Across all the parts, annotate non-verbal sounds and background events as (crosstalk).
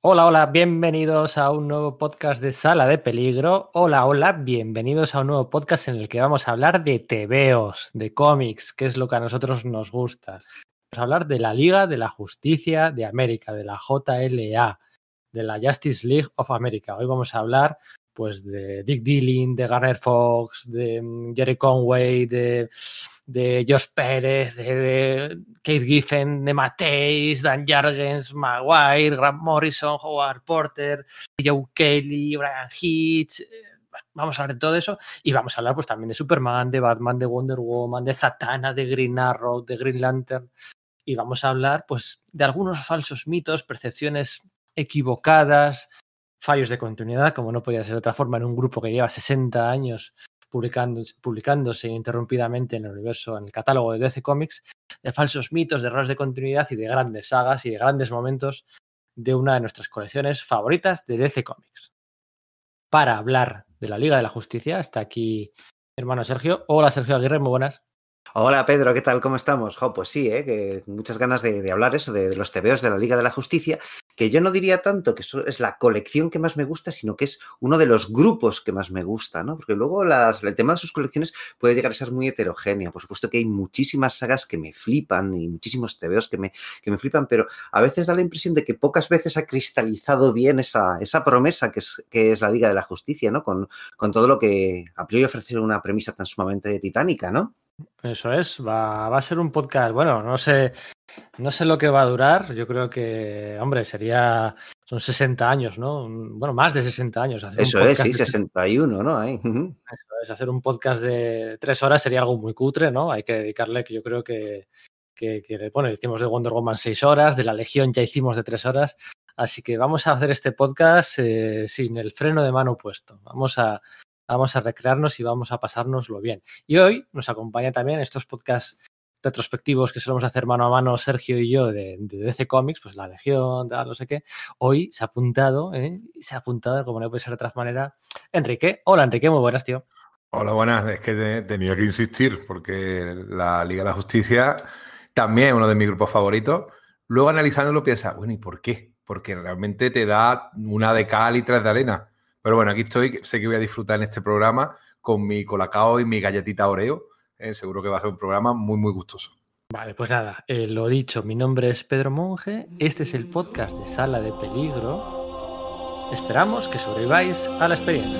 Hola, hola, bienvenidos a un nuevo podcast de Sala de Peligro. Hola, hola, bienvenidos a un nuevo podcast en el que vamos a hablar de TVOs, de cómics, que es lo que a nosotros nos gusta. Vamos a hablar de la Liga de la Justicia de América, de la JLA, de la Justice League of America. Hoy vamos a hablar pues de Dick Dillon, de Garner Fox, de mm, Jerry Conway, de, de Josh Pérez, de, de Kate Giffen, de Mateis, Dan Jargens, Maguire, Grant Morrison, Howard Porter, Joe Kelly, Brian Hitch. eh, Vamos a hablar de todo eso y vamos a hablar pues también de Superman, de Batman, de Wonder Woman, de Zatanna, de Green Arrow, de Green Lantern y vamos a hablar pues de algunos falsos mitos, percepciones equivocadas, fallos de continuidad, como no podía ser de otra forma, en un grupo que lleva 60 años publicando, publicándose interrumpidamente en el universo, en el catálogo de DC Comics, de falsos mitos, de errores de continuidad y de grandes sagas y de grandes momentos de una de nuestras colecciones favoritas de DC Comics. Para hablar de la Liga de la Justicia, está aquí hermano Sergio. Hola Sergio Aguirre, muy buenas. Hola Pedro, ¿qué tal? ¿Cómo estamos? Jo, pues sí, ¿eh? que muchas ganas de, de hablar eso, de, los TVOs de la Liga de la Justicia, que yo no diría tanto que es la colección que más me gusta, sino que es uno de los grupos que más me gusta, ¿no? Porque luego las, el tema de sus colecciones puede llegar a ser muy heterogéneo. Por supuesto que hay muchísimas sagas que me flipan y muchísimos TVOs que me, que me flipan, pero a veces da la impresión de que pocas veces ha cristalizado bien esa, esa promesa que es, que es la Liga de la Justicia, ¿no? Con, con todo lo que a priori ofrece una premisa tan sumamente titánica, ¿no? Eso es, va, va, a ser un podcast, bueno, no sé, no sé lo que va a durar, yo creo que, hombre, sería, son 60 años, ¿no? Bueno, más de 60 años. Hacer Eso es, sí, 61, ¿no? Ahí. Eso es, hacer un podcast de tres horas sería algo muy cutre, ¿no? Hay que dedicarle, que yo creo que, que, que, bueno, hicimos de Wonder Woman seis horas, de la Legión ya hicimos de tres horas, así que vamos a hacer este podcast eh, sin el freno de mano puesto, vamos a, vamos a recrearnos y vamos a pasárnoslo bien. Y hoy nos acompaña también estos podcasts retrospectivos que solemos hacer mano a mano Sergio y yo de, DC Comics, pues la Legión, tal, no sé qué. Hoy se ha apuntado, ¿eh? se ha apuntado, como no puede ser de otra manera, Enrique. Hola Enrique, muy buenas, tío. Hola, buenas. Es que te, tenía que insistir porque la Liga de la Justicia también es uno de mis grupos favoritos. Luego analizándolo piensas, bueno, ¿y por qué? Porque realmente te da una de cal y tres de arena. Pero bueno, aquí estoy, sé que voy a disfrutar en este programa con mi colacao y mi galletita Oreo. Eh, seguro que va a ser un programa muy, muy gustoso. Vale, pues nada, eh, lo dicho, mi nombre es Pedro Monge, este es el podcast de Sala de Peligro. Esperamos que sobreviváis a la experiencia.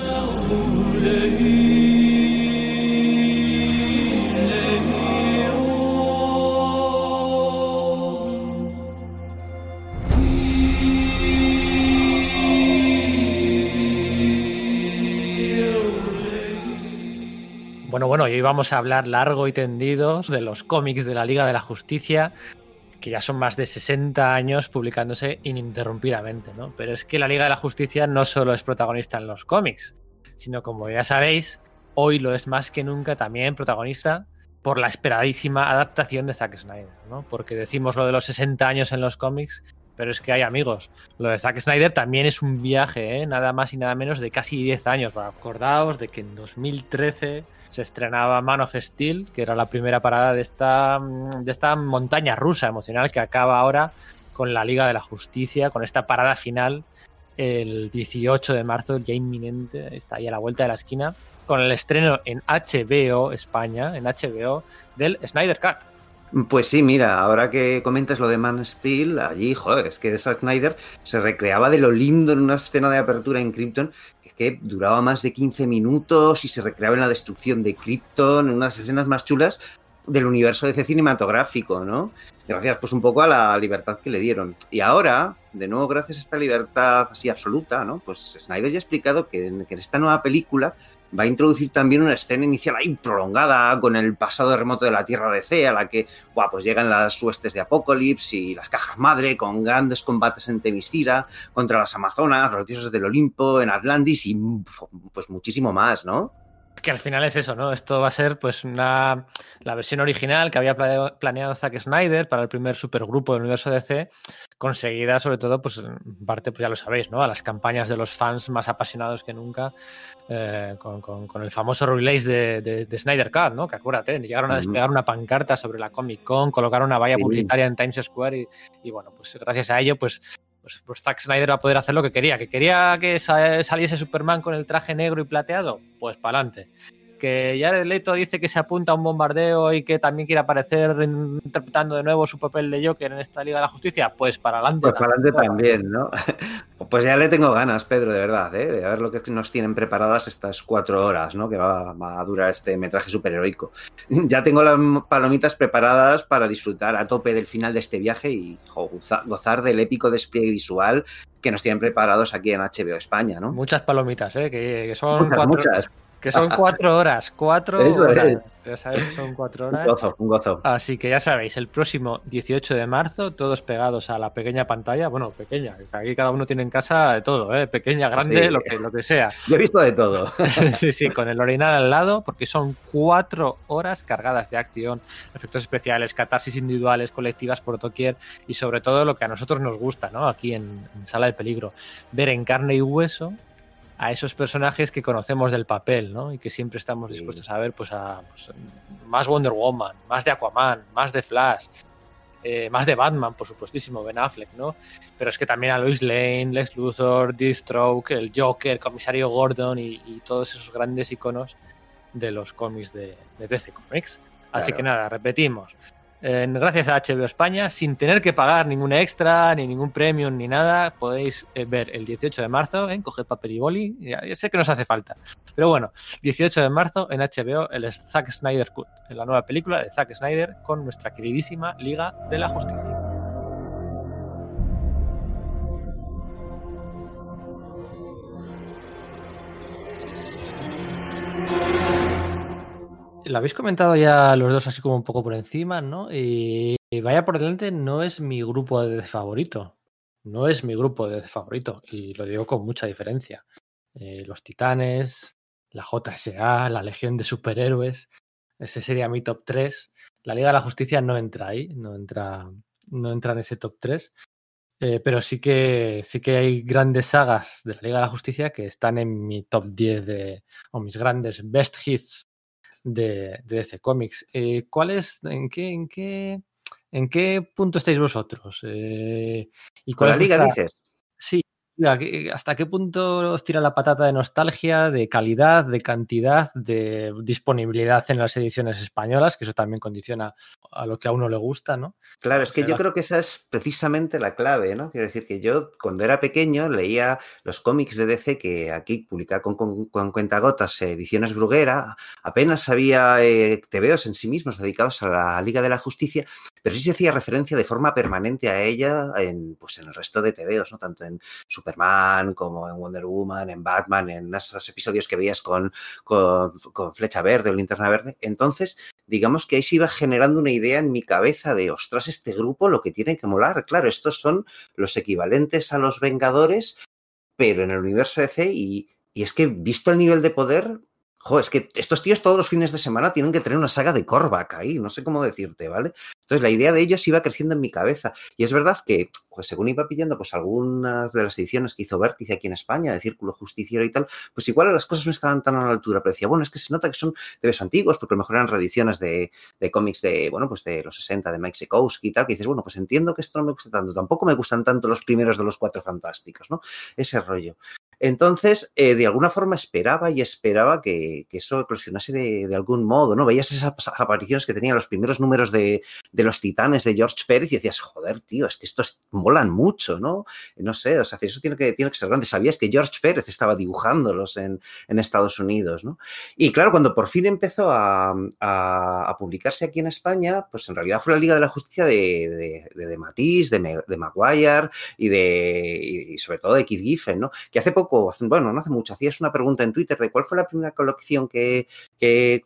Bueno, bueno, hoy vamos a hablar largo y tendido de los cómics de la Liga de la Justicia, que ya son más de 60 años publicándose ininterrumpidamente, ¿no? Pero es que la Liga de la Justicia no solo es protagonista en los cómics, sino como ya sabéis, hoy lo es más que nunca también protagonista por la esperadísima adaptación de Zack Snyder, ¿no? Porque decimos lo de los 60 años en los cómics, pero es que hay amigos. Lo de Zack Snyder también es un viaje, ¿eh? nada más y nada menos de casi 10 años. Acordaos de que en 2013 se estrenaba Man of Steel, que era la primera parada de esta, de esta montaña rusa emocional que acaba ahora con la Liga de la Justicia, con esta parada final el 18 de marzo, ya inminente, está ahí a la vuelta de la esquina, con el estreno en HBO España, en HBO, del Snyder Cut. Pues sí, mira, ahora que comentas lo de Man Steel, allí, joder, es que Zack Snyder se recreaba de lo lindo en una escena de apertura en Krypton, que, duraba más de 15 minutos y se recreaba en la destrucción de Krypton, en unas escenas más chulas del universo de cinematográfico, ¿no? Gracias, pues, un poco a la libertad que le dieron. Y ahora, de nuevo, gracias a esta libertad así absoluta, ¿no? Pues Snyder ya ha explicado que en esta nueva película va a introducir también una escena inicial ahí prolongada con el pasado remoto de la Tierra de C, a la que buah, pues llegan las huestes de Apocalipsis y las cajas madre con grandes combates en Temiscira contra las Amazonas, los dioses del Olimpo, en Atlantis y pues muchísimo más, ¿no? Que al final es eso, ¿no? Esto va a ser pues una la versión original que había planeado Zack Snyder para el primer supergrupo del universo DC, conseguida sobre todo, pues en parte, pues ya lo sabéis, ¿no? A las campañas de los fans más apasionados que nunca, eh, con, con, con, el famoso release de, de, de, Snyder Cut, ¿no? Que acuérdate, llegaron a despegar una pancarta sobre la Comic Con, colocaron una valla publicitaria en Times Square y, y bueno, pues gracias a ello, pues pues, pues Zack Snyder va a poder hacer lo que quería. ¿Que quería que saliese Superman con el traje negro y plateado? Pues para adelante que ya Leto dice que se apunta a un bombardeo y que también quiere aparecer interpretando de nuevo su papel de Joker en esta Liga de la Justicia, pues para adelante. Pues para adelante también, ¿no? (laughs) Pues ya le tengo ganas, Pedro, de verdad, ¿eh? de ver lo que nos tienen preparadas estas cuatro horas, ¿no? Que va, a durar este metraje superheroico. (laughs) Ya tengo las palomitas preparadas para disfrutar a tope del final de este viaje y gozar del épico despliegue visual que nos tienen preparados aquí en HBO España, ¿no? Muchas palomitas, ¿eh? Que, son muchas. Que son cuatro horas, cuatro horas. Ya sabéis, son cuatro horas. Un gozo, un gozo. Así que ya sabéis, el próximo 18 de marzo, todos pegados a la pequeña pantalla. Bueno, pequeña, aquí cada uno tiene en casa de todo, ¿eh? pequeña, grande, lo, que, lo que sea. (laughs) Yo he visto de todo. (laughs) sí, sí, con el orinal al lado, porque son cuatro horas cargadas de acción, efectos especiales, catarsis individuales, colectivas por doquier y sobre todo lo que a nosotros nos gusta, ¿no? Aquí en Sala de Peligro, ver en carne y hueso a esos personajes que conocemos del papel, ¿no? Y que siempre estamos dispuestos a ver, pues, a pues, más Wonder Woman, más de Aquaman, más de Flash, eh, más de Batman, por supuestísimo, Ben Affleck, ¿no? Pero es que también a Lois Lane, Lex Luthor, Deathstroke, el Joker, Comisario Gordon y, todos esos grandes iconos de los cómics de, DC Comics. Así que nada, repetimos gracias a HBO España, sin tener que pagar ningún extra, ni ningún premium, ni nada, podéis eh, ver el 18 de marzo, en Coged papel y boli, ya, sé que nos hace falta, pero bueno, 18 de marzo en HBO el Zack Snyder Cut, en la nueva película de Zack Snyder con nuestra queridísima Liga de la Justicia. Lo habéis comentado ya los dos así como un poco por encima, ¿no? Y, vaya por delante, no es mi grupo de favorito. No es mi grupo de favorito. Y lo digo con mucha diferencia. Eh, los Titanes, la JSA, la Legión de Superhéroes. Ese sería mi top 3. La Liga de la Justicia no entra ahí, no entra, no entra en ese top 3. Eh, pero sí que sí que hay grandes sagas de la Liga de la Justicia que están en mi top 10 de, o mis grandes best hits de, DC Comics. Eh, ¿Cuál es, en qué, en qué, en qué punto estáis vosotros? Eh, ¿Y cuál la liga dices? ¿Hasta qué punto os tira la patata de nostalgia, de calidad, de cantidad, de disponibilidad en las ediciones españolas? Que eso también condiciona a lo que a uno le gusta, ¿no? Claro, es que yo creo que esa es precisamente la clave, ¿no? Quiero decir que yo cuando era pequeño leía los cómics de DC que aquí publicaba con, con, cuentagotas ediciones Bruguera, apenas había eh, tebeos en sí mismos dedicados a la Liga de la Justicia, pero sí se hacía referencia de forma permanente a ella en, pues, en el resto de tebeos, ¿no? Tanto en Super Superman, como en Wonder Woman, en Batman, en esos episodios que veías con, con, Flecha Verde o Linterna Verde. Entonces, digamos que ahí se iba generando una idea en mi cabeza de, ostras, este grupo lo que tiene que molar. Claro, estos son los equivalentes a los Vengadores, pero en el universo DC y, y es que visto el nivel de poder, Jo, es que estos tíos todos los fines de semana tienen que tener una saga de Korvac ahí, no sé cómo decirte, ¿vale? Entonces la idea de ellos iba creciendo en mi cabeza. Y es verdad que, pues según iba pillando, pues algunas de las ediciones que hizo Vértice aquí en España, de Círculo Justiciero y tal, pues igual las cosas no estaban tan a la altura, pero decía, bueno, es que se nota que son de los antiguos, porque a lo mejor eran reediciones de, de cómics de, bueno, pues de los 60, de Mike Sekowski y tal, que dices, bueno, pues entiendo que esto no me gusta tanto, tampoco me gustan tanto los primeros de los cuatro fantásticos, ¿no? Ese rollo. Entonces, eh, de alguna forma esperaba y esperaba que, eso eclosionase de, algún modo, ¿no? Veías esas apariciones que tenían los primeros números de, los titanes de George Pérez y decías, joder, tío, es que estos molan mucho, ¿no? No sé, o sea, eso tiene que, tiene que ser grande. Sabías que George Pérez estaba dibujándolos en, Estados Unidos, ¿no? Y claro, cuando por fin empezó a, publicarse aquí en España, pues en realidad fue la Liga de la Justicia de, de, de Matisse, de, Maguire y, de, y sobre todo de Keith Giffen, ¿no? Que hace poco bueno, no hace mucho, hacías una pregunta en Twitter de cuál fue la primera colección que, que,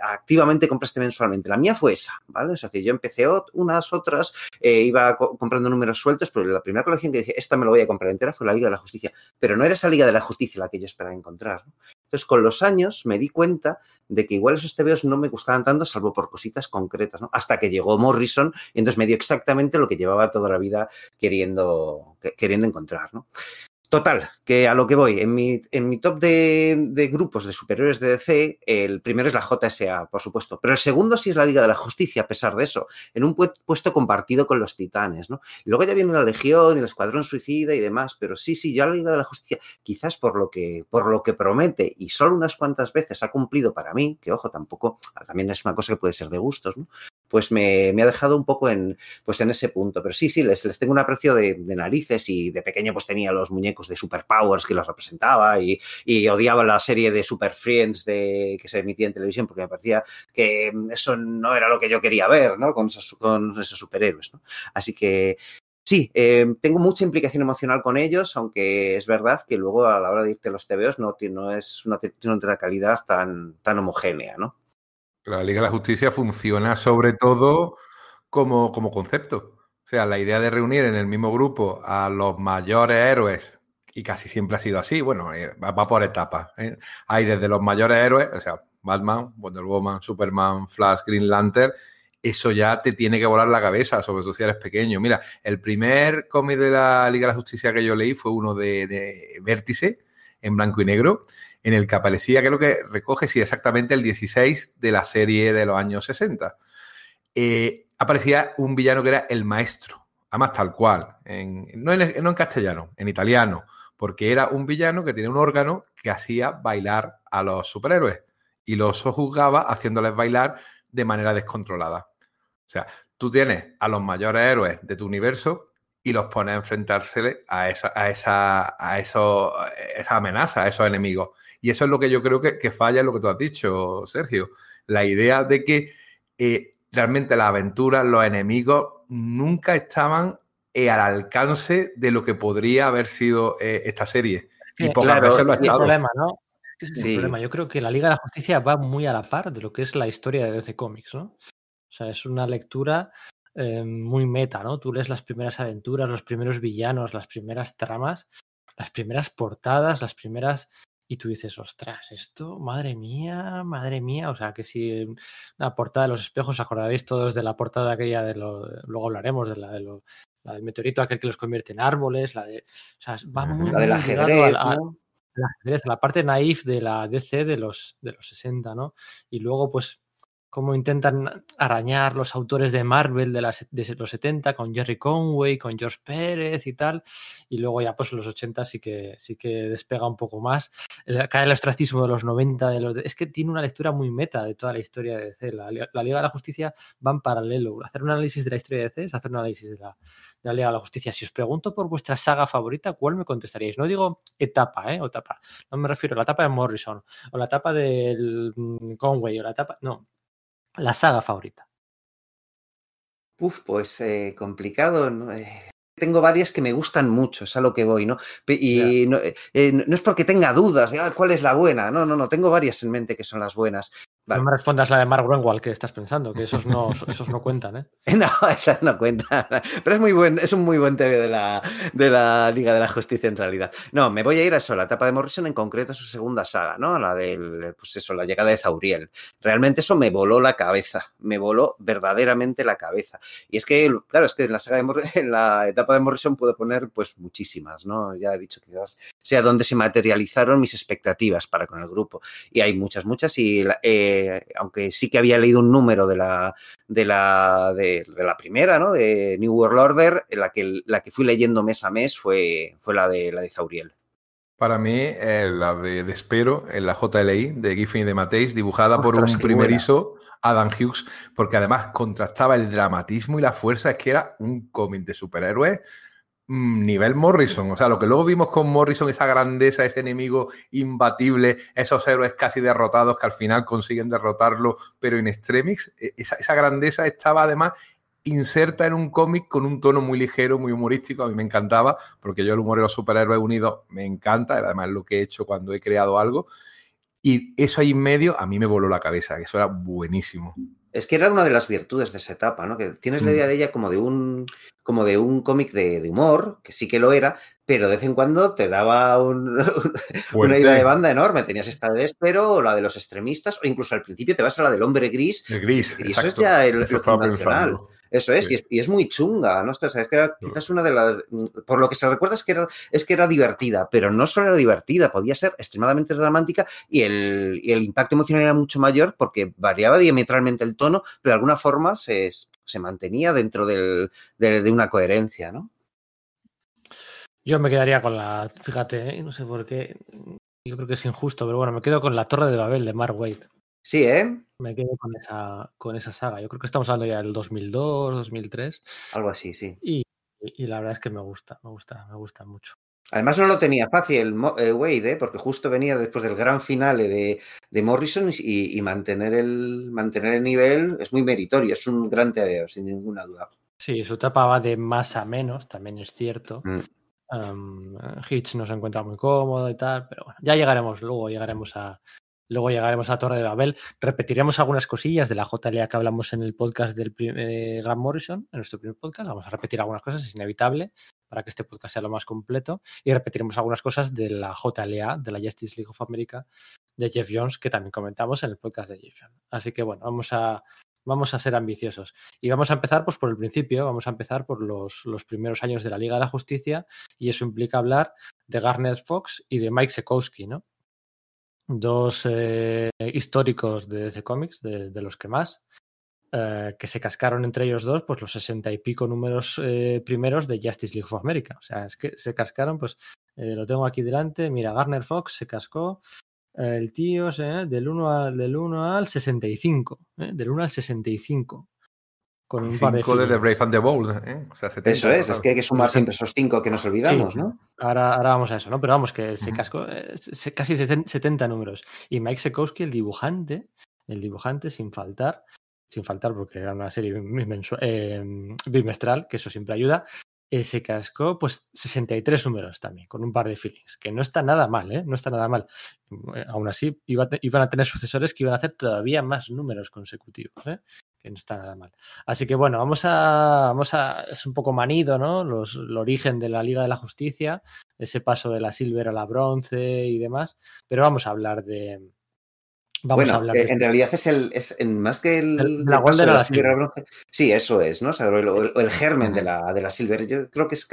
activamente compraste mensualmente. La mía fue esa, ¿vale? Es decir, yo empecé unas, otras, eh, iba comprando números sueltos, pero la primera colección que dije, esta me lo voy a comprar entera, fue la Liga de la Justicia. Pero no era esa Liga de la Justicia la que yo esperaba encontrar. Entonces, con los años me di cuenta de que igual esos TVOs no me gustaban tanto, salvo por cositas concretas, ¿no? Hasta que llegó Morrison y entonces me dio exactamente lo que llevaba toda la vida queriendo, queriendo encontrar, ¿no? Total, que a lo que voy, en mi, en mi top de, grupos de superiores de DC, el primero es la JSA, por supuesto, pero el segundo sí es la Liga de la Justicia, a pesar de eso, en un puesto compartido con los Titanes, ¿no? Y luego ya viene la Legión y el Escuadrón Suicida y demás, pero sí, sí, ya la Liga de la Justicia, quizás por lo que, por lo que promete y solo unas cuantas veces ha cumplido para mí, que ojo, tampoco, también es una cosa que puede ser de gustos, ¿no? Pues me, ha dejado un poco en, pues en ese punto. Pero sí, sí, les, les tengo un aprecio de, narices y de pequeño pues tenía los muñecos de Superpowers que los representaba y, odiaba la serie de Super Friends de, que se emitía en televisión porque me parecía que eso no era lo que yo quería ver, ¿no? Con esos, superhéroes, ¿no? Así que Sí, eh, tengo mucha implicación emocional con ellos, aunque es verdad que luego a la hora de irte a los TVOs no, no es una, una calidad tan, tan homogénea, ¿no? La Liga de la Justicia funciona sobre todo como, como concepto. O sea, la idea de reunir en el mismo grupo a los mayores héroes, y casi siempre ha sido así, bueno, eh, va, por etapas. ¿eh? Hay desde los mayores héroes, o sea, Batman, Wonder Woman, Superman, Flash, Green Lantern, eso ya te tiene que volar la cabeza, sobre todo si eres pequeño. Mira, el primer cómic de la Liga de la Justicia que yo leí fue uno de, de Vértice, en blanco y negro, en el que aparecía, creo que recoge, sí, exactamente el 16 de la serie de los años 60. Eh, aparecía un villano que era el maestro, además tal cual, no, en, castellano, en italiano, porque era un villano que tenía un órgano que hacía bailar a los superhéroes y los juzgaba haciéndoles bailar de manera descontrolada. O sea, tú tienes a los mayores héroes de tu universo y los pones a enfrentarse a esa, a esa, a eso, esa amenaza, a esos enemigos. Y eso es lo que yo creo que, falla en lo que tú has dicho, Sergio. La idea de que eh, realmente las aventuras, los enemigos, nunca estaban eh, al alcance de lo que podría haber sido eh, esta serie. y pocas veces lo ha estado. Problema, ¿no? sí. problema. Yo creo que la Liga de la Justicia va muy a la par de lo que es la historia de DC Comics, ¿no? O sea, es una lectura muy meta, ¿no? Tú lees las primeras aventuras, los primeros villanos, las primeras tramas, las primeras portadas, las primeras y tú dices, ostras, esto, madre mía, madre mía. O sea, que si la portada de los espejos, acordaréis todos de la portada aquella de lo, luego hablaremos de la, de lo, la del meteorito aquel que los convierte en árboles, la de, o sea, va muy, la del ajedrez, a, la, parte naif de la DC de los, de los 60, ¿no? Y luego, pues, cómo intentan arañar los autores de Marvel de, las, de, los 70 con Jerry Conway, con George Pérez y tal, y luego ya pues los 80 sí que, sí que despega un poco más. Cae el ostracismo de los 90, de los, es que tiene una lectura muy meta de toda la historia de DC. La, Liga de la Justicia va en paralelo. Hacer un análisis de la historia de DC es hacer un análisis de la, de la Liga de la Justicia. Si os pregunto por vuestra saga favorita, ¿cuál me contestaríais? No digo etapa, ¿eh? O etapa. No me refiero a la etapa de Morrison, o la etapa del mm, Conway, o la etapa... No, la saga favorita. Uf, pues eh, complicado. ¿no? Eh, tengo varias que me gustan mucho, es a lo que voy, ¿no? Y eh, no, es porque tenga dudas, ah, ¿cuál es la buena? No, no, no, tengo varias en mente que son las buenas. No me respondas la de Mark Greenwald que estás pensando, que esos no, (laughs) esos no cuentan, ¿eh? (laughs) No, esas no cuentan. Pero es muy buen, es un muy buen TV de la, de la Liga de la Justicia en realidad. No, me voy a ir a eso, la etapa de Morrison, en concreto a su segunda saga, ¿no? La del, pues eso, la llegada de Zauriel. Realmente eso me voló la cabeza, me voló verdaderamente la cabeza. Y es que, claro, es que en la saga de en la etapa de Morrison puedo poner pues muchísimas, ¿no? Ya he dicho que sea donde se materializaron mis expectativas para con el grupo. Y hay muchas, muchas y... Eh, aunque sí que había leído un número de la, de la, de, la primera, ¿no? De New World Order, la que, la que fui leyendo mes a mes fue, fue la, de, la de Zauriel. Para mí, eh, la de Despero, en la JLI de Giffen y de Mateis, dibujada por un primerizo, Adam Hughes, porque además contrastaba el dramatismo y la fuerza, es que era un cómic de superhéroes nivel Morrison. O sea, lo que luego vimos con Morrison, esa grandeza, ese enemigo imbatible, esos héroes casi derrotados que al final consiguen derrotarlo, pero en extremis, e, esa, grandeza estaba además inserta en un cómic con un tono muy ligero, muy humorístico. A mí me encantaba, porque yo el humor de los superhéroes unidos me encanta, además lo que he hecho cuando he creado algo. Y eso ahí en medio a mí me voló la cabeza, que eso era buenísimo. Es que era una de las virtudes de esa etapa, ¿no? Que tienes la mm. idea de ella como de un, como de un cómic de, humor, que sí que lo era, pero de vez en cuando te daba (laughs) una idea de banda enorme. Tenías esta de Espero, o la de los extremistas, o incluso al principio te vas a la del hombre gris. El gris, Eso es ya el, Eso es, y es, muy chunga, ¿no? O sea, es que era quizás una de las. Por lo que se recuerda es que, era, es que era divertida, pero no solo era divertida, podía ser extremadamente dramática y el, y el impacto emocional era mucho mayor porque variaba diametralmente el tono, pero de alguna forma se, se mantenía dentro del, de, de, una coherencia, ¿no? Yo me quedaría con la. Fíjate, ¿eh? no sé por qué. Yo creo que es injusto, pero bueno, me quedo con la Torre de Babel de Mark Waid. Sí, ¿eh? Me quedo con esa, con esa saga. Yo creo que estamos hablando ya del 2002, 2003. Algo así, sí. Y, y la verdad es que me gusta, me gusta, me gusta mucho. Además no lo tenía fácil eh, Wade, ¿eh? porque justo venía después del gran finale de, de Morrison y, y, mantener, el, mantener el nivel es muy meritorio, es un gran TVO, sin ninguna duda. Sí, su etapa va de más a menos, también es cierto. Mm. Um, Hitch no se encuentra muy cómodo y tal, pero bueno, ya llegaremos, luego llegaremos a, Luego llegaremos a Torre de Babel. Repetiremos algunas cosillas de la JLA que hablamos en el podcast del eh, Grant Morrison, en nuestro primer podcast. Vamos a repetir algunas cosas, es inevitable para que este podcast sea lo más completo. Y repetiremos algunas cosas de la JLA, de la Justice League of America, de Jeff Jones, que también comentamos en el podcast de Jeff Jones. Así que bueno, vamos a, vamos a ser ambiciosos. Y vamos a empezar pues, por el principio, vamos a empezar por los, los primeros años de la Liga de la Justicia. Y eso implica hablar de Garner Fox y de Mike Sekowsky, ¿no? Dos eh, históricos de DC Comics, de, los que más, eh, que se cascaron entre ellos dos, pues los sesenta y pico números eh, primeros de Justice League of America. O sea, es que se cascaron, pues lo tengo aquí delante. Mira, Garner Fox se cascó. El tío del 1 al, del 1 al 65, del 1 al 65 con un par de, de The Brave and the Bold. ¿eh? O sea, 70, eso es, es que hay que sumar siempre esos cinco que nos olvidamos, sí, ¿no? Ahora, ahora vamos a eso, ¿no? Pero vamos, que se cascó eh, casi 70 números. Y Mike Sekowski, el dibujante, el dibujante sin faltar, sin faltar porque era una serie eh, bimestral, que eso siempre ayuda, eh, se cascó pues 63 números también, con un par de feelings, que no está nada mal, ¿eh? No está nada mal. Eh, aún así, iba, iban a tener sucesores que iban a hacer todavía más números consecutivos, ¿eh? que no está nada mal. Así que bueno, vamos a, vamos a, es un poco manido, ¿no? Los, el origen de la Liga de la Justicia, ese paso de la Silver a la bronce y demás, pero vamos a hablar de, Vamos bueno, a hablar eh, en realidad es el es en, más que el, el la de la, la Silver. Bronce. Sí, eso es, ¿no? O sea, el, el, el germen de, la, de la Silver. Yo creo que es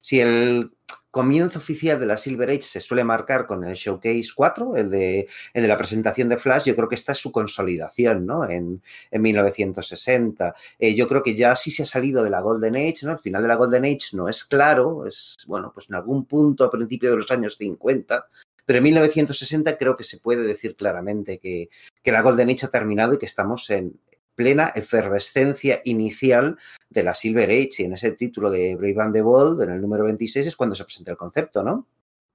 si el comienzo oficial de la Silver Age se suele marcar con el Showcase 4, el de, el de la presentación de Flash, yo creo que esta es su consolidación, ¿no? En, en 1960. Eh, yo creo que ya sí se ha salido de la Golden Age, ¿no? Al final de la Golden Age no es claro, es, bueno, pues en algún punto a principios de los años 50, pero en 1960 creo que se puede decir claramente que, que, la Golden Age ha terminado y que estamos en plena efervescencia inicial de la Silver Age. Y en ese título de Brave and the Bold, en el número 26, es cuando se presenta el concepto, ¿no?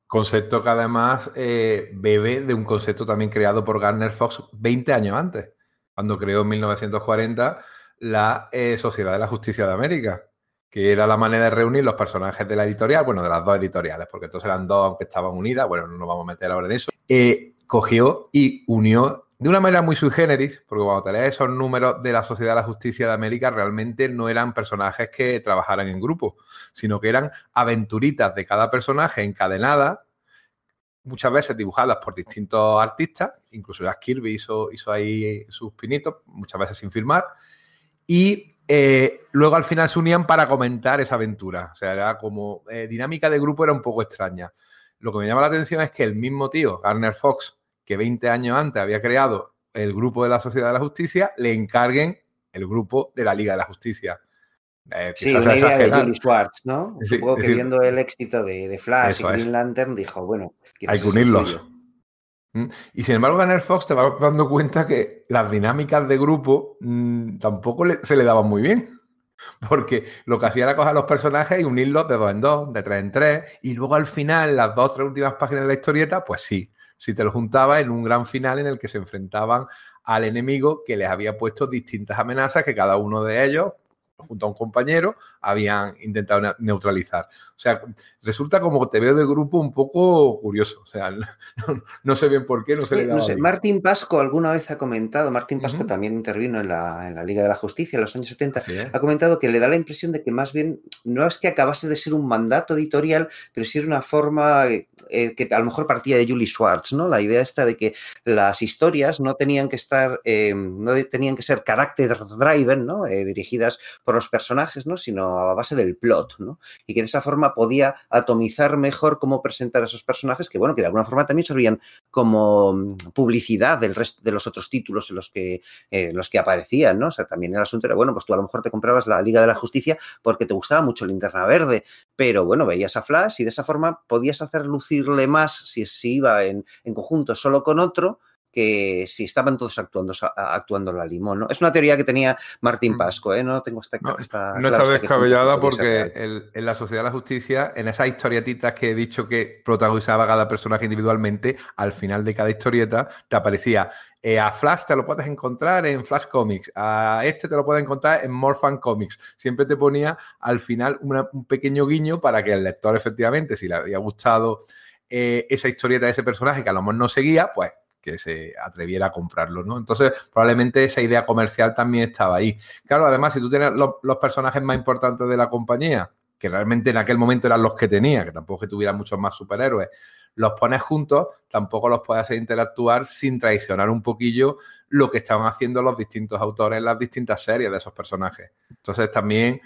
Concepto que además eh, bebe de un concepto también creado por Garner Fox 20 años antes, cuando creó en 1940 la eh, Sociedad de la Justicia de América que era la manera de reunir los personajes de la editorial, bueno, de las dos editoriales, porque entonces eran dos aunque estaban unidas, bueno, no nos vamos a meter ahora en eso, eh, cogió y unió de una manera muy sui generis, porque cuando te lees esos números de la Sociedad de la Justicia de América, realmente no eran personajes que trabajaran en grupo, sino que eran aventuritas de cada personaje encadenadas, muchas veces dibujadas por distintos artistas, incluso Jack Kirby hizo, hizo ahí sus pinitos, muchas veces sin firmar, y eh, luego al final se unían para comentar esa aventura. O sea, era como eh, dinámica de grupo era un poco extraña. Lo que me llama la atención es que el mismo tío, Garner Fox, que 20 años antes había creado el grupo de la Sociedad de la Justicia, le encarguen el grupo de la Liga de la Justicia. Eh, sí, una idea de Julie Schwartz, ¿no? Sí, Supongo que decir, viendo el éxito de, de Flash y Green es. Lantern dijo, bueno, hay que unirlos. ¿Mm? Y sin embargo, Garner Fox te vas dando cuenta que las dinámicas de grupo mmm, tampoco se le daban muy bien. (laughs) Porque lo que hacía era coger los personajes y unirlos de dos en dos, de tres en tres, y luego al final, las dos o tres últimas páginas de la historieta, pues sí, si te lo juntaba en un gran final en el que se enfrentaban al enemigo que les había puesto distintas amenazas que cada uno de ellos junto a un compañero, habían intentado neutralizar. O sea, resulta como te veo de grupo un poco curioso. O sea, (laughs) no, no sé bien por qué, no, sí, se no sé. Martín Pasco alguna vez ha comentado, Martín Pasco uh -huh. también intervino en la, en la, Liga de la Justicia en los años 70, sí, ¿eh? ha comentado que le da la impresión de que más bien no es que acabase de ser un mandato editorial, pero sí era una forma eh, que a lo mejor partía de Julie Schwartz, ¿no? La idea esta de que las historias no tenían que estar, eh, no tenían que ser carácter driven, ¿no? Eh, dirigidas por los personajes, ¿no? Sino a base del plot, ¿no? Y que de esa forma podía atomizar mejor cómo presentar a esos personajes que, bueno, que de alguna forma también servían como mm, publicidad del resto de los otros títulos en los que, eh, los que aparecían, ¿no? O sea, también el asunto era, bueno, pues tú a lo mejor te comprabas la Liga de la Justicia porque te gustaba mucho Linterna Verde, pero bueno, veías a Flash y de esa forma podías hacer lucirle más si, si iba en, en conjunto solo con otro que si estaban todos actuando, actuando la limón. ¿no? Es una teoría que tenía Martín mm. Pasco, ¿eh? no tengo esta... No, esta, no está descabellada porque en la Sociedad de la Justicia, en esas historietitas que he dicho que protagonizaba cada personaje individualmente, al final de cada historieta te aparecía eh, a Flash te lo puedes encontrar en Flash Comics, a este te lo puedes encontrar en Morphan Comics. Siempre te ponía al final un pequeño guiño para que el lector efectivamente, si le había gustado eh, esa historieta de ese personaje que a lo mejor no seguía, pues que se atreviera a comprarlo, ¿no? Entonces, probablemente esa idea comercial también estaba ahí. Claro, además, si tú tienes los, personajes más importantes de la compañía, que realmente en aquel momento eran los que tenía, que tampoco tuviera muchos más superhéroes, los pones juntos, tampoco los puedes hacer interactuar sin traicionar un poquillo lo que estaban haciendo los distintos autores en las distintas series de esos personajes. Entonces, también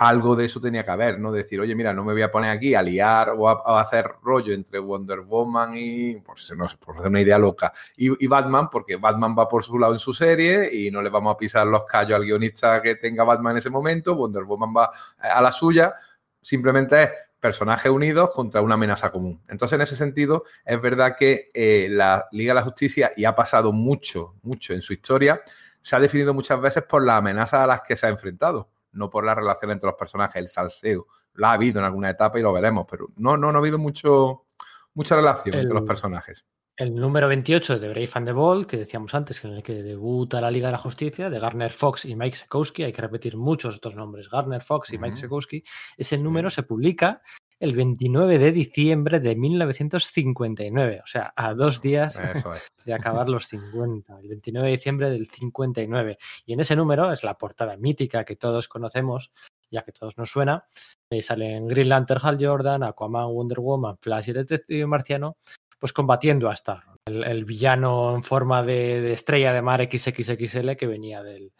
algo de eso tenía que haber, ¿no? Decir, oye, mira, no me voy a poner aquí a liar o a, hacer rollo entre Wonder Woman y, por, no, por hacer una idea loca, y, Batman, porque Batman va por su lado en su serie y no le vamos a pisar los callos al guionista que tenga Batman en ese momento, Wonder Woman va a la suya, simplemente es personajes unidos contra una amenaza común. Entonces, en ese sentido, es verdad que eh, la Liga de la Justicia, y ha pasado mucho, mucho en su historia, se ha definido muchas veces por las amenazas a las que se ha enfrentado no por la relación entre los personajes, el salseo. Lo ha habido en alguna etapa y lo veremos, pero no, no, no ha habido mucho, mucha relación entre los personajes. El número 28 de Brave and the Bold, que decíamos antes, en el que debuta la Liga de la Justicia, de Garner Fox y Mike Sekowsky, hay que repetir muchos otros nombres, Garner Fox y Mike Sekowsky, ese número se publica el 29 de diciembre de 1959, o sea, a dos días (laughs) de acabar los 50, el 29 de diciembre del 59. Y en ese número es la portada mítica que todos conocemos, ya que todos nos suena. Ahí salen Green Lantern, Hal Jordan, Aquaman, Wonder Woman, Flash y Detective Marciano, pues combatiendo a Star, el, villano en forma de, estrella de mar XXXL que venía del,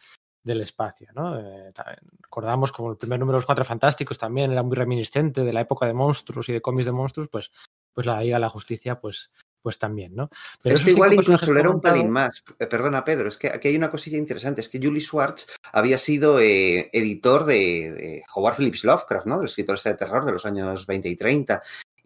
del espacio. ¿no? Eh, recordamos como el primer número de los Cuatro Fantásticos también era muy reminiscente de la época de monstruos y de cómics de monstruos, pues, pues la Liga de la Justicia, pues, pues también, ¿no? Pero, es que igual incluso era un pelín más. Eh, perdona, Pedro, es que aquí hay una cosilla interesante. Es que Julie Schwartz había sido eh, editor de, Howard Phillips Lovecraft, ¿no? Del escritor de terror de los años 20 y 30.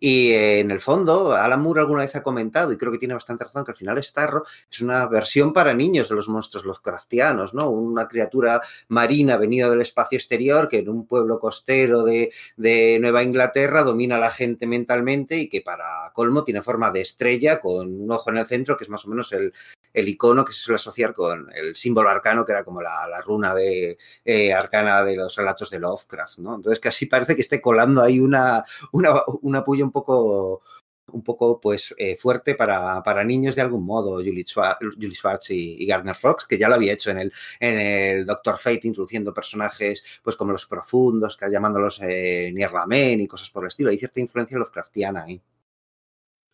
Y en el fondo, Alan Moore alguna vez ha comentado, y creo que tiene bastante razón, que al final Starro es una versión para niños de los monstruos Lovecraftianos, ¿no? Una criatura marina venida del espacio exterior que en un pueblo costero de, de Nueva Inglaterra domina a la gente mentalmente y que para colmo tiene forma de estrella con un ojo en el centro, que es más o menos el, el icono que se suele asociar con el símbolo arcano, que era como la, runa de, eh, arcana de los relatos de Lovecraft, ¿no? Entonces casi parece que esté colando ahí una, una, un apoyo un poco un poco pues eh, fuerte para, para, niños de algún modo, Julie Schwartz, y, Gardner Fox, que ya lo había hecho en el, en el Doctor Fate, introduciendo personajes pues como los profundos, llamándolos eh, Nierlamen y cosas por el estilo. Hay cierta influencia Lovecraftiana ahí.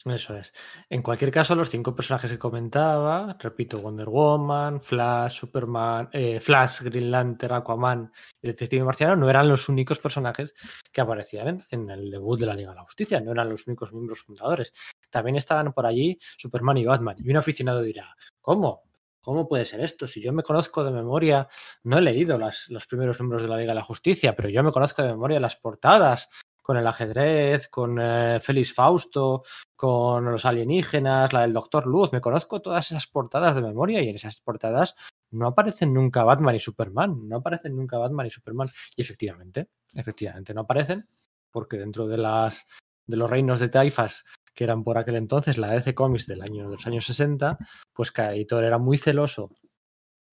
Eso es. En cualquier caso, los cinco personajes que comentaba, repito, Wonder Woman, Flash, Superman, eh, Flash, Green Lantern, Aquaman y Detective Marciano, no eran los únicos personajes que aparecían en, el debut de la Liga de la Justicia, no eran los únicos miembros fundadores. También estaban por allí Superman y Batman. Y un aficionado dirá, ¿cómo? ¿Cómo puede ser esto? Si yo me conozco de memoria, no he leído las, los primeros números de la Liga de la Justicia, pero yo me conozco de memoria las portadas con el ajedrez, con eh, Félix Fausto, con los alienígenas, la del Doctor Luz. Me conozco todas esas portadas de memoria y en esas portadas no aparecen nunca Batman y Superman. No aparecen nunca Batman y Superman. Y efectivamente, efectivamente no aparecen porque dentro de las de los reinos de Taifas que eran por aquel entonces la DC Comics del año de los años 60, pues cada editor era muy celoso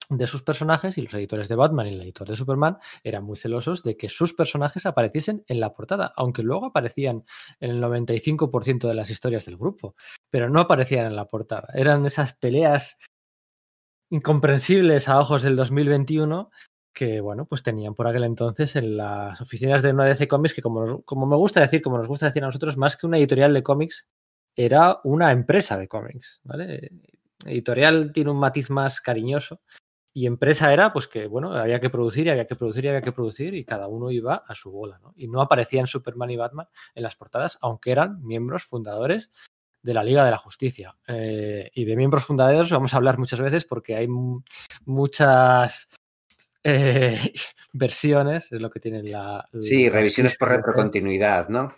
de sus personajes y los editores de Batman y el editor de Superman eran muy celosos de que sus personajes apareciesen en la portada, aunque luego aparecían en el 95% de las historias del grupo, pero no aparecían en la portada. Eran esas peleas incomprensibles a ojos del 2021 que, bueno, pues tenían por aquel entonces en las oficinas de una DC Comics que, como, como me gusta decir, como nos gusta decir a nosotros, más que una editorial de cómics, era una empresa de cómics, ¿vale? Editorial tiene un matiz más cariñoso Y empresa era, pues que, bueno, había que producir y había que producir y había que producir y cada uno iba a su bola, ¿no? Y no aparecían Superman y Batman en las portadas, aunque eran miembros fundadores de la Liga de la Justicia. Eh, y de miembros fundadores vamos a hablar muchas veces porque hay muchas eh, (laughs) versiones, es lo que tienen la... Sí, revisiones por retrocontinuidad, ¿no?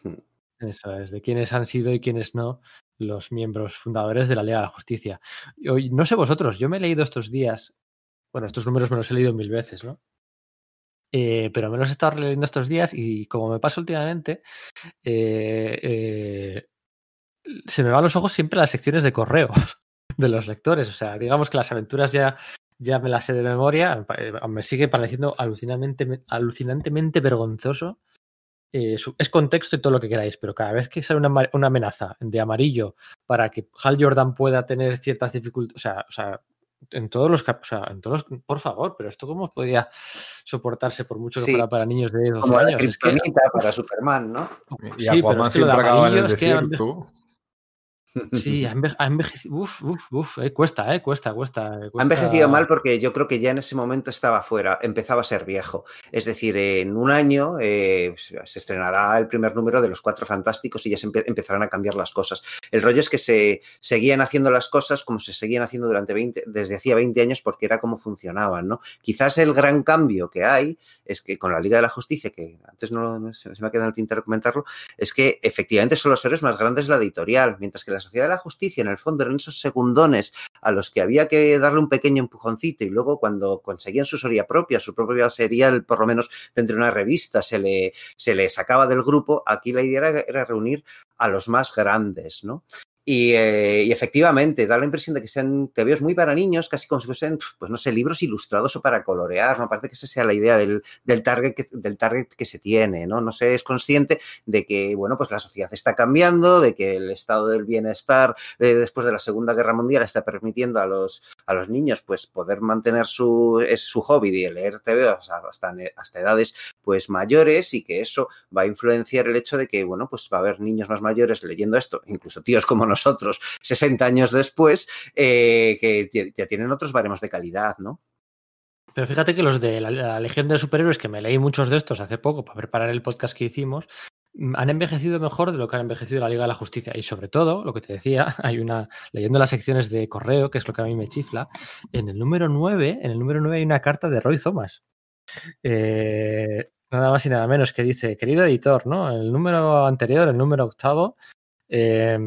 Eso es, de quiénes han sido y quiénes no los miembros fundadores de la Liga de la Justicia. Hoy, no sé vosotros, yo me he leído estos días bueno, estos números me los he leído mil veces, ¿no? Eh, pero me los he estado releyendo estos días y como me pasa últimamente, eh, eh, se me van los ojos siempre las secciones de correo (laughs) de los lectores. O sea, digamos que las aventuras ya, ya me las sé de memoria, me sigue pareciendo alucinantemente, alucinantemente vergonzoso. es contexto y todo lo que queráis, pero cada vez que sale una, una, amenaza de amarillo para que Hal Jordan pueda tener ciertas dificultades, o sea, o sea en todos los o sea, en todos por favor, pero esto cómo podía soportarse por mucho que fuera para niños de 12 años. es que para Superman, ¿no? Y sí, Aquaman pero siempre acaba en el desierto. Sí, ha (laughs) envejecido. Uf, uf, uf, eh, cuesta, eh, cuesta, cuesta, Ha envejecido mal porque yo creo que ya en ese momento estaba fuera, empezaba a ser viejo. Es decir, en un año eh, se estrenará el primer número de Los Cuatro Fantásticos y ya se empezarán a cambiar las cosas. El rollo es que se seguían haciendo las cosas como se seguían haciendo durante 20, desde hacía 20 años porque era como funcionaban, ¿no? Quizás el gran cambio que hay es que con la Liga de la Justicia, que antes no, se me ha quedado en el tintero comentarlo, es que efectivamente son los héroes más grandes de la editorial, mientras que la Sociedad de la Justicia, en el fondo, eran esos segundones a los que había que darle un pequeño empujoncito y luego cuando conseguían su serie propia, su propia serial, por lo menos dentro de una revista, se le, se le sacaba del grupo, aquí la idea era, era reunir a los más grandes, ¿no? Eh, y, efectivamente, da la impresión de que sean tebeos muy para niños, casi como si fuesen, pues no sé, libros ilustrados o para colorear, ¿no? Aparte que esa sea la idea del, target, que, del target que se tiene, ¿no? No sé, es consciente de que, bueno, pues la sociedad está cambiando, de que el estado del bienestar eh, después de la Segunda Guerra Mundial está permitiendo a los, a los niños, pues, poder mantener su, su hobby de leer tebeos hasta, hasta edades, pues, mayores y que eso va a influenciar el hecho de que, bueno, pues va a haber niños más mayores leyendo esto, incluso tíos como nosotros, nosotros 60 años después, eh, que ya tienen otros baremos de calidad, ¿no? Pero fíjate que los de la, Legión de Superhéroes, que me leí muchos de estos hace poco para preparar el podcast que hicimos, mm, han envejecido mejor de lo que han envejecido la Liga de la Justicia. Y sobre todo, lo que te decía, (laughs) hay una, leyendo las secciones de correo, que es lo que a mí me chifla, en el número 9, en el número 9 hay una carta de Roy Thomas. Eh, nada más y nada menos que dice, querido editor, ¿no? El número anterior, el número octavo, eh,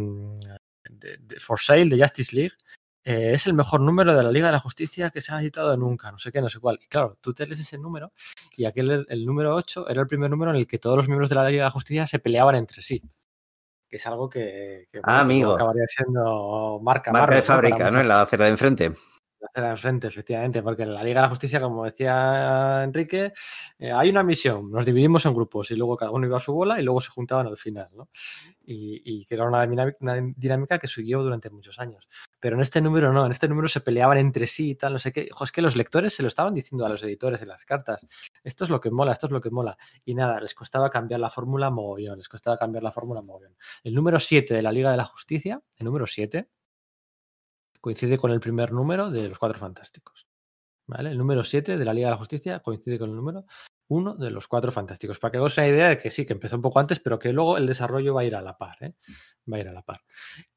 de, For Sale de Justice League eh, es el mejor número de la Liga de la Justicia que se ha editado nunca, no sé qué, no sé cuál. Y claro, tú te lees ese número y aquel, el, número 8, era el primer número en el que todos los miembros de la Liga de la Justicia se peleaban entre sí. Que es algo que, ah, amigo. acabaría siendo marca, marca de fábrica, ¿no? En la acera de enfrente hacer al frente, efectivamente, porque en la Liga de la Justicia, como decía Enrique, eh, hay una misión, nos dividimos en grupos y luego cada uno iba a su bola y luego se juntaban al final, ¿no? Y, que era una dinámica, que siguió durante muchos años. Pero en este número no, en este número se peleaban entre sí y tal, no sé qué. es que los lectores se lo estaban diciendo a los editores en las cartas. Esto es lo que mola, esto es lo que mola. Y nada, les costaba cambiar la fórmula mogollón, les costaba cambiar la fórmula mogollón. El número 7 de la Liga de la Justicia, el número 7, coincide con el primer número de los Cuatro Fantásticos. ¿Vale? El número 7 de la Liga de la Justicia coincide con el número 1 de los Cuatro Fantásticos. Para que os una idea de que sí, que empezó un poco antes, pero que luego el desarrollo va a ir a la par. ¿eh? Va a ir a la par.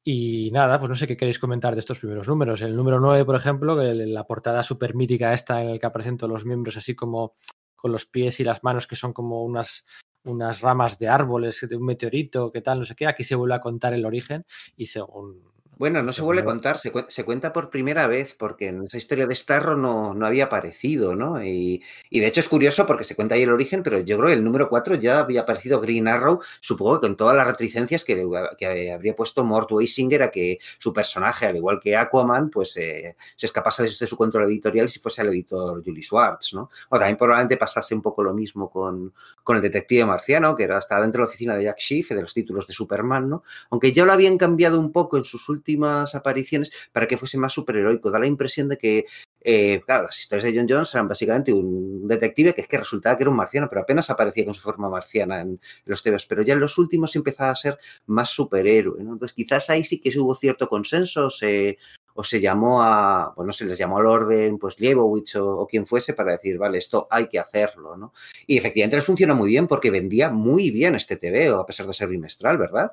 Y nada, pues no sé qué queréis comentar de estos primeros números. El número 9, por ejemplo, la portada súper mítica esta en la que aparecen todos los miembros así como con los pies y las manos que son como unas, unas ramas de árboles, de un meteorito, qué tal, no sé qué. Aquí se vuelve a contar el origen y según bueno, no se vuelve a contar, se, cuenta por primera vez, porque en esa historia de Starro no, no había aparecido, ¿no? Y, de hecho es curioso porque se cuenta ahí el origen, pero yo creo que el número 4 ya había aparecido Green Arrow, supongo que con todas las retricencias que, que habría puesto Mort Weisinger a que su personaje, al igual que Aquaman, pues eh, se escapase de, su control editorial si fuese el editor Julie Schwartz, ¿no? O también probablemente pasase un poco lo mismo con, con el detective marciano, que era hasta dentro de la oficina de Jack Schiff, de los títulos de Superman, ¿no? Aunque ya lo habían cambiado un poco en sus últimos últimas apariciones para que fuese más superheroico. Da la impresión de que, eh, claro, las historias de John Jones eran básicamente un detective que es que resultaba que era un marciano, pero apenas aparecía con su forma marciana en, los tebeos. Pero ya en los últimos empezaba a ser más superhéroe. Entonces, quizás ahí sí que hubo cierto consenso, se, o se llamó a, bueno, se les llamó al orden, pues Liebowitz o, quien fuese para decir, vale, esto hay que hacerlo, ¿no? Y efectivamente les funciona muy bien porque vendía muy bien este TVO, a pesar de ser bimestral, ¿verdad?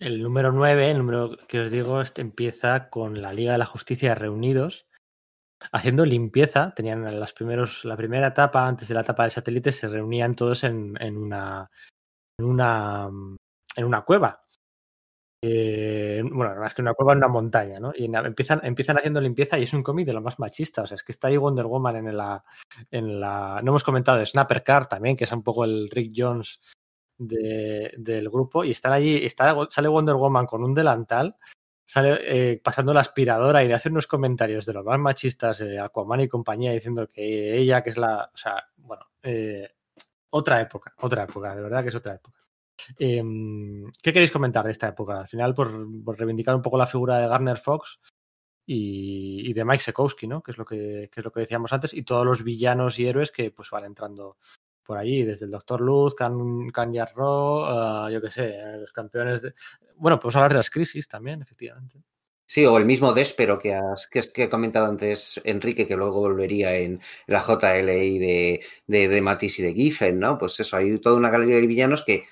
El número 9, el número que os digo, este empieza con la Liga de la Justicia reunidos, haciendo limpieza. Tenían las primeros, la primera etapa, antes de la etapa del satélite, se reunían todos en, en una, en una en una cueva. Eh, bueno, más que una cueva, en una montaña, ¿no? Y empiezan, empiezan haciendo limpieza y es un cómic de lo más machista. O sea, es que está ahí Wonder Woman en la. En la no hemos comentado de Snapper Car también, que es un poco el Rick Jones de, del grupo. Y están allí, está, sale Wonder Woman con un delantal, sale eh, pasando la aspiradora y le hace unos comentarios de los más machistas, eh, Aquaman y compañía, diciendo que ella, que es la. O sea, bueno, eh, otra época, otra época, de verdad que es otra época. Eh, ¿Qué queréis comentar de esta época? Al final, por, por reivindicar un poco la figura de Garner Fox y, y de Mike Sekowski, ¿no? Que es, lo que, que, es lo que decíamos antes, y todos los villanos y héroes que pues van entrando por allí, desde el Doctor Luz, Can, Can uh, yo qué sé, los campeones de... Bueno, podemos hablar de las crisis también, efectivamente. Sí, o el mismo Despero que has que, comentado antes, Enrique, que luego volvería en la JLI de, de, de Matisse y de Giffen, ¿no? Pues eso, hay toda una galería de villanos que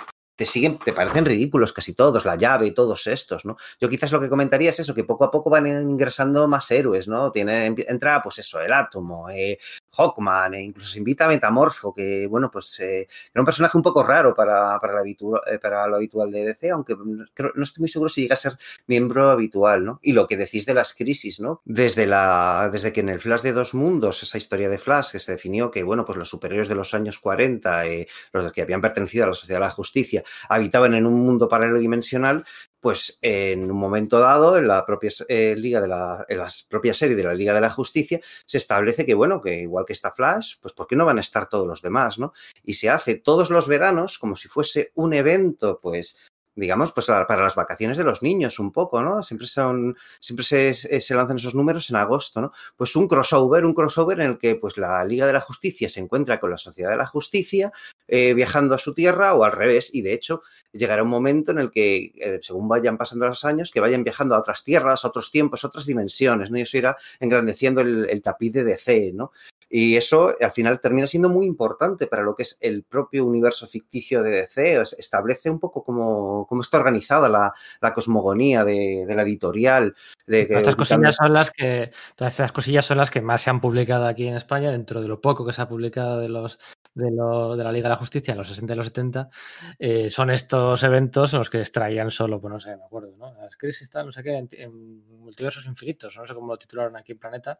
te siguen, te parecen ridículos casi todos, la llave y todos estos, ¿no? Yo quizás lo que comentaría es eso, que poco a poco van ingresando más héroes, ¿no? Tiene, entra, pues eso, el átomo, eh, Hawkman, e incluso se invita a Metamorfo, que, bueno, pues eh, era un personaje un poco raro para, para, eh, lo habitual de DC, aunque no estoy muy seguro si llega a ser miembro habitual, ¿no? Y lo que decís de las crisis, ¿no? Desde, la, desde que en el Flash de dos mundos, esa historia de Flash, que se definió que, bueno, pues los superiores de los años 40, eh, los que habían pertenecido a la Sociedad de la Justicia, habitaban en un mundo paralelo dimensional, pues en un momento dado, en la propia eh, liga de la, en la propia serie de la Liga de la Justicia, se establece que, bueno, que igual que está Flash, pues ¿por qué no van a estar todos los demás, no? Y se hace todos los veranos como si fuese un evento, pues, digamos, pues para las vacaciones de los niños un poco, ¿no? Siempre son, siempre se, se, lanzan esos números en agosto, ¿no? Pues un crossover, un crossover en el que pues la Liga de la Justicia se encuentra con la Sociedad de la Justicia eh, viajando a su tierra o al revés y de hecho llegará un momento en el que eh, según vayan pasando los años que vayan viajando a otras tierras, a otros tiempos, a otras dimensiones, ¿no? Y eso irá engrandeciendo el, el tapiz de DC, ¿no? Y eso al final termina siendo muy importante para lo que es el propio universo ficticio de DC. Establece un poco cómo, cómo está organizada la, la cosmogonía de, de, la editorial. De que, estas cosillas son las que todas estas cosillas son las que más se han publicado aquí en España, dentro de lo poco que se ha publicado de los de, lo, de la Liga de la Justicia en los 60 y los 70, eh, son estos eventos en los que extraían solo, pues no sé, me acuerdo, ¿no? Las crisis, tal, no sé qué, en, en multiversos infinitos, no sé cómo lo titularon aquí en Planeta,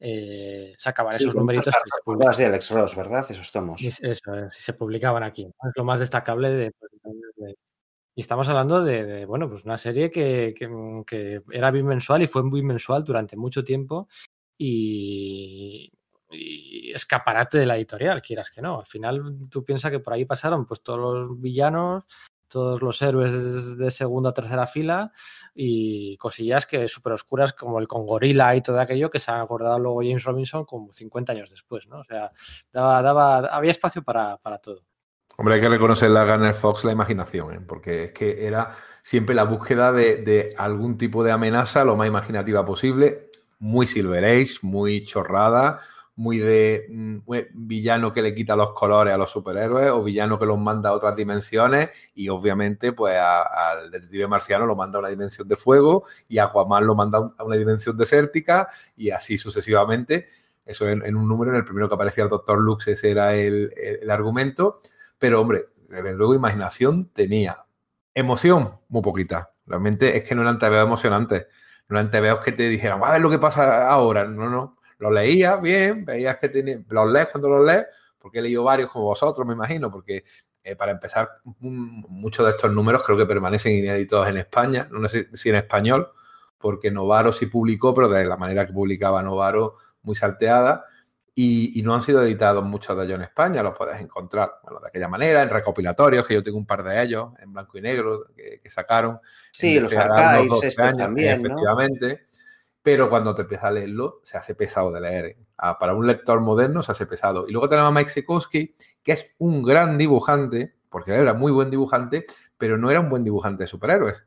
eh, sacaban sí, esos numeritos. Las de Alex Ross, ¿verdad? Esos tomos. Eso, eh, se publicaban aquí. Es lo más destacable de, de y estamos hablando de, de, bueno, pues una serie que, que, que, era bimensual y fue bimensual durante mucho tiempo y, y, escaparate de la editorial, quieras que no. Al final tú piensas que por ahí pasaron pues todos los villanos, todos los héroes de segunda o tercera fila y cosillas que súper oscuras como el con Gorila y todo aquello que se han acordado luego James Robinson como 50 años después, ¿no? O sea, daba, daba, había espacio para, para todo. Hombre, hay que reconocerle a Garner Fox la imaginación, ¿eh? porque es que era siempre la búsqueda de, de, algún tipo de amenaza lo más imaginativa posible, muy Silver Age, muy chorrada, muy de muy villano que le quita los colores a los superhéroes o villano que los manda a otras dimensiones y obviamente pues al detective marciano lo manda a una dimensión de fuego y Aquaman lo manda a una dimensión desértica y así sucesivamente. Eso en, un número, en el primero que aparecía el Doctor Lux, ese era el, el, argumento. Pero, hombre, desde luego imaginación tenía. Emoción, muy poquita. Realmente es que no eran TVOs emocionantes. No eran TVOs que te dijeran, a ver lo que pasa ahora. No, no. Lo leías bien, veías que tenía, los lees cuando los lees, porque he leído varios como vosotros, me imagino, porque eh, para empezar, muchos de estos números creo que permanecen inéditos en España, no sé si en español, porque Novaro sí publicó, pero de la manera que publicaba Novaro, muy salteada. Y, y, no han sido editados muchos de ellos en España, los podés encontrar bueno, de aquella manera, en recopilatorios, que yo tengo un par de ellos, en blanco y negro, que, que sacaron. Sí, los archives, estos años, también, efectivamente. Pero cuando te empiezas a leerlo, se hace pesado de leer. Ah, para un lector moderno se hace pesado. Y luego tenemos a Mike Sekowski, que es un gran dibujante, porque era muy buen dibujante, pero no era un buen dibujante de superhéroes.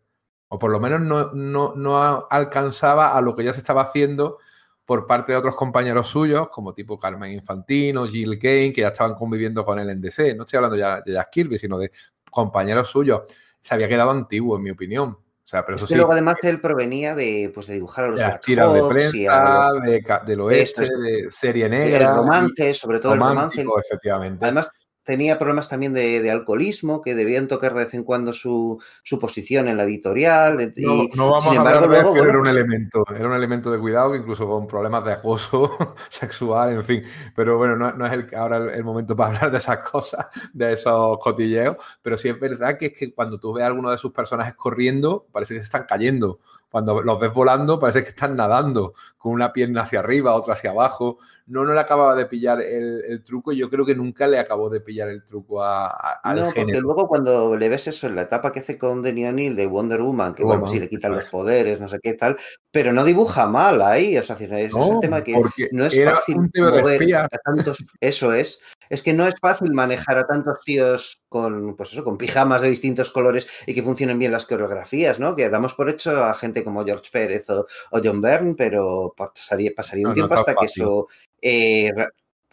O por lo menos no, no, no alcanzaba a lo que ya se estaba haciendo por parte de otros compañeros suyos, como tipo Carmen Infantino, Jill Kane, que ya estaban conviviendo con él en DC. No estoy hablando ya de Jack Kirby, sino de compañeros suyos. Se había quedado antiguo, en mi opinión. O sea, pero eso sí, luego además él provenía de, pues, de dibujar a los de tiras de prensa, de, del oeste, de serie negra. El romance, sobre todo el romance. Efectivamente. Además, tenía problemas también de, alcoholismo, que debían tocar de vez en cuando su, posición en la editorial. Y, no, vamos a hablar de que era un pues elemento, era un elemento de cuidado que incluso con problemas de acoso (laughs) sexual, en fin. Pero bueno, no, es el, ahora el, momento para (laughs) hablar de esas cosas, de esos cotilleos, pero sí es verdad que es que cuando tú ves a alguno de sus personajes corriendo, parece que se están cayendo. Cuando los ves volando, parece que están nadando, con una pierna hacia arriba, otra hacia abajo. No, no le acababa de pillar el, truco y yo creo que nunca le acabó de pillar el truco a, al no, porque luego cuando le ves eso en la etapa que hace con Denny O'Neill de Wonder Woman, que bueno, sí le quitan los poderes, no sé qué tal, pero no dibuja mal ahí. O sea, es, el tema que no es fácil mover a tantos. Eso es. Es que no es fácil manejar a tantos tíos con, pues eso, con pijamas de distintos colores y que funcionen bien las coreografías, ¿no? Que damos por hecho a gente como George Pérez o, John Byrne, pero pasaría, pasaría un tiempo hasta que eso... Eh,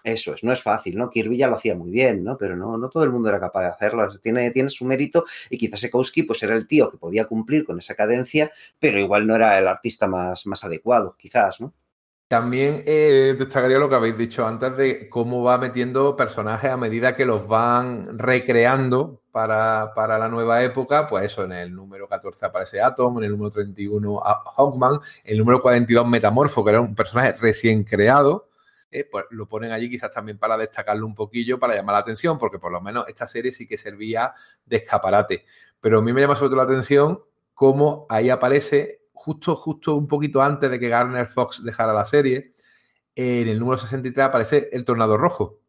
eso es, no es fácil, ¿no? Kirby ya lo hacía muy bien, ¿no? Pero no, no todo el mundo era capaz de hacerlo. Tiene, tiene su mérito y quizás Sekowski pues era el tío que podía cumplir con esa cadencia, pero igual no era el artista más, más adecuado, quizás, ¿no? También eh, destacaría lo que habéis dicho antes de cómo va metiendo personajes a medida que los van recreando para, la nueva época. Pues eso, en el número 14 aparece Atom, en el número 31 Hawkman, el número 42 Metamorfo, que era un personaje recién creado. Eh, pues lo ponen allí quizás también para destacarlo un poquillo, para llamar la atención, porque por lo menos esta serie sí que servía de escaparate. Pero a mí me llama sobre todo la atención cómo ahí aparece justo, justo un poquito antes de que Garner Fox dejara la serie, en el número 63 aparece el Tornado Rojo,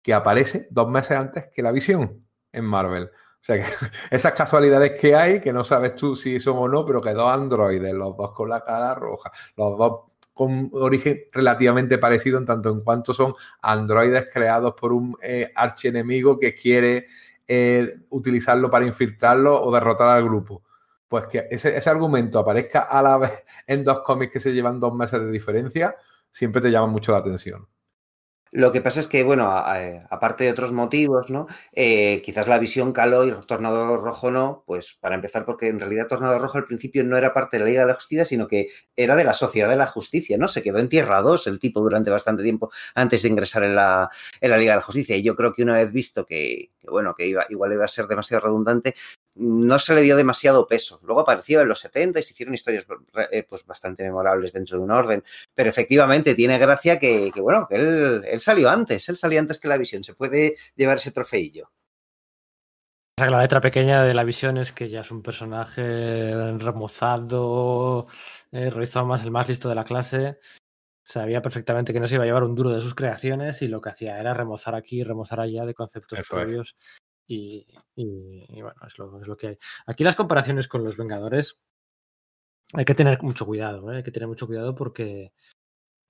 que aparece dos meses antes que la visión en Marvel. O sea que (laughs) esas casualidades que hay, que no sabes tú si son o no, pero que dos androides, los dos con la cara roja, los dos con origen relativamente parecido en tanto en cuanto son androides creados por un eh, archienemigo que quiere eh, utilizarlo para infiltrarlo o derrotar al grupo pues que ese, argumento aparezca a la vez (laughs) en dos cómics que se llevan dos meses de diferencia, siempre te llama mucho la atención. Lo que pasa es que, bueno, aparte de otros motivos, ¿no? Eh, quizás la visión caló y Tornado Rojo no, pues para empezar, porque en realidad Tornado Rojo al principio no era parte de la Liga de la Justicia, sino que era de la Sociedad de la Justicia, ¿no? Se quedó en Tierra 2 el tipo durante bastante tiempo antes de ingresar en la, en la Liga de la Justicia. Y yo creo que una vez visto que, bueno, que iba, igual iba a ser demasiado redundante, no se le dio demasiado peso. Luego apareció en los 70 y se hicieron historias eh, pues, bastante memorables dentro de un orden. Pero efectivamente tiene gracia que, bueno, que él, salió antes, él salió antes que la visión. Se puede llevar ese trofeillo. La letra pequeña de la visión es que ya es un personaje remozado, eh, más el más listo de la clase. Sabía perfectamente que no se iba a llevar un duro de sus creaciones y lo que hacía era remozar aquí, remozar allá de conceptos propios. Y, bueno, es lo, que hay. Aquí las comparaciones con los Vengadores hay que tener mucho cuidado, ¿eh? hay que tener mucho cuidado porque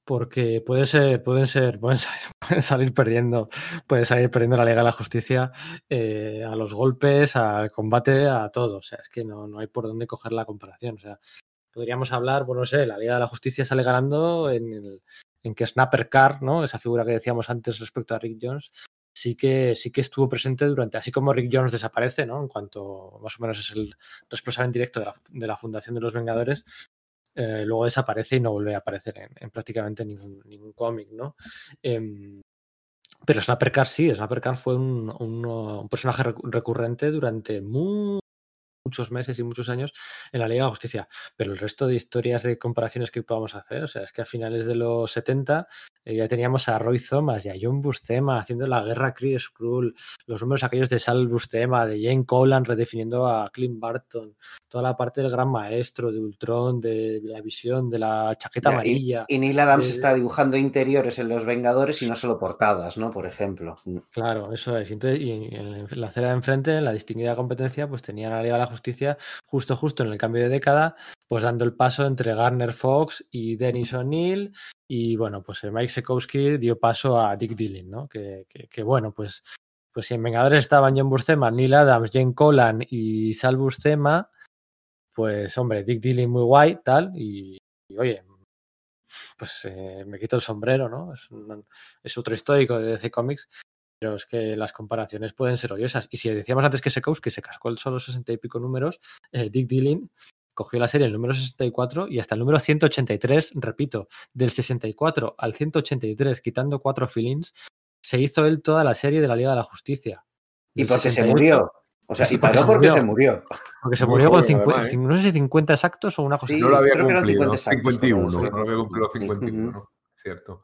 porque puede ser, pueden ser, (laughs) pueden salir, perdiendo, puede salir perdiendo la Liga de la Justicia eh, a los golpes, al combate, a todo. O sea, es que no, no hay por dónde coger la comparación. O sea, podríamos hablar, bueno, no sé, la Liga de la Justicia sale ganando en, el, en que Snapper Carr, ¿no? Esa figura que decíamos antes respecto a Rick Jones, sí que, sí que estuvo presente durante, así como Rick Jones desaparece, ¿no? En cuanto más o menos es el responsable directo de la, Fundación de los Vengadores, eh, luego desaparece y no vuelve a aparecer en, prácticamente ningún, ningún cómic, ¿no? Eh, pero Snappercar sí, Snappercar fue un, un, un, personaje recurrente durante muy, muchos meses y muchos años en la Liga de Justicia. Pero el resto de historias de comparaciones que podamos hacer, o sea, es que a finales de los 70 eh, ya teníamos a Roy Thomas y a John Buscema haciendo la guerra Kree Skrull, los números aquellos de Sal Buscema, de Jane Colan redefiniendo a Clint Barton, toda la parte del gran maestro, de Ultron, de, la visión, de la chaqueta amarilla. Y, Neil Adams está dibujando interiores en Los Vengadores y no solo portadas, ¿no? Por ejemplo. Claro, eso es. y en la acera de enfrente, en la distinguida competencia, pues tenía la Liga de la Justicia justo, justo en el cambio de década, pues dando el paso entre Garner Fox y Dennis O'Neill. Y bueno, pues Mike Sekowski dio paso a Dick Dillon, ¿no? Que, bueno, pues, pues si en Vengadores estaban John Buscema, Neil Adams, Jane Colan y Sal Buscema, pues hombre, Dick Dilling muy guay, tal, y, oye, pues eh, me quito el sombrero, ¿no? Es otro histórico de DC Comics, pero es que las comparaciones pueden ser odiosas. Y si decíamos antes que Sekowski se cascó el solo 60 y pico números, eh, Dick Dilling cogió la serie el número 64 y hasta el número 183, repito, del 64 al 183, quitando cuatro fillings, se hizo él toda la serie de la Liga de la Justicia. Y porque se 68, murió. O sea, y porque paró se porque murió. se murió. Porque se murió con joven, 50, además, ¿eh? no sé si 50 exactos o una cosa Sí. No lo había creo que eran cumplido. 50 exactos, 51, cuando no lo había cumplido Sí. 51, Ujú. ¿no? Cierto.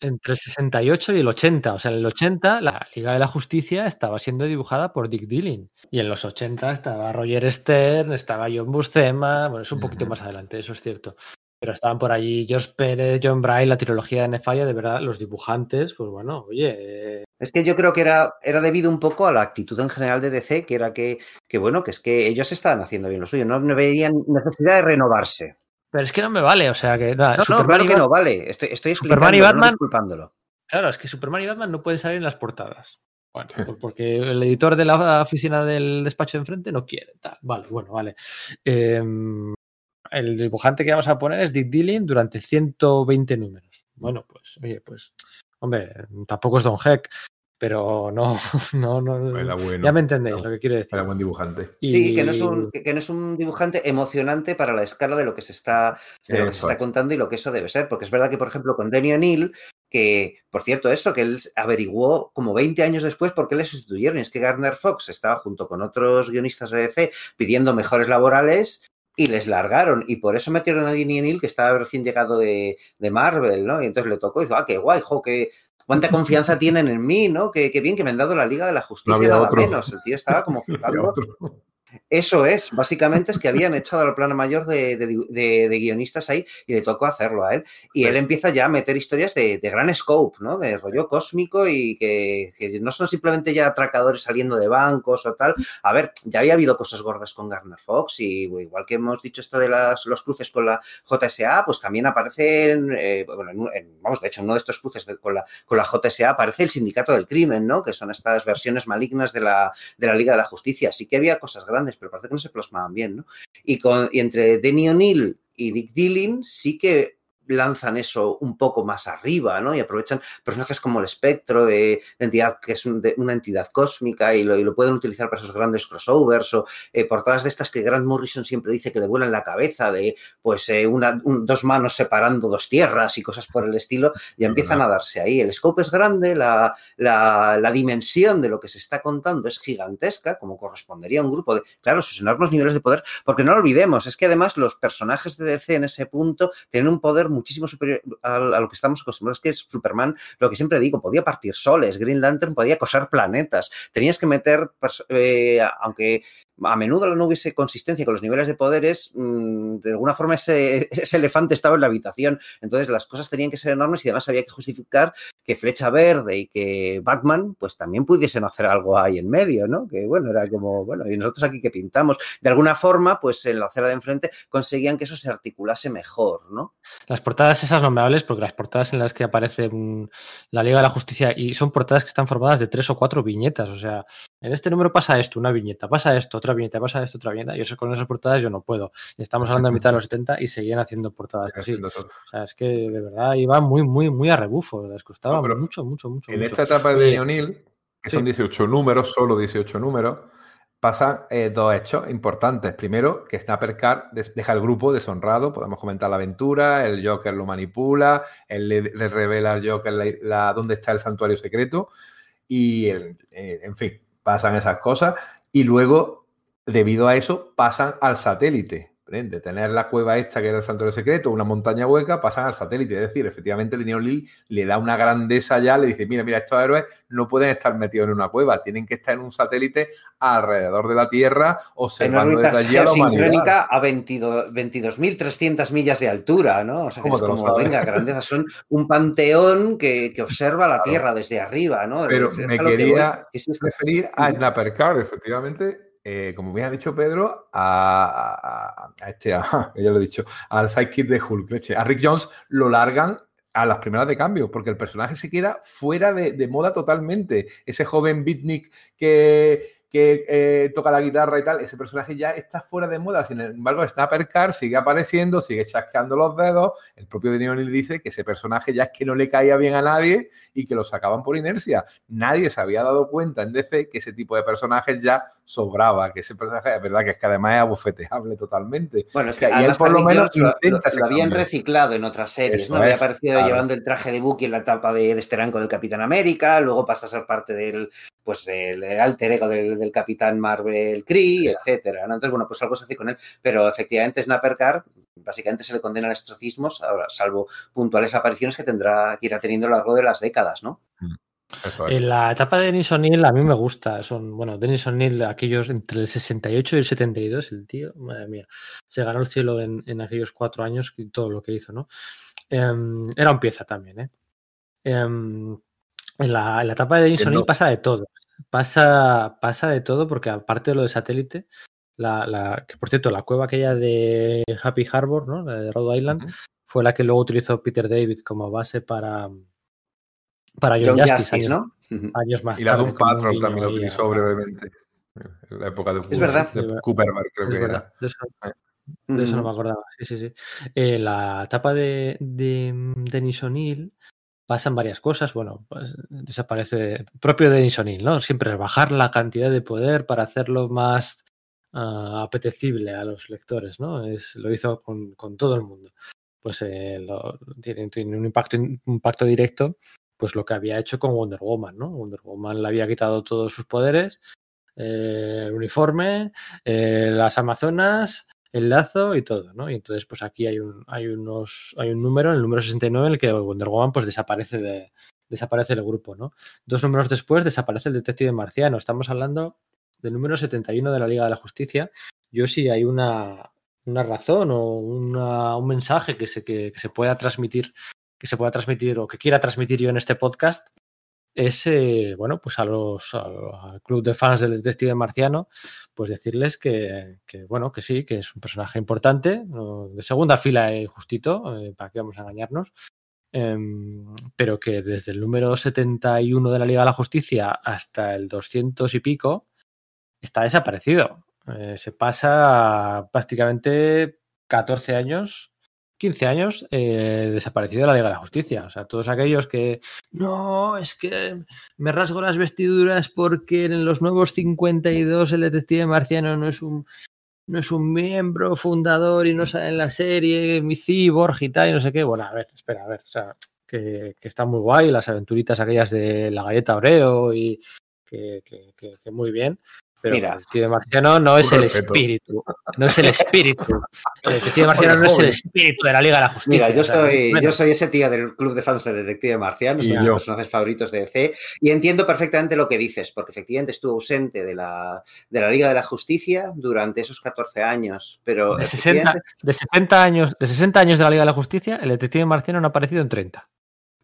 Entre el 68 y el 80. O sea, en el 80 la Liga de la Justicia estaba siendo dibujada por Dick Dilling. Y en los 80 estaba Roger Stern, estaba John Buscema. Bueno, es un poquito más adelante, eso es cierto. Pero estaban por allí George Pérez, John Bray, la trilogía de Nefaya, de verdad, los dibujantes, pues bueno, oye, eh, Es que yo creo que era, era debido un poco a la actitud en general de DC, que era que, que, bueno, que es que ellos estaban haciendo bien lo suyo, no veían necesidad de renovarse. Pero es que no me vale, o sea que nada, No, no, Superman claro y que Bat- no, vale. Estoy, estoy Superman y explicando, no Batman- disculpándolo. Claro, es que Superman y Batman no pueden salir en las portadas. Bueno, por- porque el editor de la oficina del despacho de enfrente no quiere. Tal. Vale, bueno, vale. Em, el dibujante que vamos a poner es Dick Dilling durante 120 números. Bueno, pues, oye, pues, hombre, tampoco es Don Heck, pero (laughs) no, no, no. Era bueno. ya me entendéis Era- lo que quiero decir. Era buen dibujante. Sí, que no, es un, que no es un dibujante emocionante para la escala de lo que se está, de lo que se está es. contando y lo que eso debe ser. Porque es verdad que, por ejemplo, con Denny O'Neill, que, por cierto, eso, que él averiguó como 20 años después por qué le sustituyeron. Y es que Gardner Fox estaba junto con otros guionistas de DC pidiendo mejores laborales y les largaron. Y por eso metieron a Denny O'Neill, que estaba recién llegado de, de Marvel, ¿no? Y entonces le tocó y dijo, ah, qué guay, jo, qué... Cuánta confianza tienen en mí, ¿no? Qué, qué bien que me han dado la Liga de la Justicia, había nada otro. menos. El tío estaba como (laughs) flipando. Eso es, básicamente es que habían echado al plano mayor de, de- de- de guionistas ahí y le tocó hacerlo a él. Y él empieza ya a meter historias de, de gran scope, ¿no? De rollo cósmico y que, que no son simplemente ya atracadores saliendo de bancos o tal. A ver, ya había habido cosas gordas con Garner Fox y igual que hemos dicho esto de las, los cruces con la JSA, pues también aparecen, eh, bueno, en un- en- vamos, de hecho, en uno de estos cruces con, la, con la JSA aparece el Sindicato del Crimen, ¿no? Que son estas versiones malignas de la, de la Liga de la Justicia. Sí que había cosas grandes, pero parece que no se plasmaban bien, ¿no? Y, con, y entre Denny O'Neill y Dick Dilling sí que lanzan eso un poco más arriba, ¿no? Y aprovechan personajes como el espectro de, de entidad, que es un- de una entidad cósmica y lo, y lo pueden utilizar para esos grandes crossovers o eh, portadas de estas que Grant Morrison siempre dice que le vuelan la cabeza de pues eh, una, un- dos manos separando dos tierras y cosas por el estilo, y empiezan a darse ahí. El scope es grande, la, la, la dimensión de lo que se está contando es gigantesca, como correspondería a un grupo de, claro, sus enormes niveles de poder, porque no lo olvidemos, es que además los personajes de DC en ese punto tienen un poder muchísimo superior a, lo que estamos acostumbrados, que es Superman, lo que siempre digo, podía partir soles, Green Lantern podía coser planetas, tenías que meter, eh, aunque a menudo no hubiese consistencia con los niveles de poderes, mm, de alguna forma ese, (laughs) ese elefante estaba en la habitación, entonces las cosas tenían que ser enormes y además había que justificar que Flecha Verde y que Batman pues también pudiesen hacer algo ahí en medio, ¿no? Que bueno, era como, bueno, y nosotros aquí que pintamos. De alguna forma, pues en la acera de enfrente conseguían que eso se articulase mejor, ¿no? Las portadas esas no me hables porque las portadas en las que aparece mm, la Liga de la Justicia y son portadas que están formadas de tres o cuatro viñetas. O sea, en este número pasa esto, una viñeta, pasa esto, otra viñeta, pasa esto, otra viñeta. Y eso con esas portadas yo no puedo. Estamos hablando de mitad de los 70 y seguían haciendo portadas así. O sea, es que de verdad iba muy, muy, muy a rebufo. Les costaba No, mucho, mucho, mucho. En mucho. esta etapa de O'Neill, que sí. son 18 números, solo 18 números, pasan eh, dos hechos importantes. Primero, que Snapper Card deja el grupo deshonrado, podemos comentar la aventura, el Joker lo manipula, él le, le revela al Joker la, la- dónde está el santuario secreto y, el- eh, en fin, pasan esas cosas. Y luego, debido a eso, pasan al satélite. De tener la cueva esta que era el santuario secreto, una montaña hueca, pasan al satélite. Es decir, efectivamente, Linneo Lee le da una grandeza ya, le dice, mira, mira, estos héroes no pueden estar metidos en una cueva, tienen que estar en un satélite alrededor de la Tierra, observando desde allí a la humanidad. geosincrónica a 22 22.300 millas de altura, ¿no? O sea, que ¿Cómo es te lo como, venga, grandeza, son un panteón que, que observa la Claro. Tierra desde arriba, ¿no? Pero Es me que quería voy, que sí, es referir a Snapper Card, efectivamente, eh, como bien ha dicho Pedro, a, este, (laughs) a, ya lo he dicho, al sidekick de Hulk. A Rick Jones lo largan a las primeras de cambio, porque el personaje se queda fuera de, de moda totalmente. Ese joven beatnik que, que eh, toca la guitarra y tal, ese personaje ya está fuera de moda. Sin embargo, Snapper Car sigue apareciendo, sigue chasqueando los dedos. El propio Denis O'Neill dice que ese personaje ya es que no le caía bien a nadie y que lo sacaban por inercia. Nadie se había dado cuenta en DC que ese tipo de personajes ya sobraba, que ese personaje, es verdad que es que además es abofeteable totalmente. Bueno, es que y él por lo menos lo, intenta lo, habían reciclado en otras series, ¿no? Había aparecido llevando el traje de Bucky en la etapa de, de Esteranco del Capitán América, luego pasa a ser parte del, pues el alter ego del, del Capitán Marvel Kree, etcétera. ¿no? Entonces, bueno, pues algo se hace con él. Pero efectivamente, Snapper Car básicamente se le condena al estrocismos, salvo puntuales apariciones que tendrá que irá teniendo a lo largo de las décadas, ¿no? Mm, eso es. En la etapa de Denis O'Neill a mí me gusta. Son, bueno, Denis O'Neill, aquellos entre el 68 y el 72, el tío, madre mía, se ganó el cielo en, en aquellos cuatro años y todo lo que hizo, ¿no? Eh, era un pieza también, ¿eh? eh en, la, en la, etapa de Denis O'Neill pasa de todo. Pasa, pasa de todo porque aparte de lo de satélite, la, la, que por cierto, la cueva aquella de Happy Harbor, ¿no? La de Rhode Island, uh -huh. fue la que luego utilizó Peter David como base para, para John, John Justice, Justice años, ¿no? años más y la tarde. Doom Patrol también la utilizó brevemente. En la época de, es verdad. de creo es que verdad. era. De eso, de eso, no me acordaba. Sí, sí, sí. Eh, la etapa de, de Denis O'Neill pasan varias cosas. Bueno, pues desaparece propio Denis O'Neill, ¿no? Siempre bajar la cantidad de poder para hacerlo más uh, apetecible a los lectores, ¿no? Es, lo hizo con, con todo el mundo. Pues eh, lo, tiene, un impacto, impacto directo, pues lo que había hecho con Wonder Woman, ¿no? Wonder Woman le había quitado todos sus poderes, eh, el uniforme, eh, las Amazonas, el lazo y todo, ¿no? Y entonces, pues aquí hay un, hay unos, hay un número, el número 69, en el que Wonder Woman pues desaparece de, desaparece el grupo, ¿no? Dos números después desaparece el detective marciano. Estamos hablando del número 71 de la Liga de la Justicia. Yo sí hay una, una razón o una, un mensaje que se, que, que, se pueda transmitir, que se pueda transmitir o que quiera transmitir yo en este podcast, es, eh, bueno, pues a los, al club de fans del detective marciano, pues decirles que, que, bueno, que sí, que es un personaje importante, de segunda fila eh, justito, eh, para que vamos a engañarnos, eh, pero que desde el número 71 de la Liga de la Justicia hasta el 200 y pico está desaparecido. Eh, se pasa prácticamente 14 años 15 años eh, desaparecido de la Liga de la Justicia. O sea, todos aquellos que no, es que me rasgo las vestiduras porque en los nuevos 52 el detective marciano no es un no es un miembro fundador y no sale en la serie, mi cyborg y tal, y no sé qué. Bueno, a ver, espera, a ver, o sea, que, que está muy guay, las aventuritas aquellas de la galleta Oreo y que, que muy bien, pero Mira, el detective marciano no es el respeto. espíritu. No es el espíritu. (laughs) El detective marciano no es el espíritu de la Liga de la Justicia. Mira, yo soy, bueno, yo soy ese tío del club de fans del Detective Marciano, Y soy uno de los personajes favoritos de DC, y entiendo perfectamente lo que dices, porque efectivamente estuvo ausente de la, de la Liga de la Justicia durante esos 14 años, pero de, 60, de, 60 años, de 60 años de la Liga de la Justicia, el detective marciano no ha aparecido en 30.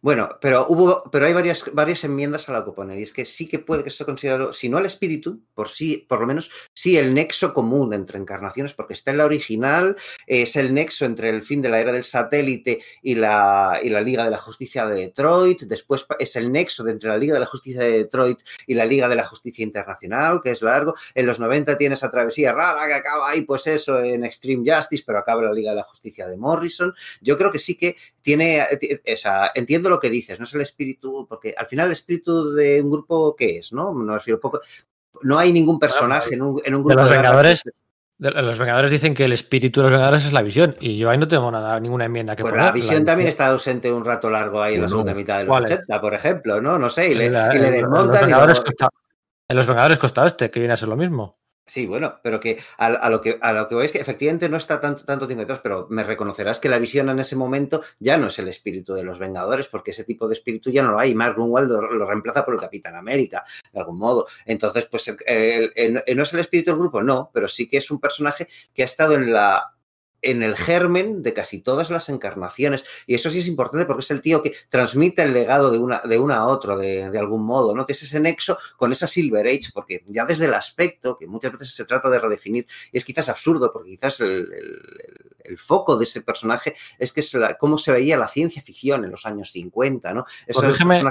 Bueno, pero hubo, pero hay varias, varias enmiendas a la que poner, y es que sí que puede que sea considerado, si no el espíritu, por sí, por lo menos, sí el nexo común entre encarnaciones, porque está en la original, es el nexo entre el fin de la era del satélite y la, y la Liga de la Justicia de Detroit, después es el nexo de entre la Liga de la Justicia de Detroit y la Liga de la Justicia Internacional, que es largo, en los 90 tiene esa travesía rara que acaba ahí, pues eso, en Extreme Justice, pero acaba la Liga de la Justicia de Morrison, yo creo que sí que tiene, o sea, entiendo lo que dices, no es el espíritu, porque al final el espíritu de un grupo, ¿qué es? No, me refiero poco, no hay ningún personaje en un, en un grupo de los de Vengadores. De los Vengadores dicen que el espíritu de los Vengadores es la visión, y yo ahí no tengo nada, ninguna enmienda que pues poner. La visión la también está ausente un rato largo ahí en la segunda mitad de los 80, por ejemplo, ¿no? No sé, y le, la, y le desmontan. En los, Vengadores, y luego... en los Vengadores Costa Este, que viene a ser lo mismo. Sí, bueno, pero que a, lo que a lo que voy es que efectivamente no está tanto, tanto tiempo detrás, pero me reconocerás que la visión en ese momento ya no es el espíritu de los Vengadores, porque ese tipo de espíritu ya no lo hay. Mark Grunwald lo, reemplaza por el Capitán América, de algún modo. Entonces, pues el, no es el espíritu del grupo, no, pero sí que es un personaje que ha estado en la en el germen de casi todas las encarnaciones. Y eso sí es importante porque es el tío que transmite el legado de una, de una a otro, de, de, algún modo, ¿no? Que es ese nexo con esa Silver Age, porque ya desde el aspecto, que muchas veces se trata de redefinir, y es quizás absurdo, porque quizás el, el, el foco de ese personaje es que es la, cómo se veía la ciencia ficción en los años 50, ¿no? Eso corrígeme,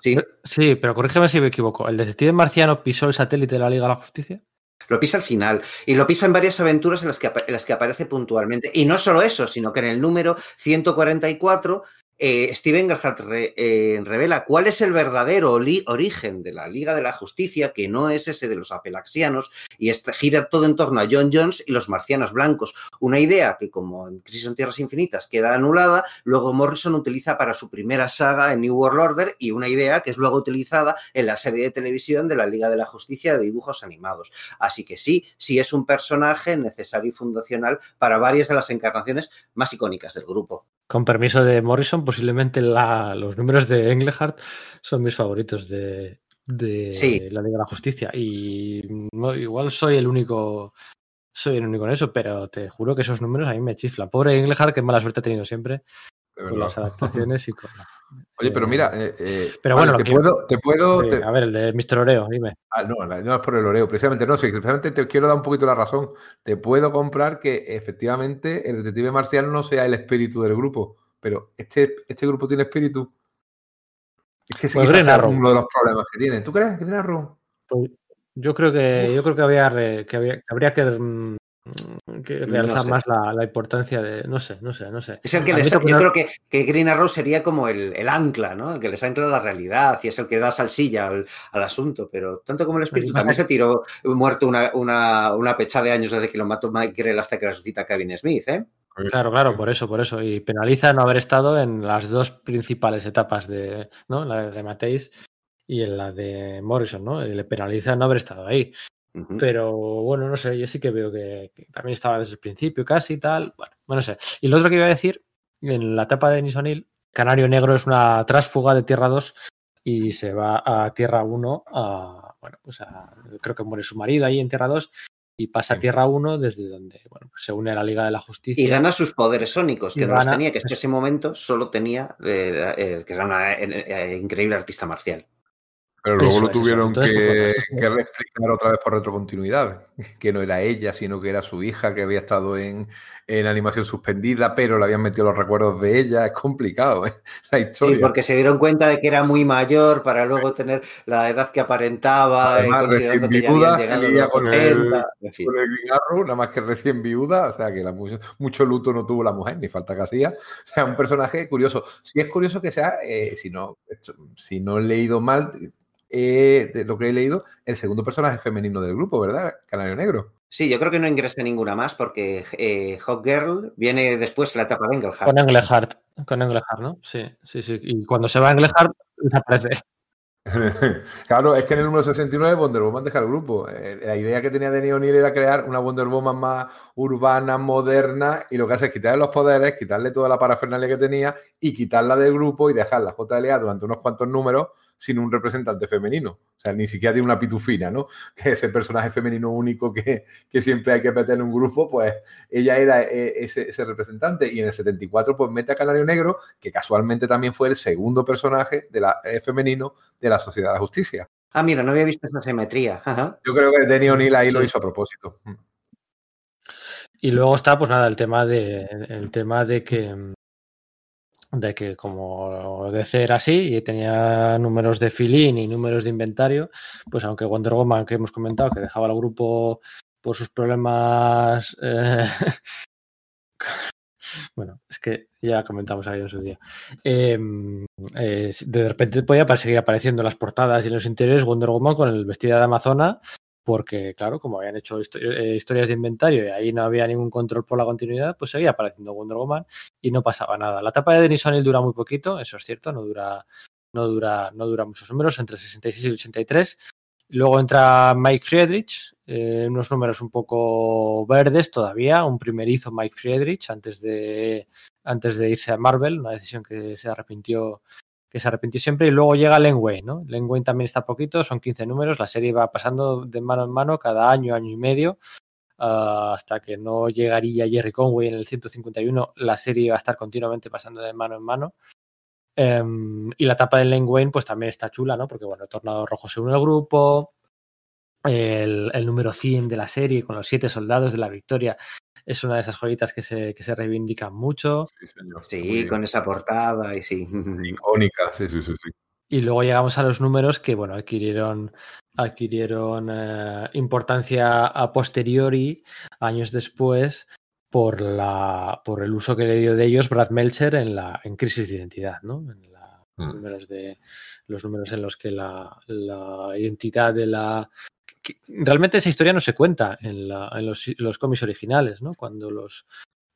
¿sí? sí, pero corrígeme si me equivoco. ¿El detective marciano pisó el satélite de la Liga de la Justicia? Lo pisa al final y lo pisa en varias aventuras en las que, en las que aparece puntualmente. Y no solo eso, sino que en el número 144 eh, Steven Gerhardt eh, revela cuál es el verdadero origen de la Liga de la Justicia, que no es ese de los apelaxianos, y este, gira todo en torno a John Jones y los marcianos blancos. Una idea que, como en Crisis en Tierras Infinitas, queda anulada, luego Morrison utiliza para su primera saga en New World Order, y una idea que es luego utilizada en la serie de televisión de la Liga de la Justicia de dibujos animados. Así que sí, sí es un personaje necesario y fundacional para varias de las encarnaciones más icónicas del grupo. Con permiso de Morrison, posiblemente los números de Englehart son mis favoritos de, la Liga de la Justicia. Y igual soy el único. Soy el único en eso, pero te juro que esos números a mí me chiflan. Pobre Englehart, que mala suerte ha tenido siempre con las adaptaciones y (laughs) con. Oye, pero mira, eh, eh, pero bueno, te, puedo, te puedo. A ver, el de Mr. Oreo, dime. Ah, no, no es por el Oreo, precisamente no, sí, precisamente te quiero dar un poquito la razón. Te puedo comprar que efectivamente el detective marciano no sea el espíritu del grupo, pero este, este grupo tiene espíritu. Es que pues es uno de los problemas que tiene. ¿Tú crees, Green Arrow? Pues yo creo que, yo creo que, había, que, habría que mm, que realzar más la, importancia de. No sé, no sé, no sé. Es el que yo creo que, que, Green Arrow sería como el, ancla, ¿no? El que les ancla la realidad y es el que da salsilla al, asunto, pero tanto como el espíritu también se tiró muerto una, una, una pecha de años desde que lo mató Mike Grell hasta que resucita Kevin Smith, ¿eh? Claro, claro, por eso, por eso. Y penaliza no haber estado en las dos principales etapas de, ¿no? La de Mateis y en la de Morrison, ¿no? Le penaliza no haber estado ahí. Pero bueno, no sé, yo sí que veo que, también estaba desde el principio casi y tal. Bueno, no sé. Y lo otro que iba a decir, en la etapa de Nisonil, Canario Negro es una trasfuga de Tierra 2 y se va a Tierra 1 a, bueno, pues a, creo que muere su marido ahí en Tierra 2 y pasa a Tierra 1 desde donde bueno, pues se une a la Liga de la Justicia. Y gana sus poderes sónicos, que no los tenía, que en ese momento solo tenía, eh, eh, que era una eh, increíble artista marcial. Pero luego lo tuvieron que, que, reexplicar otra vez por retrocontinuidad, (laughs) que no era ella, sino que era su hija que había estado en, en animación suspendida, pero le habían metido los recuerdos de ella. Es complicado ¿eh? (laughs) la historia. Sí, porque se dieron cuenta de que era muy mayor para luego tener la edad que aparentaba. Además, recién viuda, salía con, con el guigarro, nada más que recién viuda, o sea que la, mucho, mucho, luto no tuvo la mujer, ni falta que hacía. O sea, un personaje curioso. Si es curioso que sea, eh, si, no, si no he leído mal, eh, de lo que he leído, el segundo personaje femenino del grupo, ¿verdad? Canario Negro. Sí, yo creo que no ingresa ninguna más porque eh, Hot Girl viene después de la etapa de Engelhardt. Con Engelhardt, con Engelhardt, ¿no? Sí, sí, sí. Y cuando se va a Engelhardt, desaparece. (laughs) claro, es que en el número 69 Wonder Woman deja el grupo. Eh, la idea que tenía de O'Neill era crear una Wonder Woman más urbana, moderna, y lo que hace es quitarle los poderes, quitarle toda la parafernalia que tenía y quitarla del grupo y dejarla JLA durante unos cuantos números sin un representante femenino. O sea, ni siquiera tiene una pitufina, ¿no? (laughs) Que es el personaje femenino único que, siempre hay que meter en un grupo, pues ella era eh, ese, representante. Y en el 74, pues mete a Canario Negro, que casualmente también fue el segundo personaje de la, eh, femenino de la Sociedad de la Justicia. Ah, mira, no había visto esa simetría. Yo creo que Denny O'Neill ahí lo hizo a propósito. Y luego está, pues nada, el tema de, el tema de que de que como DC era así y tenía números de filín y números de inventario, pues aunque Wonder Woman, que hemos comentado, que dejaba al grupo por sus problemas... Eh, bueno, es que ya comentamos ahí en su día. Em, de repente podía seguir apareciendo en las portadas y en los interiores Wonder Woman con el vestido de Amazona porque, claro, como habían hecho eh, historias de inventario y ahí no había ningún control por la continuidad, pues seguía apareciendo Wonder Woman y no pasaba nada. La etapa de Denis O'Neill dura muy poquito, eso es cierto, no dura, no dura, no dura muchos números, entre 66 y 83. Luego entra Mike Friedrich, eh, unos números un poco verdes todavía, un primerizo Mike Friedrich antes de, antes de irse a Marvel, una decisión que se arrepintió que se arrepintió siempre. Y luego llega Len Wayne, ¿no? Len Wayne también está poquito, son 15 números, la serie va pasando de mano en mano cada año, año y medio, uh, hasta que no llegaría Jerry Conway en el 151, la serie va a estar continuamente pasando de mano en mano. Um, y la etapa de Len Wayne, pues también está chula, ¿no? Porque, bueno, Tornado Rojo se une grupo, el, el, número 100 de la serie con los siete soldados de la victoria es una de esas joyitas que se, que se reivindican mucho. Sí, señor. Sí, con esa portada y sí. Icónica, sí, sí, sí, sí. Y luego llegamos a los números que, bueno, adquirieron, adquirieron eh, importancia a posteriori, años después, por, la, por el uso que le dio de ellos Brad Melcher en, la, en Crisis de Identidad, ¿no? En la, Mm. números de, los números en los que la, la identidad de la... que- realmente esa historia no se cuenta en, la- en los, los cómics originales, ¿no? Cuando los,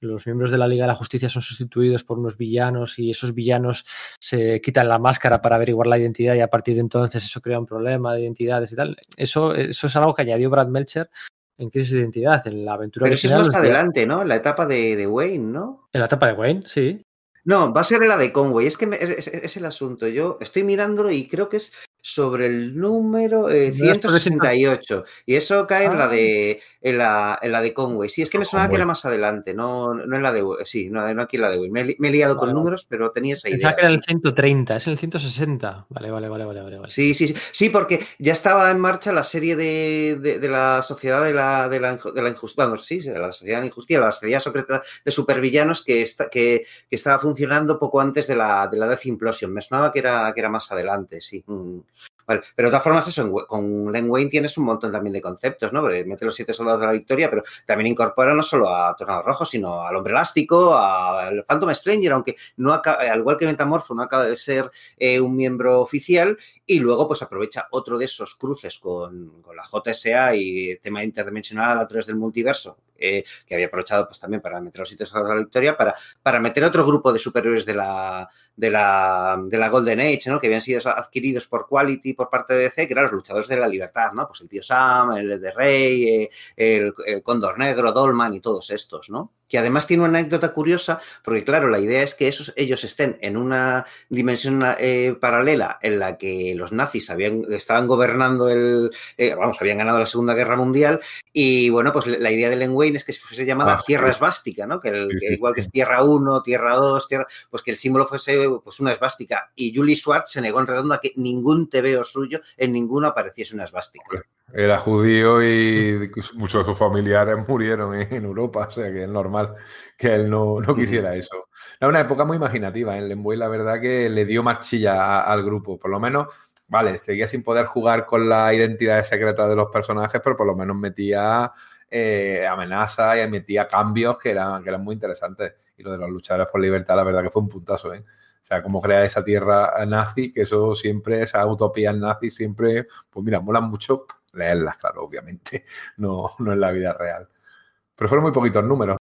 los miembros de la Liga de la Justicia son sustituidos por unos villanos y esos villanos se quitan la máscara para averiguar la identidad y a partir de entonces eso crea un problema de identidades y tal. Eso, eso es algo que añadió Brad Melcher en Crisis de Identidad, en la aventura Pero eso es original. más los de- adelante, ¿no? En la etapa de, de Wayne, ¿no? En la etapa de Wayne, sí. No, va a ser la de Conway. Es que me- es, el asunto. Yo estoy mirándolo y creo que es sobre el número eh, No es sobre 168. Y eso cae en la Ah. de en la, en la de Conway. Sí, es que me sonaba que era más adelante, no, no en la de Sí, no, no aquí en la de Wayne. Me, he li- me he liado Vale, con números, pero tenía esa idea. Pensaba que era el 130, es el 160. Vale, vale, vale, vale, vale. vale. Sí, sí, sí, sí, porque ya estaba en marcha la serie de, de- de la sociedad de la, de la, de la injusticia, vamos, sí, de la sociedad de la injusticia, la sociedad secreta de supervillanos que, está, que, que estaba funcionando poco antes de la, de la Death Implosion. Me sonaba que era, que era más adelante, sí. Mm. Pero de todas formas, eso, con Len Wayne tienes un montón también de conceptos, ¿no? Mete los siete soldados de la victoria, pero también incorpora no solo a Tornado Rojo, sino al Hombre Elástico, al Phantom Stranger, aunque no acaba, al igual que Metamorfo, no acaba de ser eh, un miembro oficial, y luego pues aprovecha otro de esos cruces con, con la JSA y tema interdimensional a través del multiverso, eh, que había aprovechado pues también para meter los sitios a la victoria, para, para meter otro grupo de superhéroes de la, de la, de la Golden Age, ¿no? que habían sido adquiridos por Quality por parte de DC, que eran los luchadores de la libertad, ¿no? Pues el tío Sam, el de Rey, eh, el, el Cóndor Negro, Dolman y todos estos, ¿no? Que además tiene una anécdota curiosa, porque claro, la idea es que esos, ellos estén en una dimensión eh, paralela en la que los nazis habían, estaban gobernando el, eh, vamos, habían ganado la Segunda Guerra Mundial y bueno, pues la idea de Len Wayne es que fuese llamada Ah. Tierra Esvástica, ¿no? Que, el- Sí, que sí, igual sí. que es Tierra 1, Tierra 2, Tierra, pues que el símbolo fuese pues una esvástica. Y Julie Schwartz se negó en redondo a que ningún TVO suyo en ninguno apareciese una esvástica. Era judío y muchos de sus familiares (laughs) murieron en Europa, o sea que es normal que él no, no quisiera eso. Era una época muy imaginativa en Lemboy, la verdad que le dio marchilla al grupo, por lo menos, vale, seguía sin poder jugar con la identidad secreta de los personajes, pero por lo menos metía eh, amenazas y metía cambios que eran, que eran muy interesantes. Y lo de los luchadores por libertad, la verdad que fue un puntazo, ¿eh? O sea, cómo crear esa tierra nazi, que eso siempre, esas utopías nazis siempre, pues mira, molan mucho leerlas, claro, obviamente, (laughs) no, no en la vida real. Pero fueron muy poquitos números.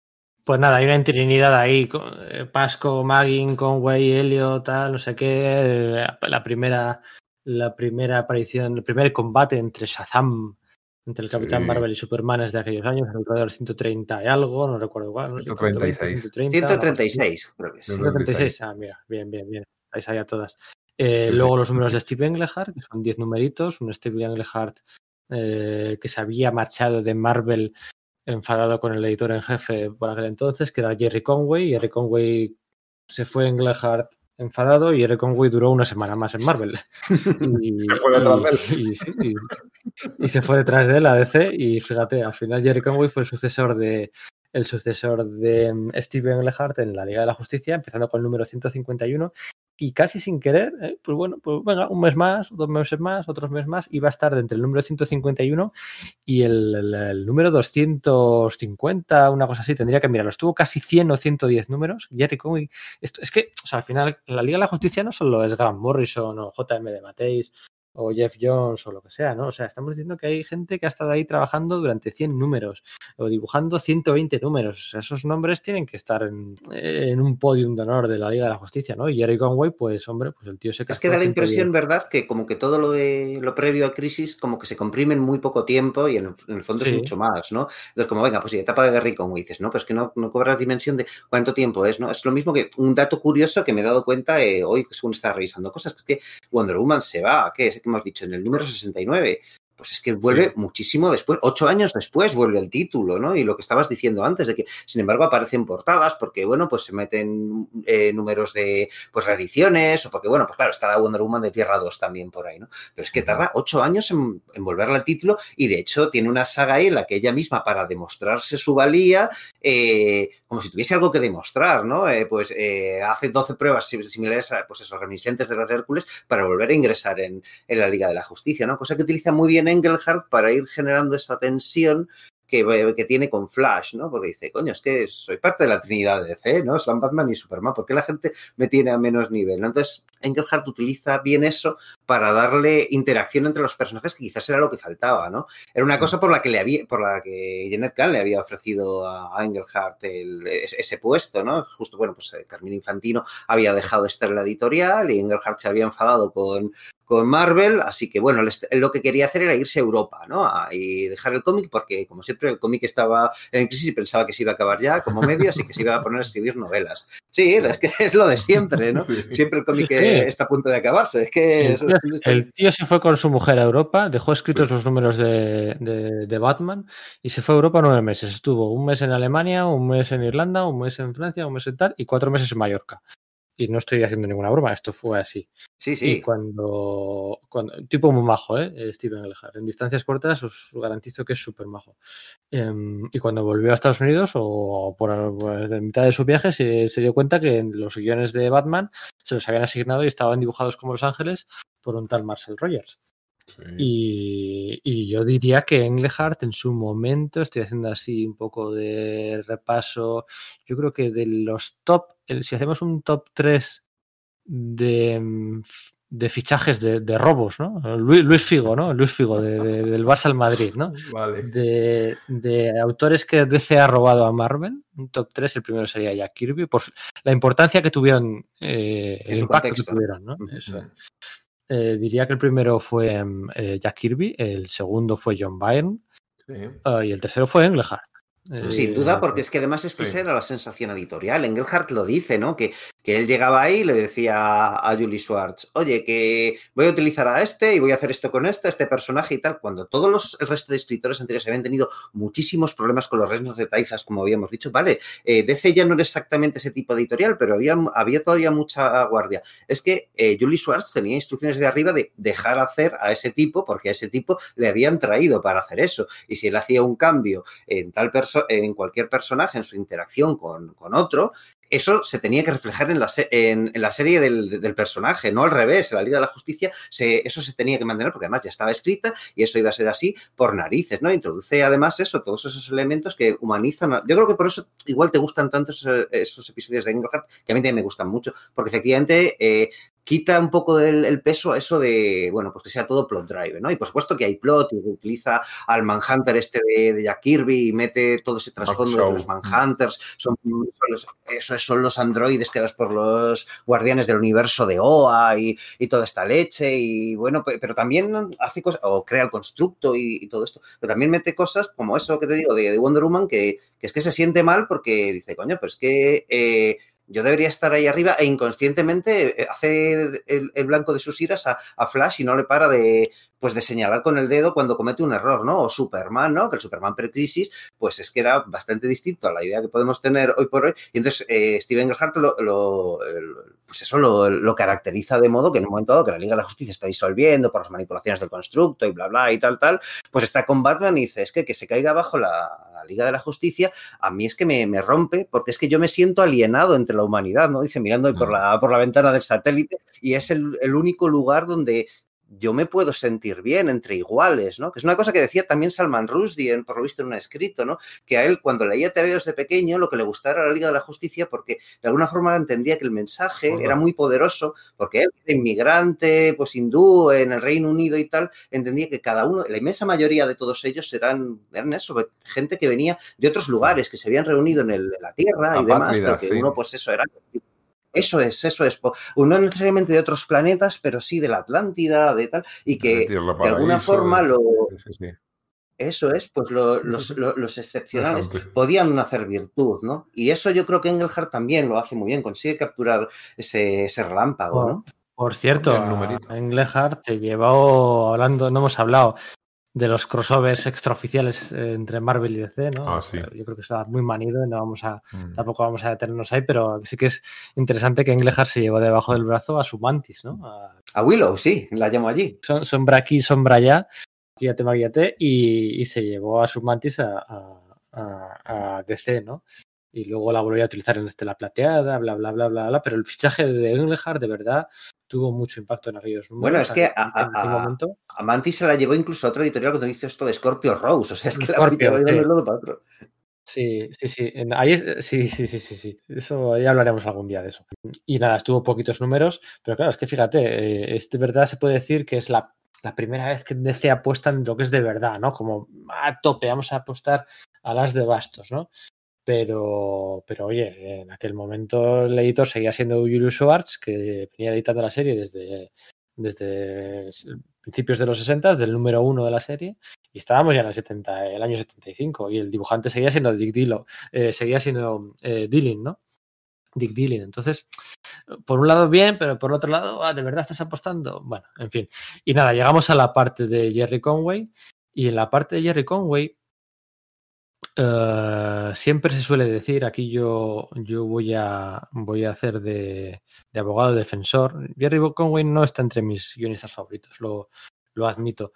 Pues nada, hay una trinidad ahí, con, eh, Pasco, Maggin, Conway, Helio, tal, no sé qué. eh, La primera, la primera aparición, el primer combate entre Shazam, entre el Capitán Sí. Marvel y Superman es de aquellos años, alrededor de 130 y algo, no recuerdo cuál. no sé, 136. 130, no, 136, creo que sí. 136, ah, mira, bien, bien, bien. Estáis ahí a todas. Eh, Sí, luego sí. los números de Steve Englehart, que son 10 numeritos. Un Steve Englehart eh, que se había marchado de Marvel enfadado con el editor en jefe por aquel entonces, que era Jerry Conway. Jerry Conway se fue Englehart enfadado y Jerry Conway duró una semana más en Marvel. (laughs) Y, Se fue detrás de él. y- y se fue detrás de él a DC y fíjate, al final Jerry Conway fue el sucesor de el sucesor de mm, Steve Englehart en la Liga de la Justicia, empezando con el número 151 y casi sin querer, eh, pues bueno, pues venga, un mes más, dos meses más, otros meses más, iba a estar entre el número 151 y el, el- el número 250, una cosa así, tendría que mirarlo. Estuvo casi 100 o 110 números. Jerry Conway, es que, o sea, al final, la Liga de la Justicia no solo es Grant Morrison o JM de Mateis o Jeff Jones o lo que sea, ¿no? O sea, estamos diciendo que hay gente que ha estado ahí trabajando durante 100 números o dibujando 120 números. O sea, esos nombres tienen que estar en, en un podium de honor de la Liga de la Justicia, ¿no? Y Jerry Conway, pues, hombre, pues el tío se Es que da la 110. impresión, ¿verdad?, que como que todo lo de lo previo a Crisis como que se comprime en muy poco tiempo y en el, en el fondo Sí. es mucho más, ¿no? Entonces, como venga, pues sí, etapa de Gary como dices, ¿no? Pues que no, no cobras dimensión de cuánto tiempo es, ¿no? Es lo mismo que un dato curioso que me he dado cuenta eh, hoy según estaba revisando cosas, que es que Wonder Woman se va, ¿qué es que hemos dicho? En el número 69. Pues es que vuelve sí. muchísimo después, ocho años después vuelve el título, ¿no? Y lo que estabas diciendo antes, de que, sin embargo, aparecen portadas porque, bueno, pues se meten eh, números de, pues, reediciones o porque, bueno, pues claro, está la Wonder Woman de Tierra 2 también por ahí, ¿no? Pero es que tarda ocho años en, en volverle al título y, de hecho, tiene una saga ahí en la que ella misma, para demostrarse su valía, eh, como si tuviese algo que demostrar, ¿no? Eh, pues hace 12 pruebas similares a, pues eso, reminiscentes de los Hércules para volver a ingresar en, en la Liga de la Justicia, ¿no? Cosa que utiliza muy bien Engelhardt para ir generando esa tensión que, que, tiene con Flash, ¿no? Porque dice, coño, es que soy parte de la Trinidad de DC, ¿no? Son Batman y Superman, ¿por qué la gente me tiene a menos nivel? ¿no? Entonces, Engelhardt utiliza bien eso para darle interacción entre los personajes, que quizás era lo que faltaba, ¿no? Era una cosa por la que le había, por la que Janet Kahn le había ofrecido a Engelhardt el, ese puesto, ¿no? Justo, bueno, pues eh, Carmine Infantino había dejado de estar en la editorial y Engelhardt se había enfadado con, con Marvel, así que bueno, lo que quería hacer era irse a Europa, ¿no? y dejar el cómic porque, como siempre, el cómic estaba en crisis y pensaba que se iba a acabar ya como medio, así que se iba a poner a escribir novelas. Sí, es que (laughs) es lo de siempre, ¿no? Sí. Siempre el cómic sí, sí. está a punto de acabarse. Es que el, tío, el tío se fue con su mujer a Europa, dejó escritos los números de, de, de, Batman y se fue a Europa nueve meses. Estuvo un mes en Alemania, un mes en Irlanda, un mes en Francia, un mes en tal y cuatro meses en Mallorca y no estoy haciendo ninguna broma, esto fue así. Sí, sí. Y cuando, cuando tipo muy majo, ¿eh? Steven Elhart. En distancias cortas os garantizo que es súper majo. Um, y cuando volvió a Estados Unidos o por, por la mitad de su viaje se, se, dio cuenta que los guiones de Batman se los habían asignado y estaban dibujados como Los Ángeles por un tal Marcel Rogers. Sí. Y, y, yo diría que Englehart en su momento, estoy haciendo así un poco de repaso, yo creo que de los top, si hacemos un top 3 de, de fichajes de, de, robos, ¿no? Luis, Luis, Figo, ¿no? Luis Figo de, de, del Barça al Madrid, ¿no? (laughs) Vale. De, autores que DC ha robado a Marvel, un top 3, el primero sería Jack Kirby, por la importancia que tuvieron, eh, el impacto contexto. que tuvieron, ¿no? Eso. Mm. Eh, diría que el primero fue eh, Jack Kirby, el segundo fue John Byrne sí. uh, y el tercero fue Englehart. Sin duda, porque es que además es que sí. esa era la sensación editorial. Engelhardt lo dice, ¿no? Que, que él llegaba ahí y le decía a Julie Schwartz, oye, que voy a utilizar a este y voy a hacer esto con este, este personaje y tal, cuando todos los, el resto de escritores anteriores habían tenido muchísimos problemas con los reinos de taifas, como habíamos dicho, vale, eh, DC ya no era exactamente ese tipo de editorial, pero había, había todavía mucha guardia. Es que eh, Julie Schwartz tenía instrucciones de arriba de dejar hacer a ese tipo, porque a ese tipo le habían traído para hacer eso. Y si él hacía un cambio en tal persona, en cualquier personaje, en su interacción con, con otro, eso se tenía que reflejar en la, en, la serie del, del, personaje, no al revés. En la Liga de la Justicia eso se tenía que mantener porque además ya estaba escrita y eso iba a ser así por narices, ¿no? Introduce además eso, todos esos elementos que humanizan. Yo creo que por eso igual te gustan tanto esos, esos episodios de Engelhardt, que a mí también me gustan mucho, porque efectivamente eh, quita un poco del el peso a eso de, bueno, pues que sea todo plot drive, ¿no? Y por supuesto que hay plot y utiliza al Manhunter este de, de Jack Kirby y mete todo ese trasfondo de que los Manhunters. Son, son, los, eso son los androides creados por los guardianes del universo de OA y, y, toda esta leche y bueno, pero también hace cosas, o crea el constructo y, y, todo esto, pero también mete cosas como eso que te digo de, de Wonder Woman que, que, es que se siente mal porque dice, coño, pues que... Eh, yo debería estar ahí arriba e inconscientemente eh, hace el, blanco de sus iras a, Flash y no le para de, pues de señalar con el dedo cuando comete un error, ¿no? O Superman, ¿no? Que el Superman precrisis, pues es que era bastante distinto a la idea que podemos tener hoy por hoy. Y entonces eh, Steven Gerhardt lo, lo, pues eso lo, lo, caracteriza de modo que en un momento dado que la Liga de la Justicia está disolviendo por las manipulaciones del constructo y bla, bla, y tal, tal, pues está con Batman y dice, es que que se caiga abajo la, la Liga de la Justicia, a mí es que me, me, rompe porque es que yo me siento alienado entre la humanidad, ¿no? Dice, mirando por la, por la ventana del satélite y es el, el único lugar donde yo me puedo sentir bien entre iguales, ¿no? Que es una cosa que decía también Salman Rushdie, por lo visto en un escrito, ¿no? Que a él, cuando leía TV desde pequeño, lo que le gustaba era la Liga de la Justicia porque de alguna forma entendía que el mensaje era muy poderoso, porque él, inmigrante, pues hindú, en el Reino Unido y tal, entendía que cada uno, la inmensa mayoría de todos ellos eran, eran eso, gente que venía de otros lugares, que se habían reunido en, el, en la Tierra y demás, porque sí. uno, pues eso era eso es, eso es. No necesariamente de otros planetas, pero sí de la Atlántida, de tal, y que de alguna forma lo. Sí, sí. Eso es, pues lo, los, los, los, excepcionales podían hacer virtud, ¿no? Y eso yo creo que Engelhardt también lo hace muy bien, consigue capturar ese, ese relámpago, ¿no? Por cierto, Engelhardt te llevó hablando, no hemos hablado, de los crossovers extraoficiales eh, entre Marvel y DC, ¿no? Ah, sí. Yo creo que está muy manido y no vamos a, Mm. tampoco vamos a detenernos ahí, pero sí que es interesante que Englehart se llevó debajo del brazo a su mantis, ¿no? A- A Willow, sí, la llamo allí. son- sombra aquí, sombra allá, guíate, maguíate, y, y se llevó a su mantis a, a- a- a DC, ¿no? Y luego la volvió a utilizar en Estela Plateada, bla, bla, bla, bla, bla, pero el fichaje de Englehart de verdad tuvo mucho impacto en aquellos números. Bueno, es que a- a- a- Mantis se la llevó incluso a otro editorial cuando hizo esto de Scorpio Rose. O sea, es que la Scorpio, fichó de sí. un lado para otro. Sí, sí, sí. en- ahí es- sí, sí, sí, sí, sí. Eso ya hablaremos algún día de eso. Y nada, estuvo poquitos números, pero claro, es que fíjate, eh, es de verdad se puede decir que es la, la primera vez que DC apuesta en lo que es de verdad, ¿no? Como a tope, vamos a apostar a las de bastos, ¿no? Pero, pero oye, en aquel momento el editor seguía siendo Julius Schwartz, que venía editando la serie desde, desde principios de los 60, del número uno de la serie, y estábamos ya en el, 70, el año 75, y el dibujante seguía siendo Dick Dilo, eh, seguía siendo eh, Dillon, ¿no? Dick Dillon. Entonces, por un lado bien, pero por otro lado, ah, ¿de verdad estás apostando? Bueno, en fin. Y nada, llegamos a la parte de Jerry Conway, y en la parte de Jerry Conway, eh, siempre se suele decir, aquí yo, yo voy, a, voy a hacer de, abogado defensor. Jerry Conway no está entre mis guionistas favoritos, lo, lo admito.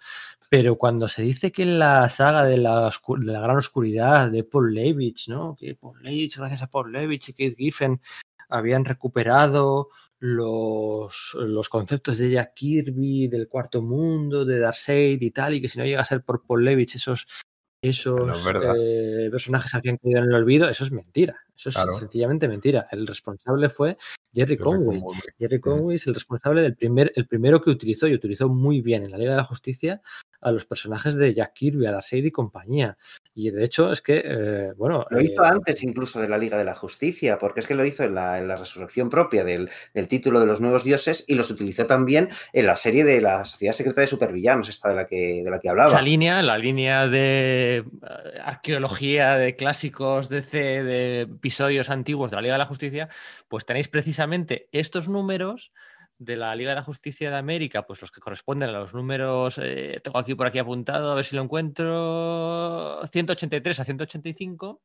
Pero cuando se dice que la saga de la, oscu- de la gran oscuridad de Paul Levitch, ¿no? Que Paul Levitch, gracias a Paul Levitch y Keith Giffen, habían recuperado los, los conceptos de Jack Kirby, del cuarto mundo, de Darkseid y tal, y que si no llega a ser por Paul Levitch, esos, esos No eh, personajes habían caído en el olvido, eso es mentira. Eso es Claro. sencillamente mentira. El responsable fue Jerry Conway. Jerry Conway es el responsable del primer, el primero que utilizó y utilizó muy bien en la Liga de la Justicia a los personajes de Jack Kirby, a Darkseid y compañía. Y de hecho es que, eh, bueno... Lo hizo eh, antes incluso de la Liga de la Justicia, porque es que lo hizo en la, en la resurrección propia del, del título de los nuevos dioses y los utilizó también en la serie de la Sociedad Secreta de Supervillanos, esta de la que, de la que hablaba. Esa línea, la línea de eh, arqueología, de clásicos DC, de episodios antiguos de la Liga de la Justicia, pues tenéis precisamente estos números de la Liga de la Justicia de América, pues los que corresponden a los números, eh, tengo aquí por aquí apuntado, a ver si lo encuentro, 183 a 185,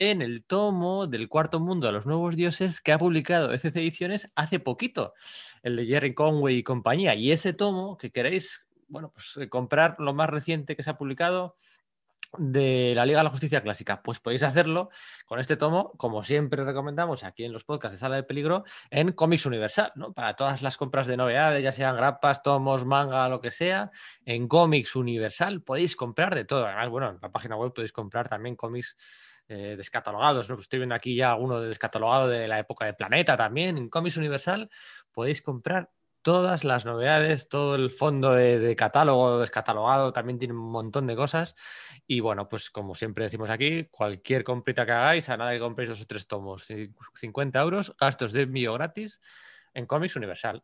en el tomo del cuarto mundo de los nuevos dioses que ha publicado ECC Ediciones hace poquito, el de Jerry Conway y compañía. Y ese tomo que queréis, bueno, pues eh, comprar lo más reciente que se ha publicado de la Liga de la Justicia Clásica, pues podéis hacerlo con este tomo, como siempre recomendamos aquí en los podcasts de Sala de Peligro, en Comics Universal, ¿no? Para todas las compras de novedades, ya sean grapas, tomos, manga, lo que sea, en Comics Universal podéis comprar de todo. Además, bueno, en la página web podéis comprar también cómics eh, descatalogados, ¿no? Estoy viendo aquí ya alguno de descatalogado de la época de Planeta también. En Comics Universal podéis comprar todas las novedades, todo el fondo de, de catálogo descatalogado, también tiene un montón de cosas. Y bueno, pues como siempre decimos aquí, cualquier comprita que hagáis, a nada que compréis dos o tres tomos, ci- 50 euros, gastos de envío gratis en Comics Universal.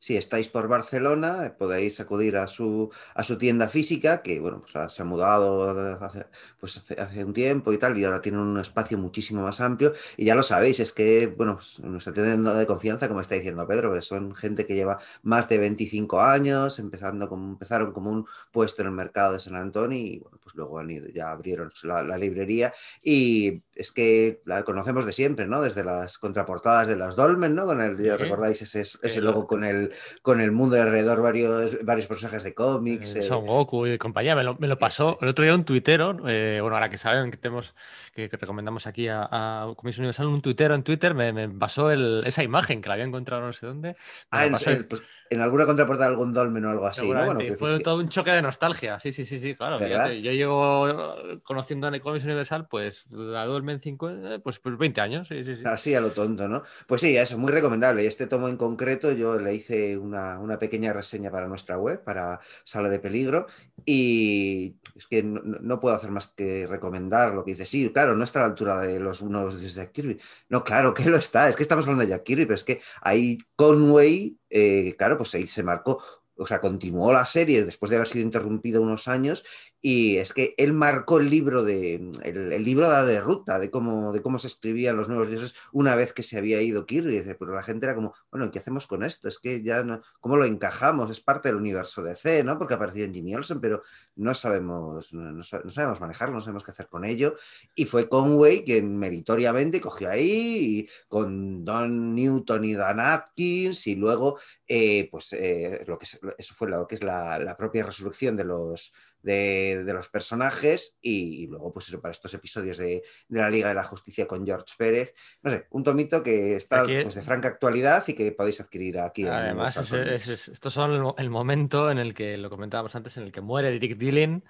Si estáis por Barcelona, podéis acudir a su, a su tienda física, que bueno, pues ha- se ha mudado hace, pues hace, hace un tiempo y tal, y ahora tiene un espacio muchísimo más amplio. Y ya lo sabéis, es que, bueno, pues, nuestra tienda de confianza, como está diciendo Pedro, que son gente que lleva más de 25 años, empezando como, empezaron como un puesto en el mercado de San Antonio y bueno, pues luego han ido, ya abrieron la, la librería. Y es que la conocemos de siempre, ¿no? Desde las contraportadas de las Dolmen, ¿no? Con el, ya Sí. recordáis ese, ese El- logo con el, con el mundo de alrededor, varios, varios personajes de cómics. Eh, eh, Son Goku y compañía. Me lo, me lo pasó el otro día un tuitero. eh, bueno, ahora que saben que tenemos que, que recomendamos aquí a, a Comics Universal, un tuitero en Twitter me, me pasó el- esa imagen que la había encontrado no sé dónde. ah, en, en- pues, en alguna contraportada algún Dolmen o algo así, ¿no? Bueno, Seguramente. que- Fue que- todo un choque de nostalgia. Sí, sí, sí, sí, claro. Yo llevo eh, conociendo a Comics Universal, pues la Dolmen 5, eh, pues, pues 20 años. Sí, sí, sí. Así a lo tonto, ¿no? Pues sí, eso, muy recomendable. Y este tomo en concreto yo le hice una, una pequeña reseña para nuestra web, para Sala de Peligro, y es que no, no- no puedo hacer más que recomendar lo que dice. Sí, claro, no está a la altura de los unos de Jack Kirby. No, claro que lo está. Es que estamos hablando de Jack Kirby, pero es que ahí Conway, eh, claro, pues ahí se marcó o sea, continuó la serie después de haber sido interrumpido unos años y es que él marcó el libro de el, libro de ruta de cómo, de cómo se escribían los nuevos dioses una vez que se había ido Kirby, pero la gente era como, bueno, ¿qué hacemos con esto? Es que ya no, ¿cómo lo encajamos? Es parte del universo de C, ¿no? Porque aparecía en Jimmy Olsen, pero no sabemos, no, sabemos manejarlo, no sabemos qué hacer con ello. Y fue Conway quien meritoriamente cogió ahí con Don Newton y Dan Atkins y luego, eh, pues, eh, lo que eso fue lo que es la propia resolución de los de, los personajes y, luego, pues eso, para estos episodios de, la Liga de la Justicia con George Pérez. No sé, un tomito que está pues, de franca actualidad y que podéis adquirir aquí. Además, estos son el, momento en el que, lo comentábamos antes, en el que muere Dick Dillon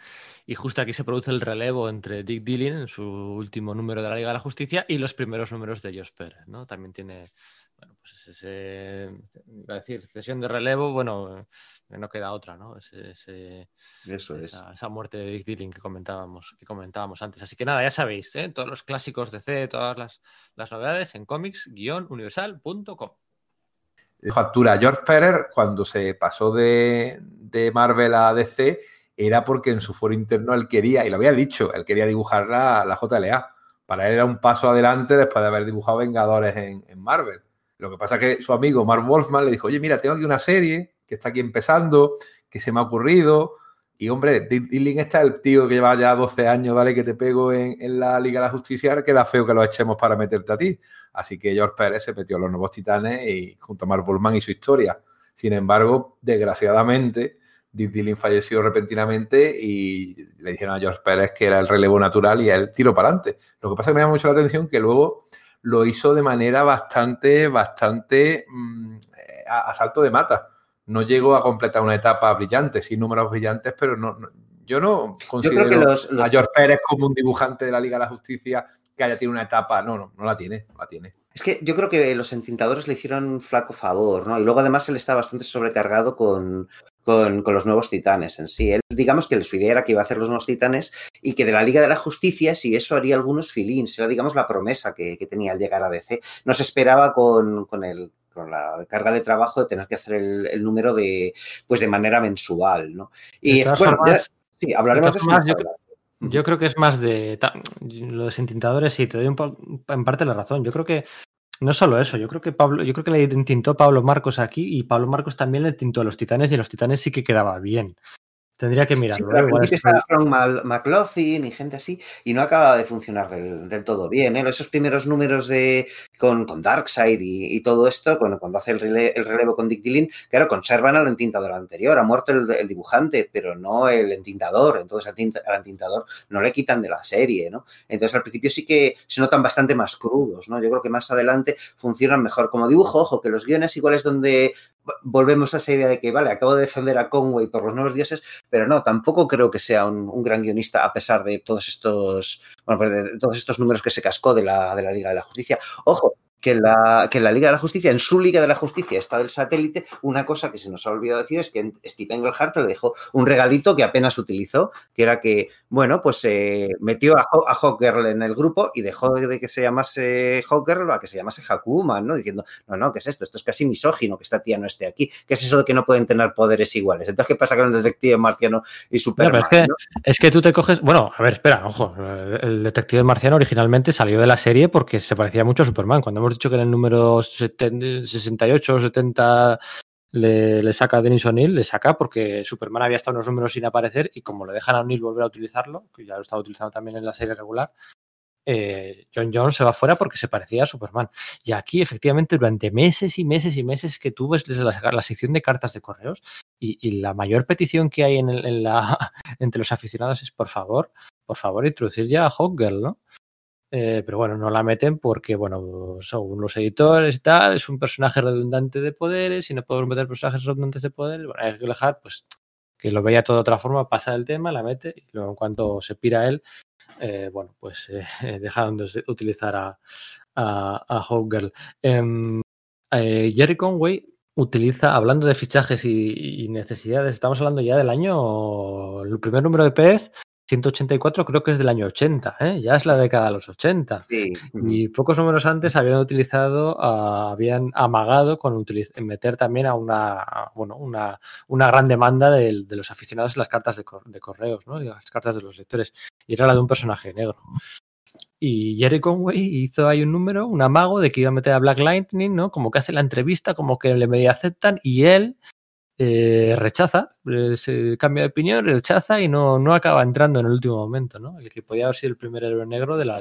y justo aquí se produce el relevo entre Dick Dillon en su último número de la Liga de la Justicia y los primeros números de George Pérez, ¿no? También tiene bueno, pues ese, iba a decir, cesión de relevo, bueno, eh, no queda otra, ¿no? Ese, Eso esa, es. Esa muerte de Dick Dilling que comentábamos, que comentábamos antes. Así que nada, ya sabéis, ¿eh? todos los clásicos de C, todas las, las novedades en comics-universal.com. Factura George Perez, cuando se pasó de, de, Marvel a DC, era porque en su foro interno él quería, y lo había dicho, él quería dibujar la, la JLA. Para él era un paso adelante después de haber dibujado Vengadores en, en Marvel. Lo que pasa es que su amigo Mark Wolfman le dijo, oye, mira, tengo aquí una serie que está aquí empezando, que se me ha ocurrido. Y hombre, Dilling está el tío que lleva ya 12 años, dale que te pego en, la Liga de la Justicia, queda feo que lo echemos para meterte a ti. Así que George Pérez se metió a los nuevos titanes y junto a Mark Wolfman y su historia. Sin embargo, desgraciadamente, Dick falleció repentinamente y le dijeron a George Pérez que era el relevo natural y él tiró para adelante. Lo que pasa es que me llama mucho la atención que luego lo hizo de manera bastante, bastante mm, a, salto de mata. No llegó a completar una etapa brillante, sin números brillantes, pero no, yo no considero a George Pérez como un dibujante de la Liga de la Justicia que haya tenido una etapa. No, no, no la tiene, no la tiene. Es que yo creo que los entintadores le hicieron un flaco favor, ¿no? Y luego además él está bastante sobrecargado con, con, los nuevos titanes en sí. Él, digamos que su idea era que iba a hacer los nuevos titanes y que de la Liga de la Justicia, si eso haría algunos filins, era, digamos, la promesa que, tenía al llegar a DC. No se esperaba con, con el con la carga de trabajo de tener que hacer el, número de pues de manera mensual, ¿no? Y bueno, sí, hablaremos de, eso. Yo, creo que es más de los entintadores, sí, te doy en parte la razón. Yo creo que no solo eso, yo creo que Pablo, yo creo que le tintó Pablo Marcos aquí y Pablo Marcos también le tintó a los titanes y a los titanes sí que quedaba bien. Tendría que mirarlo. Sí, ¿eh? estaba Frank McLaughlin y gente así, y no acaba de funcionar del, todo bien. ¿eh? Esos primeros números de con, con Darkseid y, todo esto, cuando, cuando hace el, relevo con Dick Dillon, claro, conservan al entintador anterior. Ha muerto el, dibujante, pero no el entintador. Entonces al, entintador no le quitan de la serie, ¿no? Entonces al principio sí que se notan bastante más crudos, ¿no? Yo creo que más adelante funcionan mejor como dibujo. Ojo, que los guiones igual es donde volvemos a esa idea de que, vale, acabo de defender a Conway por los nuevos dioses, pero no, tampoco creo que sea un, gran guionista a pesar de todos estos, bueno, pues de todos estos números que se cascó de la, de la Liga de la Justicia. Ojo, que la, que la Liga de la Justicia, en su Liga de la Justicia está del satélite, una cosa que se nos ha olvidado decir es que Steve Engelhardt le dejó un regalito que apenas utilizó, que era que, bueno, pues eh, metió a, a Hawkgirl en el grupo y dejó de que se llamase Hawkgirl a que se llamase Hakuman, ¿no? Diciendo, no, no, ¿qué es esto? Esto es casi misógino que esta tía no esté aquí. ¿Qué es eso de que no pueden tener poderes iguales? Entonces, ¿qué pasa con el detective marciano y Superman? es, que, es, que, tú te coges, bueno, a ver, espera, ojo, el detective marciano originalmente salió de la serie porque se parecía mucho a Superman. Cuando hemos dicho que en el número 68 o 70 le, saca a Denis O'Neill, le saca porque Superman había estado unos números sin aparecer y como le dejan a O'Neill volver a utilizarlo, que ya lo estaba utilizando también en la serie regular, eh, John Jones se va fuera porque se parecía a Superman. Y aquí, efectivamente, durante meses y meses y meses que tuve la, la sección de cartas de correos y, la mayor petición que hay (laughs) entre los aficionados es, por favor, por favor, introducir ya a Hawkgirl, ¿no? Eh, pero bueno, no la meten porque, bueno, según los editores y tal, es un personaje redundante de poderes y no podemos meter personajes redundantes de poderes. Bueno, hay que dejar, pues, que lo veía todo de otra forma, pasa el tema, la mete y luego en cuanto se pira él, eh, bueno, pues eh, (laughs) dejaron de utilizar a, a. Em, Jerry Conway utiliza, hablando de fichajes y, y, necesidades, estamos hablando ya del año, el primer número de PS 184 creo que es del año 80, ¿eh? ya es la década de los 80. Sí. Y pocos números antes habían utilizado, uh, habían amagado con meter también a una, bueno, una, una gran demanda de, de, los aficionados en las cartas de, cor de correos, ¿no? Las cartas de los lectores. Y era la de un personaje negro. Y Jerry Conway hizo ahí un número, un amago de que iba a meter a Black Lightning, ¿no? Como que hace la entrevista, como que le medio aceptan y él eh, rechaza, eh, se cambia de opinión, rechaza y no, no acaba entrando en el último momento, ¿no? El que podía haber sido el primer héroe negro de la,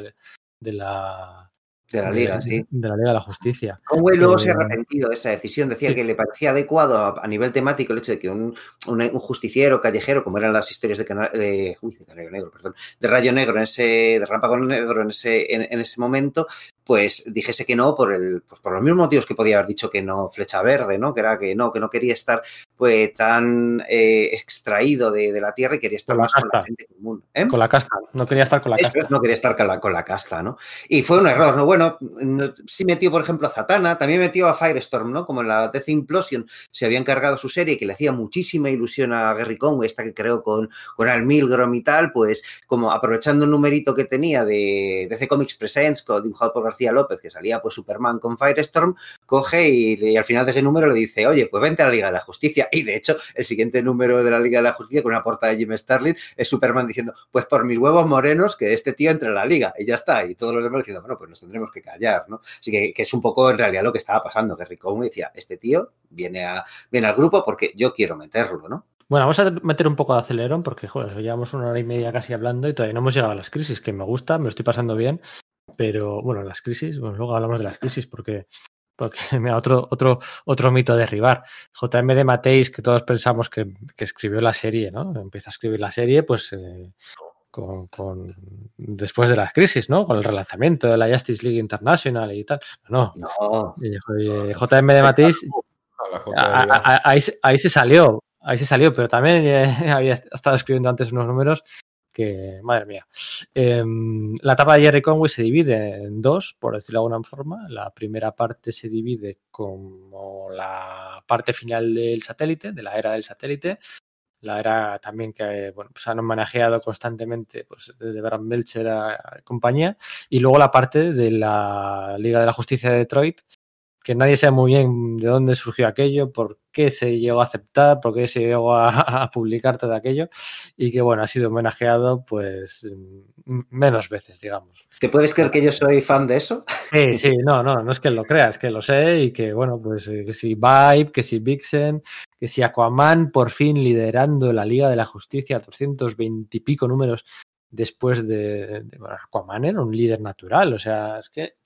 de la de la Liga, de, sí. De la Liga de la Justicia. Conway luego eh, se ha arrepentido de esa decisión. Decía sí. que le parecía adecuado a, a, nivel temático el hecho de que un, un, un justiciero callejero, como eran las historias de, cana de, uy, de Canario Negro, perdón, de Rayo Negro, en ese, de Rámpago Negro en ese, en, en, ese momento, pues dijese que no por el, pues por los mismos motivos que podía haber dicho que no Flecha Verde, ¿no? Que era que no, que no quería estar pues tan eh, extraído de, de, la tierra y quería estar con más con la gente común. ¿eh? Con la casta, no quería estar con la Eso, casta. No quería estar con la, con la casta, ¿no? Y fue un error, ¿no? Bueno, no, sí metió, por ejemplo, a Zatanna, también metió a Firestorm, ¿no? Como en la Death Implosion se había encargado su serie que le hacía muchísima ilusión a Gary Conway, esta que creó con, con Al Milgrom y tal, pues como aprovechando un numerito que tenía de DC Comics Presents, dibujado por García López, que salía pues Superman con Firestorm, coge y, y, al final de ese número le dice, oye, pues vente a la Liga de la Justicia. Y de hecho, el siguiente número de la Liga de la Justicia, con una portada de Jim Starlin, es Superman diciendo, pues por mis huevos morenos, que este tío entre en la Liga. Y ya está. Y todos los demás diciendo, bueno, pues nos tendremos que callar, ¿no? Así que, que es un poco en realidad lo que estaba pasando. Gary Conway decía, este tío viene, a, viene al grupo porque yo quiero meterlo, ¿no? Bueno, vamos a meter un poco de acelerón porque, joder, llevamos una hora y media casi hablando y todavía no hemos llegado a las crisis, que me gusta, me lo estoy pasando bien, pero bueno, las crisis, bueno, luego hablamos de las crisis porque, porque (laughs) mira, otro, otro, otro mito a derribar. JM de Mateis, que todos pensamos que, que, escribió la serie, ¿no? Empieza a escribir la serie, pues eh, con, con, después de las crisis, ¿no? Con el relanzamiento de la Justice League International y tal. No, no. Eh, JM de Mateis, ahí, ahí se salió, ahí se salió, pero también eh, (laughs) había estado escribiendo antes unos números que, madre mía. Eh, la etapa de Jerry Conway se divide en dos, por decirlo de alguna forma. La primera parte se divide como la parte final del satélite, de la era del satélite. La era también que bueno, pues han manejado constantemente pues, desde Bram Belcher a, a compañía. Y luego la parte de la Liga de la Justicia de Detroit, que nadie sabe muy bien de dónde surgió aquello, por qué se llegó a aceptar, por qué se llegó a, (laughs) a, publicar todo aquello y que bueno, ha sido homenajeado pues menos veces, digamos. ¿Te puedes creer que yo soy fan de eso? Sí, sí, no, no, no es que lo creas, que lo sé y que bueno, pues que si Vibe, que si Vixen, que si Aquaman por fin liderando la Liga de la Justicia, 220 y pico números después de, de bueno, Aquaman era un líder natural, o sea, es que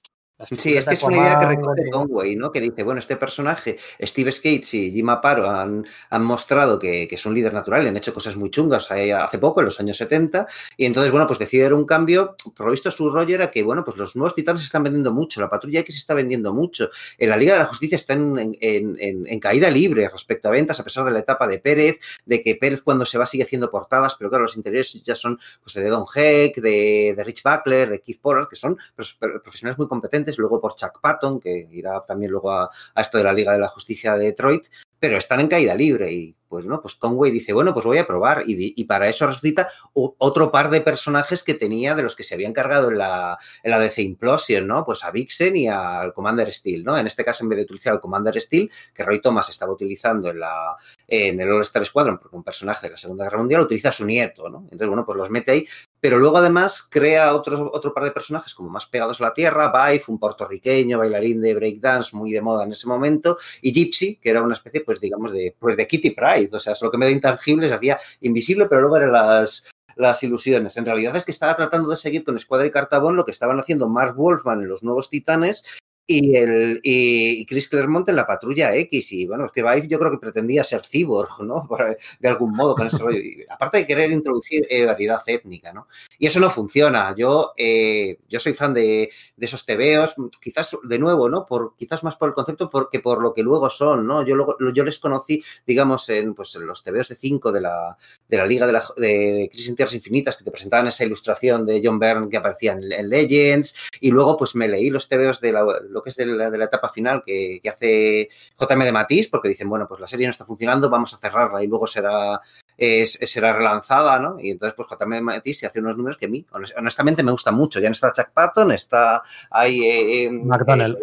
Sí, es que es una idea que recoge Conway, ¿no? Que dice, bueno, este personaje, Steve Skates y Jim Aparo han, han mostrado que, que, es un líder natural, han hecho cosas muy chungas hace poco, en los años 70, y entonces, bueno, pues decide un cambio. Por lo visto, su rollo era que, bueno, pues los nuevos titanes están vendiendo mucho, la patrulla X está vendiendo mucho, en la Liga de la Justicia está en, en, en, en caída libre respecto a ventas, a pesar de la etapa de Pérez, de que Pérez cuando se va sigue haciendo portadas, pero claro, los interiores ya son pues, de Don Heck, de, de Rich Buckler, de Keith Pollard, que son pues, profesionales muy competentes luego por Chuck Patton, que irá también luego a, esto de la Liga de la Justicia de Detroit, pero están en caída libre y pues no, pues Conway dice, bueno, pues voy a probar y, para eso resucita otro par de personajes que tenía de los que se habían cargado en la, en la DC Implosion, ¿no? Pues a Vixen y al Commander Steel, ¿no? En este caso, en vez de utilizar al Commander Steel, que Roy Thomas estaba utilizando en, la, en el All-Star Squadron, porque un personaje de la Segunda Guerra Mundial, utiliza a su nieto, ¿no? Entonces, bueno, pues los mete ahí, pero luego además crea otro, otro par de personajes como más pegados a la tierra, Vive, un puertorriqueño, bailarín de breakdance muy de moda en ese momento, y Gypsy, que era una especie, pues digamos, de, pues de Kitty O sea, es lo que me da intangible, se hacía invisible, pero luego eran las, las ilusiones. En realidad es que estaba tratando de seguir con Escuadra y Cartabón lo que estaban haciendo Mark Wolfman en Los Nuevos Titanes y, el, y Chris Claremont en la Patrulla X. Y bueno, es que Vive yo creo que pretendía ser cyborg, ¿no? (laughs) De algún modo con ese rollo. Aparte de querer introducir eh, variedad étnica, ¿no? Y eso no funciona. Yo, eh, yo soy fan de, de, esos tebeos, quizás de nuevo, ¿no? Por, quizás más por el concepto porque por lo que luego son, ¿no? Yo, luego, yo les conocí, digamos, en, pues, en los tebeos de 5 de la, de la Liga de, la, de Crisis en Tierras Infinitas, que te presentaban esa ilustración de John Byrne que aparecía en, en Legends, y luego pues me leí los tebeos de la, lo que es de la, de la etapa final que, que, hace JM de Matisse, porque dicen, bueno, pues la serie no está funcionando, vamos a cerrarla y luego será es, será relanzada, ¿no? Y entonces, pues JM Matisse hace unos números que a mí, honestamente, me gustan mucho. Ya no está Chuck Patton, está ahí... Eh, eh, McDonald.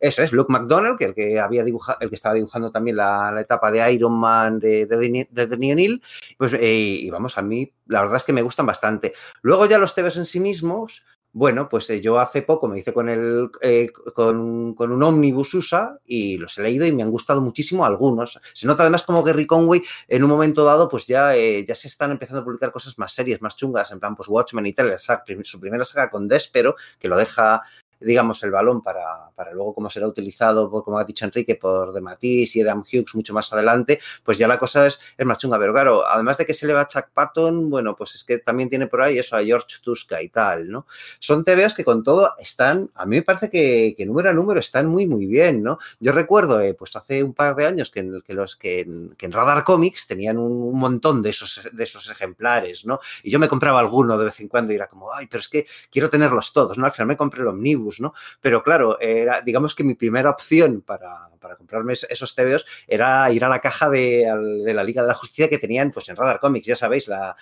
Eso es, Luke McDonald, que el que había dibujado, el que estaba dibujando también la, etapa de Iron Man de, de, de, Pues, y vamos, a mí la verdad es que me gustan bastante. Luego ya los TVs en sí mismos, bueno, pues eh, yo hace poco me hice con, el, eh, con, un Omnibus USA y los he leído y me han gustado muchísimo algunos. Se nota además como Gary Conway en un momento dado pues ya, eh, ya se están empezando a publicar cosas más serias, más chungas, en plan pues Watchmen y tal, su primera saga con Despero, que lo deja digamos, el balón para, para luego cómo será utilizado, por, como ha dicho Enrique, por De Matisse y Adam Hughes mucho más adelante, pues ya la cosa es, es más chunga. Pero claro, además de que se le va a Chuck Patton, bueno, pues es que también tiene por ahí eso a George Tuska y tal, ¿no? Son TVs que con todo están, a mí me parece que, número a número están muy, muy bien, ¿no? Yo recuerdo, eh, pues hace un par de años que, en, los que en, que en Radar Comics tenían un, montón de esos, de esos ejemplares, ¿no? Y yo me compraba alguno de vez en cuando y era como, ay, pero es que quiero tenerlos todos, ¿no? Al final me compré el Omnibus ¿no? Pero claro, era, digamos que mi primera opción para, para comprarme esos TVOs era ir a la caja de, la Liga de la Justicia que tenían pues en Radar Comics, ya sabéis, la,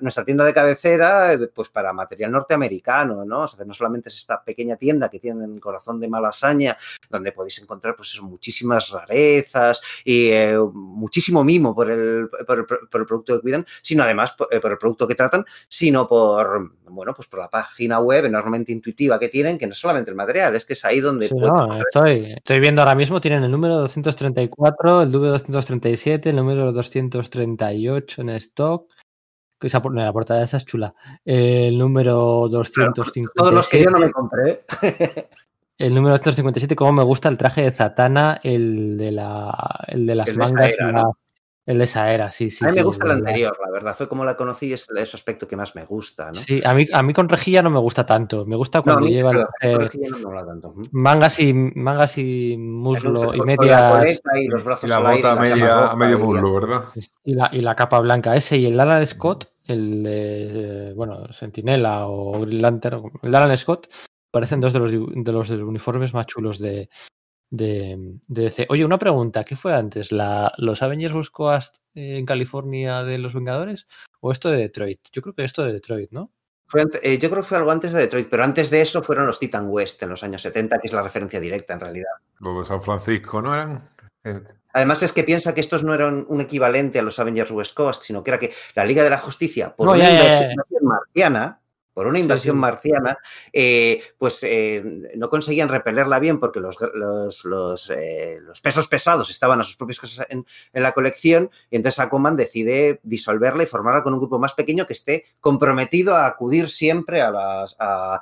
nuestra tienda de cabecera pues para material norteamericano, ¿no? No solamente es esta pequeña tienda que tienen en Corazón de Malasaña, donde podéis encontrar pues muchísimas rarezas y eh, muchísimo mimo por el, por el, producto que cuidan, sino además por, eh, por, el producto que tratan, sino por, bueno, pues por la página web enormemente intuitiva que tienen, que no es solamente el material, es que es ahí donde... estoy, estoy viendo ahora mismo, tienen el número 234, el número 237, el número 238 en stock. Esa, la portada esa es chula. El número 257. Todos los que yo no me compré. (laughs) el número 257, como me gusta el traje de Zatanna, el de, la, el de las mangas. El de esa era, sí, sí. A mí me gusta el anterior, la verdad. Fue como la conocí, es ese aspecto que más me gusta, ¿no? Sí, a mí, a mí con rejilla no me gusta tanto. Me gusta cuando lleva mangas y mangas y muslo y media y los brazos la bota media, a medio muslo, ¿verdad? Y la, y la capa blanca. Ese y el Alan Scott, el de bueno, Sentinela o Green Lantern, el Alan Scott, parecen dos de los, de los uniformes más chulos de, de, DC. Oye, una pregunta, ¿qué fue antes? La, ¿Los Avengers West Coast en California de los Vengadores o esto de Detroit? Yo creo que esto de Detroit, ¿no? Eh, yo creo que fue algo antes de Detroit, pero antes de eso fueron los Titan West en los años 70, que es la referencia directa en realidad. Los de San Francisco, ¿no eran? Además es que piensa que estos no eran un equivalente a los Avengers West Coast, sino que era que la Liga de la Justicia, por una marciana, por una invasión marciana, eh, pues eh, no conseguían repelerla bien porque los, los, eh, pesos pesados estaban a sus propias cosas en, la colección y entonces Aquaman decide disolverla y formarla con un grupo más pequeño que esté comprometido a acudir siempre a las, a,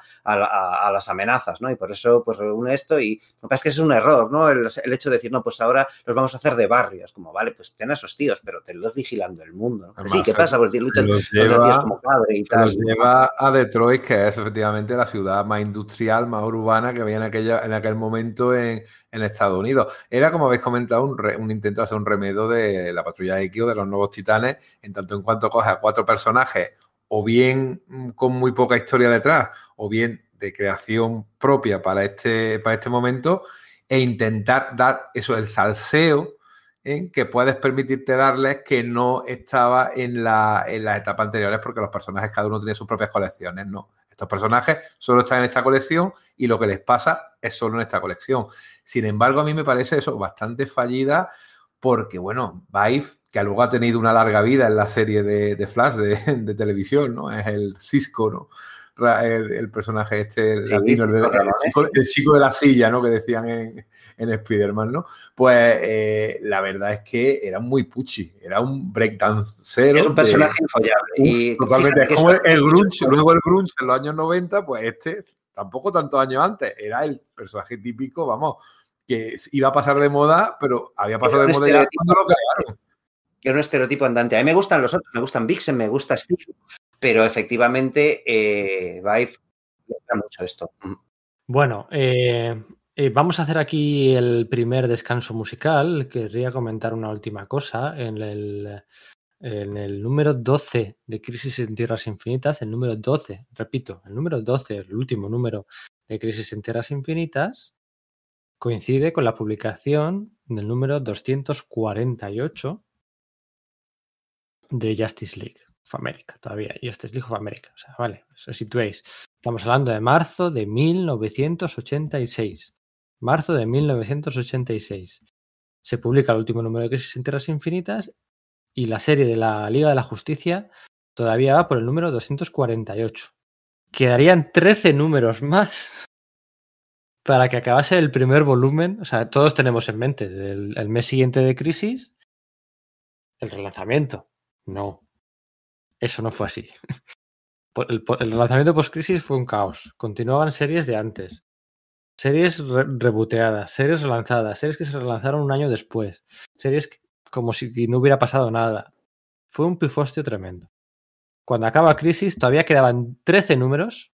las amenazas, ¿no? Y por eso pues reúne esto y lo que pasa es que es un error, ¿no? El, hecho de decir, no, pues ahora los vamos a hacer de barrios, como, vale, pues ten a esos tíos, pero tenlos vigilando el mundo. sí, ¿qué pasa? Porque luchan contra tíos como padre y tal. Los lleva a Detroit, que es efectivamente la ciudad más industrial, más urbana que había en, aquella, en aquel momento en, Estados Unidos. Era, como habéis comentado, un, intento de hacer un remedio de la patrulla X o de los nuevos titanes, en tanto en cuanto coge a cuatro personajes, o bien con muy poca historia detrás, o bien de creación propia para este, para este momento, e intentar dar eso, el salseo que puedes permitirte darles que no estaba en, la, en las etapas anteriores porque los personajes cada uno tiene sus propias colecciones. No, estos personajes solo están en esta colección y lo que les pasa es solo en esta colección. Sin embargo, a mí me parece eso bastante fallida porque, bueno, Vive, que luego ha tenido una larga vida en la serie de, Flash de, (laughs) de, televisión, ¿no? Es el Cisco, ¿no? El, personaje este latino, el, chico, de la silla, ¿no? Que decían en, en Spider-Man, ¿no? Pues eh, la verdad es que era muy puchi, era un breakdancero. Es un personaje infollable. totalmente, es como el, grunge, luego el grunge en los años 90, pues este, tampoco tantos años antes, era el personaje típico, vamos, que iba a pasar de moda, pero había pasado de moda ya cuando lo crearon. Era un estereotipo andante. A mí me gustan los otros, me gustan Vixen, me gusta Steve, pero efectivamente eh, Vive gusta mucho esto. Bueno, eh, eh, vamos a hacer aquí el primer descanso musical. Querría comentar una última cosa. En el, en el número 12 de Crisis en Tierras Infinitas, el número 12, repito, el número 12, el último número de Crisis en Tierras Infinitas, coincide con la publicación del número 248 de Justice League of America, todavía, Justice League of America. O sea, vale, eso situéis. Estamos hablando de marzo de 1986. Marzo de 1986. Se publica el último número de Crisis en Tierras Infinitas y la serie de la Liga de la Justicia todavía va por el número 248. Quedarían 13 números más para que acabase el primer volumen. O sea, todos tenemos en mente el, el mes siguiente de Crisis el relanzamiento. No, eso no fue así. El, el relanzamiento post-crisis fue un caos. Continuaban series de antes. Series re reboteadas, series relanzadas, series que se relanzaron un año después. Series como si no hubiera pasado nada. Fue un pifostio tremendo. Cuando acaba Crisis, todavía quedaban 13 números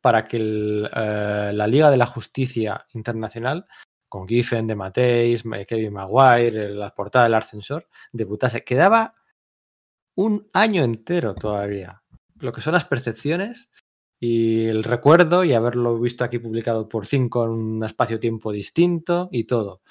para que eh, la Liga de la Justicia Internacional, con Giffen de Mateis, Kevin Maguire, la portada del ascensor, debutase. Quedaba un año entero todavía. Lo que son las percepciones y el recuerdo y haberlo visto aquí publicado por cinco en un espacio-tiempo distinto y todo.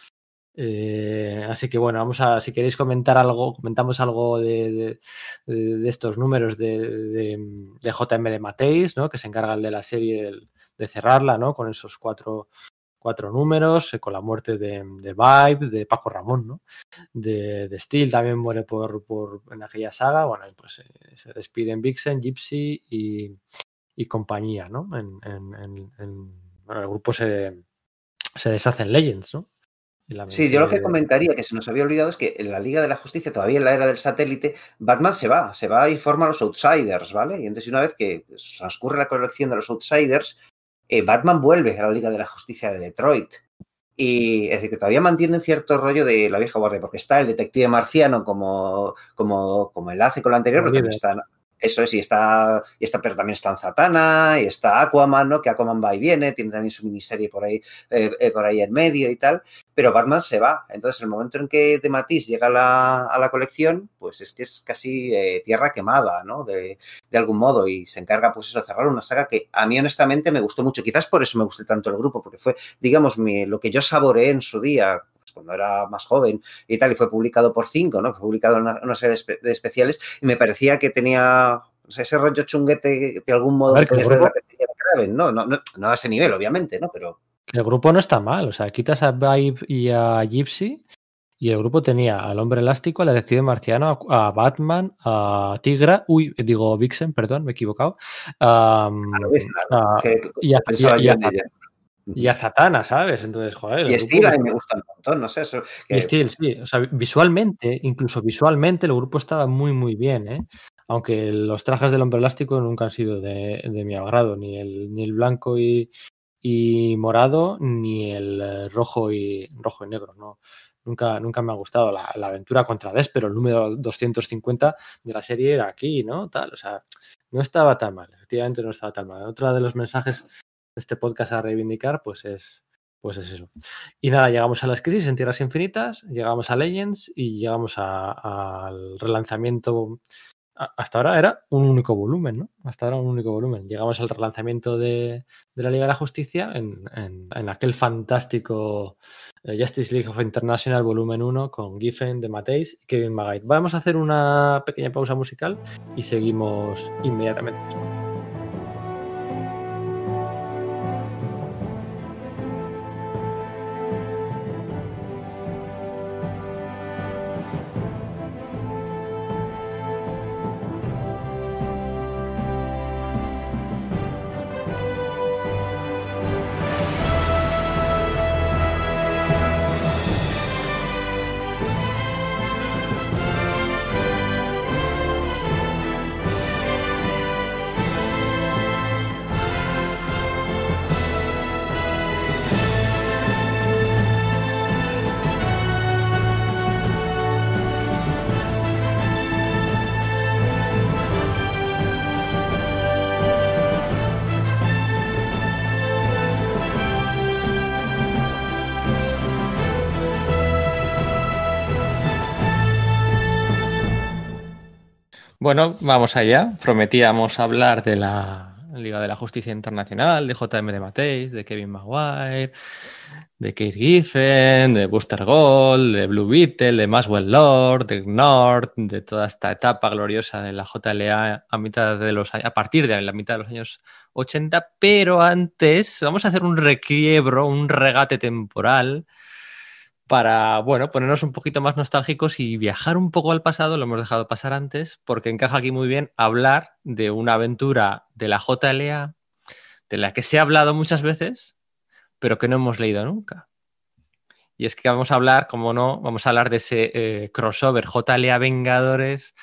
Eh, así que bueno, vamos a, si queréis comentar algo, comentamos algo de, de, estos números de, de, JM de Mateis, ¿no? que se encargan de la serie de, cerrarla, ¿no? Con esos cuatro, cuatro números, eh, con la muerte de, de Vibe, de Paco Ramón, ¿no? De, de Steel también muere por, por en aquella saga. Bueno, pues eh, se despiden Vixen, Gypsy y, y compañía, ¿no? En, en, en, bueno, el grupo se, se deshace en Legends, ¿no? Sí, yo lo que comentaría que se nos había olvidado es que en la Liga de la Justicia, todavía en la era del satélite, Batman se va, se va y forma a los Outsiders, ¿vale? Y entonces una vez que transcurre la colección de los Outsiders, eh, Batman vuelve a la Liga de la Justicia de Detroit. Y es decir, que todavía mantienen cierto rollo de la vieja guardia, porque está el detective marciano como, como, como enlace con lo anterior, pero también está eso es, y está, pero también está en Zatanna, y está Aquaman, ¿no? Que Aquaman va y viene, tiene también su miniserie por ahí, eh, eh, por ahí en medio y tal, pero Batman se va. Entonces, el momento en que de Matisse llega a la, a la colección, pues es que es casi eh, tierra quemada, ¿no? De, de, algún modo, y se encarga, pues eso, de cerrar una saga que a mí honestamente me gustó mucho. Quizás por eso me gusté tanto el grupo, porque fue, digamos, lo que yo saboreé en su día, cuando era más joven y tal, y fue publicado por cinco, ¿no? Fue publicado en una, una serie de, espe de, especiales y me parecía que tenía o sea, ese rollo chunguete de algún modo ver, que grupo... ¿no? No, ¿no? no a ese nivel, obviamente, ¿no? Pero. El grupo no está mal, o sea, quitas a Vibe y a Gypsy y el grupo tenía al hombre elástico, al detective marciano, a, Batman, a Tigra, uy, digo Vixen, perdón, me he equivocado. Um, a, y, a, y, a, y, a, y a Zatanna, ¿sabes? Entonces, joder. Y Steel a mí me gusta un montón, no sé. Eso, que... Y Steel, sí. O sea, visualmente, incluso visualmente, el grupo estaba muy, muy bien, ¿eh? Aunque los trajes del hombre elástico nunca han sido de, de mi agrado, ni el, ni el blanco y, y, morado, ni el rojo y rojo y negro, ¿no? Nunca, nunca me ha gustado la, la aventura contra Despero, el número 250 de la serie era aquí, ¿no? Tal, o sea, no estaba tan mal, efectivamente no estaba tan mal. Otro de los mensajes este podcast a reivindicar, pues es, pues es eso. Y nada, llegamos a las crisis en Tierras Infinitas, llegamos a Legends y llegamos al relanzamiento. Hasta ahora era un único volumen, ¿no? Hasta ahora un único volumen. Llegamos al relanzamiento de, de la Liga de la Justicia en, en, aquel fantástico eh, Justice League of International volumen 1 con Giffen de Mateis y Kevin Maguire. Vamos a hacer una pequeña pausa musical y seguimos inmediatamente después. Vamos allá. Prometíamos hablar de la Liga de la Justicia Internacional, de JM de Mateis, de Kevin Maguire, de Keith Giffen, de Buster Gold, de Blue Beetle, de Maswell Lord, de Nord, de toda esta etapa gloriosa de la JLA a, mitad de los, a partir de la mitad de los años 80. Pero antes vamos a hacer un requiebro, un regate temporal para, bueno, ponernos un poquito más nostálgicos y viajar un poco al pasado, lo hemos dejado pasar antes, porque encaja aquí muy bien hablar de una aventura de la JLA, de la que se ha hablado muchas veces, pero que no hemos leído nunca. Y es que vamos a hablar, como no, vamos a hablar de ese eh, crossover JLA Vengadores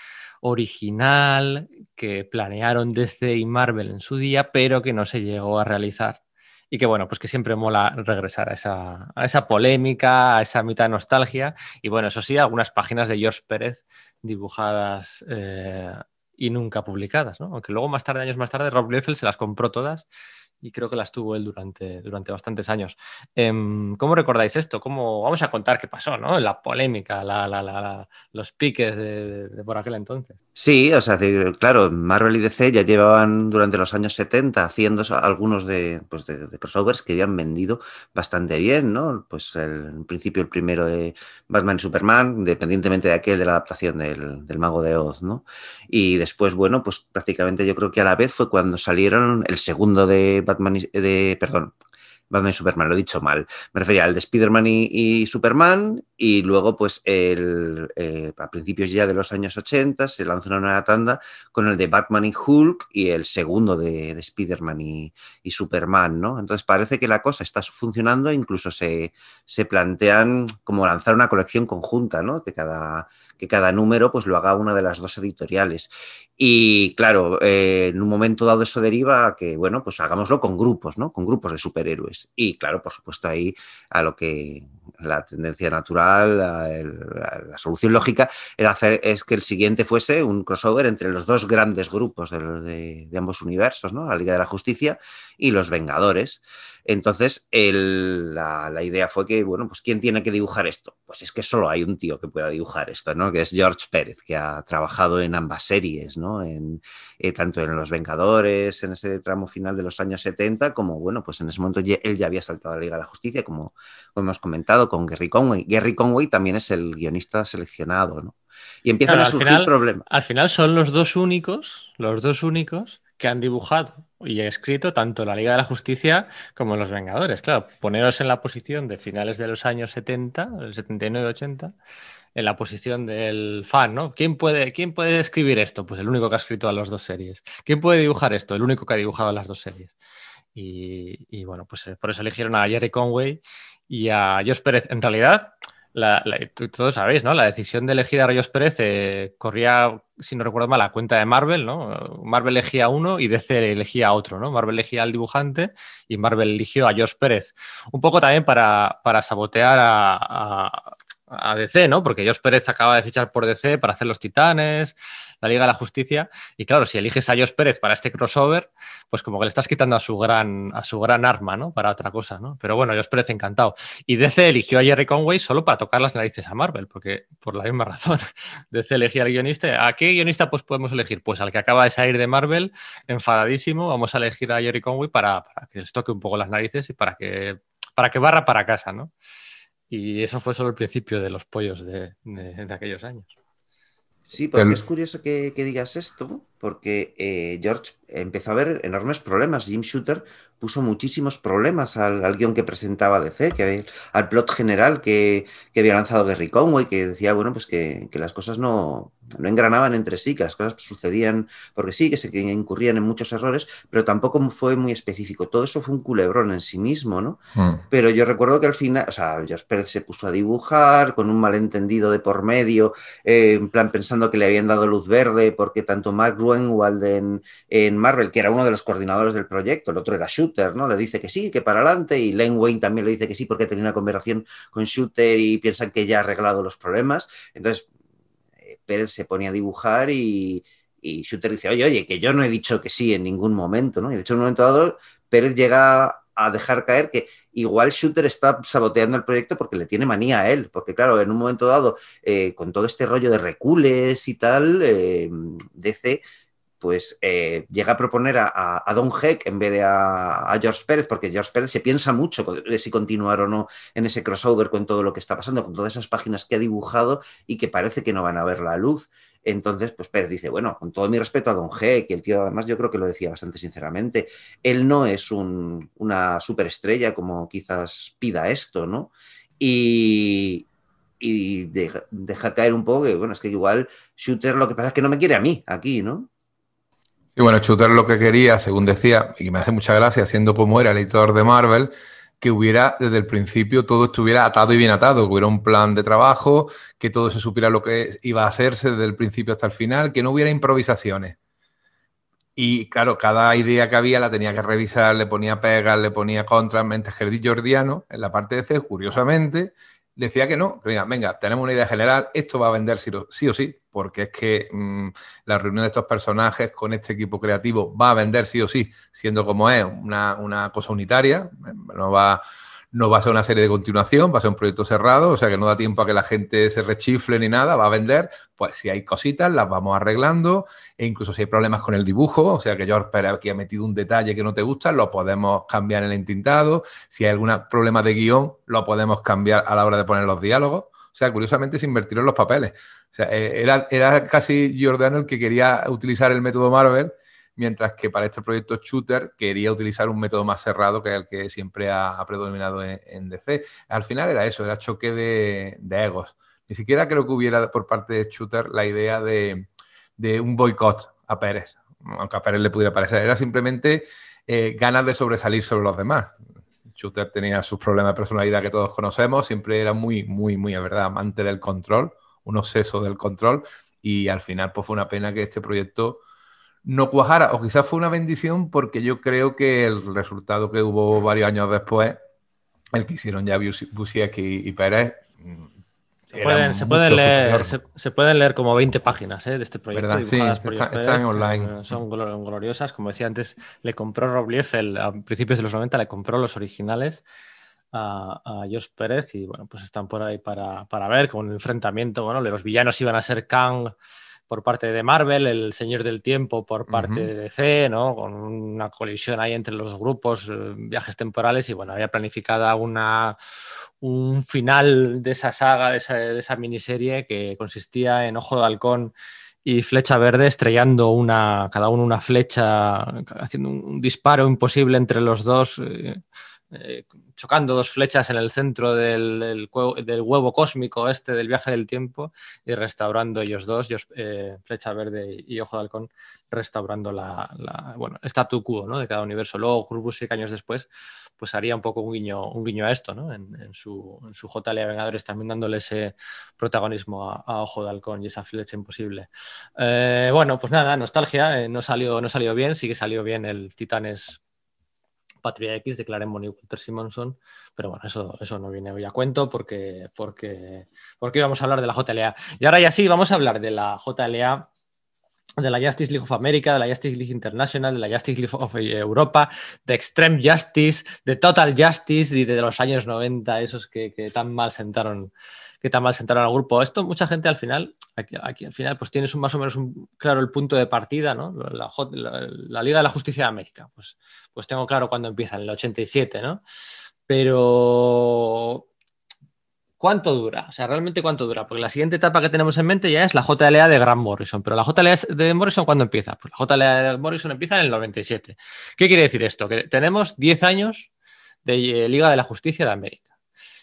original que planearon DC y Marvel en su día, pero que no se llegó a realizar y que bueno, pues que siempre mola regresar a esa, a esa polémica, a esa mitad de nostalgia y bueno, eso sí, algunas páginas de George Pérez dibujadas eh, y nunca publicadas, ¿no? Aunque luego más tarde, años más tarde, Rob Liefeld se las compró todas y creo que las tuvo él durante, durante bastantes años. Em, ¿Cómo recordáis esto? ¿Cómo, vamos a contar qué pasó, ¿no? La polémica, los piques de, por aquel entonces. Sí, o sea, claro, Marvel y DC ya llevaban durante los años 70 haciendo algunos de, pues de, crossovers que habían vendido bastante bien, ¿no? Pues en principio el primero de Batman y Superman, independientemente de aquel de la adaptación del, del Mago de Oz, ¿no? Y después, bueno, pues prácticamente yo creo que a la vez fue cuando salieron el segundo de Batman de, perdón, Batman y Superman, lo he dicho mal. Me refería al de Spider-Man y, Superman, y luego, pues, el, eh, a principios ya de los años 80 se lanzó una nueva tanda con el de Batman y Hulk y el segundo de, de Spider-Man y, Superman, ¿no? Entonces parece que la cosa está funcionando, incluso se, se plantean como lanzar una colección conjunta, ¿no? Que cada, que cada número pues lo haga una de las dos editoriales. Y claro, eh, en un momento dado eso deriva a que, bueno, pues hagámoslo con grupos, ¿no? Con grupos de superhéroes. Y claro, por supuesto ahí a lo que la tendencia natural, la, solución lógica era hacer es que el siguiente fuese un crossover entre los dos grandes grupos de, de ambos universos, ¿no? La Liga de la Justicia y los Vengadores. Entonces, la, idea fue que, bueno, pues ¿quién tiene que dibujar esto? Pues es que solo hay un tío que pueda dibujar esto, ¿no? Que es George Pérez, que ha trabajado en ambas series, ¿no? En, eh, tanto en Los Vengadores, en ese tramo final de los años 70, como, bueno, pues en ese momento él ya había saltado a la Liga de la Justicia, como, hemos comentado, con Gary Conway. Gary Conway también es el guionista seleccionado, ¿no? Y empiezan a surgir problemas. Al final son los dos únicos, los dos únicos que han dibujado y escrito tanto la Liga de la Justicia como los Vengadores. Claro, poneros en la posición de finales de los años 70, el 79-80, en la posición del fan, ¿no? ¿Quién puede, ¿Quién puede escribir esto? Pues el único que ha escrito a las dos series. ¿Quién puede dibujar esto? El único que ha dibujado las dos series. Y, bueno, pues eh, por eso eligieron a Jerry Conway y a Josh Pérez. En realidad, todos sabéis, ¿no? La decisión de elegir a Rayos Pérez eh, corría, si no recuerdo mal, la cuenta de Marvel, ¿no? Marvel elegía uno y DC elegía otro, ¿no? Marvel elegía al dibujante y Marvel eligió a Josh Pérez. Un poco también para, para sabotear a, DC, ¿no? Porque Josh Pérez acaba de fichar por DC para hacer los Titanes, la Liga de la Justicia. Y claro, si eliges a Josh Pérez para este crossover, pues como que le estás quitando a su gran, a su gran arma, ¿no? Para otra cosa, ¿no? Pero bueno, Josh Pérez encantado. Y DC eligió a Jerry Conway solo para tocar las narices a Marvel, porque por la misma (laughs) razón. DC elegía al guionista. ¿A qué guionista pues podemos elegir? Pues al que acaba de salir de Marvel, enfadadísimo, vamos a elegir a Jerry Conway para, que les toque un poco las narices y para que, para que barra para casa, ¿no? Y eso fue solo el principio de los pollos de aquellos años. Sí, porque es curioso que, digas esto, porque eh, George empezó a ver enormes problemas. Jim Shooter puso muchísimos problemas al, guion que presentaba DC, que, al plot general que, había lanzado Gary Conway, que decía, bueno, pues que, las cosas no, no, engranaban entre sí, que las cosas sucedían porque sí, que se incurrían en muchos errores, pero tampoco fue muy específico. Todo eso fue un culebrón en sí mismo, ¿no? Mm. Pero yo recuerdo que al final, o sea, George Pérez se puso a dibujar con un malentendido de por medio, eh, en plan pensando que le habían dado luz verde porque tanto Mark Gruenwald en, en Marvel, que era uno de los coordinadores del proyecto, el otro era Shooter, ¿no? Le dice que sí, que para adelante, y Len Wayne también le dice que sí porque tenía una conversación con Shooter y piensan que ya ha arreglado los problemas. Entonces, eh, Pérez se pone a dibujar y, Shooter dice, oye, oye, que yo no he dicho que sí en ningún momento, ¿no? Y de hecho, en un momento dado, Pérez llega a dejar caer que igual Shooter está saboteando el proyecto porque le tiene manía a él, porque claro, en un momento dado, eh, con todo este rollo de recules y tal, eh, DC pues eh, llega a proponer a, Don Heck en vez de a, George Pérez, porque George Pérez se piensa mucho de si continuar o no en ese crossover con todo lo que está pasando, con todas esas páginas que ha dibujado y que parece que no van a ver la luz. Entonces, pues Pérez dice, bueno, con todo mi respeto a Don Heck, y el tío además yo creo que lo decía bastante sinceramente, él no es una superestrella como quizás pida esto, ¿no? Y, y deja, caer un poco que, bueno, es que igual Shooter lo que pasa es que no me quiere a mí aquí, ¿no? Sí, bueno, Shooter lo que quería, según decía, y me hace mucha gracia, siendo como era el editor de Marvel, que hubiera desde el principio todo estuviera atado y bien atado, que hubiera un plan de trabajo, que todo se supiera lo que iba a hacerse desde el principio hasta el final, que no hubiera improvisaciones. Y claro, cada idea que había la tenía que revisar, le ponía pegas, le ponía contras, mientras que Jordiano, en la parte de C, curiosamente, decía que no, venga, venga, tenemos una idea general, esto va a vender sí, o sí, porque es que mm, la reunión de estos personajes con este equipo creativo va a vender sí o sí, siendo como es una, una cosa unitaria, no va no va a ser una serie de continuación, va a ser un proyecto cerrado, o sea que no da tiempo a que la gente se rechifle ni nada, va a vender. Pues si hay cositas, las vamos arreglando, e incluso si hay problemas con el dibujo, o sea que George Pérez aquí ha metido un detalle que no te gusta, lo podemos cambiar en el entintado. Si hay algún problema de guion, lo podemos cambiar a la hora de poner los diálogos. O sea, curiosamente se invertieron los papeles. O sea, eh, era, era casi Giordano el que quería utilizar el método Marvel mientras que para este proyecto Shooter quería utilizar un método más cerrado que el que siempre ha, predominado en, DC. Al final era eso, era choque de, egos. Ni siquiera creo que hubiera por parte de Shooter la idea de, un boicot a Pérez, aunque a Pérez le pudiera parecer. Era simplemente eh, ganas de sobresalir sobre los demás. Shooter tenía sus problemas de personalidad que todos conocemos, siempre era muy, muy, muy, a verdad, amante del control, un obseso del control, y al final pues fue una pena que este proyecto no cuajara, o quizás fue una bendición porque yo creo que el resultado que hubo varios años después, el que hicieron ya Busiek y, Pérez, mm, se pueden, leer, se, pueden leer como 20 páginas ¿eh? de este proyecto. Sí, están online. Eh, son gloriosas. Como decía antes, le compró Rob Liefeld a principios de los 90, le compró los originales a, a Josh Pérez y bueno, pues están por ahí para, para ver con un enfrentamiento. Bueno, los villanos iban a ser Kang por parte de Marvel, El Señor del Tiempo por parte de DC, ¿no? Con una colisión ahí entre los grupos, eh, viajes temporales, y bueno, había planificada una, un final de esa saga, de esa, miniserie que consistía en Ojo de Halcón y Flecha Verde estrellando una, cada uno una flecha, haciendo un disparo imposible entre los dos. Eh, eh, chocando dos flechas en el centro del, huevo cósmico este del viaje del tiempo y restaurando ellos dos, eh, flecha verde y ojo de halcón, restaurando la, bueno, statu quo ¿no? de cada universo. Luego y años después pues haría un poco un guiño, un a esto, ¿no? en, su, en su JLA Vengadores también dándole ese protagonismo a, Ojo de Halcón y esa flecha imposible. Eh, bueno, pues nada, nostalgia, no, salió, no salió bien, sí que salió bien el Titanes Patria X de Claremont y Walter Simonson, pero bueno, eso, eso no viene hoy a cuento porque, porque, porque íbamos a hablar de la JLA. Y ahora ya sí, vamos a hablar de la JLA de la Justice League of America, de la Justice League International, de la Justice League of Europa, de Extreme Justice, de Total Justice y de los años 90, esos que, que tan mal sentaron que tan mal sentaron al grupo. Esto mucha gente al final, aquí, al final, pues tienes un, más o menos claro el punto de partida, ¿no? La, Liga de la Justicia de América, pues, pues tengo claro cuándo empieza, en el 87, ¿no? Pero ¿Cuánto dura? O sea, realmente cuánto dura. Porque la siguiente etapa que tenemos en mente ya es la JLA de Grant Morrison. Pero la JLA de Morrison, ¿cuándo empieza? Pues la JLA de Morrison empieza en el 97. ¿Qué quiere decir esto? Que tenemos 10 años de Liga de la Justicia de América.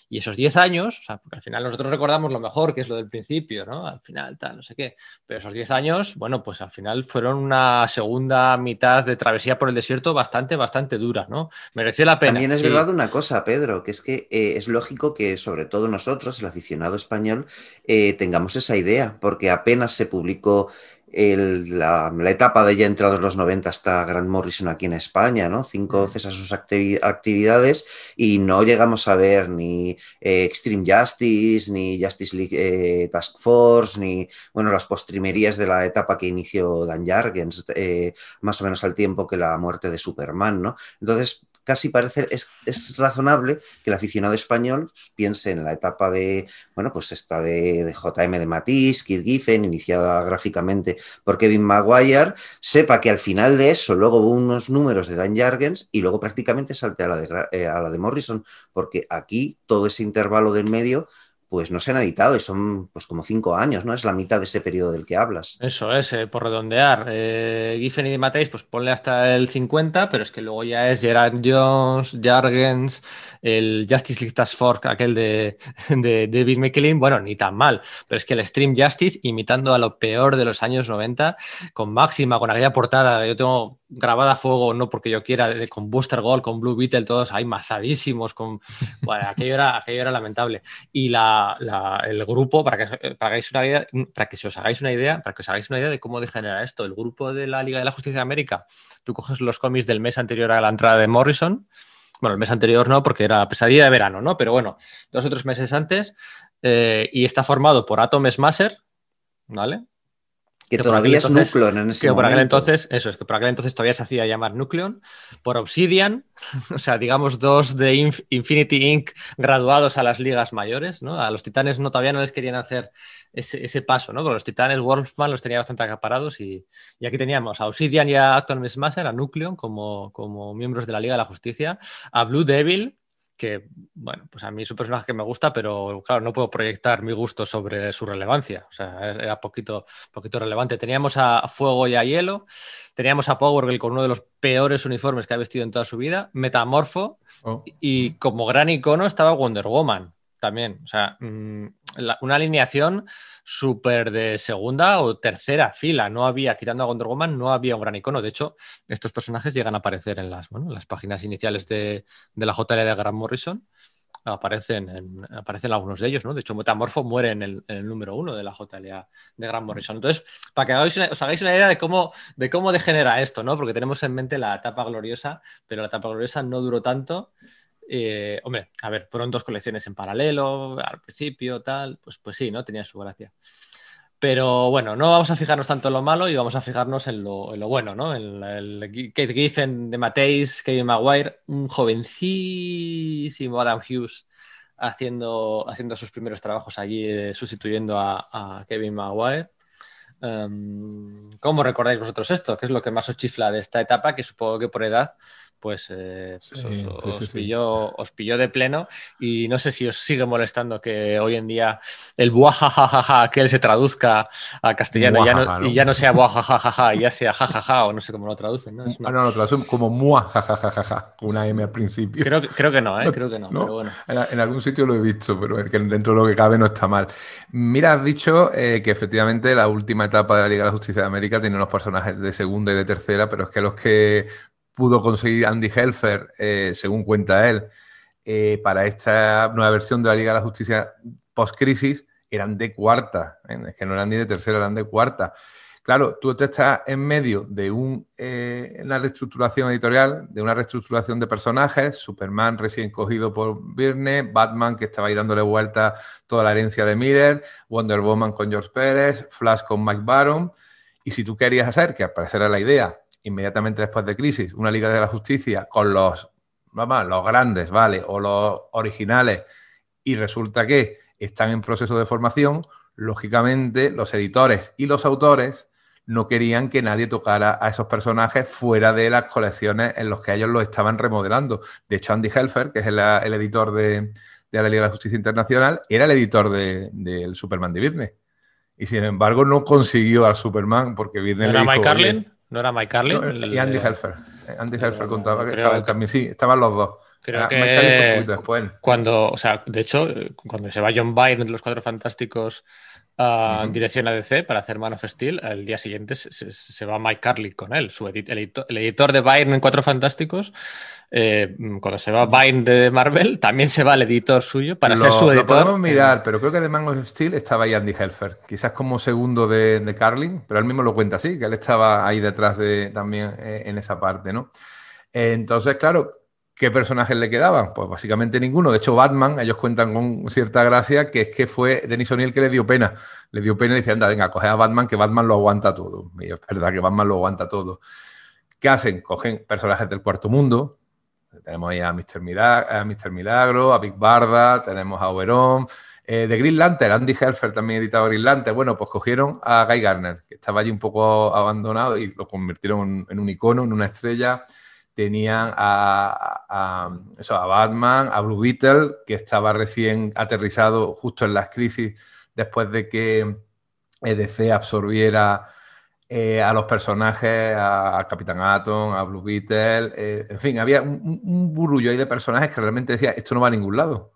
Y esos 10 años, o sea, porque al final nosotros recordamos lo mejor, que es lo del principio, ¿no? Al final, tal, no sé qué. Pero esos 10 años, bueno, pues al final fueron una segunda mitad de travesía por el desierto bastante, bastante dura, ¿no? Mereció la pena. También es verdad una cosa, Pedro, que es que eh, es lógico que sobre todo nosotros, el aficionado español, eh, tengamos esa idea, porque apenas se publicó la, etapa de ya entrados los 90 hasta Grant Morrison aquí en España, ¿no? Cinco cesa sus actividades y no llegamos a ver ni eh, Extreme Justice, ni Justice League eh, Task Force, ni, bueno, las postrimerías de la etapa que inició Dan Jargens, eh, más o menos al tiempo que la muerte de Superman, ¿no? Entonces, casi parece, es, es, razonable que el aficionado español piense en la etapa de, bueno, pues esta de, de JM de Matisse, Kid Giffen, iniciada gráficamente por Kevin Maguire, sepa que al final de eso luego hubo unos números de Dan Jargens y luego prácticamente salte a la de, eh, a la de Morrison, porque aquí todo ese intervalo del medio pues no se han editado y son pues como cinco años, ¿no? Es la mitad de ese periodo del que hablas. Eso es, eh, por redondear. Eh, Giffen y Mateis, pues ponle hasta el 50, pero es que luego ya es Gerard Jones, Jargens, el Justice League Task Force, aquel de, (laughs) de David McKellen, bueno, ni tan mal, pero es que el Stream Justice, imitando a lo peor de los años 90, con máxima, con aquella portada, yo tengo grabada a fuego, no porque yo quiera, con Booster Gold, con Blue Beetle, todos ahí mazadísimos, con... (laughs) Bueno, aquello era, aquello era lamentable. Y la, la, el grupo, para que, para, que una idea, para que os hagáis una idea, para que os hagáis una idea de cómo degenera esto, el grupo de la Liga de la Justicia de América, tú coges los cómics del mes anterior a la entrada de Morrison, bueno, el mes anterior no, porque era pesadilla de verano, ¿no? Pero bueno, dos o tres meses antes, eh, y está formado por Atom Smasher, ¿vale? Que, todavía es Nucleon en ese que momento. por aquel entonces, eso es, que por aquel entonces todavía se hacía llamar Nucleon, por Obsidian, (laughs) o sea, digamos dos de Inf Infinity Inc. graduados a las ligas mayores, ¿no? A los titanes no, todavía no les querían hacer ese, ese paso, ¿no? Porque los titanes Wolfman los tenía bastante acaparados y, y, aquí teníamos a Obsidian y a Atom Smasher, a Nucleon como, como miembros de la Liga de la Justicia, a Blue Devil, que, bueno, pues a mí es un personaje que me gusta, pero claro, no puedo proyectar mi gusto sobre su relevancia. O sea, era poquito, poquito relevante. Teníamos a Fuego y a Hielo, teníamos a Power Girl con uno de los peores uniformes que ha vestido en toda su vida, Metamorfo, oh. y como gran icono estaba Wonder Woman también. O sea, la, una alineación súper de segunda o tercera fila. No había, quitando a Wonder Woman, no había un gran icono. De hecho, estos personajes llegan a aparecer en las, bueno, en las páginas iniciales de, de la JL de Grant Morrison. Aparecen, en, aparecen algunos de ellos, ¿no? De hecho, Metamorfo muere en el, en el número uno de la JLA de Grant Morrison. Entonces, para que hagáis una, os hagáis una idea de cómo, de cómo degenera esto, ¿no? Porque tenemos en mente la etapa gloriosa, pero la etapa gloriosa no duró tanto eh, hombre, a ver, fueron dos colecciones en paralelo, al principio, tal, pues, pues sí, ¿no? Tenía su gracia. Pero bueno, no vamos a fijarnos tanto en lo malo y vamos a fijarnos en lo, en lo bueno, ¿no? En el, Kate Giffen de Mateis, Kevin Maguire, un jovencísimo Adam Hughes haciendo, haciendo sus primeros trabajos allí, eh, sustituyendo a, Kevin Maguire. Um, ¿Cómo recordáis vosotros esto? ¿Qué es lo que más os chifla de esta etapa? Que supongo que por edad pues, eh, pues sí, os, sí, os, pilló, os, pilló, de pleno y no sé si os sigue molestando que hoy en día el buajajajaja que él se traduzca a castellano Buajaja, ya no, ¿no? y ya no sea buajajajaja, ya sea jajaja o no sé cómo lo traducen. ¿no? Una... Ah, no, lo traducen como muajajajaja, una M al principio. Creo, creo que no, ¿eh? (laughs) creo que no, no, pero bueno. En, en, algún sitio lo he visto, pero es que dentro de lo que cabe no está mal. Mira, has dicho eh, que efectivamente la última etapa de la Liga de la Justicia de América tiene unos personajes de segunda y de tercera, pero es que los que pudo conseguir Andy Helfer, eh, según cuenta él, eh, para esta nueva versión de la Liga de la Justicia post-crisis, eran de cuarta. Es que no eran ni de tercera, eran de cuarta. Claro, tú estás en medio de un, eh, una reestructuración editorial, de una reestructuración de personajes, Superman recién cogido por Virne, Batman que estaba ahí dándole vuelta toda la herencia de Miller, Wonder Woman con George Pérez, Flash con Mike Baron, y si tú querías hacer, que apareciera la idea, inmediatamente después de Crisis, una Liga de la Justicia con los, vamos, los grandes, ¿vale? O los originales, y resulta que están en proceso de formación, lógicamente los editores y los autores no querían que nadie tocara a esos personajes fuera de las colecciones en los que ellos los estaban remodelando. De hecho, Andy Helfer, que es el, el editor de, de, la Liga de la Justicia Internacional, era el editor del de, de Superman de Virne. Y sin embargo, no consiguió al Superman porque Virne. ¿Era Mike Carlin? ¿No era Mike Carlin? No, y Andy Helfer. Andy Helfer contaba que estaba también. Sí, estaban los dos. Creo ah, que después. cuando, o sea, de hecho, cuando se va John Byrne de los Cuatro Fantásticos uh, uh -huh. en dirección a DC para hacer Man of Steel, el día siguiente se, se, se va Mike Carlin con él, su edit el, editor, el, editor de Byrne en Cuatro Fantásticos. Eh, cuando se va Byrne de Marvel, también se va el editor suyo para lo, ser su editor. Lo podemos mirar, pero creo que de Man of Steel estaba ahí Andy Helfer, quizás como segundo de, de Carlin, pero él mismo lo cuenta así, que él estaba ahí detrás de también eh, en esa parte, ¿no? Entonces, claro, ¿Qué personajes le quedaban? Pues básicamente ninguno. De hecho, Batman, ellos cuentan con cierta gracia, que es que fue Denis O'Neill que le dio pena. Le dio pena y dice, anda, venga, coge a Batman, que Batman lo aguanta todo. Es verdad que Batman lo aguanta todo. ¿Qué hacen? Cogen personajes del cuarto mundo, tenemos ahí a Mr. Milagro, a Big Barda, tenemos a Oberon, eh, de Green Lantern, Andy Helfer también editaba Green Lantern. Bueno, pues cogieron a Guy Garner, que estaba allí un poco abandonado y lo convirtieron en un icono, en una estrella. Tenían a, eso, a Batman, a Blue Beetle, que estaba recién aterrizado justo en las crisis después de que EDC absorbiera eh, a los personajes, a, Capitán Atom, a Blue Beetle, eh, en fin, había un, un, burullo ahí de personajes que realmente decía, esto no va a ningún lado.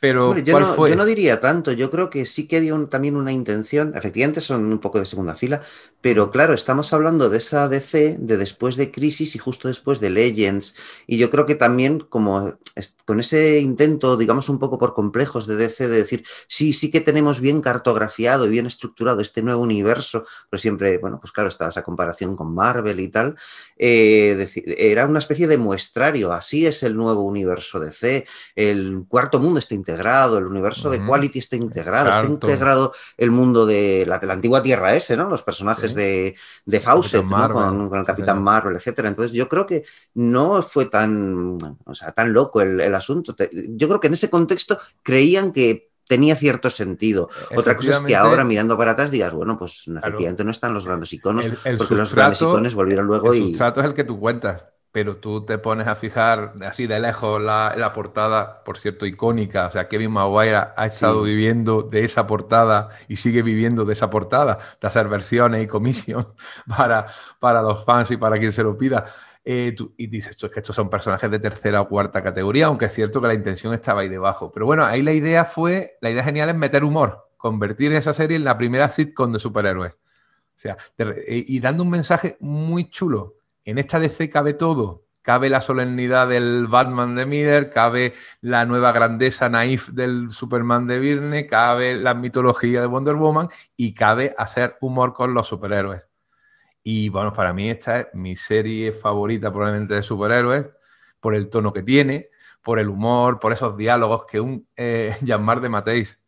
Pero yo, no, diría tanto, yo creo que sí que había también una intención, efectivamente son un poco de segunda fila, pero claro, estamos hablando de esa DC de después de Crisis y justo después de Legends, y yo creo que también como con ese intento, digamos un poco por complejos de DC, de decir, sí, sí que tenemos bien cartografiado y bien estructurado este nuevo universo, pero siempre, bueno, pues claro, estaba esa comparación con Marvel y tal, eh, era una especie de muestrario, así es el nuevo universo DC, el cuarto mundo está integrado, el universo de Quality está integrado, está integrado el mundo de la, antigua Tierra S, ¿no? Los personajes de, de Fawcett, con, el Capitán Marvel, etcétera. Entonces yo creo que no fue tan, o sea, tan loco el, asunto. Yo creo que en ese contexto creían que tenía cierto sentido. Otra cosa es que ahora mirando para atrás digas, bueno, pues efectivamente no están los grandes iconos, porque los grandes iconos volvieron luego y... El es el que tú cuentas pero tú te pones a fijar así de lejos la, portada, por cierto, icónica. O sea, Kevin Maguire ha estado viviendo de esa portada y sigue viviendo de esa portada, de hacer versiones y comisión (laughs) para, para los fans y para quien se lo pida. Eh, y dices, es que estos son personajes de tercera o cuarta categoría, aunque es cierto que la intención estaba ahí debajo. Pero bueno, ahí la idea fue, la idea genial es meter humor, convertir esa serie en la primera sitcom de superhéroes. O sea, y dando un mensaje muy chulo en esta DC cabe todo. Cabe la solemnidad del Batman de Miller, cabe la nueva grandeza naif del Superman de Virne, cabe la mitología de Wonder Woman y cabe hacer humor con los superhéroes. Y bueno, para mí esta es mi serie favorita probablemente de superhéroes, por el tono que tiene, por el humor, por esos diálogos que un eh, (laughs) de Mateis,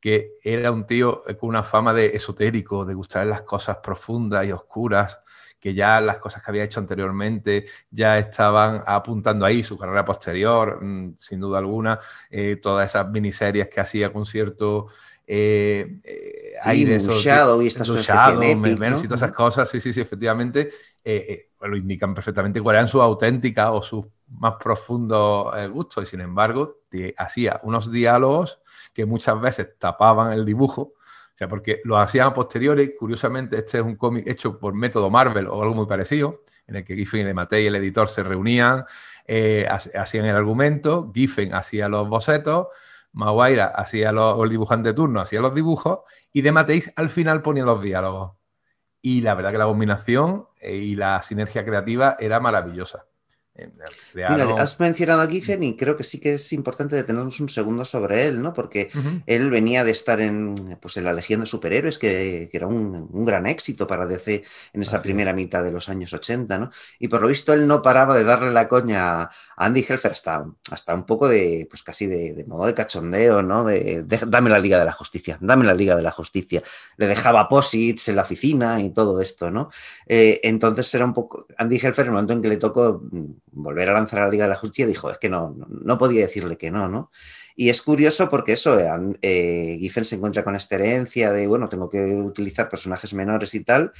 que era un tío con una fama de esotérico, de gustar las cosas profundas y oscuras, que ya las cosas que había hecho anteriormente ya estaban apuntando ahí, su carrera posterior, mm, sin duda alguna, eh, todas esas miniseries que hacía con cierto eh, eh aire. Shadow y estas cosas. Shadow, y todas esas cosas, sí, sí, sí, efectivamente, eh, lo indican perfectamente cuáles eran sus auténticas o sus más profundos gustos, y sin embargo, hacía unos diálogos que muchas veces tapaban el dibujo sea, porque lo hacían a. Curiosamente, este es un cómic hecho por método Marvel o algo muy parecido, en el que Giffen y Matei, el editor, se reunían, eh, hacían el argumento, Giffen hacía los bocetos, Maguire hacía los, el dibujante de turno hacía los dibujos, y de Mateis al final ponía los diálogos. Y la verdad que la combinación eh, y la sinergia creativa era maravillosa. Mira, has mencionado a Giffen y creo que sí que es importante detenernos un segundo sobre él, ¿no? Porque él venía de estar en, pues, en la Legión de Superhéroes, que, era un, gran éxito para DC en esa primera mitad de los años 80, ¿no? Y por lo visto él no paraba de darle la coña a Andy Helfer hasta, hasta un poco de, pues casi de, modo de cachondeo, ¿no? De, dame la Liga de la Justicia, dame la Liga de la Justicia. Le dejaba posits en la oficina y todo esto, ¿no? Eh, entonces era un poco, Andy Helfer, en el momento en que le tocó volver a lanzar a la Liga de la Justicia, dijo, es que no, no, podía decirle que no, ¿no? Y es curioso porque eso, eh, eh, Giffen se encuentra con esta herencia de, bueno, tengo que utilizar personajes menores y tal,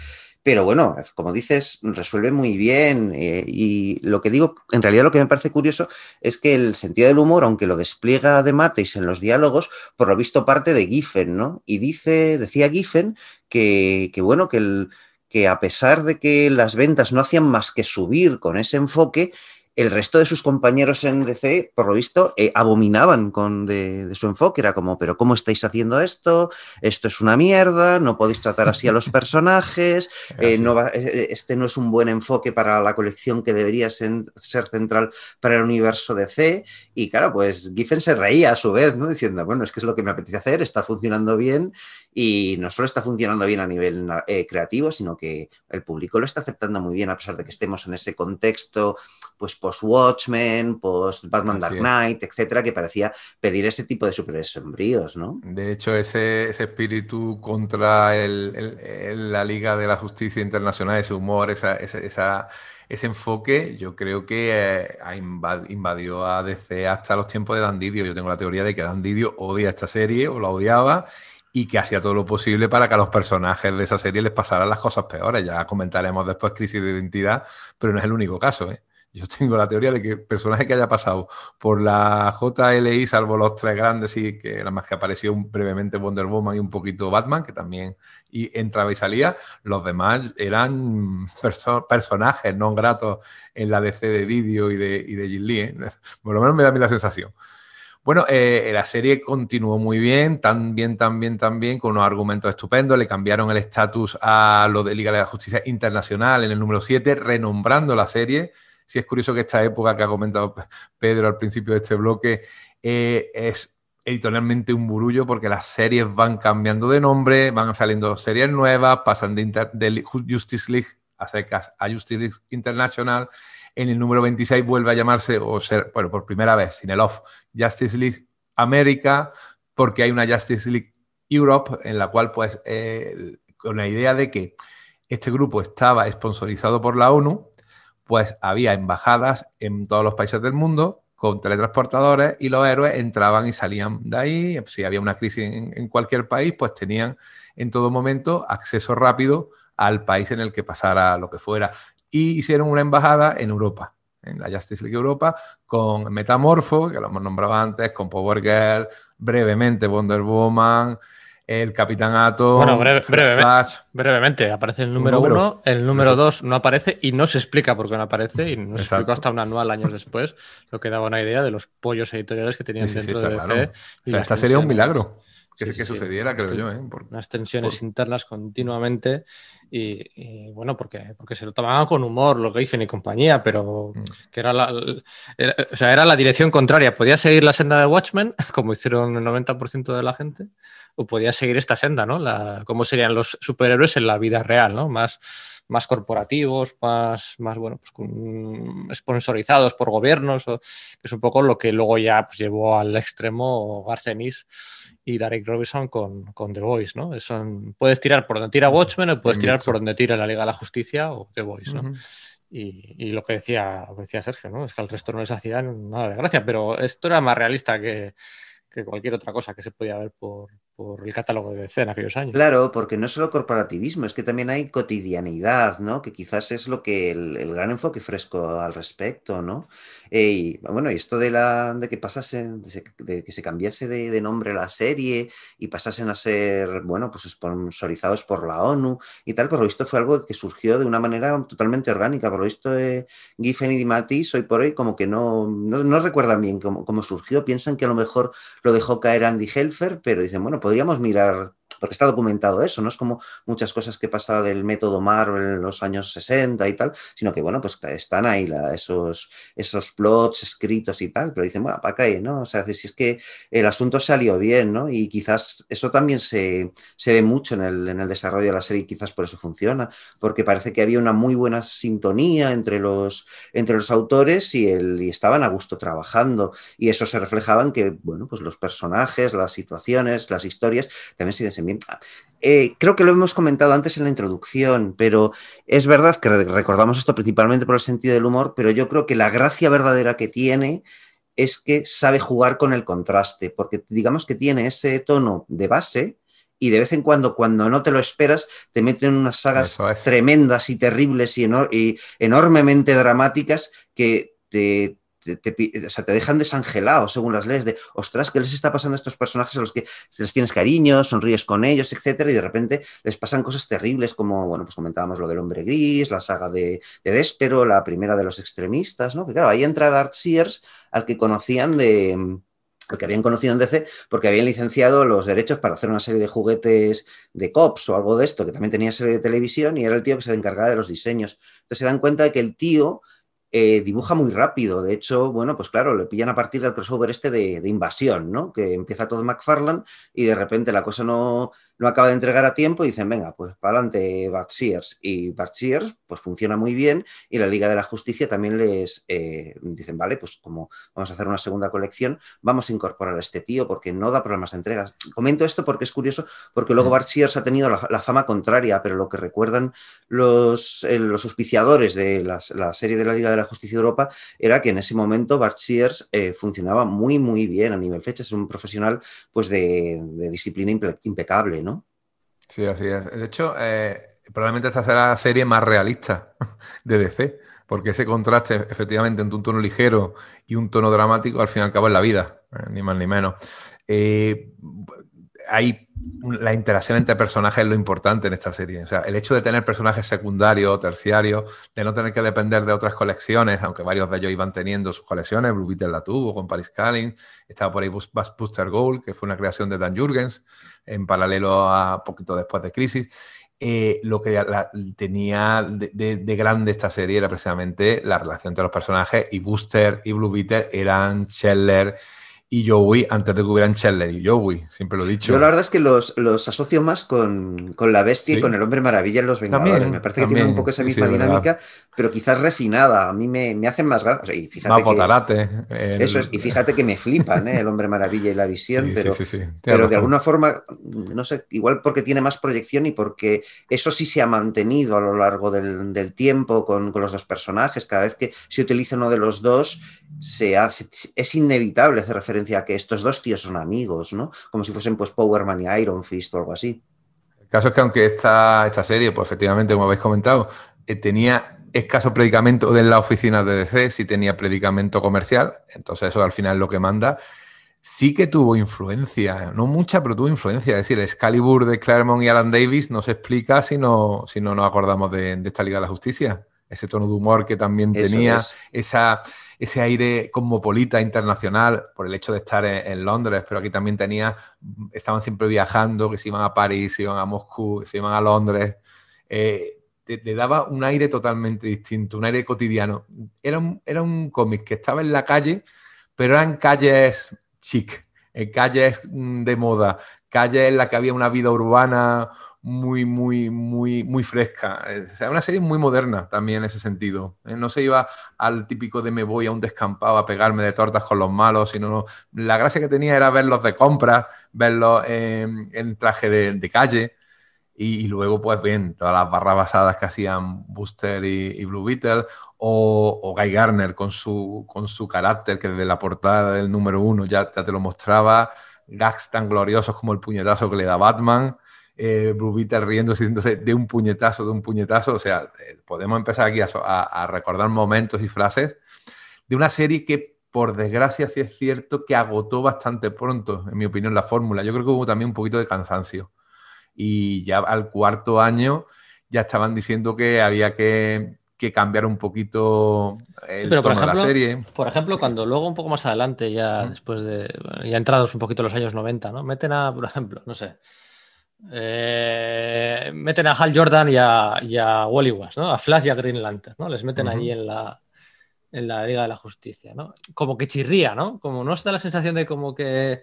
pero bueno, como dices, resuelve muy bien. Eh, y lo que digo, en realidad lo que me parece curioso es que el sentido del humor, aunque lo despliega de Matis en los diálogos, por lo visto parte de Giffen, ¿no? Y dice, decía Giffen que, que bueno, que el que a pesar de que las ventas no hacían más que subir con ese enfoque, el resto de sus compañeros en DC, por lo visto, eh, abominaban con de, su enfoque. Era como, pero ¿cómo estáis haciendo esto? Esto es una mierda, no podéis tratar así a los (laughs) personajes, eh, eh, este no es un buen enfoque para la colección que debería ser, central para el universo DC. Y claro, pues Giffen se reía a su vez, ¿no? Diciendo, bueno, es que es lo que me apetece hacer, está funcionando bien y no solo está funcionando bien a nivel eh, creativo, sino que el público lo está aceptando muy bien, a pesar de que estemos en ese contexto, pues post-Watchmen, post-Batman Dark Knight, etcétera, que parecía pedir ese tipo de superhéroes sombríos, ¿no? De hecho, ese, espíritu contra la Liga de la Justicia Internacional, ese humor, esa, ese enfoque, yo creo que eh, invadió a DC hasta los tiempos de Dan Didio. Yo tengo la teoría de que Dan Didio odia esta serie o la odiaba y que hacía todo lo posible para que a los personajes de esa serie les pasaran las cosas peores. Ya comentaremos después crisis de identidad, pero no es el único caso. ¿eh? Yo tengo la teoría de que personaje que haya pasado por la JLI, salvo los tres grandes y que nada más que apareció brevemente Wonder Woman y un poquito Batman, que también y entraba y salía, los demás eran personajes no gratos en la DC de vídeo y de, y de Lee. ¿eh? (laughs) Por lo menos me da a mí la sensación. Bueno, eh, la serie continuó muy bien, tan bien, tan bien, tan bien, con unos argumentos estupendos. Le cambiaron el estatus a lo de Liga de la Justicia Internacional en el número 7, renombrando la serie. Si es curioso que esta época que ha comentado Pedro al principio de este bloque eh, es editorialmente un burullo porque las series van cambiando de nombre, van saliendo series nuevas, pasan de, de Justice League a secas a Justice League International en el número 26 vuelve a llamarse, o ser, bueno, por primera vez, sin el off, Justice League América, porque hay una Justice League Europe en la cual, pues, eh, con la idea de que este grupo estaba sponsorizado por la ONU, pues había embajadas en todos los países del mundo con teletransportadores y los héroes entraban y salían de ahí. Si había una crisis en, en, cualquier país, pues tenían en todo momento acceso rápido al país en el que pasara lo que fuera y hicieron una embajada en Europa, en la Justice League Europa, con Metamorfo, que lo hemos nombrado antes, con Power Girl, brevemente Wonder Woman, el Capitán Atom, bueno, brevemente, brevemente, aparece el número uno, el número dos no aparece y no se explica por qué no aparece y no se explicó hasta un anual años después, lo que daba una idea de los pollos editoriales que tenían dentro de DC. Y esta sería un milagro que, sucediera, creo yo. ¿eh? unas tensiones internas continuamente y, bueno, porque, porque se lo tomaban con humor los Geifen y compañía, pero mm. que era la, o sea, era la dirección contraria. Podía seguir la senda de Watchmen, (laughs) como hicieron el 90% de la gente, o podía seguir esta senda, ¿no? La, cómo serían los superhéroes en la vida real, ¿no? Más, más corporativos, más, más bueno, pues sponsorizados por gobiernos, que es un poco lo que luego ya pues, llevó al extremo Garcenis y Derek Robinson con, con The Voice, ¿no? puedes tirar por donde tira Watchmen o puedes tirar por donde tira la Liga de la Justicia o The Voice, ¿no? y, lo que decía, lo que decía Sergio, ¿no? Es que al resto no les hacía nada de gracia, pero esto era más realista que, que cualquier otra cosa que se podía ver por, por el catálogo de DC en aquellos años. Claro, porque no es solo corporativismo, es que también hay cotidianidad, ¿no? Que quizás es lo que el, gran enfoque fresco al respecto, ¿no? Eh, y bueno, y esto de la de que pasasen, de, que se cambiase de, nombre la serie y pasasen a ser, bueno, pues sponsorizados por la ONU y tal, por lo visto fue algo que surgió de una manera totalmente orgánica. Por lo visto, eh, Giffen y Matisse hoy por hoy como que no, no, recuerdan bien cómo, cómo, surgió, piensan que a lo mejor lo dejó caer Andy Helfer, pero dicen, bueno, pues podríamos mirar porque está documentado eso, no es como muchas cosas que pasa del método Marvel en los años 60 y tal, sino que, bueno, pues están ahí esos, esos plots escritos y tal, pero dicen, bueno, para qué, ¿no? O sea, si es que el asunto salió bien, ¿no? Y quizás eso también se, ve mucho en el, en el, desarrollo de la serie y quizás por eso funciona, porque parece que había una muy buena sintonía entre los, entre los autores y, el, y estaban a gusto trabajando, y eso se reflejaba en que, bueno, pues los personajes, las situaciones, las historias también se eh, creo que lo hemos comentado antes en la introducción, pero es verdad que recordamos esto principalmente por el sentido del humor, pero yo creo que la gracia verdadera que tiene es que sabe jugar con el contraste, porque digamos que tiene ese tono de base y de vez en cuando, cuando no te lo esperas, te meten unas sagas tremendas y terribles y enormemente dramáticas que te, te, o sea, te dejan desangelado según las leyes de, ostras, ¿qué les está pasando a estos personajes a los que les tienes cariño, sonríes con ellos, etcétera? Y de repente les pasan cosas terribles como, bueno, pues comentábamos lo del hombre gris, la saga de, de Despero, la primera de los extremistas, ¿no? Que claro, ahí entra Art Sears, al que conocían de que habían conocido en DC porque habían licenciado los derechos para hacer una serie de juguetes de cops o algo de esto, que también tenía serie de televisión y era el tío que se encargaba de los diseños. Entonces se dan cuenta de que el tío eh, dibuja muy rápido. De hecho, bueno, pues claro, le pillan a partir del crossover este de, invasión, ¿no? Que empieza todo McFarlane y de repente la cosa no, no acaba de entregar a tiempo y dicen, venga, pues para adelante Bart Sears. Y Bart Sears, pues funciona muy bien y la Liga de la Justicia también les eh, dicen, vale, pues como vamos a hacer una segunda colección, vamos a incorporar a este tío porque no da problemas de entregas. Comento esto porque es curioso, porque luego. Bart Sears ha tenido la, fama contraria, pero lo que recuerdan los, eh, los auspiciadores de la serie de la Liga de la Justicia de Europa era que en ese momento Bart Sears eh, funcionaba muy, muy bien a nivel fecha, es un profesional pues de, de disciplina impecable, ¿no? Sí, así es. De hecho, eh, probablemente esta será la serie más realista (laughs) de DC, porque ese contraste efectivamente entre un tono ligero y un tono dramático al fin y al cabo es la vida, eh, ni más ni menos. Eh, hay la interacción entre personajes es lo importante en esta serie. O sea, el hecho de tener personajes secundarios o terciarios, de no tener que depender de otras colecciones, aunque varios de ellos iban teniendo sus colecciones, Blue Beetle la tuvo con Paris Calling, estaba por ahí Buster Gold, que fue una creación de Dan Jurgens, en paralelo a poquito después de Crisis. Eh, lo que tenía de, grande esta serie era precisamente la relación entre los personajes y Booster y Blue Beetle eran Scheller y Joey antes de que hubieran Scheller y Joey, siempre lo he dicho. Yo la verdad es que los, asocio más con, la bestia y con el hombre maravilla en los Vengadores. me parece que tienen un poco esa misma dinámica, pero quizás refinada. A mí me, hacen más gracia. y fíjate Eso es, y fíjate que me flipan ¿eh? el hombre maravilla y la visión, pero, pero de alguna forma, no sé, igual porque tiene más proyección y porque eso sí se ha mantenido a lo largo del, tiempo con, con, los dos personajes. Cada vez que se utiliza uno de los dos, se hace, es inevitable hacer referencia que estos dos tíos son amigos, ¿no? Como si fuesen pues Powerman y Iron Fist o algo así. El caso es que aunque esta, esta serie, pues efectivamente, como habéis comentado, eh, tenía escaso predicamento de la oficina de DC, sí tenía predicamento comercial, entonces eso al final es lo que manda. Sí que tuvo influencia, no mucha, pero tuvo influencia. Es decir, Excalibur de Claremont y Alan Davis no se explica si no, si no nos acordamos de, esta Liga de la Justicia. Ese tono de humor que también tenía, esa ese aire cosmopolita internacional por el hecho de estar en, Londres, pero aquí también tenía, estaban siempre viajando, que se iban a París, se iban a Moscú, se iban a Londres. Eh, te, daba un aire totalmente distinto, un aire cotidiano. Era un, era un cómic que estaba en la calle, pero eran calles chic, en calles mm, de moda, calles en las que había una vida urbana muy, muy, muy, muy fresca. O sea, una serie muy moderna también en ese sentido. ¿eh? No se iba al típico de me voy a un descampado a pegarme de tortas con los malos, sino la gracia que tenía era verlos de compra, verlos en, traje de, calle. Y, luego, pues bien, todas las barras basadas que hacían Booster y, Blue Beetle, o, Guy Garner con su, con su carácter, que desde la portada del número uno ya te lo mostraba, gags tan gloriosos como el puñetazo que le da Batman, eh, riendo riéndose de un puñetazo, de un puñetazo. O sea, eh, podemos empezar aquí a, recordar momentos y frases de una serie que, por desgracia, sí es cierto que agotó bastante pronto, en mi opinión, la fórmula. Yo creo que hubo también un poquito de cansancio. Y ya al cuarto año ya estaban diciendo que había que, cambiar un poquito el tono de la serie. Por ejemplo, cuando luego un poco más adelante, ya después de, ya entrados un poquito los años 90, ¿no? Meten a, por ejemplo, no sé, eh, meten a Hal Jordan y a, Wally West, ¿no? A Flash y a Green Lantern, ¿no? Les meten ahí en la, en la Liga de la Justicia, ¿no? Como que chirría, ¿no? Como no está la sensación de como que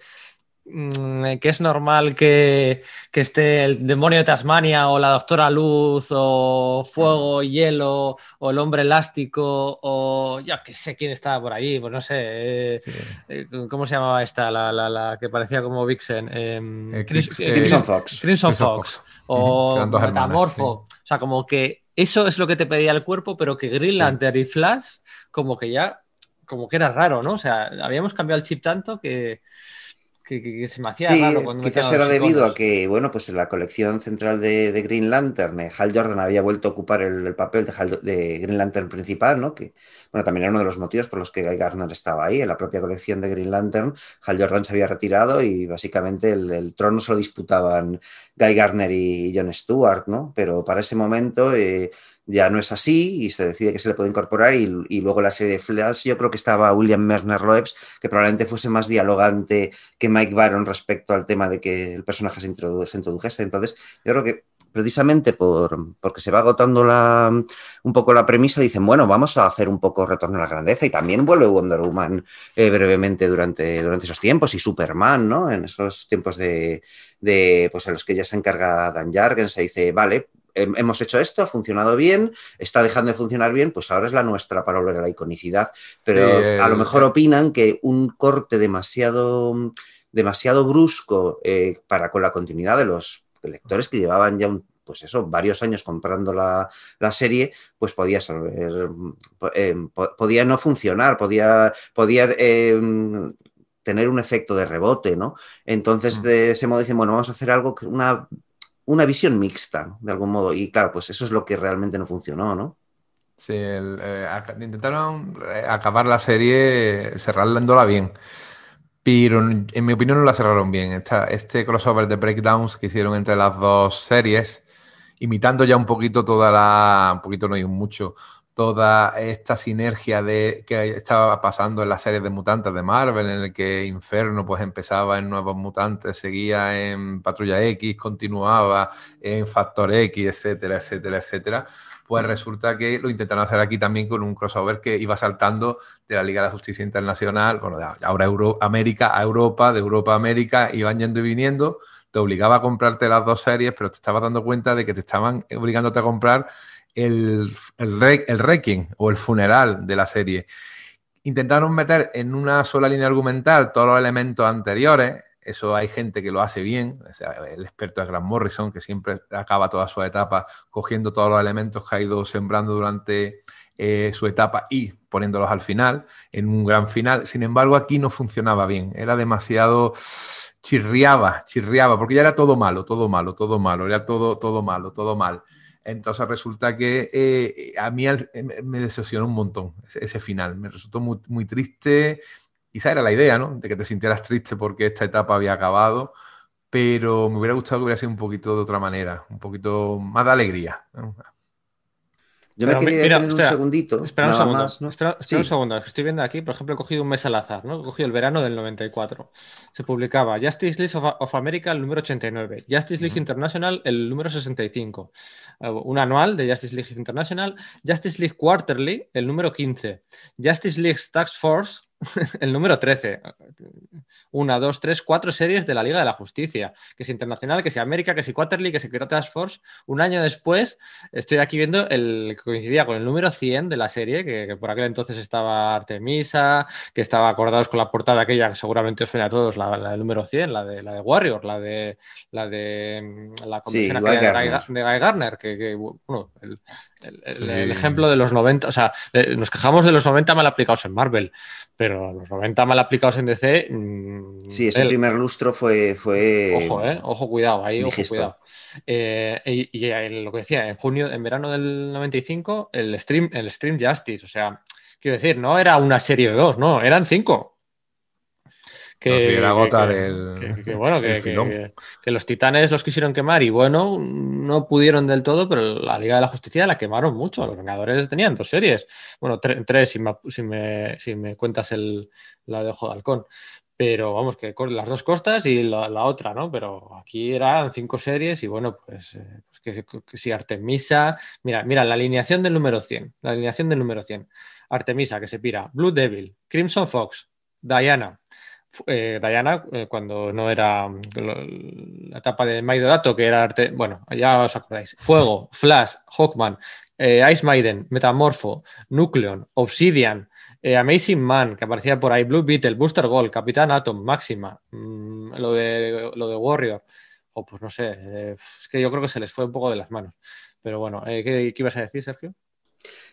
que es normal que, esté el demonio de Tasmania o la doctora Luz o Fuego, Hielo o el hombre elástico o ya que sé quién estaba por ahí, pues no sé, eh, eh, ¿cómo se llamaba esta? La, que parecía como Vixen. Em, eh, Crimson Fox. Crimson Fox. O Metamorfo. O sea, como que eso es lo que te pedía el cuerpo, pero que Green Lantern y Flash como que ya, como que era raro, ¿no? O sea, habíamos cambiado el chip tanto que que, se me hacía sí, quizás era debido a que, bueno, pues en la colección central de, Green Lantern, eh, Hal Jordan había vuelto a ocupar el, papel de, de, Green Lantern principal, ¿no? Que, bueno, también era uno de los motivos por los que Guy Gardner estaba ahí. En la propia colección de Green Lantern, Hal Jordan se había retirado y básicamente el, trono se lo disputaban Guy Gardner y John Stewart, ¿no? Pero para ese momento... Eh, ya no es así y se decide que se le puede incorporar y, luego la serie de Flash yo creo que estaba William Merner Loebs que probablemente fuese más dialogante que Mike Baron respecto al tema de que el personaje se, introdujese entonces yo creo que precisamente por, porque se va agotando la, un poco la premisa, dicen, bueno, vamos a hacer un poco retorno a la grandeza y también vuelve Wonder Woman eh, brevemente durante, durante esos tiempos y Superman, ¿no? En esos tiempos de, de, pues en los que ya se encarga Dan Jargen, se dice, vale, hemos hecho esto, ha funcionado bien, está dejando de funcionar bien, pues ahora es la nuestra para volver a la iconicidad. Pero a lo mejor opinan que un corte demasiado, demasiado brusco eh, para con la continuidad de los lectores que llevaban ya un, pues eso, varios años comprando la, serie, pues podía eh, podía no funcionar, podía, podía em, tener un efecto de rebote, ¿no? Entonces, mm. de ese modo dicen, bueno, vamos a hacer algo, una una visión mixta, de algún modo. Y claro, pues eso es lo que realmente no funcionó, ¿no? Sí, eh, intentaron eh, acabar la serie cerrándola bien. Pero en mi opinión no la cerraron bien. este crossover de breakdowns que hicieron entre las dos series, imitando ya un poquito toda la. Un poquito, no hay mucho toda esta sinergia de que estaba pasando en las series de mutantes de Marvel, en el que Inferno pues empezaba en Nuevos Mutantes, seguía en Patrulla X, continuaba en Factor X, etcétera, etcétera, etcétera. Pues resulta que lo intentaron hacer aquí también con un crossover que iba saltando de la Liga de la Justicia Internacional, bueno, ahora Euro América a Europa, de Europa a América, iban yendo y viniendo, te obligaba a comprarte las dos series, pero te estabas dando cuenta de que te estaban obligándote a comprar el, el, o el funeral de la serie. Intentaron meter en una sola línea argumental todos los elementos anteriores. Eso hay gente que lo hace bien. el experto es Grant Morrison, que siempre acaba toda su etapa cogiendo todos los elementos que ha ido sembrando durante eh, su etapa y poniéndolos al final, en un gran final. Sin embargo, aquí no funcionaba bien. Era demasiado chirriaba, chirriaba, porque ya era todo malo, todo malo, todo malo, era todo, todo malo, todo mal. Entonces resulta que eh, a mí me decepcionó un montón ese, final. Me resultó muy, muy triste. Quizá era la idea, ¿no? De que te sintieras triste porque esta etapa había acabado. Pero me hubiera gustado que hubiera sido un poquito de otra manera, un poquito más de alegría. Yo me quería un segundito. Espera un segundo. Más, espera, un segundo. Estoy viendo aquí, por ejemplo, he cogido un mes al azar, ¿no? He cogido el verano del 94. Se publicaba Justice League of, America, el número 89. Justice League International, el número 65. Eh, un anual de Justice League International. Justice League Quarterly, el número 15. Justice League Task Force, (laughs) el número 13. Una, dos, tres, cuatro series de la Liga de la Justicia. Que es internacional, que sea América, que sea Quarterly, que sea Task Force. Un año después, estoy aquí viendo el que coincidía con el número 100 de la serie, que, por aquel entonces estaba Artemisa, que estaba acordados con la portada aquella, que seguramente os suena a todos, la, del número 100, la de, la de Warrior, la de la de mm, la convención de, Guy, Garner, que, bueno, el, el, ejemplo de los 90, o sea, nos quejamos de los 90 mal aplicados en Marvel, pero los 90 mal aplicados en DC. Mm, sí, ese primer lustro fue. fue... Ojo, eh, ojo, cuidado, ahí, ojo, cuidado. Eh, y, lo que decía, en junio, en verano del 95, el Stream, el Stream Justice, o sea, quiero decir, no era una serie de dos, no, eran cinco que, agotar que, los titanes los quisieron quemar y bueno, no pudieron del todo, pero la Liga de la Justicia la quemaron mucho. Los Vengadores tenían dos series, bueno, tres si me, si, me, cuentas el, la de Ojo de Halcón. Pero vamos, que las dos costas y la, otra, ¿no? Pero aquí eran cinco series y bueno, pues, eh, pues que, si Artemisa. Mira, mira, la alineación del número 100. La alineación del número 100. Artemisa, que se pira. Blue Devil, Crimson Fox, Diana, eh, Diana, eh, cuando no era mm, la etapa de Dato, que era arte, bueno, ya os acordáis. Fuego, Flash, Hawkman, eh, Ice Maiden, Metamorfo, Nucleon, Obsidian, Amazing Man, que aparecía por ahí, Blue Beetle, Booster Gold, Capitán Atom, Máxima, mm, lo, de, lo de Warrior, o pues no sé, es que yo creo que se les fue un poco de las manos. Pero bueno, ¿qué, ¿qué ibas a decir, Sergio?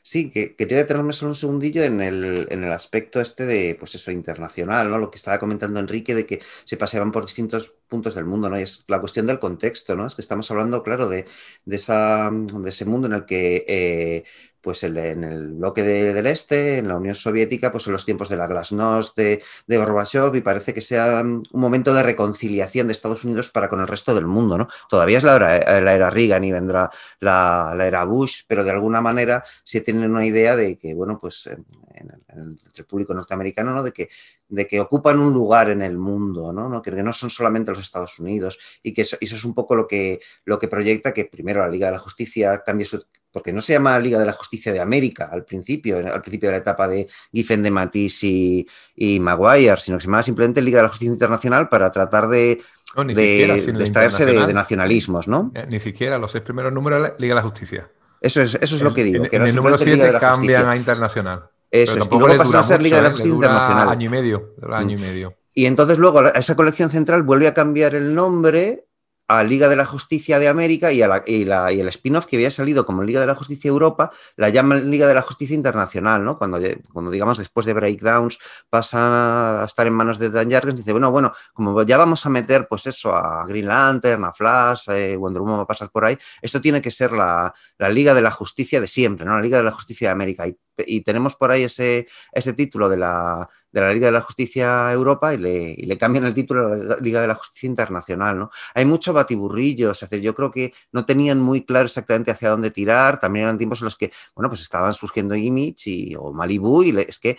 Sí, que quería detenerme solo un segundillo en el, en el, aspecto este de, pues eso, internacional, ¿no? Lo que estaba comentando Enrique de que se paseaban por distintos puntos del mundo, ¿no? Y es la cuestión del contexto, ¿no? Es que estamos hablando, claro, de, esa, de ese mundo en el que, eh, pues en el bloque del este, en la Unión Soviética, pues en los tiempos de la Glasnost, de, de Gorbachev, y parece que sea un momento de reconciliación de Estados Unidos para con el resto del mundo, ¿no? Todavía es la era, la era Reagan y vendrá la, la, era Bush, pero de alguna manera sí tienen una idea de que, bueno, pues en, en el, público norteamericano, ¿no? De que, de que ocupan un lugar en el mundo, ¿no? ¿no? Que, no son solamente los Estados Unidos y que eso, eso, es un poco lo que, lo que proyecta que primero la Liga de la Justicia cambie su porque no se llama Liga de la Justicia de América al principio, al principio de la etapa de Giffen de Matisse y, y, Maguire, sino que se llama simplemente Liga de la Justicia Internacional para tratar de, no, ni de, de extraerse de, de, nacionalismos, ¿no? Eh, ni siquiera los seis primeros números Liga de la Justicia. Eso es, eso es lo que digo. En, que en el número 7 cambian a internacional. Eso es, y luego pasa a ser Liga de la Justicia Internacional. Año y medio, año y medio. Y entonces luego esa colección central vuelve a cambiar el nombre a Liga de la Justicia de América y, a la, y, la, y el spin-off que había salido como Liga de la Justicia Europa, la llaman Liga de la Justicia Internacional, ¿no? Cuando, cuando digamos, después de Breakdowns pasan a estar en manos de Dan Jargens, dice, bueno, bueno, como ya vamos a meter, pues eso, a Green Lantern, a Flash, eh, Wonder Woman va a pasar por ahí, esto tiene que ser la, la, Liga de la Justicia de siempre, ¿no? La Liga de la Justicia de América. Y, y tenemos por ahí ese, ese título de la, de la Liga de la Justicia Europa y le, cambian el título a la Liga de la Justicia Internacional. ¿no? Hay mucho batiburrillo, es decir, yo creo que no tenían muy claro exactamente hacia dónde tirar, también eran tiempos en los que, bueno, pues estaban surgiendo Image y, o Malibu y es que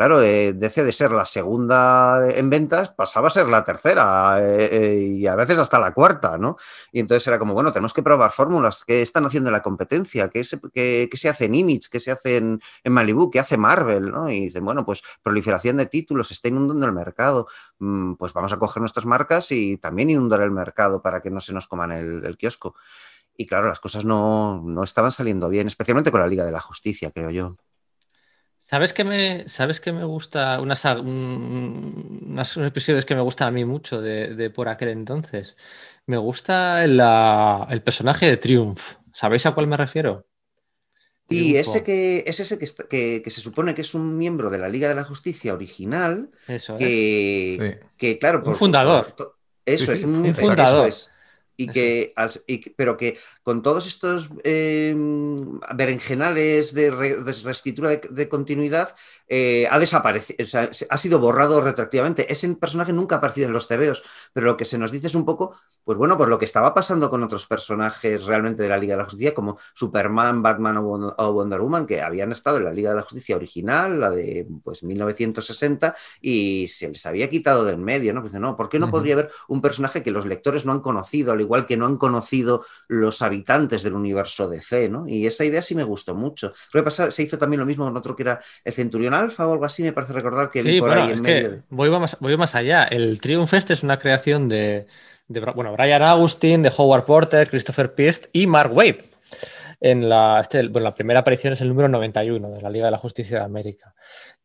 claro, de, DC de ser la segunda en ventas pasaba a ser la tercera eh, eh, y a veces hasta la cuarta, ¿no? Y entonces era como, bueno, tenemos que probar fórmulas. ¿Qué están haciendo en la competencia? ¿Qué se, qué se hace en Image? ¿Qué se hace en, en, Malibu? ¿Qué hace Marvel? ¿no? Y dicen, bueno, pues proliferación de títulos, se está inundando el mercado. Mm, pues vamos a coger nuestras marcas y también inundar el mercado para que no se nos coman el, el kiosco. Y claro, las cosas no, no estaban saliendo bien, especialmente con la Liga de la Justicia, creo yo. ¿Sabes que me, ¿sabes que me gusta? Unas, un, unas, episodios que me gustan a mí mucho de, de por aquel entonces. Me gusta la, el personaje de Triumph. ¿Sabéis a cuál me refiero? Y ese que es ese que, que, que, se supone que es un miembro de la Liga de la Justicia original. Eso que, es. Sí. que claro, por, un fundador. Por, eso sí, sí, es un, un fundador. Eso es. Y que, y, pero que con todos estos eh, berenjenales de, re, de reescritura de, de continuidad eh, ha desaparecido, o sea, ha sido borrado retroactivamente. Ese personaje nunca ha aparecido en los tebeos, pero lo que se nos dice es un poco, pues bueno, por lo que estaba pasando con otros personajes realmente de la Liga de la Justicia, como Superman, Batman o Wonder Woman, que habían estado en la Liga de la Justicia original, la de pues 1960, y se les había quitado del medio, ¿no? Pues, no, ¿por qué no uh -huh. podría haber un personaje que los lectores no han conocido, al igual que no han conocido los habitantes del universo DC, ¿no? Y esa idea sí me gustó mucho. Creo que pasa, se hizo también lo mismo con otro que era el Centurión Alfa o algo así, me parece recordar que sí, vi por bueno, ahí en es medio. Que De... voy, más, voy más allá. El Triumph este es una creación de, de, bueno, Brian Austin, de Howard Porter, Christopher Pierce y Mark Waid. En la, este, bueno, la primera aparición es el número 91 de la Liga de la Justicia de América.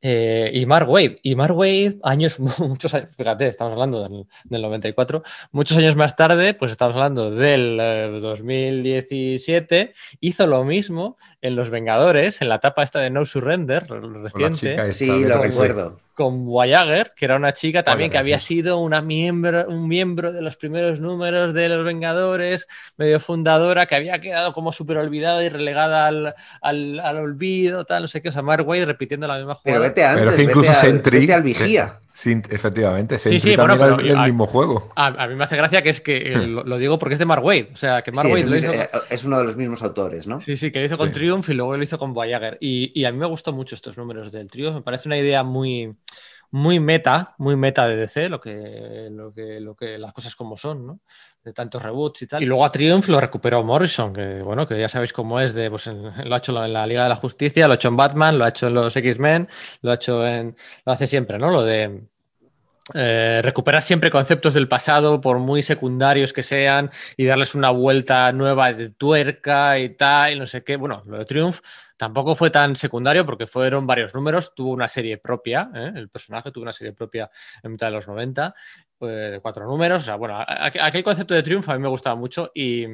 Eh, y Mark Wade, y Mark Wade, años, (laughs) muchos años, fíjate, estamos hablando del, del, 94, muchos años más tarde, pues estamos hablando del eh, 2017, hizo lo mismo en Los Vengadores, en la etapa esta de No Surrender, reciente. sí, lo recuerdo. Con Voyager, que era una chica también que había sido una miembro, un miembro de los primeros números de Los Vengadores, medio fundadora, que había quedado como súper olvidada y relegada al, al, al, olvido, tal, no sé qué, o sea, Mark Wade repitiendo la misma jugada. Pero vete antes, pero que incluso vete, Sentry, al, vete al vigía. Sí, efectivamente, Sentry sí, sí, también bueno, era el, el mismo juego. A, a, mí me hace gracia que es que eh, lo, lo, digo porque es de Mark Wade, o sea, que Mark sí, Wade es, lo hizo... eh, es, uno de los mismos autores, ¿no? Sí, sí, que lo hizo con Triumph y luego lo hizo con Voyager. Y, y, a mí me gustó mucho estos números del Triumph, me parece una idea muy muy meta, muy meta de DC, lo que, lo que, lo que las cosas como son, ¿no? De tantos reboots y tal. Y luego a Triumph lo recuperó Morrison, que bueno, que ya sabéis cómo es, de, pues lo ha hecho en la Liga de la Justicia, lo ha hecho en Batman, lo ha hecho en los X-Men, lo ha hecho en. lo hace siempre, ¿no? Lo de. Eh, recuperar siempre conceptos del pasado, por muy secundarios que sean, y darles una vuelta nueva de tuerca y tal, y no sé qué. Bueno, lo de Triumph tampoco fue tan secundario porque fueron varios números, tuvo una serie propia, ¿eh? el personaje tuvo una serie propia en mitad de los 90, eh, de cuatro números. O sea, bueno, aquel concepto de Triumph a mí me gustaba mucho y.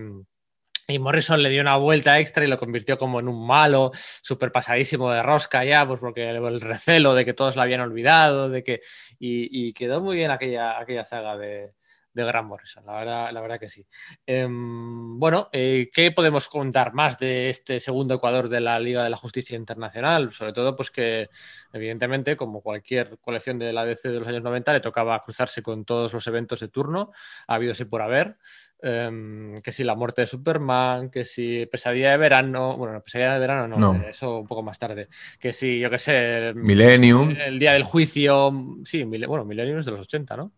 Y Morrison le dio una vuelta extra y lo convirtió como en un malo, súper pasadísimo de rosca ya, pues porque el recelo de que todos lo habían olvidado, de que. Y, y quedó muy bien aquella, aquella saga de, de Grant Morrison, la verdad, la verdad que sí. Em, bueno, eh, ¿qué podemos contar más de este segundo Ecuador de la Liga de la Justicia Internacional? Sobre todo, pues que evidentemente, como cualquier colección de la DC de los años 90, le tocaba cruzarse con todos los eventos de turno, ha habido ese por haber. Em, que si la muerte de Superman, que si pesadilla de verano, bueno, pesadilla de verano no, eso un poco más tarde, que si, yo qué sé, Millennium, el, día del juicio, sí, bueno, Millennium es de los 80, ¿no?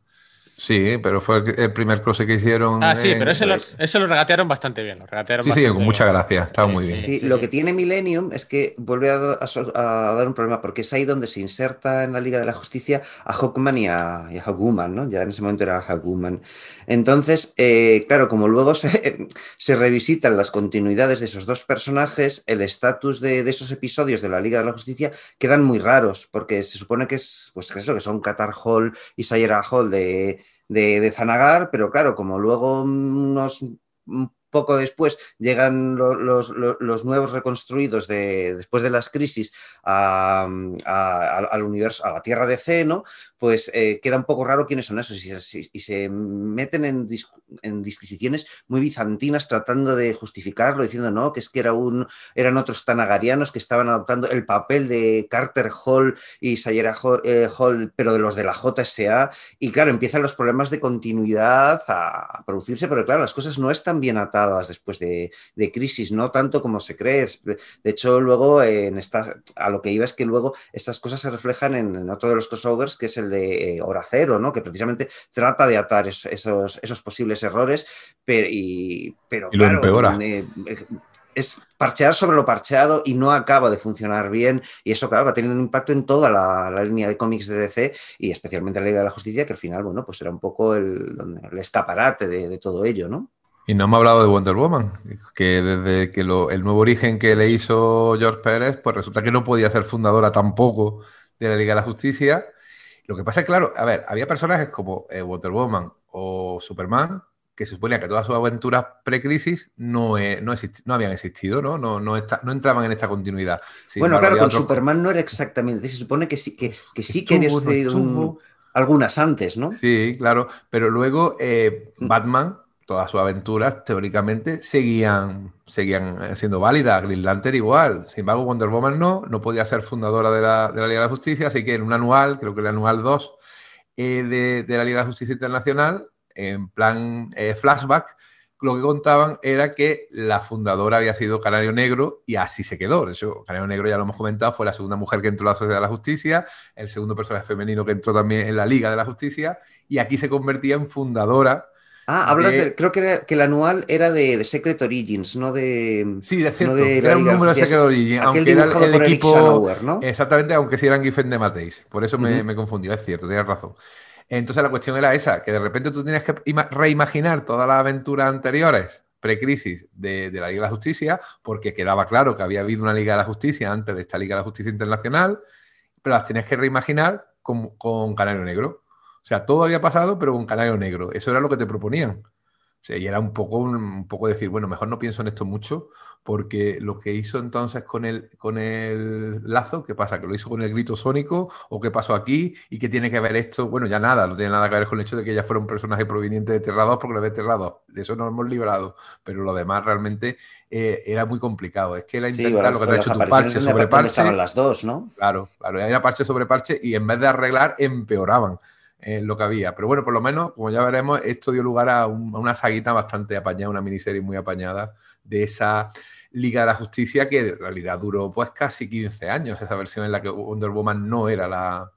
Sí, pero fue el primer cruce que hicieron. Ah, sí, pero eso lo, eso lo, regatearon bastante bien. Lo regatearon sí, sí, con mucha gracia. Estaba muy bien. Sí, lo que tiene Millennium es que vuelve a, dar un problema, porque es ahí donde se inserta en la Liga de la Justicia a Hawkman y a, y ¿no? Ya en ese momento era Hawkman. Entonces, eh, claro, como luego se, (laughs) se, revisitan las continuidades de esos dos personajes, el estatus de, de, esos episodios de la Liga de la Justicia quedan muy raros, porque se supone que es, pues, eso, que son Qatar Hall y Sayera Hall de de, Zanagar, pero claro, como luego unos poco después llegan los, nuevos reconstruidos de, después de las crisis al universo, a la Tierra de C, ¿no? pues eh, queda un poco raro quiénes son esos y se, meten en, disquisiciones muy bizantinas tratando de justificarlo, diciendo no, que es que era un, eran otros tanagarianos que estaban adoptando el papel de Carter Hall y Sayera eh, Hall, pero de los de la JSA. Y claro, empiezan los problemas de continuidad a, producirse, pero claro, las cosas no están bien atadas después de, crisis, no tanto como se cree. De hecho, luego en estas, a lo que iba es que luego estas cosas se reflejan en, en otro de los crossovers, que es el de eh, Hora Cero, ¿no? que precisamente trata de atar esos, esos, posibles errores, pero, y, pero claro, eh, es parchear sobre lo parcheado y no acaba de funcionar bien. Y eso, claro, va teniendo un impacto en toda la, línea de cómics de DC y especialmente la Liga de la Justicia, que al final, bueno, pues era un poco el, el escaparate de, todo ello, ¿no? Y no hemos hablado de Wonder Woman, que desde que el nuevo origen que le hizo George Pérez, pues resulta que no podía ser fundadora tampoco de la Liga de la Justicia lo que pasa es, claro, a ver, había personajes como eh, Wonder Woman o Superman que se suponía que todas sus aventuras pre-crisis no, eh, no, no, habían existido, ¿no? No, no, no, entraban en esta continuidad. bueno, claro, con Superman no era exactamente. Se supone que sí que, que, sí que había sucedido algunas antes, ¿no? Sí, claro. Pero luego eh, mm. Batman todas sus aventuras teóricamente seguían, seguían siendo válidas. Green Lantern igual. Sin embargo, Wonder Woman no, no podía ser fundadora de la, Liga de la Justicia, así que en un anual, creo que el anual 2 eh, de, la Liga de la Justicia Internacional, en plan eh, flashback, lo que contaban era que la fundadora había sido Canario Negro y así se quedó. De hecho, Canario Negro, ya lo hemos comentado, fue la segunda mujer que entró a la Sociedad de la Justicia, el segundo personaje femenino que entró también en la Liga de la Justicia y aquí se convertía en fundadora Ah, hablas de, creo que, que, el anual era de, Secret Origins, no de. Sí, de cierto, era un número de Secret Origins, aunque era el, equipo. Exactamente, aunque si eran Giffen de Mateis. Por eso me, me confundí, es cierto, tienes razón. Entonces la cuestión era esa, que de repente tú tienes que reimaginar todas las aventuras anteriores, precrisis, de, de la Liga de la Justicia, porque quedaba claro que había habido una Liga de la Justicia antes de esta Liga de la Justicia Internacional, pero las tienes que reimaginar con, con Canario Negro. O sea, todo había pasado, pero con canario negro. Eso era lo que te proponían. O sea, y era un poco, un, poco decir, bueno, mejor no pienso en esto mucho, porque lo que hizo entonces con el, con el lazo, ¿qué pasa? ¿Que lo hizo con el grito sónico? ¿O qué pasó aquí? ¿Y qué tiene que ver esto? Bueno, ya nada, no tiene nada que ver con el hecho de que ella fuera un personaje proveniente de Terra 2 porque lo había Terra 2. De eso nos hemos librado. Pero lo demás realmente eh, era muy complicado. Es que era intentar lo que te ha hecho tu parche sobre parche. las dos, ¿no? Claro, claro. Era parche sobre parche y en vez de arreglar, empeoraban lo que había. Pero bueno, por lo menos, como ya veremos, esto dio lugar a, una saguita bastante apañada, una miniserie muy apañada de esa Liga de la Justicia que en realidad duró pues casi 15 años, esa versión en la que Wonder Woman no era la,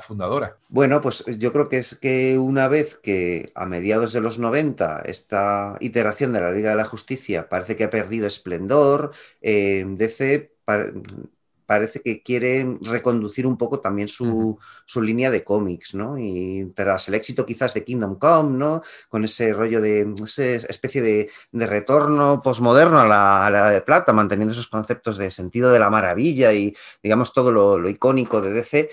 fundadora. Bueno, pues yo creo que es que una vez que a mediados de los 90 esta iteración de la Liga de la Justicia parece que ha perdido esplendor, eh, DC parece que quiere reconducir un poco también su, línea de cómics, ¿no? Y tras el éxito quizás de Kingdom Come, ¿no? Con ese rollo de, esa especie de, retorno posmoderno a la, a de plata, manteniendo esos conceptos de sentido de la maravilla y, digamos, todo lo, icónico de DC,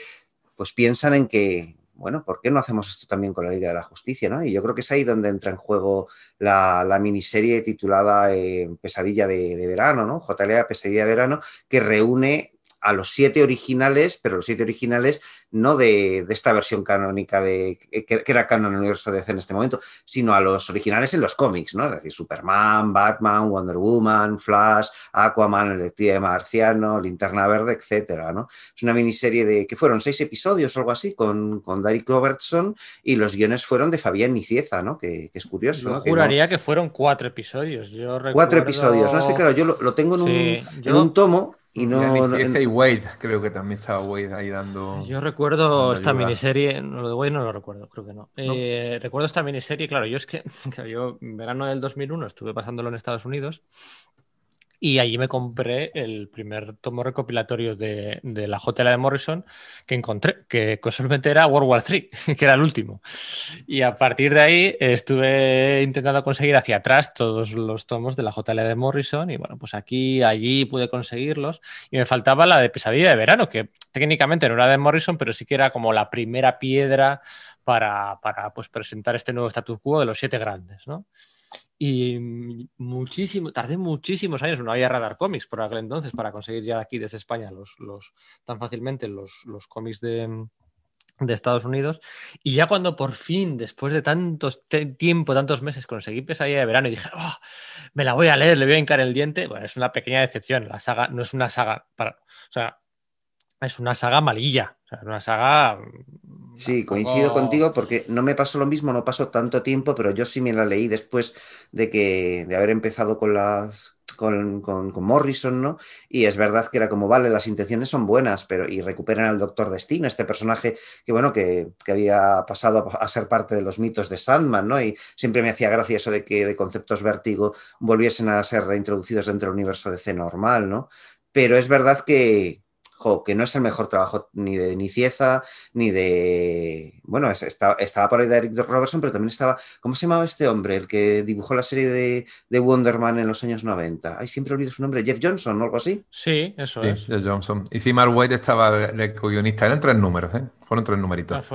pues piensan en que, bueno, ¿por qué no hacemos esto también con la Liga de la Justicia? ¿no? Y yo creo que es ahí donde entra en juego la, miniserie titulada eh, Pesadilla de, de, Verano, ¿no? JLA Pesadilla de Verano, que reúne a los siete originales, pero los siete originales no de, esta versión canónica de que, era canon en el universo DC en este momento, sino a los originales en los cómics, ¿no? Es decir, Superman, Batman, Wonder Woman, Flash, Aquaman, el detective marciano, Linterna Verde, etcétera, ¿no? Es una miniserie de que fueron seis episodios o algo así con, con Derek Robertson y los guiones fueron de Fabián Nicieza, ¿no? Que, es curioso. Yo juraría que, fueron cuatro episodios. Yo Cuatro episodios, no sé, claro, yo lo, tengo en, un, en un tomo y no. y Wade, creo que también estaba Wade ahí dando. Yo recuerdo esta miniserie, lo de Wade no lo recuerdo, creo que no. Eh, recuerdo esta miniserie, claro, yo es que (laughs) yo en verano del 2001 estuve pasándolo en Estados Unidos y allí me compré el primer tomo recopilatorio de, la JLA de Morrison que encontré, que casualmente era World War III, (laughs) que era el último. Y a partir de ahí estuve intentando conseguir hacia atrás todos los tomos de la JLA de Morrison y bueno, pues aquí, allí pude conseguirlos y me faltaba la de Pesadilla de Verano, que técnicamente no era de Morrison, pero sí que era como la primera piedra para, para pues, presentar este nuevo status quo de los siete grandes, ¿no? Y muchísimo, tardé muchísimos años, no había Radar Comics por aquel entonces para conseguir ya aquí desde España los, los tan fácilmente los, los cómics de, de Estados Unidos. Y ya cuando por fin, después de tantos tiempo, tantos meses, conseguí Pesadilla de Verano y dije, oh, me la voy a leer, le voy a hincar el diente, bueno, es una pequeña decepción. La saga no es una saga para. O sea, es una saga malilla. Sea, una saga Sí, coincido contigo porque no me pasó lo mismo, no pasó tanto tiempo, pero yo sí me la leí después de que de haber empezado con las con, Morrison, ¿no? Y es verdad que era como, vale, las intenciones son buenas, pero y recuperan al Doctor Destino, este personaje que, bueno, que, había pasado a, ser parte de los mitos de Sandman, ¿no? Y siempre me hacía gracia eso de que de conceptos vértigo volviesen a ser reintroducidos dentro del universo de C normal, ¿no? Pero es verdad que, que no es el mejor trabajo ni de Nicieza, ni de. Bueno, estaba, estaba por ahí de Eric Robertson, pero también estaba. ¿Cómo se llamaba este hombre? El que dibujó la serie de, de Wonder Man en los años 90. Ay, siempre olvido su nombre. Jeff Johnson o algo así. Sí, eso es. Jeff Johnson. Y si Mark White estaba de, co-guionista. Eran tres números, ¿eh? Fueron tres numeritos.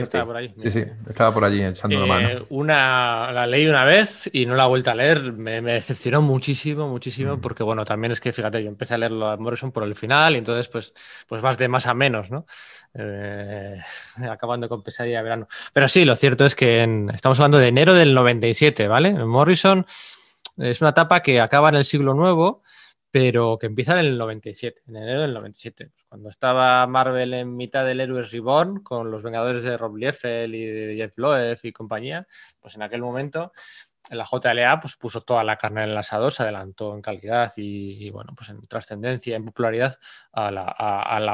estaba por ahí. Sí, sí, estaba por allí echando la mano. Una, la leí una vez y no la he vuelto a leer. Me, decepcionó muchísimo, muchísimo, mm. porque bueno, también es que, fíjate, yo empecé a leerlo a Morrison por el final y entonces pues, pues vas de más a menos, ¿no? Eh, (laughs) acabando con pesadilla de verano. Pero sí, lo cierto es que estamos hablando de enero del 97, ¿vale? Morrison es una etapa que acaba en el siglo nuevo pero que empieza en el 97, en enero del 97. Pues cuando estaba Marvel en mitad del Heroes Reborn, con los Vengadores de Rob Liefeld y de Jeff Loeb y compañía, pues en aquel momento la JLA pues, puso toda la carne en el asador, se adelantó en calidad y, bueno, pues en trascendencia, en popularidad a,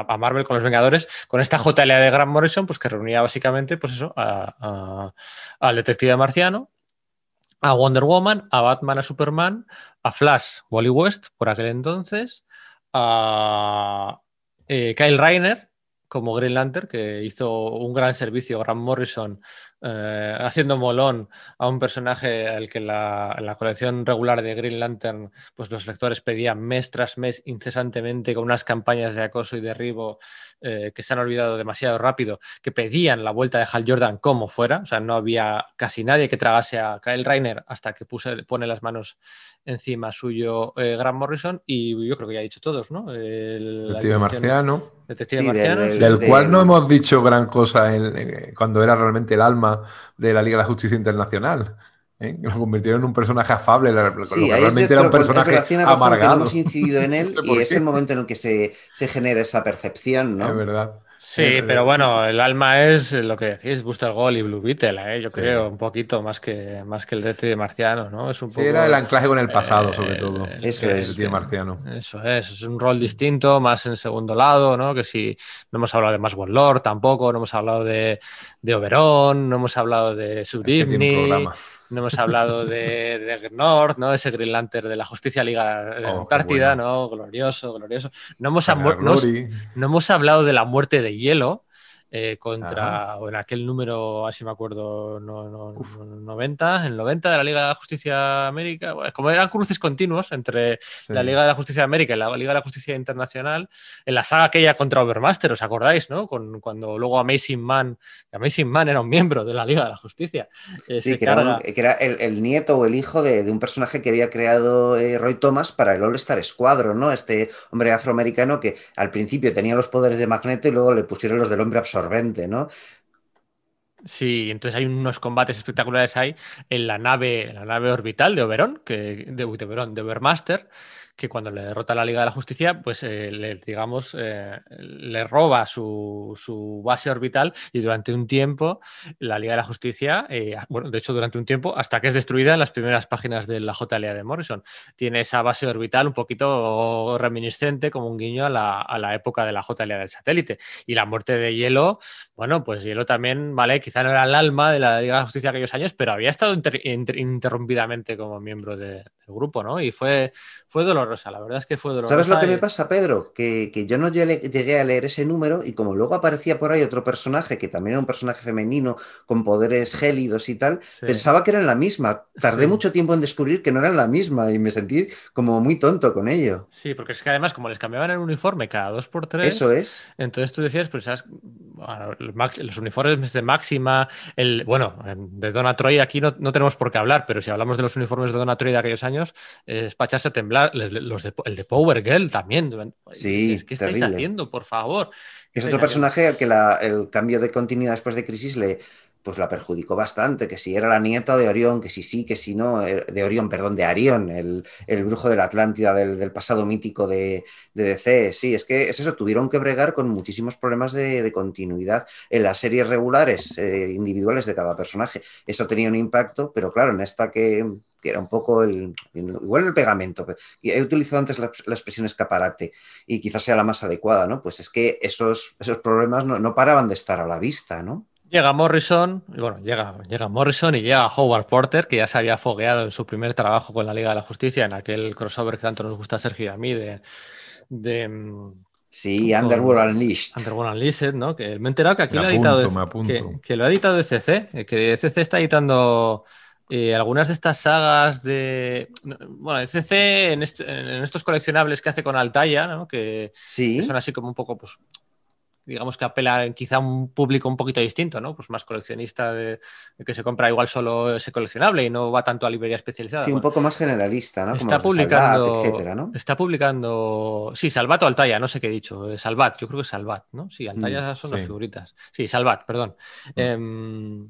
a, Marvel con los Vengadores, con esta JLA de Grant Morrison, pues que reunía básicamente, pues eso, al detective marciano, a Wonder Woman, a Batman, a Superman, a Flash, Wally West, por aquel entonces, a eh, Kyle Reiner como Green Lantern, que hizo un gran servicio, Grant Morrison, eh, haciendo molón a un personaje al que la, en la colección regular de Green Lantern, pues los lectores pedían mes tras mes incesantemente con unas campañas de acoso y derribo eh, que se han olvidado demasiado rápido, que pedían la vuelta de Hal Jordan como fuera, o sea, no había casi nadie que tragase a Kyle Reiner hasta que puse, pone las manos encima suyo eh, Grant Morrison y yo creo que ya he dicho todos, ¿no? El, Detective Marciano. Detective Marciano. Del, cual no hemos dicho gran cosa en, cuando era realmente el alma de la Liga de la Justicia Internacional. ¿eh? Lo convirtieron en un personaje afable, lo que realmente era un personaje amargado. hemos incidido en él (laughs) y es el momento en el que se, se genera esa percepción, ¿no? Es verdad. Sí, pero bueno, el alma es lo que decís, Booster Gold y Blue Beetle, ¿eh? yo creo, un poquito más que, más que el de Marciano, ¿no? Es un poco, sí, era el anclaje con el pasado, sobre todo. Eso es. El Marciano. Eso es, es un rol distinto, más en segundo lado, ¿no? Que si no hemos hablado de más Lord tampoco, no hemos hablado de, de Oberon, no hemos hablado de Subdivni no hemos hablado de, de North, ¿no? Ese Green Lantern de la Justicia Liga de oh, Antártida, ¿no? Glorioso, glorioso. No hemos, no, hemos hablado de la muerte de hielo. Eh, contra, o en aquel número, así me acuerdo, no, no, 90, el 90 de la Liga de la Justicia América, como eran cruces continuos entre la Liga de la Justicia América y la Liga de la Justicia Internacional, en la saga aquella contra Overmaster, ¿os acordáis, no? Con, cuando luego Amazing Man, Amazing Man era un miembro de la Liga de la Justicia. Eh, sí, que, era, el, nieto o el hijo de, un personaje que había creado eh, Roy Thomas para el All Star Squadron, ¿no? Este hombre afroamericano que al principio tenía los poderes de Magneto y luego le pusieron los del hombre absorbente, ¿no? Sí, entonces hay unos combates espectaculares ahí en la nave, la nave orbital de Oberon, que, de, de Oberon, de Overmaster, que cuando le derrota a la Liga de la Justicia, pues eh, le, digamos, eh, le roba su, base orbital y durante un tiempo la Liga de la Justicia, eh, bueno, de hecho durante un tiempo, hasta que es destruida en las primeras páginas de la JLA de Morrison, tiene esa base orbital un poquito reminiscente como un guiño a la, época de la JLA del satélite. Y la muerte de Hielo, bueno, pues Hielo también, vale, quizá no era el alma de la Liga de Justicia aquellos años, pero había estado interrumpidamente como miembro del grupo, ¿no? Y fue, fue doloroso la verdad es que fue dolorosa. ¿Sabes lo que me pasa, Pedro? Que, yo no llegué a leer ese número y como luego aparecía por ahí otro personaje, que también era un personaje femenino con poderes gélidos y tal, pensaba que eran la misma. Tardé mucho tiempo en descubrir que no eran la misma y me sentí como muy tonto con ello. Sí, porque es que además como les cambiaban el uniforme cada dos por tres... Eso es. Entonces tú decías, pues los uniformes de Máxima, el, bueno, de Donna Troy aquí no, tenemos por qué hablar, pero si hablamos de los uniformes de Donna Troy de aquellos años, es para echarse a temblar los de, el de Power Girl también. Sí, ¿Qué estáis haciendo, por favor? Es otro personaje al que el cambio de continuidad después de Crisis le, pues la perjudicó bastante, que si era la nieta de Orión, que si sí, que si no, eh, de Orión, perdón, de Arión, el, brujo de la Atlántida del, pasado mítico de, DC. Sí, es que es eso, tuvieron que bregar con muchísimos problemas de, continuidad en las series regulares, eh, individuales de cada personaje. Eso tenía un impacto, pero claro, en esta que, era un poco el, igual el pegamento. He utilizado antes la, expresión escaparate y quizás sea la más adecuada, ¿no? Pues es que esos, esos problemas no, no paraban de estar a la vista, ¿no? Llega Morrison, y bueno, llega, llega Morrison y llega Howard Porter, que ya se había fogueado en su primer trabajo con la Liga de la Justicia, en aquel crossover que tanto nos gusta a Sergio y a mí, de. de sí, Underworld Unleashed. Underworld Unleashed, ¿no? Que me he enterado que aquí lo ha editado. Que, lo ha editado de CC, que CC está editando. Eh, algunas de estas sagas de. Bueno, CC en, en, estos coleccionables que hace con Altaya, ¿no? Que, sí. que son así como un poco, pues, digamos que apela quizá a un público un poquito distinto, ¿no? Pues más coleccionista de, que se compra igual solo ese coleccionable y no va tanto a librería especializada. Sí, un poco más generalista, ¿no? Está publicando, etcétera, ¿no? Está publicando, sí, Salvat o Altaya, no sé qué he dicho, eh, Salvat, yo creo que es Salvat, ¿no? Sí, Altaya mm, son las figuritas. Sí, Salvat, perdón. Mm. Em,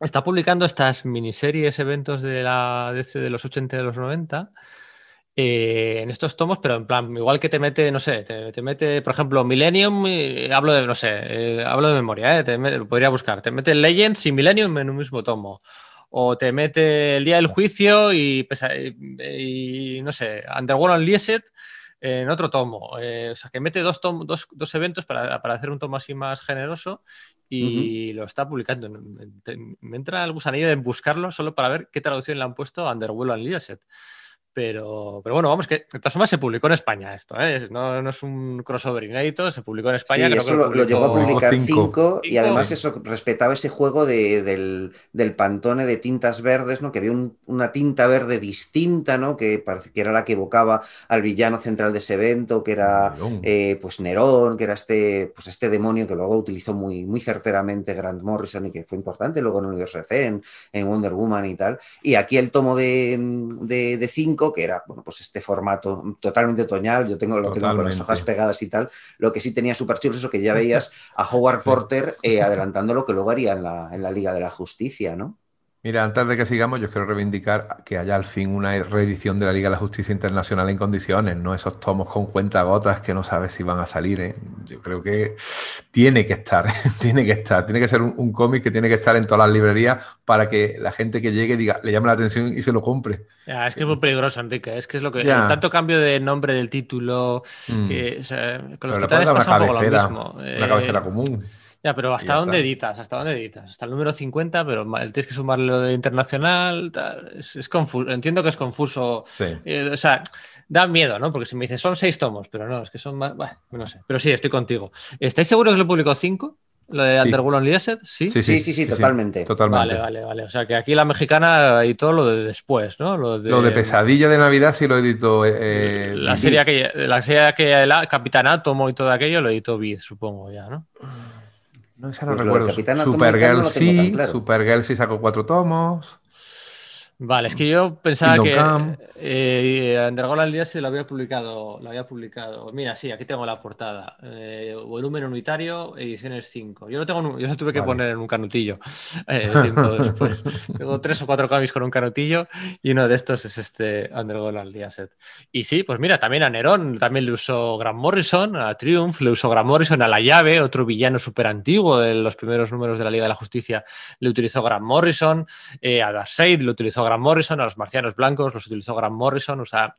está publicando estas miniseries, eventos de la de los 80 y de los 90 eh, en estos tomos, pero en plan, igual que te mete, no sé, te, mete, por ejemplo, Millennium, hablo de, no sé, eh, hablo de memoria, eh, te lo podría buscar, te mete Legends y Millennium en un mismo tomo. O te mete el día del juicio y, y, no sé, Underworld Unleashed en otro tomo. o sea, que mete dos, dos, dos eventos para, para, hacer un tomo así más generoso y lo está publicando. Me, entra el gusanillo de buscarlo solo para ver qué traducción le han puesto a Underworld Unleashed. Pero, pero bueno, vamos, que de todas formas se publicó en España esto, ¿eh? no, no, es un crossover inédito, se publicó en España. Sí, eso lo, llegó a publicar 5 y además eso respetaba ese juego de, del, del, pantone de tintas verdes, ¿no? que había una tinta verde distinta, ¿no? que, que era la que evocaba al villano central de ese evento, que era eh, pues Nerón, que era este, pues este demonio que luego utilizó muy, muy certeramente Grant Morrison y que fue importante luego en el universo de C, en, Wonder Woman y tal. Y aquí el tomo de 5 que era bueno, pues este formato totalmente otoñal, yo tengo, lo tengo con las hojas pegadas y tal, lo que sí tenía súper chulo es eso que ya veías a Howard (laughs) Porter eh, adelantando lo que luego haría en la, en la Liga de la Justicia, ¿no? Mira, antes de que sigamos, yo quiero reivindicar que haya al fin una reedición de la Liga de la Justicia Internacional en condiciones, no esos tomos con cuentagotas que no sabes si van a salir. ¿eh? Yo creo que tiene que estar, (laughs) tiene que estar, tiene que ser un, cómic que tiene que estar en todas las librerías para que la gente que llegue diga, le llame la atención y se lo compre. es que es muy peligroso, Enrique. Es que es lo que tanto cambio de nombre del título, mm. que con los titanes pasa un poco lo mismo. Una cabecera eh, común. Ya, pero ¿hasta dónde editas? ¿Hasta dónde editas? Hasta el número 50, pero tienes que sumarle lo de internacional. Es, confuso. Entiendo que es confuso. Eh, o sea, da miedo, ¿no? Porque si me dices son seis tomos, pero no, es que son más. Bueno, no sé. Pero sí, estoy contigo. ¿Estáis seguros que lo publicó cinco? ¿Lo de Sí. Underworld Unleashed? ¿Sí? Sí, sí, sí, totalmente. Totalmente. Vale, vale, vale. O sea que aquí la mexicana y todo lo de después, ¿no? Lo de, Lo de pesadilla de Navidad sí lo editó. eh, La Viz. serie que la serie que de la Capitán Átomo y todo aquello lo editó Viz, supongo ya, ¿no? No, esa no Pues recuerdo. Supergirl no sí, claro. Supergirl sí sacó cuatro tomos. Vale, es que yo pensaba que eh, Underground Unleashed lo había publicado, lo había publicado. Mira, sí, aquí tengo la portada. Eh, volumen unitario, ediciones 5. Yo lo tengo, yo lo tuve que Vale. poner en un canutillo eh, (laughs) tiempo después. tengo tres o cuatro cómics con un canutillo y uno de estos es este Underground Unleashed. Y sí, pues mira, también a Nerón también le usó Grant Morrison, a Triumph le usó Grant Morrison, a La Llave, otro villano súper antiguo de los primeros números de la Liga de la Justicia, le utilizó Grant Morrison, eh, a Darkseid lo utilizó Grant Morrison, a los marcianos blancos los utilizó Grant Morrison, o sea,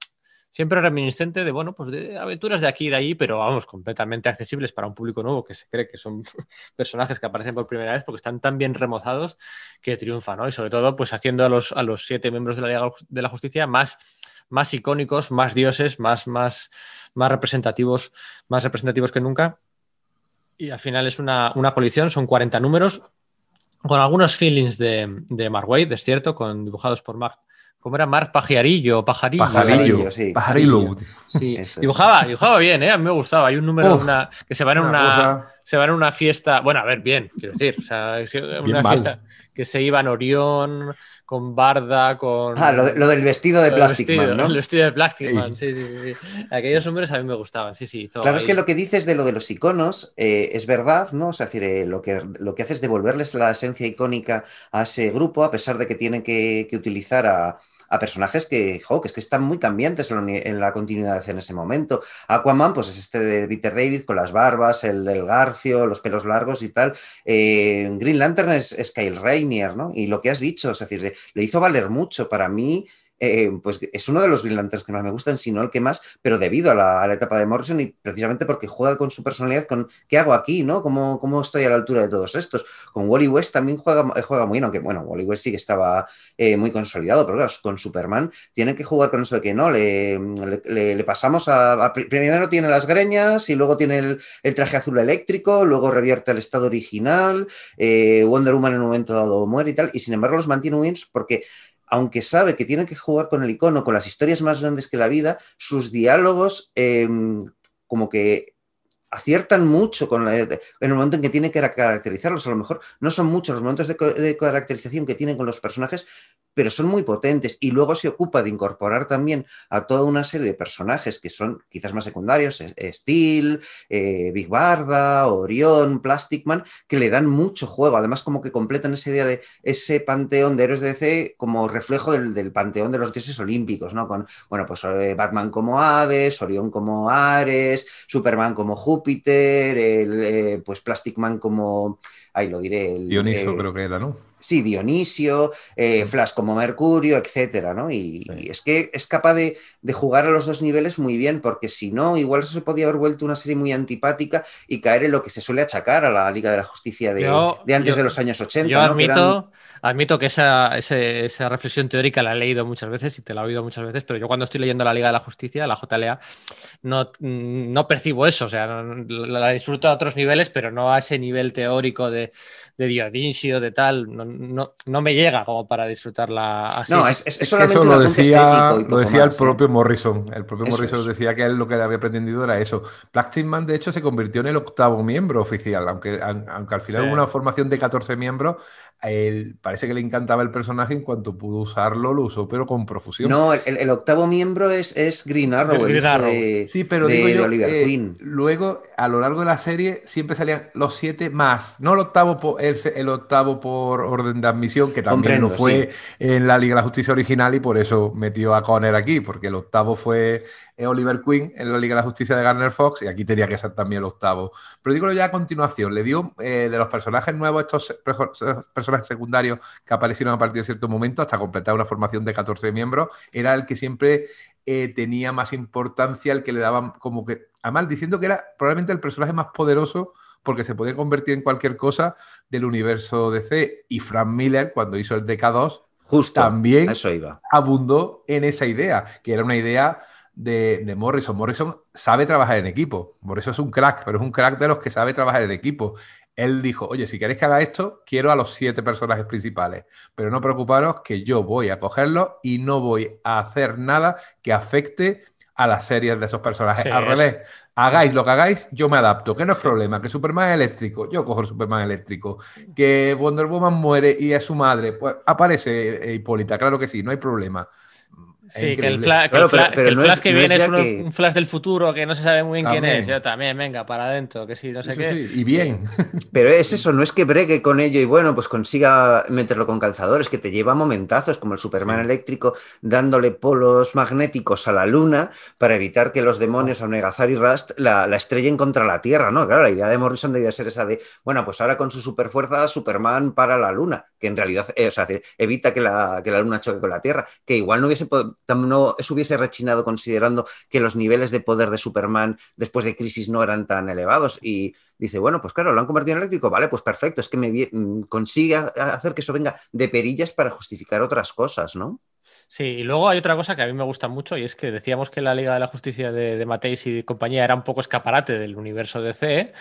siempre reminiscente de, bueno, pues de aventuras de aquí y de allí, pero vamos, completamente accesibles para un público nuevo que se cree que son (laughs) personajes que aparecen por primera vez porque están tan bien remozados que triunfan, ¿no? Y sobre todo, pues haciendo a los, a los siete miembros de la Liga de la Justicia más, más icónicos, más dioses, más, más, más representativos, más representativos que nunca. Y al final es una, una colección, son 40 números, con algunos feelings de, de Mark Waid, es cierto, con, dibujados por Mark. ¿Cómo era? Mark Pajarillo, Pajarillo. Pajarillo. Pajarillo, sí. Pajarillo. Sí, dibujaba, dibujaba bien, ¿eh? A mí me gustaba. Hay un número, Uf, una, que se va en una una, cosa- se va en una fiesta, bueno, a ver, bien, quiero decir, o sea, una mal. fiesta que se iba en Orión, con Barda, con... Ah, lo, de- lo del vestido de lo del Plastic vestido, Man, ¿no? El vestido de Plastic Ey. Man, sí, sí, sí, sí. Aquellos números a mí me gustaban, sí, sí. Claro, es que lo que dices de lo de los iconos eh, es verdad, ¿no? O sea, es decir, eh, lo que, lo que hace es devolverles la esencia icónica a ese grupo, a pesar de que tienen que, que utilizar a, a personajes que, jo, que es que están muy cambiantes en la, continuidad en ese momento. Aquaman, pues es este de Peter David con las barbas, el, el garfio, los pelos largos y tal. Eh, Green Lantern es, Kyle Rainier, ¿no? Y lo que has dicho, es decir, le hizo valer mucho para mí. Eh, pues es uno de los Green Lanterns que más me gustan, si no el que más, pero debido a la, etapa de Morrison y precisamente porque juega con su personalidad, con qué hago aquí, ¿no? ¿Cómo, cómo estoy a la altura de todos estos? Con Wally West también juega, juega muy bien, aunque bueno, Wally West sí que estaba eh, muy consolidado, pero claro, con Superman tienen que jugar con eso de que no, le, le- pasamos a, Primero tiene las greñas y luego tiene el, el traje azul eléctrico, luego revierte al estado original, eh, Wonder Woman en un momento dado muere y tal, y sin embargo los mantiene muy bien porque aunque sabe que tiene que jugar con el icono, con las historias más grandes que la vida, sus diálogos eh, como que aciertan mucho con la- en el momento en que tiene que caracterizarlos. A lo mejor no son muchos los momentos de caracterización que tienen con los personajes, pero son muy potentes. Y luego se ocupa de incorporar también a toda una serie de personajes que son quizás más secundarios, Steel, eh, Big Barda, Orión, Plastic Man, que le dan mucho juego. Además, como que completan esa idea de ese panteón de héroes de DC como reflejo del, del panteón de los dioses olímpicos, ¿no? Con, bueno, pues eh, Batman como Hades, Orión como Ares, Superman como Júpiter, el, eh, pues Plastic Man como, ahí lo diré, el, Dioniso eh, creo que era, ¿no? Sí, Dionisio, eh, Flash como Mercurio, etcétera, ¿no? Y, Sí. y es que es capaz de, de jugar a los dos niveles muy bien, porque si no, igual eso se podía haber vuelto una serie muy antipática y caer en lo que se suele achacar a la Liga de la Justicia de, Yo- de antes yo- de los años 80. Yo ¿no? Que eran- admito, admito que esa, ese- esa reflexión teórica la he leído muchas veces y te la he oído muchas veces, pero yo cuando estoy leyendo la Liga de la Justicia, la JLA, no, no percibo eso. O sea, no- la disfruto a otros niveles, pero no a ese nivel teórico de, de Dionisio, de tal. No, no, no me llega como para disfrutarla así. No, es, es- solamente eso lo decía, lo decía más, el ¿eh? propio Morrison. El propio Eso Morrison es. decía que él lo que le había pretendido era eso. Plastic Man, de hecho, se convirtió en el octavo miembro oficial, aunque, aunque al final Sí. hubo una formación de 14 miembros, él parece que le encantaba el personaje en cuanto pudo usarlo, lo usó, pero con profusión. No, el, el octavo miembro es, es Green Arrow, el Green Arrow. de, Sí, pero de- digo yo, Oliver eh, Queen. luego a lo largo de la serie siempre salían los siete más, no el octavo por, el, octavo por orden de admisión, que también Comprendo, lo fue en la Liga de la Justicia original y por eso metió a Conner aquí, porque el octavo fue eh, Oliver Queen en la Liga de la Justicia de Garner Fox y aquí tenía que ser también el octavo. Pero digo ya a continuación, le dio eh, de los personajes nuevos, estos personajes secundarios que aparecieron a partir de cierto momento hasta completar una formación de 14 miembros, era el que siempre eh, tenía más importancia, el que le daban como que, además diciendo que era probablemente el personaje más poderoso porque se podía convertir en cualquier cosa del universo DC. Y Frank Miller, cuando hizo el DK2, Justo, también a eso iba. abundó en esa idea, que era una idea de, de Morrison. Morrison sabe trabajar en equipo. Morrison es un crack, pero es un crack de los que sabe trabajar en equipo. Él dijo, oye, si queréis que haga esto, quiero a los siete personajes principales, pero no preocuparos que yo voy a cogerlos y no voy a hacer nada que afecte a las series de esos personajes. Al revés, hagáis lo que hagáis, yo me adapto, que no es problema, que Superman es eléctrico, yo cojo el Superman eléctrico, que Wonder Woman muere y es su madre, pues aparece eh, Hipólita, claro que sí, no hay problema. Sí, que el, flash que, viene es, un, flash del futuro que no se sabe muy bien quién es. Yo también, venga, para adentro, que sí, no sé qué. y bien. (laughs) Pero es eso, no es que bregue con ello y bueno, pues consiga meterlo con calzadores, que te lleva momentazos, como el Superman eléctrico, dándole polos magnéticos a la luna para evitar que los demonios, Amnegazar y Rust, la, estrellen contra la Tierra, ¿no? Claro, la idea de Morrison debía ser esa de, bueno, pues ahora con su superfuerza, Superman para la luna, que en realidad, eh, o sea, evita que la, que la luna choque con la Tierra, que igual no hubiese no eso hubiese rechinado considerando que los niveles de poder de Superman después de Crisis no eran tan elevados. Y dice, bueno, pues claro, lo han convertido en eléctrico, vale, pues perfecto, es que me mm, consigue hacer que eso venga de perillas para justificar otras cosas, ¿no? Sí, y luego hay otra cosa que a mí me gusta mucho y es que decíamos que la Liga de la Justicia de, de Mateis y compañía era un poco escaparate del universo DC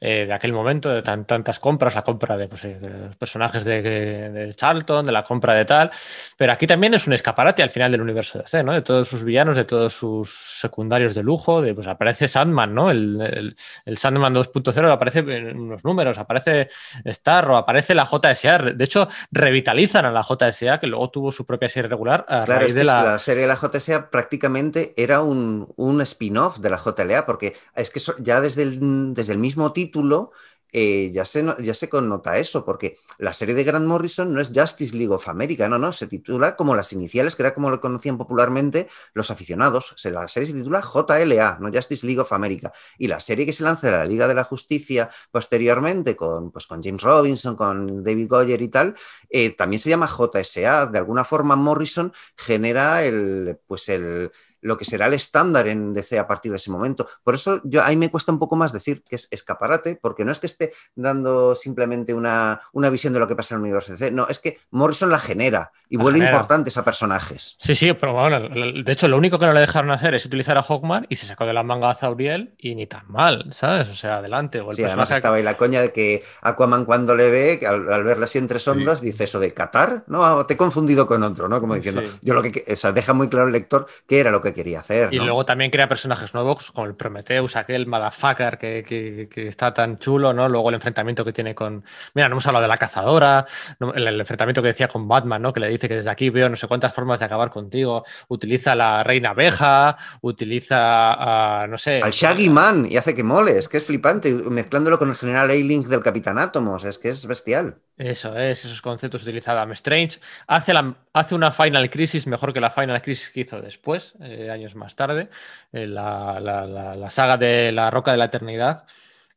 eh, de aquel momento, de tantas compras, la compra de, pues, eh, personajes de, Charlton, de la compra de tal, pero aquí también es un escaparate al final del universo DC, ¿no? De todos sus villanos, de todos sus secundarios de lujo, de, pues aparece Sandman, ¿no? El, el, Sandman 2.0 aparece en unos números, aparece Starro, aparece la JSA, de hecho revitalizan a la JSA que luego tuvo su propia serie regular claro, es que la... serie de la JSA prácticamente era un, un spin-off de la JLA, porque es que ya desde el, desde el mismo título eh, ya, se, ya se connota eso, porque la serie de Grant Morrison no es Justice League of America, no, no, se titula como las iniciales, que era como lo conocían popularmente los aficionados. la serie se titula JLA, no Justice League of America. Y la serie que se lanza de la Liga de la Justicia posteriormente, con, pues, con James Robinson, con David Goyer y tal, eh, también se llama JSA. De alguna forma, Morrison genera el, pues el lo que será el estándar en DC a partir de ese momento. Por eso yo ahí me cuesta un poco más decir que es escaparate, porque no es que esté dando simplemente una, una visión de lo que pasa en el universo DC, no, es que Morrison la genera y vuelve importantes a personajes. Sí, sí, pero bueno, de hecho lo único que no le dejaron hacer es utilizar a Hawkman y se sacó de la manga a Zauriel y ni tan mal, ¿sabes? O sea, adelante. O el sí, además estaba ahí la coña de que Aquaman cuando le ve, al, verla así entre sombras, dice eso de Qatar, no, te he confundido con otro, ¿no? Como diciendo, yo lo que, o sea, deja muy claro el lector que era lo que quería hacer. Y luego también crea personajes nuevos, como el Prometheus, aquel motherfucker que, que, está tan chulo, ¿no? Luego el enfrentamiento que tiene con. Mira, no hemos hablado de la cazadora, el, enfrentamiento que decía con Batman, ¿no? Que le dice que desde aquí veo no sé cuántas formas de acabar contigo. Utiliza la reina abeja, utiliza, no sé. Al Shaggy Man y hace que moles, que es flipante, mezclándolo con el general A-Link del Capitán Átomos, es que es bestial. Eso es, esos conceptos utiliza Adam Strange. Hace, la, hace una Final Crisis mejor que la Final Crisis que hizo después, eh, años más tarde. Eh, la, saga de La Roca de la Eternidad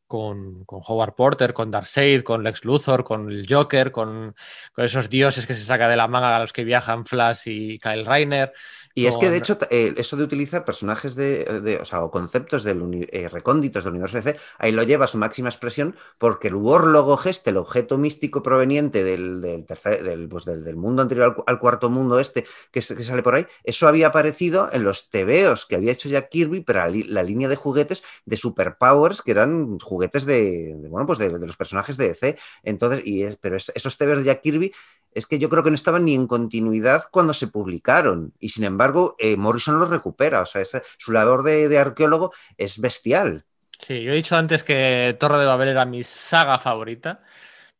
con, Howard Porter, con Darkseid, con Lex Luthor, con el Joker, con, con, esos dioses que se saca de la manga a los que viajan Flash y Kyle Reiner. Y es que, de hecho, eh, eso de utilizar personajes de, o, sea, o conceptos del eh, recónditos del universo DC, ahí lo lleva a su máxima expresión porque el Warlock Gest, el objeto místico proveniente del, del, tercer, pues del, mundo anterior al, cuarto mundo este que, sale por ahí, eso había aparecido en los tebeos que había hecho Jack Kirby para la, línea de juguetes de Superpowers, que eran juguetes de, bueno, pues de, los personajes de DC. Entonces, y es, pero esos tebeos de Jack Kirby es que yo creo que no estaban ni en continuidad cuando se publicaron. Y sin embargo, eh, Morrison los recupera. O sea, su labor de, arqueólogo es bestial. Sí, yo he dicho antes que Torre de Babel era mi saga favorita,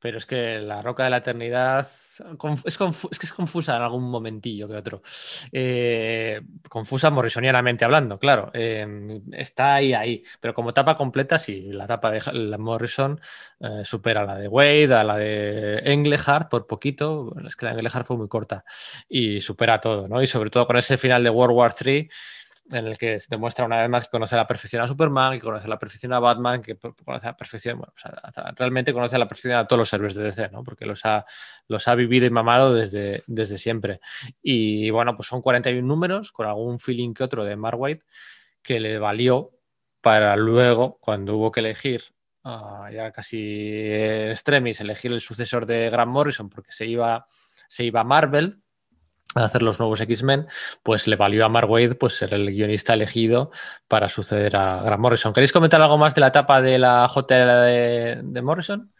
pero es que La Roca de la Eternidad es, que es confusa en algún momentillo que otro. Eh, confusa morrisonianamente hablando, claro. Em, está ahí, ahí. Pero como tapa completa, sí, la tapa de la Morrison eh, supera a la de Wade, a la de Englehart por poquito. es que la Englehart fue muy corta. Y supera todo, ¿no? Y sobre todo con ese final de World War III en el que se demuestra una vez más que conoce a la perfección a Superman, que conoce a la perfección a Batman, que conoce a la perfección, bueno, realmente conoce a la perfección a todos los héroes de DC, ¿no? Porque los ha, los ha vivido y mamado desde, desde siempre. Y bueno, pues son 41 números, con algún feeling que otro de Mark White, que le valió para luego, cuando hubo que elegir ah, ya casi extremis, elegir el sucesor de Grant Morrison, porque se iba, se iba a Marvel, a hacer los nuevos X-Men, pues le valió a Mark Wade pues, ser el guionista elegido para suceder a Grant Morrison. ¿Queréis comentar algo más de la etapa de la JL de, de Morrison?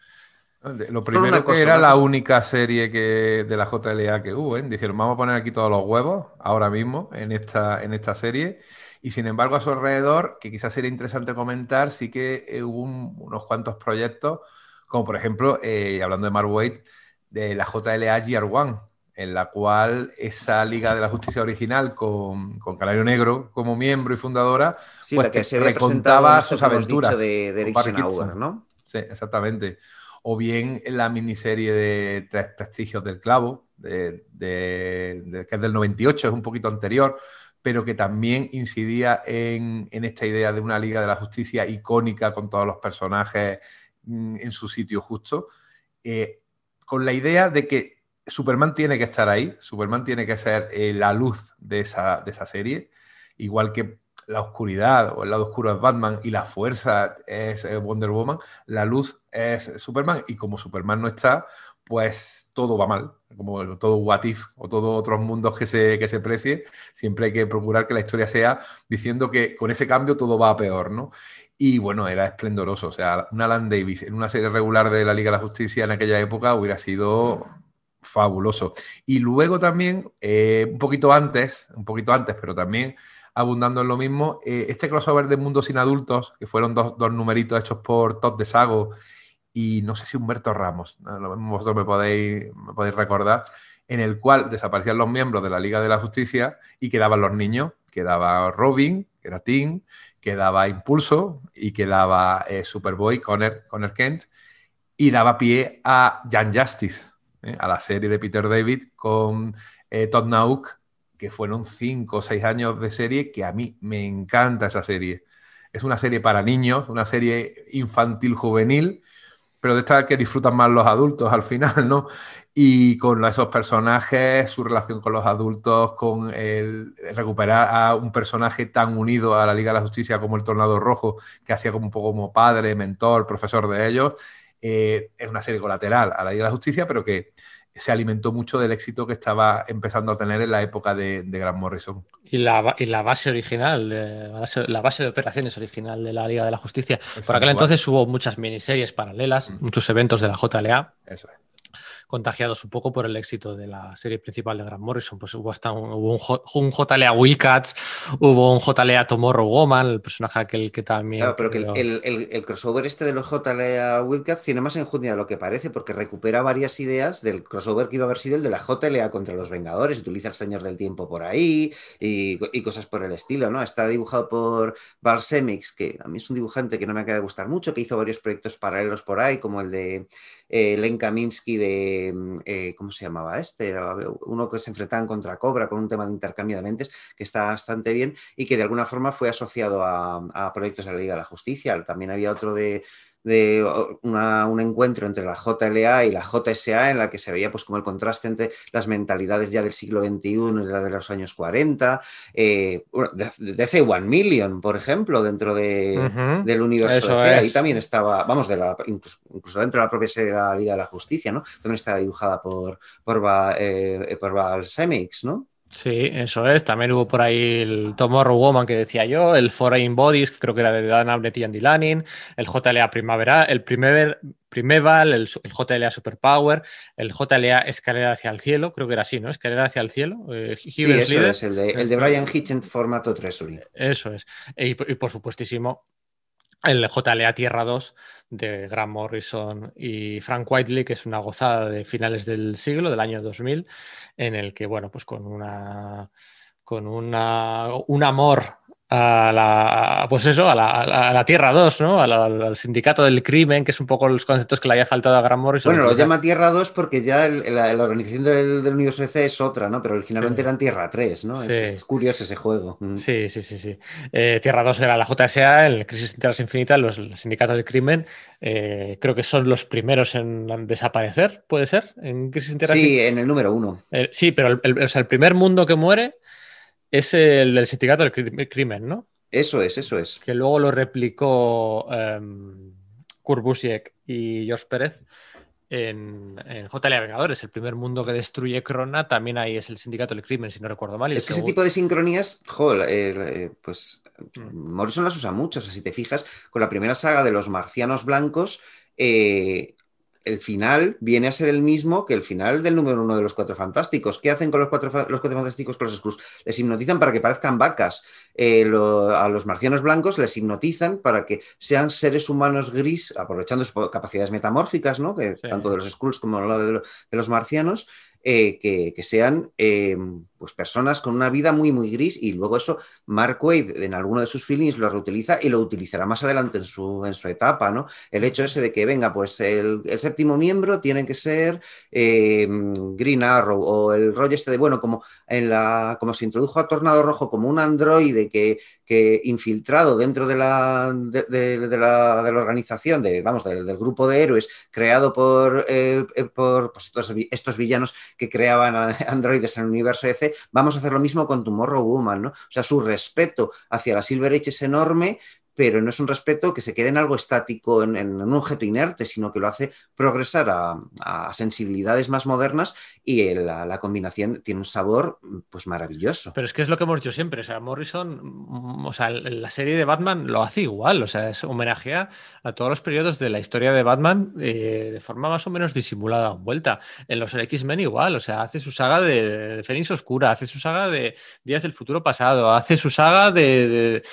Lo primero que era la única serie que, de la JLA que hubo, ¿eh? Dijeron, vamos a poner aquí todos los huevos ahora mismo en esta, en esta serie. Y sin embargo, a su alrededor, que quizás sería interesante comentar, sí que eh, hubo unos cuantos proyectos, como por ejemplo, eh, hablando de Mark Waid, de la JLA GR1, en la cual esa Liga de la Justicia original, con, con Canario Negro como miembro y fundadora, pues que se recontaba sus aventuras. De, de ¿no? Sí, exactamente o bien la miniserie de Tres Prestigios del Clavo, de, que es del 98, es un poquito anterior, pero que también incidía en, esta idea de una Liga de la Justicia icónica con todos los personajes mm, en su sitio justo, eh, con la idea de que Superman tiene que estar ahí, Superman tiene que ser eh, la luz de esa, de esa serie, igual que la oscuridad o el lado oscuro es Batman y la fuerza es Wonder Woman, la luz es Superman y como Superman no está, pues todo va mal, como todo What If o todos otros mundos que se, que se precie, siempre hay que procurar que la historia sea diciendo que con ese cambio todo va a peor, ¿no? Y bueno, era esplendoroso, o sea, una Alan Davis en una serie regular de la Liga de la Justicia en aquella época hubiera sido fabuloso. Y luego también, eh, un poquito antes, un poquito antes, pero también abundando en lo mismo. Eh, este crossover de Mundos sin Adultos, que fueron dos, numeritos hechos por Todd de Sago y no sé si Humberto Ramos, vosotros me podéis, me podéis recordar, en el cual desaparecían los miembros de la Liga de la Justicia y quedaban los niños. Quedaba Robin, que era Tim, quedaba Impulso y quedaba eh, Superboy, Connor, Connor Kent, y daba pie a Jan Justice, eh, a la serie de Peter David con Todd Nauk que fueron cinco o seis años de serie que a mí me encanta esa serie. Es una serie para niños, una serie infantil juvenil, pero de esta que disfrutan más los adultos al final, ¿no? Y con esos personajes, su relación con los adultos, con el recuperar a un personaje tan unido a la Liga de la Justicia como el Tornado Rojo, que hacía como un poco como padre, mentor, profesor de ellos, eh, es una serie colateral a la Liga de la Justicia, pero que se alimentó mucho del éxito que estaba empezando a tener en la época de, de Grant Morrison. Y la, y la base original, la, base, de operaciones original de la Liga de la Justicia. Por aquel entonces hubo muchas miniseries paralelas, mm. muchos eventos de la JLA. Eso es contagiados un poco por el éxito de la serie principal de Grant Morrison. Pues hubo hasta un, hubo un, JLA Wildcats, hubo un JLA Tomorrow Woman, el personaje aquel que también. Claro, pero que el, crossover este de los JLA Wildcats tiene más enjundia de lo que parece, porque recupera varias ideas del crossover que iba a haber sido el de la JLA contra los Vengadores, utiliza el Señor del Tiempo por ahí y, cosas por el estilo, ¿no? Está dibujado por Val Semix, que a mí es un dibujante que no me acaba de gustar mucho, que hizo varios proyectos paralelos por ahí, como el de eh, Len Kaminsky de, mm, eh, ¿cómo se llamaba este? uno que se enfrentaban contra Cobra con un tema de intercambio de mentes que está bastante bien y que de alguna forma fue asociado a, proyectos de la Liga de la Justicia. También había otro de de un encuentro entre la JLA y la JSA en la que se veía pues como el contraste entre las mentalidades ya del siglo XXI y la de los años 40, eh, DC One Million, por ejemplo, dentro de, del universo de ahí también estaba, vamos, de la, incluso, dentro de la propia serie de la Liga de la Justicia, ¿no? También estaba dibujada por, por, eh, por Val Semix, ¿no? Sí, eso es. También hubo por ahí el Tomorrow Woman que decía yo, el Foreign Bodies, que creo que era de Dan Abnett y Andy Lanning, el JLA Primavera, el primer, Primeval, el, el, JLA Superpower, el JLA Escalera hacia el cielo, creo que era así, ¿no? Escalera hacia el cielo. Eh, sí, eso es, el de, el de Brian Hitch en formato Treasury. Eso es. Y, y por supuestísimo, el JLA Tierra 2 de Grant Morrison y Frank Whiteley, que es una gozada de finales del siglo, del año 2000, en el que, bueno, pues con una con una, un amor a la, pues eso, a la, Tierra 2, ¿no? Al, sindicato del crimen, que es un poco los conceptos que le haya faltado a Grant Morrison. Bueno, lo llama Tierra 2 porque ya la, organización del, universo DC es otra, ¿no? Pero originalmente eran Tierra 3, ¿no? Es, curioso ese juego. Mm. Sí, sí, sí, sí. Eh, Tierra 2 era la JSA, el Crisis en Tierras Infinitas, los sindicatos del crimen. Eh, creo que son los primeros en desaparecer, ¿puede ser? En Crisis en Tierras Sí, en el número uno. Eh, sí, pero el primer mundo que muere es el del sindicato del crimen, ¿no? Eso es, eso es. Que luego lo replicó um, Kurt Busiek y George Pérez en, en JLA Vengadores, el primer mundo que destruye Crona, también ahí es el sindicato del crimen, si no recuerdo mal. es que ese tipo de sincronías, joder, eh, pues mm. Morrison las usa mucho. O sea, si te fijas, con la primera saga de los marcianos blancos, eh, el final viene a ser el mismo que el final del número uno de los Cuatro Fantásticos. ¿Qué hacen con los Cuatro, los cuatro Fantásticos con los Skrulls? Les hipnotizan para que parezcan vacas. Eh, a los marcianos blancos les hipnotizan para que sean seres humanos gris, aprovechando sus capacidades metamórficas, ¿no? Que, Tanto de los Skrulls como de los marcianos, eh, que, sean eh, pues personas con una vida muy, muy gris y luego eso Mark Wade en alguno de sus feelings lo reutiliza y lo utilizará más adelante en su, en su etapa, ¿no? El hecho ese de que, venga, pues el, séptimo miembro tiene que ser eh, Green Arrow o el rollo este de, bueno, como, en la, como se introdujo a Tornado Rojo como un androide que, infiltrado dentro de la, de, la, de la, organización, de, vamos, del, grupo de héroes creado por, por pues, estos villanos que creaban (laughs) androides en el universo EC, vamos a hacer lo mismo con Tomorrow Woman, ¿no? O sea, su respeto hacia la Silver Age es enorme, pero no es un respeto que se quede en algo estático, en, un objeto inerte, sino que lo hace progresar a, sensibilidades más modernas y la, combinación tiene un sabor pues maravilloso. Pero es que es lo que hemos dicho siempre, o sea, Morrison, o sea, la serie de Batman lo hace igual, o sea, es homenajea a todos los periodos de la historia de Batman eh, de forma más o menos disimulada, vuelta. En los X-Men igual, o sea, hace su saga de, de Fénix Oscura, hace su saga de Días del Futuro Pasado, hace su saga de,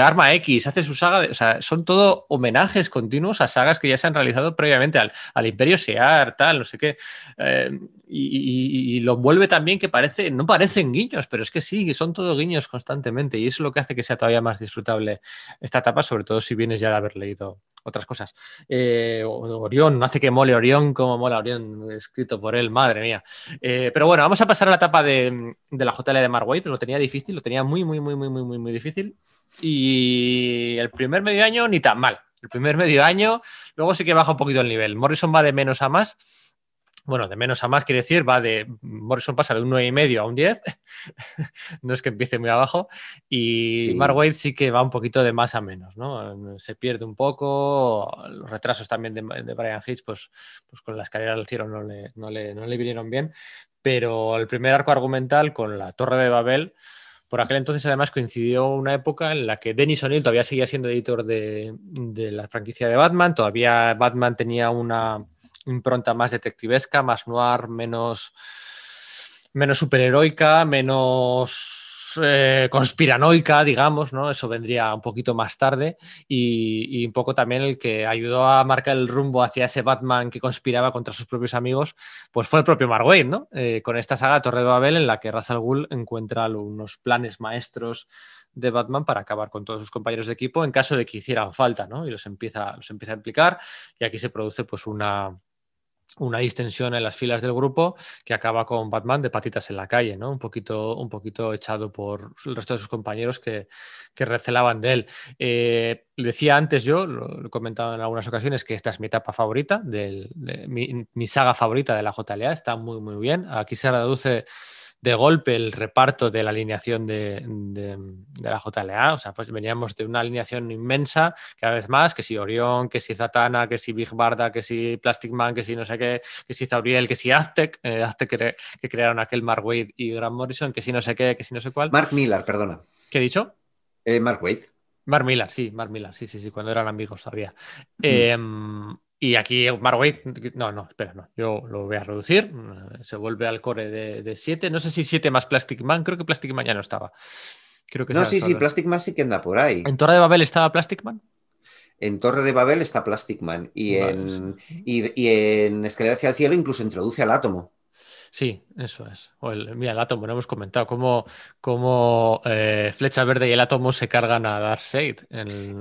Arma X, hace su saga, o sea, son todo homenajes continuos a sagas que ya se han realizado previamente al, al Imperio Sear, tal, no sé qué. Eh, y, lo vuelve también que parece, no parecen guiños, pero es que sí, son todo guiños constantemente y eso es lo que hace que sea todavía más disfrutable esta etapa, sobre todo si vienes ya de haber leído otras cosas. Eh, Orión, no hace que mole Orión como mola Orión, escrito por él, madre mía. Eh, pero bueno, vamos a pasar a la etapa de, la JL de Mark lo tenía difícil, lo tenía muy, muy, muy, muy, muy, muy difícil. Y el primer medio año ni tan mal. El primer medio año, luego sí que baja un poquito el nivel. Morrison va de menos a más bueno, de menos a más quiere decir, va de Morrison pasa de un 9,5 a un 10, (laughs) no es que empiece muy abajo, y Mark Wade sí que va un poquito de más a menos, ¿no? Se pierde un poco, los retrasos también de, Brian Hitch, pues, pues con la escalera al cielo no le, no, le, no le vinieron bien, pero el primer arco argumental con la Torre de Babel, por aquel entonces, además, coincidió una época en la que Dennis O'Neill todavía seguía siendo editor de, de, la franquicia de Batman, todavía Batman tenía una, impronta más detectivesca, más noir, menos, menos superheroica, menos eh, conspiranoica, digamos, ¿no? Eso vendría un poquito más tarde y, un poco también el que ayudó a marcar el rumbo hacia ese Batman que conspiraba contra sus propios amigos, pues fue el propio Mark ¿no? Eh, con esta saga Torre de Babel en la que Russell Gould encuentra unos planes maestros de Batman para acabar con todos sus compañeros de equipo en caso de que hicieran falta, ¿no? Y los empieza, los empieza a implicar y aquí se produce pues una, una distensión en las filas del grupo que acaba con Batman de patitas en la calle, ¿no? Un poquito, un poquito echado por el resto de sus compañeros que, recelaban de él. Eh, decía antes yo, lo, he comentado en algunas ocasiones, que esta es mi etapa favorita, de, mi, mi, saga favorita de la JLA, está muy, muy bien. Aquí se reduce de golpe el reparto de la alineación de, la JLA. O sea, pues veníamos de una alineación inmensa, cada vez más, que si Orión, que si Zatanna, que si Big Barda, que si Plastic Man, que si no sé qué, que si Zauriel, que si Aztec, eh, Aztec que, crearon aquel Mark Wade y Grant Morrison, que si no sé qué, que si no sé cuál. Mark Miller, perdona. ¿Qué he dicho? Eh, Mark Wade. Mark Miller, sí, Mark Miller, sí, sí, sí, cuando eran amigos todavía. Mm. Em, y aquí Marway, no, no, espera, no, yo lo voy a reducir, se vuelve al core de 7, no sé si 7 más Plastic Man, creo que Plastic Man ya no estaba. Creo que no, sí, sí, Plastic Man sí que anda por ahí. ¿En Torre de Babel estaba Plastic Man? En Torre de Babel está Plastic Man y, en, y, y en Escalera hacia el cielo incluso introduce al átomo. Sí, eso es. O el, mira, el átomo, no hemos comentado cómo, cómo eh, Flecha Verde y el átomo se cargan a Darkseid.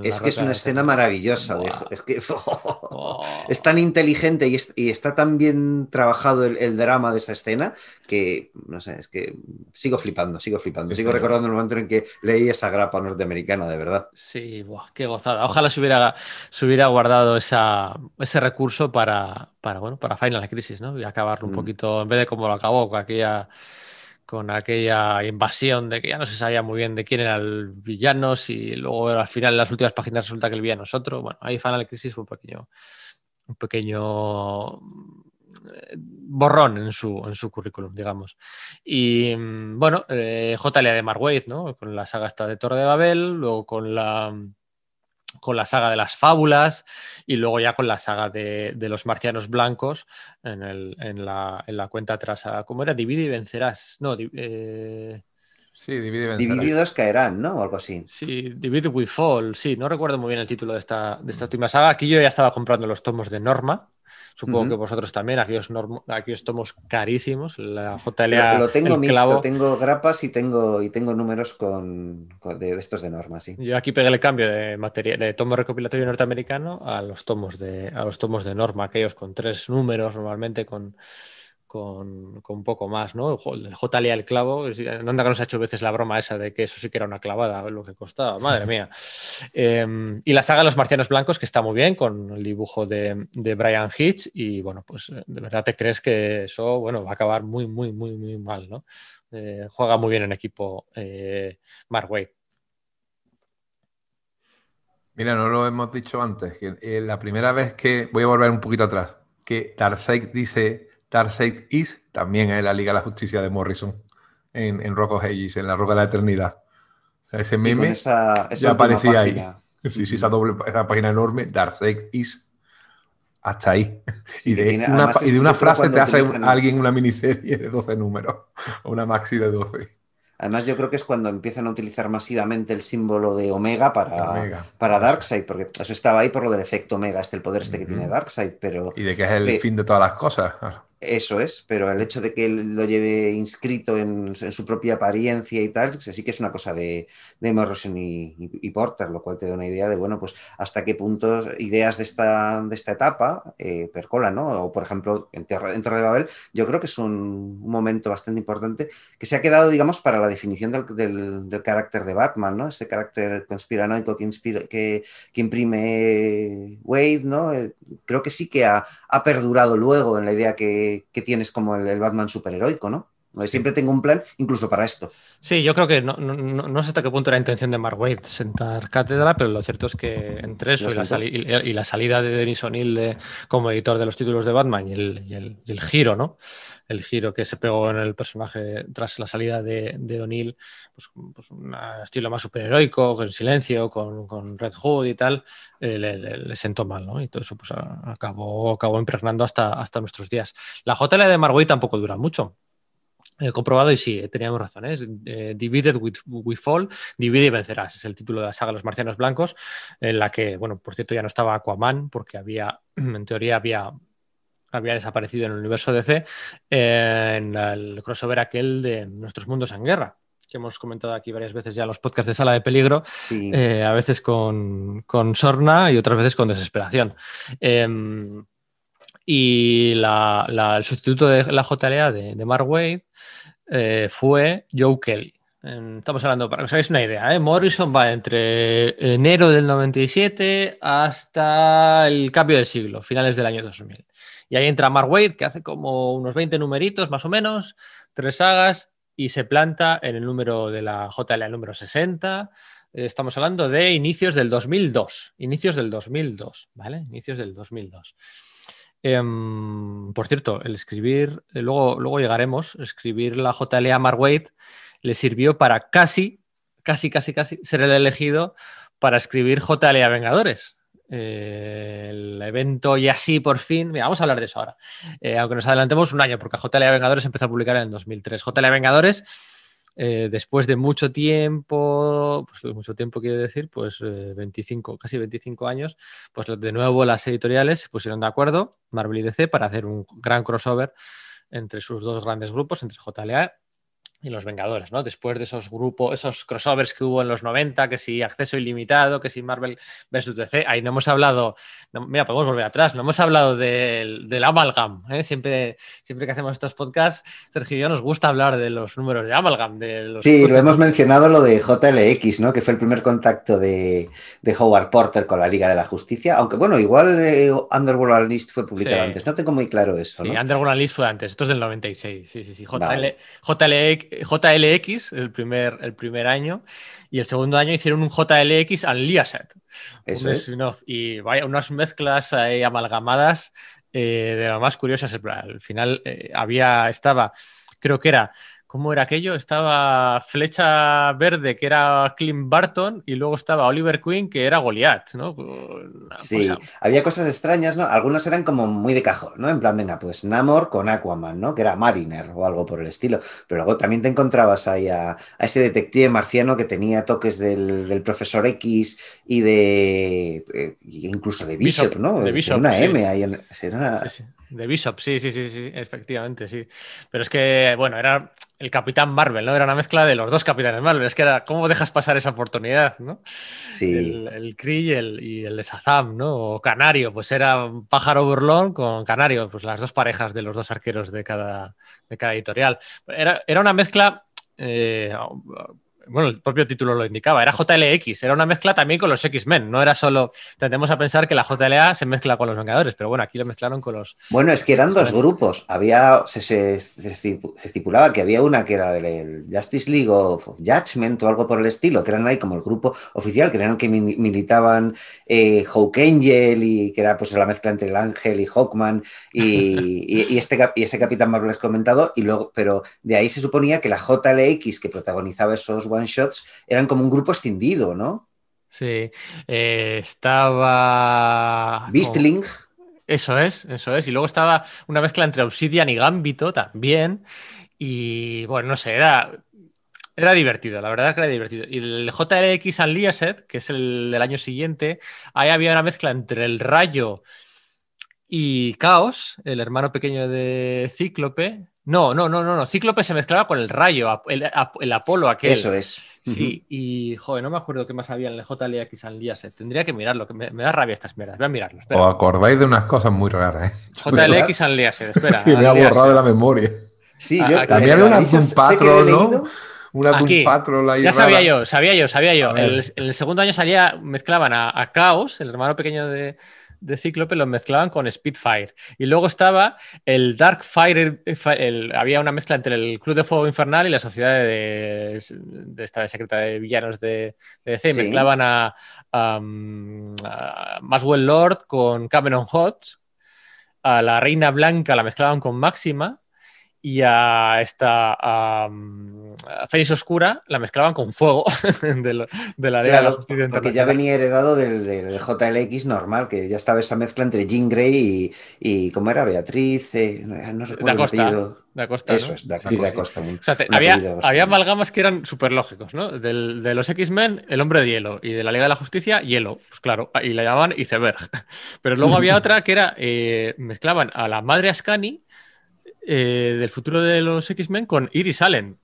Es que es una escena maravillosa. es, que, oh. (laughs) es tan inteligente y, está tan bien trabajado el, drama de esa escena que, no sé, es que sigo flipando, sigo flipando. sigo recordando el momento en que leí esa grapa norteamericana, de verdad. Sí, qué gozada. Ojalá se hubiera, se hubiera guardado esa, ese recurso para, para, bueno, para Final Crisis, ¿no? Y acabarlo un mm. poquito, en vez de como lo acabó, con aquella, con aquella invasión de que ya no se sabía muy bien de quién era el villano, y luego al final en las últimas páginas resulta que el villano es otro. Bueno, ahí Final Crisis fue un pequeño, un pequeño eh, borrón en su, en su currículum, digamos. Y mm, bueno, eh, JLA de Mark ¿no? Con la saga esta de Torre de Babel, luego con la con la saga de las fábulas y luego ya con la saga de, los marcianos blancos en, la, cuenta atrás. ¿Cómo era? Divide y vencerás. No, eh, Sí, divide y vencerás. Divididos caerán, ¿no? O algo así. Sí, Divide we fall. Sí, no recuerdo muy bien el título de esta, de esta última saga. Aquí yo ya estaba comprando los tomos de Norma, Supongo que vosotros también, aquellos, aquellos tomos carísimos, la JLA. Lo, lo tengo mixto, tengo grapas y tengo, y tengo números con, de, estos de normas, sí. Yo aquí pegué el cambio de material de tomo recopilatorio norteamericano a los tomos de, a los tomos de norma, aquellos con tres números normalmente con con, un poco más, ¿no? El JLA el clavo, anda que nos ha hecho veces la broma esa de que eso sí que era una clavada, lo que costaba, madre mía. (laughs) Em, y la saga de los marcianos blancos, que está muy bien, con el dibujo de, Brian Hitch, y bueno, pues eh, de verdad te crees que eso, bueno, va a acabar muy, muy, muy, muy mal, ¿no? Eh, juega muy bien en equipo eh, Mark Wade. Mira, no lo hemos dicho antes, que la primera vez que, voy a volver un poquito atrás, que Darkseid dice Darkseid Is también es la Liga de la Justicia de Morrison en, en Rock of Ages, en la Roca de la Eternidad. ese meme ya aparecía ahí. Sí, sí, esa, doble, esa página enorme, Darkseid Is, hasta ahí. y, de una, y, de una, frase te hace alguien una miniserie de 12 números, o una maxi de 12. Además, yo creo que es cuando empiezan a utilizar masivamente el símbolo de Omega para, para Darkseid, porque eso estaba ahí por lo del efecto Omega, este el poder este que tiene Darkseid, pero... Y de que es el fin de todas las cosas. Eso es, pero el hecho de que lo lleve inscrito en, su propia apariencia y tal, pues sí que es una cosa de, de Morrison y, Porter, lo cual te da una idea de, bueno, pues hasta qué punto ideas de esta, de esta etapa eh, percolan, ¿no? O, por ejemplo, en, Torre de Babel, yo creo que es un, momento bastante importante que se ha quedado, digamos, para la definición del, del, carácter de Batman, ¿no? Ese carácter conspiranoico que, que, que imprime Wade, ¿no? Eh, creo que sí que ha perdurado luego en la idea que que, tienes como el, Batman superheroico, ¿no? Siempre tengo un plan, incluso para esto. Sí, yo creo que no, no, sé hasta qué punto era intención de Mark Waid sentar cátedra, pero lo cierto es que entre eso y la, salida de Denis O'Neill como editor de los títulos de Batman y el, giro, ¿no? El giro que se pegó en el personaje tras la salida de, de O'Neill, pues, pues, un estilo más superheroico, con silencio, con, Red Hood y tal, eh, le, sentó mal, ¿no? Y todo eso pues acabó, acabó impregnando hasta, hasta nuestros días. La JL de Waid tampoco dura mucho He comprobado y sí, teníamos razón. ¿eh? ¿eh? Divided with, we Fall, Divide y vencerás. Es el título de la saga Los Marcianos Blancos, en la que, bueno, por cierto, ya no estaba Aquaman, porque había, (clears throat) en teoría, había, había desaparecido en el universo DC, en el crossover aquel de Nuestros Mundos en Guerra, que hemos comentado aquí varias veces ya en los podcasts de Sala de Peligro, eh, a veces con, con, sorna y otras veces con desesperación. Em, y el sustituto de la JLA de, de Mark Wade eh, fue Joe Kelly. Estamos hablando, para que os hagáis una idea, ¿eh? Morrison va entre enero del 97 hasta el cambio del siglo, finales del año 2000. Y ahí entra Mark Wade, que hace como unos 20 numeritos más o menos, tres sagas, y se planta en el número de la JLA, el número 60. Estamos hablando de inicios del 2002. Inicios del 2002, ¿vale? Inicios del 2002. Em, por cierto, el escribir, eh, luego, luego llegaremos, escribir la JLA Mark Wade le sirvió para casi, casi, casi, casi ser el elegido para escribir JLA Vengadores. Eh, el evento y así por fin, mira, vamos a hablar de eso ahora, eh, aunque nos adelantemos un año, porque JLA Vengadores empezó a publicar en el 2003. JLA Vengadores eh, después de mucho tiempo, pues mucho tiempo quiere decir, pues 25, eh, casi 25 años, pues de nuevo las editoriales se pusieron de acuerdo, Marvel y DC, para hacer un gran crossover entre sus dos grandes grupos, entre JLA y los Vengadores, ¿no? Después de esos grupos, esos crossovers que hubo en los 90, que si acceso ilimitado, que si Marvel versus DC, ahí no hemos hablado, mira, podemos volver atrás, no hemos hablado del, del amalgam, ¿eh? siempre, siempre que hacemos estos podcasts, Sergio y yo nos gusta hablar de los números de amalgam. De los sí, lo hemos mencionado lo de JLX, ¿no? Que fue el primer contacto de, de Howard Porter con la Liga de la Justicia, aunque bueno, igual eh, Underworld List fue publicado antes, no tengo muy claro eso. Sí, Underworld List fue antes, esto es del 96, sí, sí, sí, JLX JLX el primer, el primer año y el segundo año hicieron un JLX Unleashed. Eso es. Y vaya, unas mezclas amalgamadas eh, de lo más curiosas. Al final eh, había, estaba, creo que era ¿Cómo era aquello? Estaba Flecha Verde, que era Clint Barton, y luego estaba Oliver Queen, que era Goliath, ¿no? sí, había cosas extrañas, ¿no? Algunas eran como muy de cajón, ¿no? En plan, venga, pues Namor con Aquaman, ¿no? Que era Mariner o algo por el estilo. Pero luego también te encontrabas ahí a, ese detective marciano que tenía toques del, profesor X y de. Eh, incluso de Bishop, ¿no? De Bishop. Una M ahí en. De Bishop, sí, sí, sí, sí, efectivamente, sí. Pero es que, bueno, era el Capitán Marvel, ¿no? Era una mezcla de los dos Capitanes Marvel. Es que era, ¿cómo dejas pasar esa oportunidad, ¿no? Sí. El, el Kree y el, y el de Shazam, ¿no? O Canario, pues era un pájaro burlón con Canario, pues las dos parejas de los dos arqueros de cada, de cada editorial. Era, era una mezcla eh, bueno, el propio título lo indicaba, era JLX, era una mezcla también con los X-Men, no era solo, tendemos a pensar que la JLA se mezcla con los Vengadores, pero bueno, aquí lo mezclaron con los... Bueno, es que eran dos grupos, había, se, estipulaba que había una que era el Justice League of Judgment o algo por el estilo, que eran ahí como el grupo oficial, que eran que militaban eh, Hawk Angel y que era pues la mezcla entre el Ángel y Hawkman y, (laughs) este, y ese Capitán Marvel has comentado, y luego, pero de ahí se suponía que la JLX que protagonizaba esos one shots eran como un grupo escindido, ¿no? Sí, eh, estaba... Beastling. Eso es, eso es. Y luego estaba una mezcla entre Obsidian y Gambito también. Y bueno, no sé, era, era divertido, la verdad que era divertido. Y el JLX Unleashed, que es el del año siguiente, ahí había una mezcla entre el rayo y Caos, el hermano pequeño de Cíclope, no, no, no, no, no. Cíclope se mezclaba con el rayo, el, el Apolo aquel. Eso es. Sí, y joder, no me acuerdo qué más había en el JLX al día. Tendría que mirarlo, que me, da rabia estas mierdas. Voy a mirarlo. Espera. Os acordáis de unas cosas muy raras, ¿eh? JLX al día, espera. (laughs) sí, me ha borrado de la memoria. Sí, yo ah, también había una Doom Patrol, ¿no? Una Doom Patrol ahí. Ya sabía yo, sabía yo, sabía yo. El, el, segundo año salía, mezclaban a, a Chaos, el hermano pequeño de, de Cíclope lo mezclaban con Spitfire. Y luego estaba el Dark Fire, había una mezcla entre el Club de Fuego Infernal y la Sociedad de, esta secreta de villanos de, DC. Mezclaban a, a, Maswell Lord con Cameron Hodge. A la Reina Blanca la mezclaban con Máxima y a esta a, Fénix Oscura la mezclaban con fuego (laughs) de, la Liga de la Justicia Porque ya venía heredado del, JLX normal, que ya estaba esa mezcla entre Jean Grey y, ¿cómo era? Beatriz, eh, no recuerdo Costa, Da Costa, Eso es, da, Costa. había, había, amalgamas que eran súper lógicos, ¿no? de los X-Men, el hombre de hielo, y de la Liga de la Justicia, hielo, pues claro, y la llamaban Iceberg. (laughs) Pero luego había (laughs) otra que era, eh, mezclaban a la madre Ascani eh, del futuro de los X-Men con Iris Allen.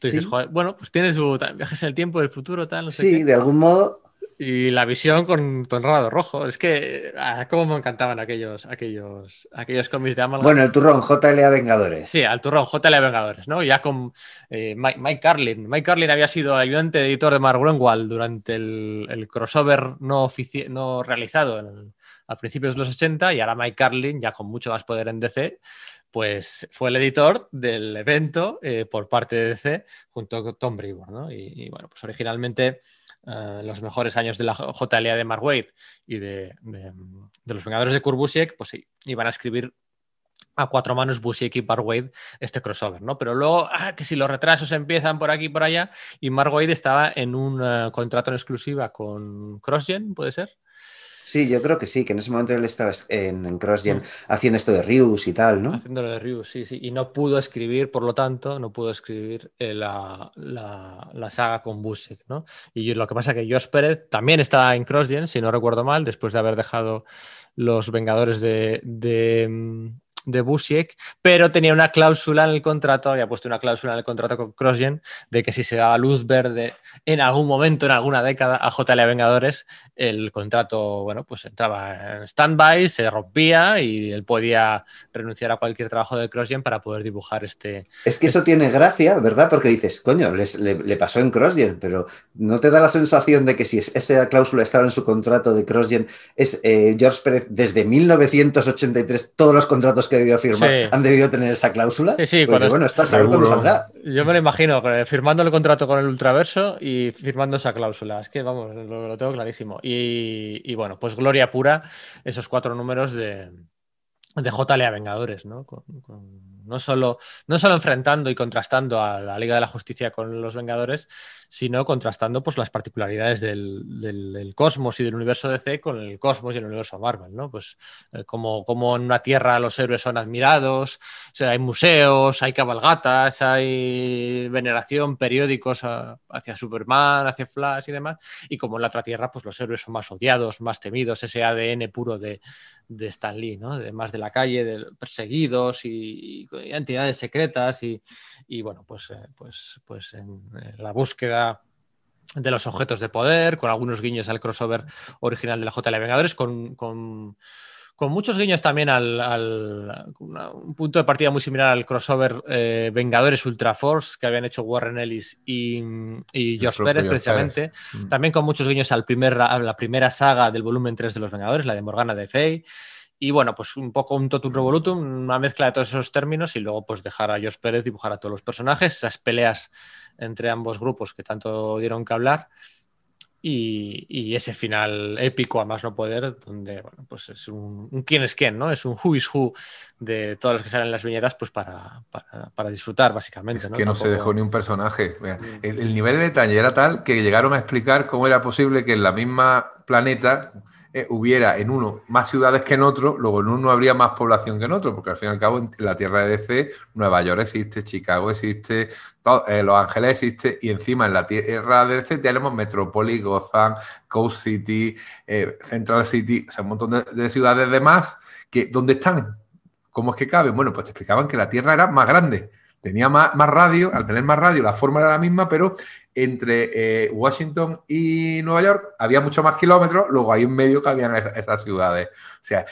Tú dices, joder, bueno, pues tienes viajes en el tiempo del futuro, tal, no sé Sí, de algún modo. Y la visión con tonrado rojo. Es que, ah, cómo me encantaban aquellos, aquellos, aquellos cómics de Amalgam. Bueno, el turrón, JLA Vengadores. Sí, al turrón, JLA Vengadores, ¿no? Ya con eh, Mike, Carlin. Mike Carlin había sido ayudante editor de Mark Grunwald durante el, crossover no, no realizado a principios de los 80 y ahora Mike Carlin, ya con mucho más poder en DC, pues fue el editor del evento eh, por parte de DC junto con Tom Brewer, ¿no? Y, bueno, pues originalmente eh, los mejores años de la JLA de Mark Waid y de, los Vengadores de Kurt Busiek, pues sí, iban a escribir a cuatro manos Busiek y Mark Waid este crossover, ¿no? Pero luego, ah, que si los retrasos empiezan por aquí y por allá, y Mark Waid estaba en un eh, contrato en exclusiva con CrossGen, ¿puede ser? Sí, yo creo que sí, que en ese momento él estaba en, CrossGen haciendo esto de Rius y tal, ¿no? Haciéndolo de Rius, sí, sí. Y no pudo escribir, por lo tanto, no pudo escribir eh, la, saga con Busiek, ¿no? Y lo que pasa es que Josh Pérez también estaba en CrossGen, si no recuerdo mal, después de haber dejado los Vengadores de, mm, de Busiek, pero tenía una cláusula en el contrato, había puesto una cláusula en el contrato con CrossGen de que si se daba luz verde en algún momento, en alguna década, a JLA Vengadores, el contrato, bueno, pues entraba en stand-by, se rompía y él podía renunciar a cualquier trabajo de CrossGen para poder dibujar este... Es que eso tiene gracia, ¿verdad? Porque dices, coño, le, pasó en CrossGen, pero ¿no te da la sensación de que si esa cláusula estaba en su contrato de CrossGen, es eh, George Pérez desde 1983, todos los contratos que debido firmar han debido tener esa cláusula. Sí, sí, cuando bueno, está cuándo saldrá. Yo me lo imagino, eh, firmando el contrato con el Ultraverso y firmando esa cláusula. Es que, vamos, lo, tengo clarísimo. Y, bueno, pues gloria pura esos cuatro números de, de JLA Vengadores, ¿no? Con, no, solo, no solo enfrentando y contrastando a la Liga de la Justicia con los Vengadores, sino contrastando pues, las particularidades del, cosmos y del universo DC con el cosmos y el universo Marvel, ¿no? Pues eh, como, como, en una tierra los héroes son admirados, o sea, hay museos, hay cabalgatas, hay veneración, periódicos hacia Superman, hacia Flash y demás, y como en la otra tierra, pues los héroes son más odiados, más temidos, ese ADN puro de, de Stan Lee, ¿no? De más de la calle, de perseguidos y, entidades secretas y, bueno, pues, eh, pues, pues en, la búsqueda de los objetos de poder, con algunos guiños al crossover original de la JL Vengadores, con, con, muchos guiños también al, un punto de partida muy similar al crossover eh, Vengadores Ultra Force que habían hecho Warren Ellis y, y Josh Pérez, precisamente. Mm. También con muchos guiños al primer, a la primera saga del volumen 3 de los Vengadores, la de Morgana de Fey. Y bueno, pues un poco un totum revolutum, una mezcla de todos esos términos y luego pues dejar a Josh Pérez dibujar a todos los personajes, esas peleas entre ambos grupos que tanto dieron que hablar y, ese final épico a más no poder, donde bueno, pues es un, quién es quién, ¿no? Es un who is who de todos los que salen en las viñetas, pues para, para, disfrutar, básicamente. Es que no se dejó ni un personaje. Mm. El, el, nivel de detalle era tal que llegaron a explicar cómo era posible que en la misma planeta eh, hubiera en uno más ciudades que en otro, luego en uno habría más población que en otro, porque al fin y al cabo en la tierra de DC, Nueva York existe, Chicago existe, eh, Los Ángeles existe, y encima en la tierra de DC tenemos Metropolis, Gotham, Coast City, eh, Central City, o sea, un montón de, ciudades de más, que ¿dónde están? ¿Cómo es que caben? Bueno, pues te explicaban que la Tierra era más grande tenía más, más, radio, al tener más radio la forma era la misma, pero entre eh, Washington y Nueva York había mucho más kilómetros, luego ahí en medio cabían esas, ciudades. O sea,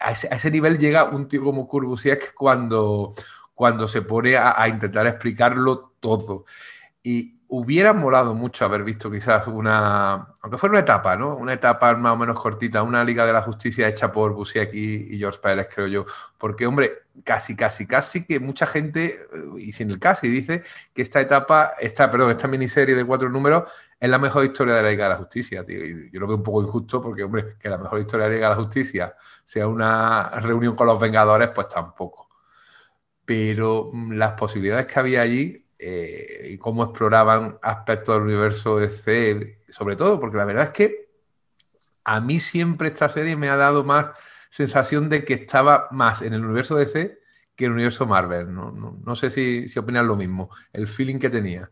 a ese, nivel llega un tipo como Kurbusiek cuando, cuando se pone a, a intentar explicarlo todo. Y, hubiera molado mucho haber visto quizás una, aunque fuera una etapa, ¿no? Una etapa más o menos cortita, una Liga de la Justicia hecha por Busiek y, George Pérez, creo yo. Porque, hombre, casi, casi, casi que mucha gente, y sin el casi, dice que esta etapa, esta, perdón, esta miniserie de cuatro números es la mejor historia de la Liga de la Justicia, tío. Y yo lo veo un poco injusto porque, hombre, que la mejor historia de la Liga de la Justicia sea una reunión con los Vengadores, pues tampoco. Pero mm, las posibilidades que había allí eh, y cómo exploraban aspectos del universo de C, sobre todo, porque la verdad es que a mí siempre esta serie me ha dado más sensación de que estaba más en el universo de C que en el universo Marvel. No, sé si, si opinan lo mismo, el feeling que tenía.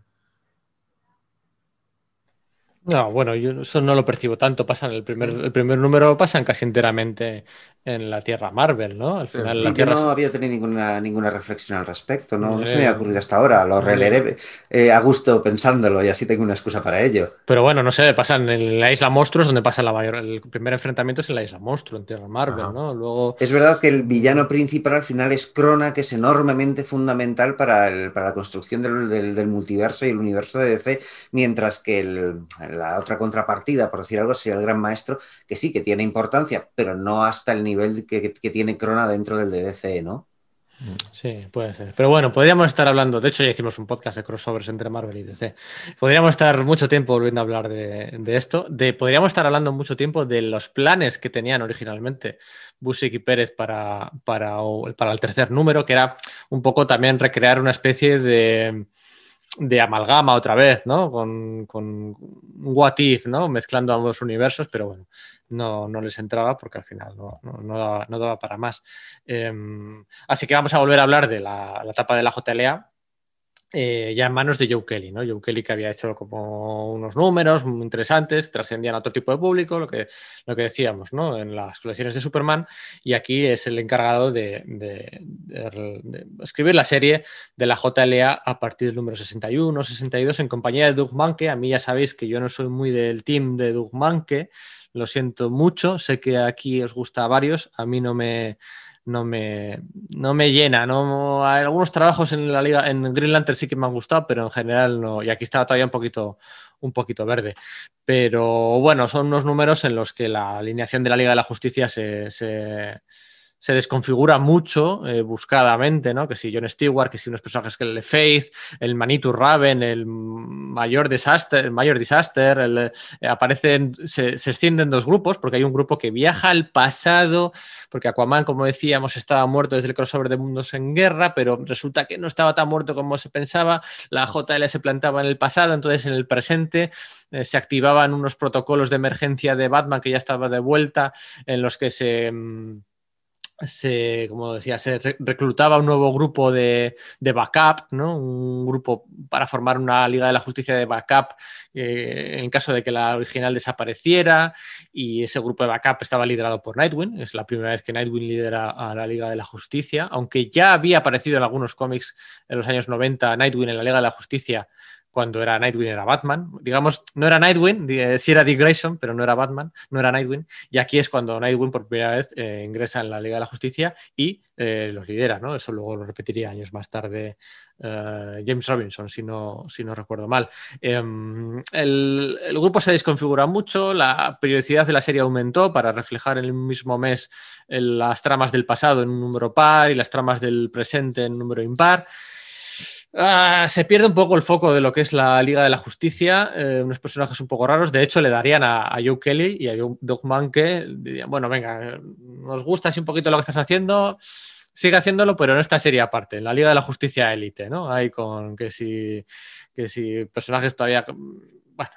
No, bueno, yo eso no lo percibo tanto. Pasan el primer, el primer número pasan casi enteramente en la Tierra Marvel, ¿no? Al final la Tierra... Yo no había tenido ninguna, ninguna reflexión al respecto, no, se me ha ocurrido hasta ahora. Lo releeré eh, a gusto pensándolo y así tengo una excusa para ello. Pero bueno, no sé, pasan en la Isla Monstruos donde pasa la mayor. El primer enfrentamiento es en la Isla Monstruo, en Tierra Marvel, ¿no? Luego. Es verdad que el villano principal al final es Crona, que es enormemente fundamental para, el, para la construcción del, del, multiverso y el universo de DC, mientras que el la otra contrapartida, por decir algo, sería el gran maestro, que sí que tiene importancia, pero no hasta el nivel que, tiene Crona dentro del DDC, ¿no? Sí, puede ser. Pero bueno, podríamos estar hablando, de hecho ya hicimos un podcast de crossovers entre Marvel y DC. Podríamos estar mucho tiempo volviendo a hablar de, esto. De, podríamos estar hablando mucho tiempo de los planes que tenían originalmente Busiek y Pérez para, para, para el tercer número, que era un poco también recrear una especie de de amalgama otra vez, ¿no? Con, con what if, ¿no? Mezclando ambos universos, pero bueno, no, no les entraba porque al final no, no, no daba, para más. Em, así que vamos a volver a hablar de la, la etapa de la JLA eh, ya en manos de Joe Kelly, ¿no? Joe Kelly que había hecho como unos números muy interesantes, trascendían a otro tipo de público, lo que, lo que decíamos, ¿no? En las colecciones de Superman, y aquí es el encargado de, escribir la serie de la JLA a partir del número 61, 62, en compañía de Doug Manke. A mí ya sabéis que yo no soy muy del team de Doug Manke, lo siento mucho, sé que aquí os gusta a varios, a mí no me no me, no me llena. No, hay algunos trabajos en la liga, en Green Lantern sí que me han gustado, pero en general no. Y aquí estaba todavía un poquito, un poquito verde. Pero bueno, son unos números en los que la alineación de la Liga de la Justicia se, se desconfigura mucho eh, buscadamente, ¿no? Que si John Stewart, que si unos personajes que el Faith, el Manitou Raven, el mayor disaster, el mayor disaster, eh, aparecen, se, se extienden dos grupos, porque hay un grupo que viaja al pasado, porque Aquaman, como decíamos, estaba muerto desde el crossover de Mundos en Guerra, pero resulta que no estaba tan muerto como se pensaba, la JL se plantaba en el pasado, entonces en el presente eh, se activaban unos protocolos de emergencia de Batman que ya estaba de vuelta, en los que se... Mm, se, como decía, se reclutaba un nuevo grupo de, backup, ¿no? un grupo para formar una Liga de la Justicia de backup eh, en caso de que la original desapareciera y ese grupo de backup estaba liderado por Nightwing, es la primera vez que Nightwing lidera a la Liga de la Justicia, aunque ya había aparecido en algunos cómics en los años 90 Nightwing en la Liga de la Justicia cuando era Nightwing era Batman. Digamos, no era Nightwing, sí era Dick Grayson, pero no era Batman, no era Nightwing. Y aquí es cuando Nightwing por primera vez eh, ingresa en la Liga de la Justicia y eh, los lidera, ¿no? Eso luego lo repetiría años más tarde eh, James Robinson, si no, si no recuerdo mal. Em, el, el, grupo se desconfigura mucho, la periodicidad de la serie aumentó para reflejar en el mismo mes las tramas del pasado en un número par y las tramas del presente en un número impar. Ah, se pierde un poco el foco de lo que es la Liga de la Justicia, eh, unos personajes un poco raros. De hecho, le darían a, Joe Kelly y a Doug Manke, dirían, bueno, venga, nos gusta así un poquito lo que estás haciendo, sigue haciéndolo, pero en esta serie aparte, en la Liga de la Justicia Élite, ¿no? Hay con que si, que si personajes todavía, bueno,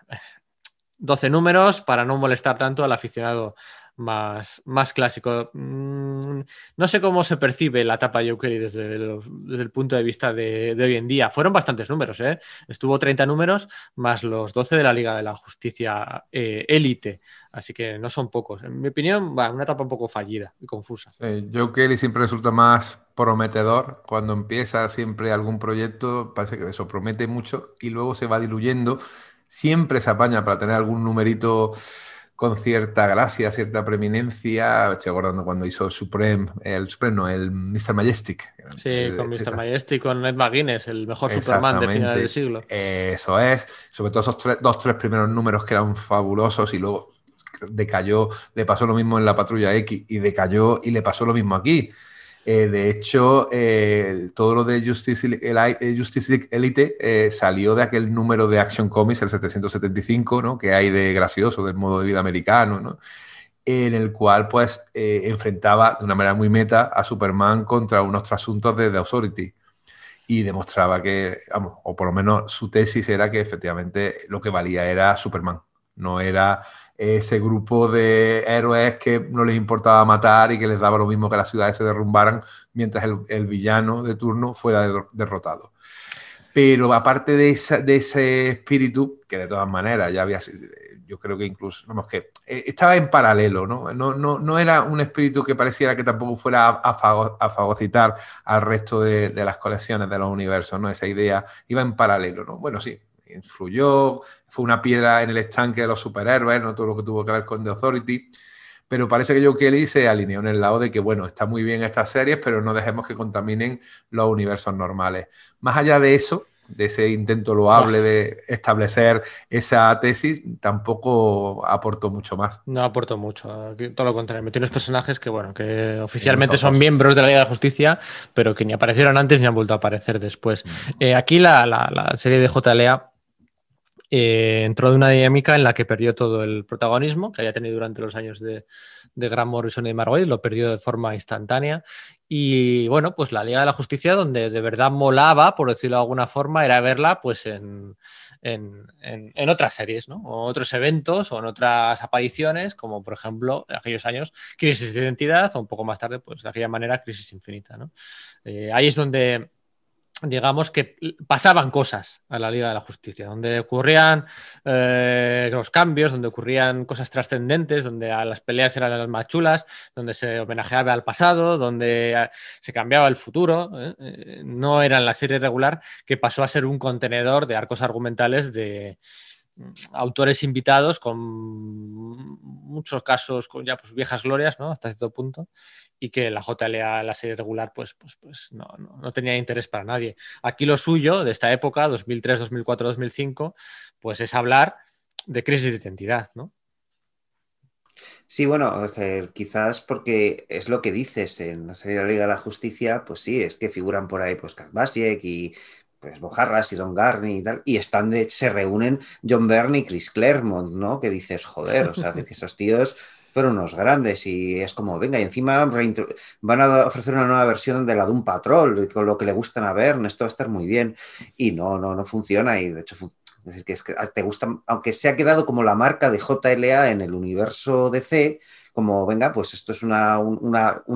12 números para no molestar tanto al aficionado más, más clásico. Mm, no sé cómo se percibe la etapa de Joe desde, desde el punto de vista de, hoy en día. Fueron bastantes números, ¿eh? Estuvo 30 números más los 12 de la Liga de la Justicia Élite. Eh, Así que no son pocos. En mi opinión, va una etapa un poco fallida y confusa. Joe Kelly siempre resulta más prometedor. Cuando empieza siempre algún proyecto, parece que eso promete mucho y luego se va diluyendo. Siempre se apaña para tener algún numerito con cierta gracia, cierta preeminencia. Estoy acordando cuando hizo Supreme, el Supreme, no, el Mr. Majestic. Sí, con Mr. Majestic, con Ed McGuinness, el mejor Superman de finales del siglo. Eso es, sobre todo esos tres, dos, tres primeros números que eran fabulosos y luego decayó, le pasó lo mismo en la Patrulla X y decayó y le pasó lo mismo aquí. Eh, de hecho, eh, todo lo de Justice, el, Justice League Elite eh, salió de aquel número de Action Comics, el 775, ¿no? que hay de gracioso, del modo de vida americano, ¿no? en el cual pues enfrentaba de una manera muy meta a Superman contra unos trasuntos de The Authority y demostraba que, vamos, o por lo menos su tesis era que efectivamente lo que valía era Superman, no era ese grupo de héroes que no les importaba matar y que les daba lo mismo que las ciudades se derrumbaran mientras el, villano de turno fuera derrotado. Pero aparte de, de, ese espíritu, que de todas maneras ya había, yo creo que incluso, vamos, que eh, estaba en paralelo, ¿no? No, no, no era un espíritu que pareciera que tampoco fuera a, a fagocitar al resto de, de, las colecciones de los universos, ¿no? Esa idea iba en paralelo, ¿no? Bueno, sí, influyó, fue una piedra en el estanque de los superhéroes, no todo lo que tuvo que ver con The Authority. Pero parece que Joe Kelly se alineó en el lado de que, bueno, está muy bien estas series, pero no dejemos que contaminen los universos normales. Más allá de eso, de ese intento loable de establecer esa tesis, tampoco aportó mucho más. No aportó mucho, todo lo contrario. Tienes personajes que, bueno, que oficialmente son miembros de la Liga de la Justicia, pero que ni aparecieron antes ni han vuelto a aparecer después. Mm. Eh, aquí la, la, serie de JLA eh, entró de una dinámica en la que perdió todo el protagonismo que había tenido durante los años de, de Grant Morrison y Margot, lo perdió de forma instantánea. Y bueno, pues la Liga de la Justicia, donde de verdad molaba, por decirlo de alguna forma, era verla pues en, en, en, otras series, ¿no? O otros eventos o en otras apariciones, como por ejemplo, en aquellos años, Crisis de Identidad, o un poco más tarde, pues de aquella manera, Crisis Infinita, ¿no? Eh, ahí es donde digamos que pasaban cosas a la Liga de la Justicia, donde ocurrían eh, los cambios, donde ocurrían cosas trascendentes, donde las peleas eran las más chulas, donde se homenajeaba al pasado, donde eh, se cambiaba el futuro. ¿eh? no era la serie regular que pasó a ser un contenedor de arcos argumentales de, autores invitados con muchos casos con ya pues viejas glorias, ¿no? Hasta cierto punto, y que la JLA, la serie regular, pues, pues, pues no, no, tenía interés para nadie. Aquí lo suyo de esta época, 2003, 2004, 2005, pues es hablar de crisis de identidad, ¿no? Sí, bueno, quizás porque es lo que dices en la serie de la Liga de la Justicia, pues sí, es que figuran por ahí pues Basiek y pues Bojarras y Garney y tal, y están de se reúnen John Byrne y Chris Claremont, ¿no? Que dices, joder, o sea, que esos tíos fueron unos grandes y es como, venga, y encima van a ofrecer una nueva versión de la Doom Patrol, con lo que le gustan a ver, esto va a estar muy bien. Y no, no, no funciona y de hecho es decir, que, es que te gusta, aunque se ha quedado como la marca de JLA en el universo DC, como, venga, pues esto es una,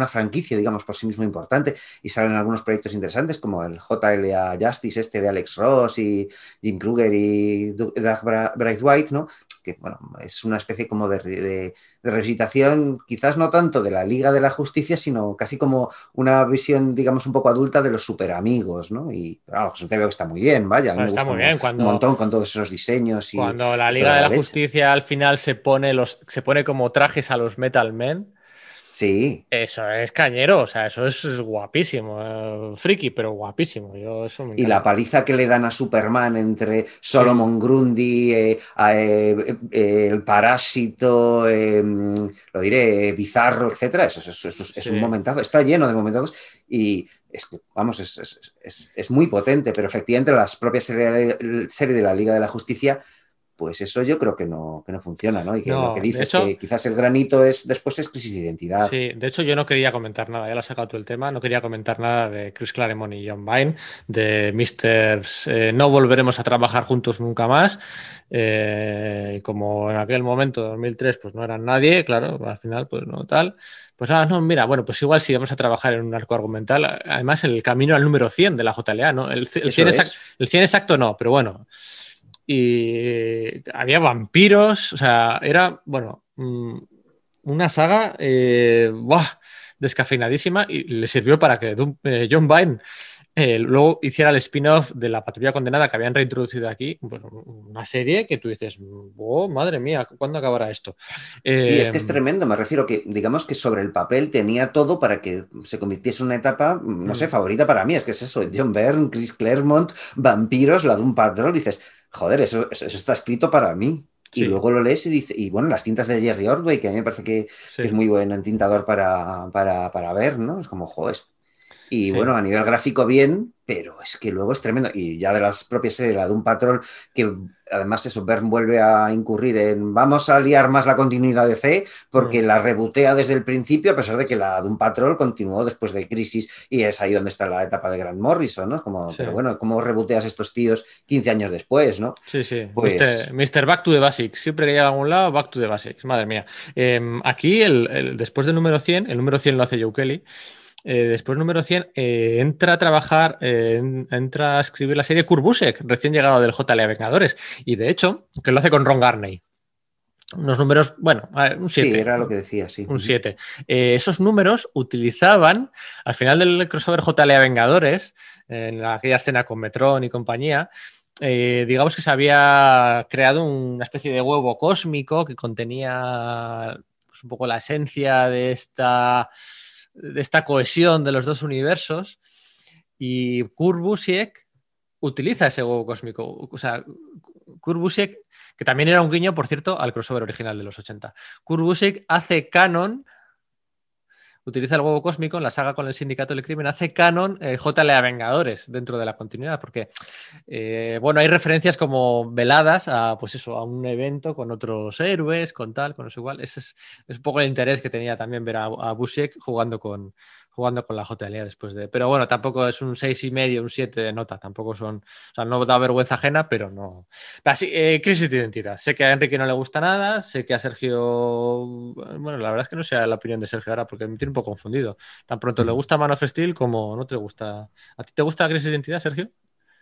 franquicia, digamos, por sí mismo importante, y salen algunos proyectos interesantes, como el JLA Justice, este de Alex Ross y Jim Kruger y Doug Bright White, ¿no? Que bueno, es una especie como de, de, revisitación, quizás no tanto de la Liga de la Justicia, sino casi como una visión, digamos, un poco adulta de los superamigos, ¿no? Y claro, te veo que está muy bien, vaya. está muy bien cuando, un montón con todos esos diseños. Y, cuando la Liga de la, Justicia al final se pone, los, se pone como trajes a los Metal Men Sí. Eso es cañero, o sea, eso es guapísimo. Eh, friki, pero guapísimo. y la paliza que le dan a Superman entre Solomon Grundy, eh, eh, el parásito, em, lo diré, bizarro, etcétera. Eso, es un momentazo. Está lleno de momentazos y es, vamos, es, muy potente, pero efectivamente las propias series serie de la Liga de la Justicia pues eso yo creo que no, que no funciona, ¿no? Y que lo que dices que quizás el granito es después es crisis de identidad. Sí, de hecho yo no quería comentar nada, ya lo has sacado tú el tema, no quería comentar nada de Chris Claremont y John Vine, de Mr. Eh, no volveremos a trabajar juntos nunca más. Eh, como en aquel momento, 2003, pues no eran nadie, claro, al final, pues no tal. Pues ah, no, mira, bueno, pues igual si vamos a trabajar en un arco argumental, además el camino al número 100 de la JLA, ¿no? El, el 100, el 100 exacto no, pero bueno y había vampiros, o sea, era, bueno, mm, una saga eh, descafeinadísima y le sirvió para que eh, John Byrne eh, luego hiciera el spin-off de la patrulla condenada que habían reintroducido aquí, bueno, una serie que tú dices, oh, madre mía, ¿cuándo acabará esto? sí, es que es tremendo, me refiero que digamos que sobre el papel tenía todo para que se convirtiese en una etapa, no sé, mm. favorita para mí, es que es eso, John Byrne, Chris Claremont, vampiros, la de un patrón, dices, joder, eso, está escrito para mí. Y luego lo lees y dice, y bueno, las tintas de Jerry Ordway, que a mí me parece que, es muy buen entintador para, para, para, ver, ¿no? Es como, joder. Y bueno, a nivel gráfico bien, pero es que luego es tremendo. Y ya de las propias series, la de un patrón que además eso, Bern vuelve a incurrir en vamos a liar más la continuidad de C porque mm. la rebotea desde el principio, a pesar de que la de un patrón continuó después de Crisis y es ahí donde está la etapa de Grant Morrison, ¿no? Como, Pero bueno, ¿cómo reboteas estos tíos 15 años después, no? Sí, sí. Pues... Mr. Back to the Basics. Siempre que llega a algún lado, Back to the Basics. Madre mía. Em, aquí, el, después del número 100, el número 100 lo hace Joe Kelly. Eh, después, número 100, eh, entra a trabajar, eh, entra a escribir la serie Kurbusek, recién llegado del JLA Vengadores. Y de hecho, que lo hace con Ron Garney. Unos números, bueno, un 7. Sí, era lo que decía, sí. Un 7. esos números utilizaban, al final del crossover JLA Vengadores, en aquella escena con Metron y compañía, digamos que se había creado una especie de huevo cósmico que contenía pues, un poco la esencia de esta de esta cohesión de los dos universos. Y Kurt utiliza ese huevo cósmico. O sea, Kurt que también era un guiño, por cierto, al crossover original de los 80. Kurt hace canon utiliza el huevo cósmico en la saga con el sindicato del crimen, hace canon eh, JLA Vengadores dentro de la continuidad, porque eh, bueno, hay referencias como veladas a pues eso, a un evento con otros héroes, con tal, con eso igual. Ese es, un poco el interés que tenía también ver a, a jugando con, jugando con la JLA después de. Pero bueno, tampoco es un 6 y medio, un 7 de nota, tampoco son. O sea, no da vergüenza ajena, pero no. Así, eh, crisis de identidad. Sé que a Enrique no le gusta nada, sé que a Sergio. Bueno, la verdad es que no sé la opinión de Sergio ahora, porque me tiene un poco confundido. Tan pronto le gusta Man of Steel como no te gusta. ¿A ti te gusta la crisis de identidad, Sergio?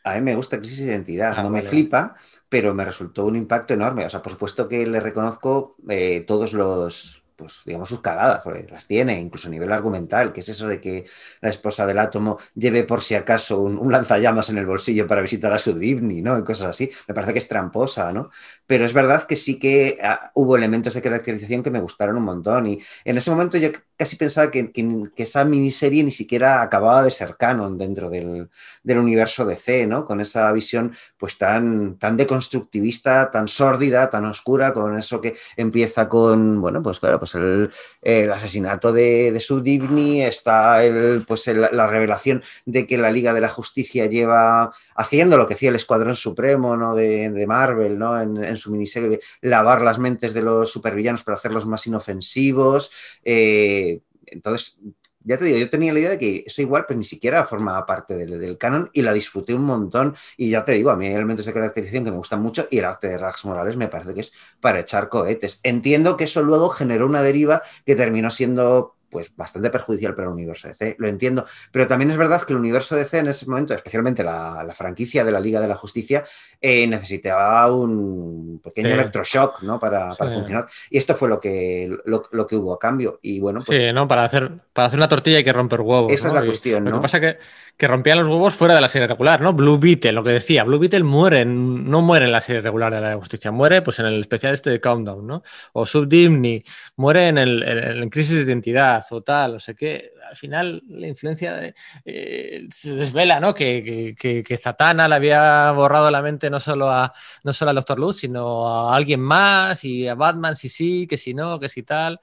A mí me gusta Crisis de Identidad, ah, no me flipa, pero me resultó un impacto enorme. O sea, por supuesto que le reconozco eh, todos los, pues digamos, sus cagadas, porque las tiene, incluso a nivel argumental, que es eso de que la esposa del átomo lleve por si acaso un, lanzallamas en el bolsillo para visitar a su Divni, ¿no? Y cosas así. Me parece que es tramposa, ¿no? Pero es verdad que sí que ah, hubo elementos de caracterización que me gustaron un montón. Y en ese momento yo casi pensaba que, esa miniserie ni siquiera acababa de ser canon dentro del, universo DC, ¿no? Con esa visión pues tan, tan deconstructivista, tan sórdida, tan oscura, con eso que empieza con, bueno, pues claro, pues el, asesinato de, de Subdivni, está el, pues la revelación de que la Liga de la Justicia lleva haciendo lo que hacía el Escuadrón Supremo ¿no? de, Marvel ¿no? En, su miniserie de lavar las mentes de los supervillanos para hacerlos más inofensivos. Eh, entonces, ya te digo, yo tenía la idea de que eso igual pues ni siquiera formaba parte del, canon y la disfruté un montón. Y ya te digo, a mí hay elementos de caracterización que me gustan mucho y el arte de Rax Morales me parece que es para echar cohetes. Entiendo que eso luego generó una deriva que terminó siendo pues bastante perjudicial para el universo DC, lo entiendo, pero también es verdad que el universo DC en ese momento, especialmente la, franquicia de la Liga de la Justicia, eh, necesitaba un pequeño electroshock ¿no? para, funcionar. Y esto fue lo que, lo, que hubo a cambio. Y bueno, pues, sí, ¿no? para, hacer, para hacer una tortilla hay que romper huevos. Esa es la cuestión. Lo que pasa es que, que rompían los huevos fuera de la serie regular, ¿no? Blue Beetle, lo que decía, Blue Beetle muere, no muere en la serie regular de la Justicia, muere pues en el especial este de Countdown, ¿no? O Subdimni, muere en el en Crisis de Identidad o tal, no sé qué. Al final la influencia eh, se desvela, ¿no? Que, que, que, Zatanna le había borrado la mente no solo, a, no solo al Doctor Luz, sino a alguien más y a Batman, si sí, que si no, que si tal.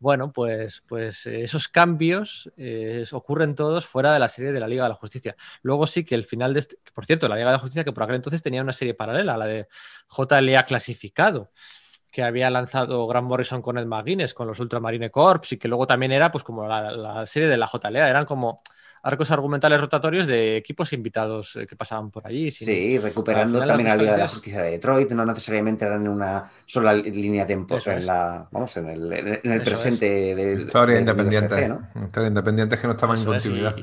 Bueno, pues, pues esos cambios eh, ocurren todos fuera de la serie de la Liga de la Justicia. Luego sí que el final de este, por cierto, la Liga de la Justicia que por aquel entonces tenía una serie paralela, la de JLA clasificado, que había lanzado Grant Morrison con el McGuinness, con los Ultramarine Corps, y que luego también era pues como la, serie de la JLA, eran como arcos argumentales rotatorios de equipos invitados eh, que pasaban por allí. Sí, recuperando también la Liga de la Justicia de Detroit, no necesariamente eran en una sola línea temporal, en la, vamos, en el, en el presente de Historia independiente. ¿no? Historia independiente que no estaban en continuidad.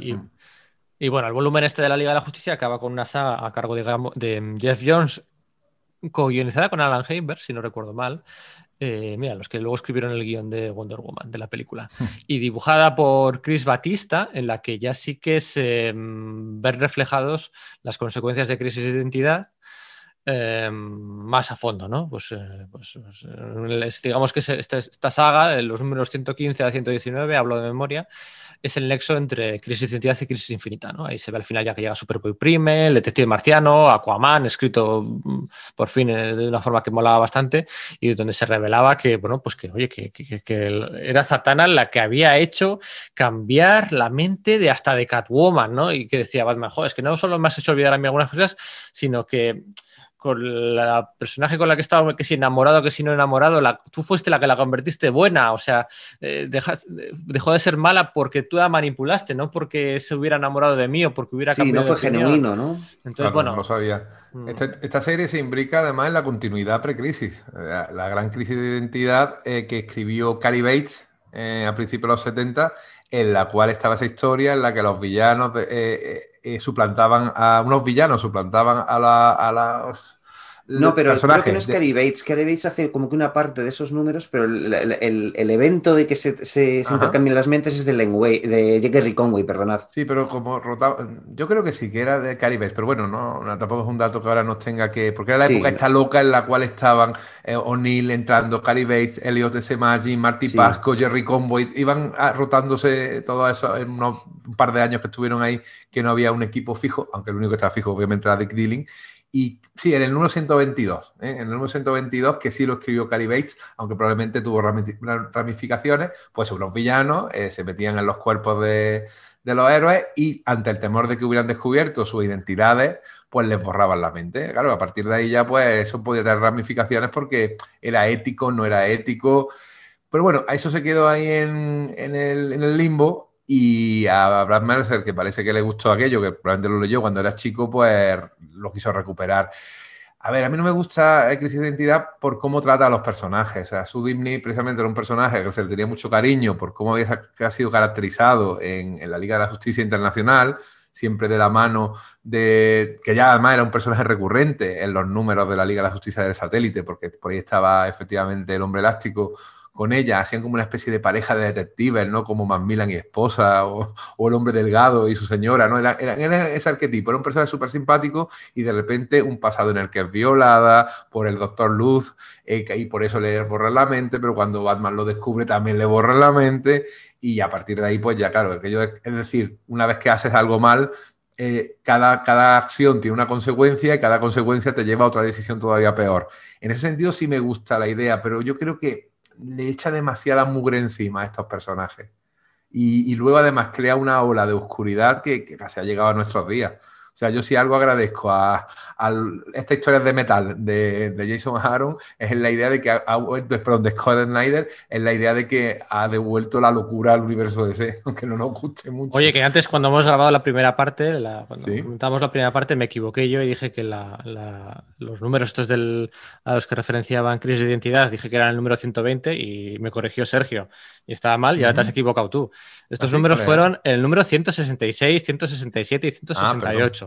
y, bueno, el volumen este de la Liga de la Justicia acaba con una saga a cargo de, de Jeff Jones co-guionizada con Alan Heimberg, si no recuerdo mal. Eh, mira, los que luego escribieron el guion de Wonder Woman, de la película. (laughs) Hmm. y dibujada por Chris Batista, en la que ya sí que se mm, ven reflejados las consecuencias de crisis de identidad. Eh, más a fondo, ¿no? Pues, eh, pues, pues digamos que esta, esta, saga, de los números 115 a 119, hablo de memoria, es el nexo entre Crisis de Identidad y Crisis Infinita. ¿no? Ahí se ve al final ya que llega Superboy Prime, el Detective Marciano, Aquaman, escrito mm, por fin eh, de una forma que molaba bastante y donde se revelaba que, bueno, pues que, oye, que, era Zatanna la que había hecho cambiar la mente de hasta de Catwoman, ¿no? Y que decía Batman, joder, es que no solo me has hecho olvidar a mí algunas cosas, sino que con la personaje con la que estaba, que si enamorado, que si no enamorado, la, tú fuiste la que la convertiste buena, o sea, eh, dejó de ser mala porque tú la manipulaste, no porque se hubiera enamorado de mí o porque hubiera sí, no fue genuino, ¿no? Entonces, bueno. No lo sabía. Mm. Esta, serie se imbrica además en la continuidad pre-crisis, la, gran crisis de identidad eh, que escribió Cary Bates eh, a principios de los 70, en la cual estaba esa historia en la que los villanos suplantaban a unos villanos, suplantaban a, la, a los no, pero creo que no es Cary Bates. Cary Bates hace como que una parte de esos números, pero el, evento de que se, se, intercambien las mentes es de, Lenway, de Gary Conway, perdonad. Sí, pero como rotaba. Yo creo que sí, que era de Cary Bates, pero bueno, no, tampoco es un dato que ahora nos tenga que. Porque era la época esta loca en la cual estaban eh, O'Neill entrando, Cary Bates, Elliot S. Maggi, Marty Pasco, Jerry Conway, iban rotándose todo eso en unos un par de años que estuvieron ahí, que no había un equipo fijo, aunque el único que estaba fijo, obviamente, era Dick Dealing y sí, en el número 122, ¿eh? en el número 122, que sí lo escribió Cary Bates, aunque probablemente tuvo ramificaciones, pues unos villanos eh, se metían en los cuerpos de, los héroes y ante el temor de que hubieran descubierto sus identidades, pues les borraban la mente. Claro, a partir de ahí ya pues eso podía tener ramificaciones porque era ético, no era ético. Pero bueno, a eso se quedó ahí en, en el limbo y a Brad Mercer, que parece que le gustó aquello, que probablemente lo leyó cuando era chico, pues lo quiso recuperar. A ver, a mí no me gusta Crisis de Identidad por cómo trata a los personajes. O sea, Su precisamente era un personaje que se le tenía mucho cariño por cómo había sido caracterizado en, en, la Liga de la Justicia Internacional, siempre de la mano de. que ya además era un personaje recurrente en los números de la Liga de la Justicia del Satélite, porque por ahí estaba efectivamente el hombre elástico con ella, hacían como una especie de pareja de detectives, ¿no? Como Macmillan y esposa, o, el hombre delgado y su señora, ¿no? Era, era, ese arquetipo, era un personaje súper simpático y de repente un pasado en el que es violada por el doctor Luz eh, y por eso le borra la mente, pero cuando Batman lo descubre también le borra la mente y a partir de ahí, pues ya claro, es decir, una vez que haces algo mal, eh, cada, cada acción tiene una consecuencia y cada consecuencia te lleva a otra decisión todavía peor. En ese sentido sí me gusta la idea, pero yo creo que le echa demasiada mugre encima a estos personajes. Y, luego además crea una ola de oscuridad que, que casi ha llegado a nuestros días. O sea, yo sí algo agradezco a, esta historia de metal de, Jason Aaron es la idea de que ha, vuelto, perdón, de Scott Snyder, es la idea de que ha devuelto la locura al universo DC, (laughs) aunque no nos guste mucho. Oye, que antes cuando hemos grabado la primera parte, la, cuando comentamos la primera parte, me equivoqué yo y dije que los números estos del, a los que referenciaban crisis de identidad, dije que eran el número 120 y me corrigió Sergio. Y estaba mal y ahora te has equivocado tú. Estos ¿Ah, números fueron el número 166, 167 y 168.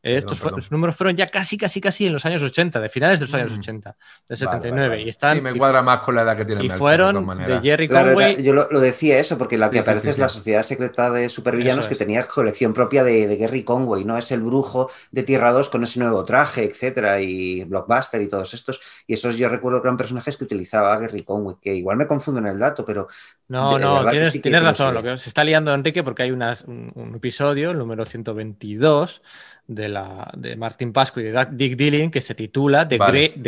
Estos los números fueron ya casi, casi, casi en los años 80, de finales de los años 80, mm. de 79. Y están, sí, me cuadra más con la edad que tiene Y fueron de, Jerry Conway. yo lo, decía eso, porque lo que aparece es la Sociedad Secreta de Supervillanos que tenía colección propia de, de, Gary Conway, ¿no? Es el brujo de Tierra 2 con ese nuevo traje, etcétera, y Blockbuster y todos estos. Y esos yo recuerdo que eran personajes que utilizaba Gary Conway, que igual me confundo en el dato, pero. No, no, tienes, tienes razón. Lo que se está liando Enrique porque hay un, un episodio, el número 122 de, la, de Martin Pasco y de Dick Dilling que se titula The,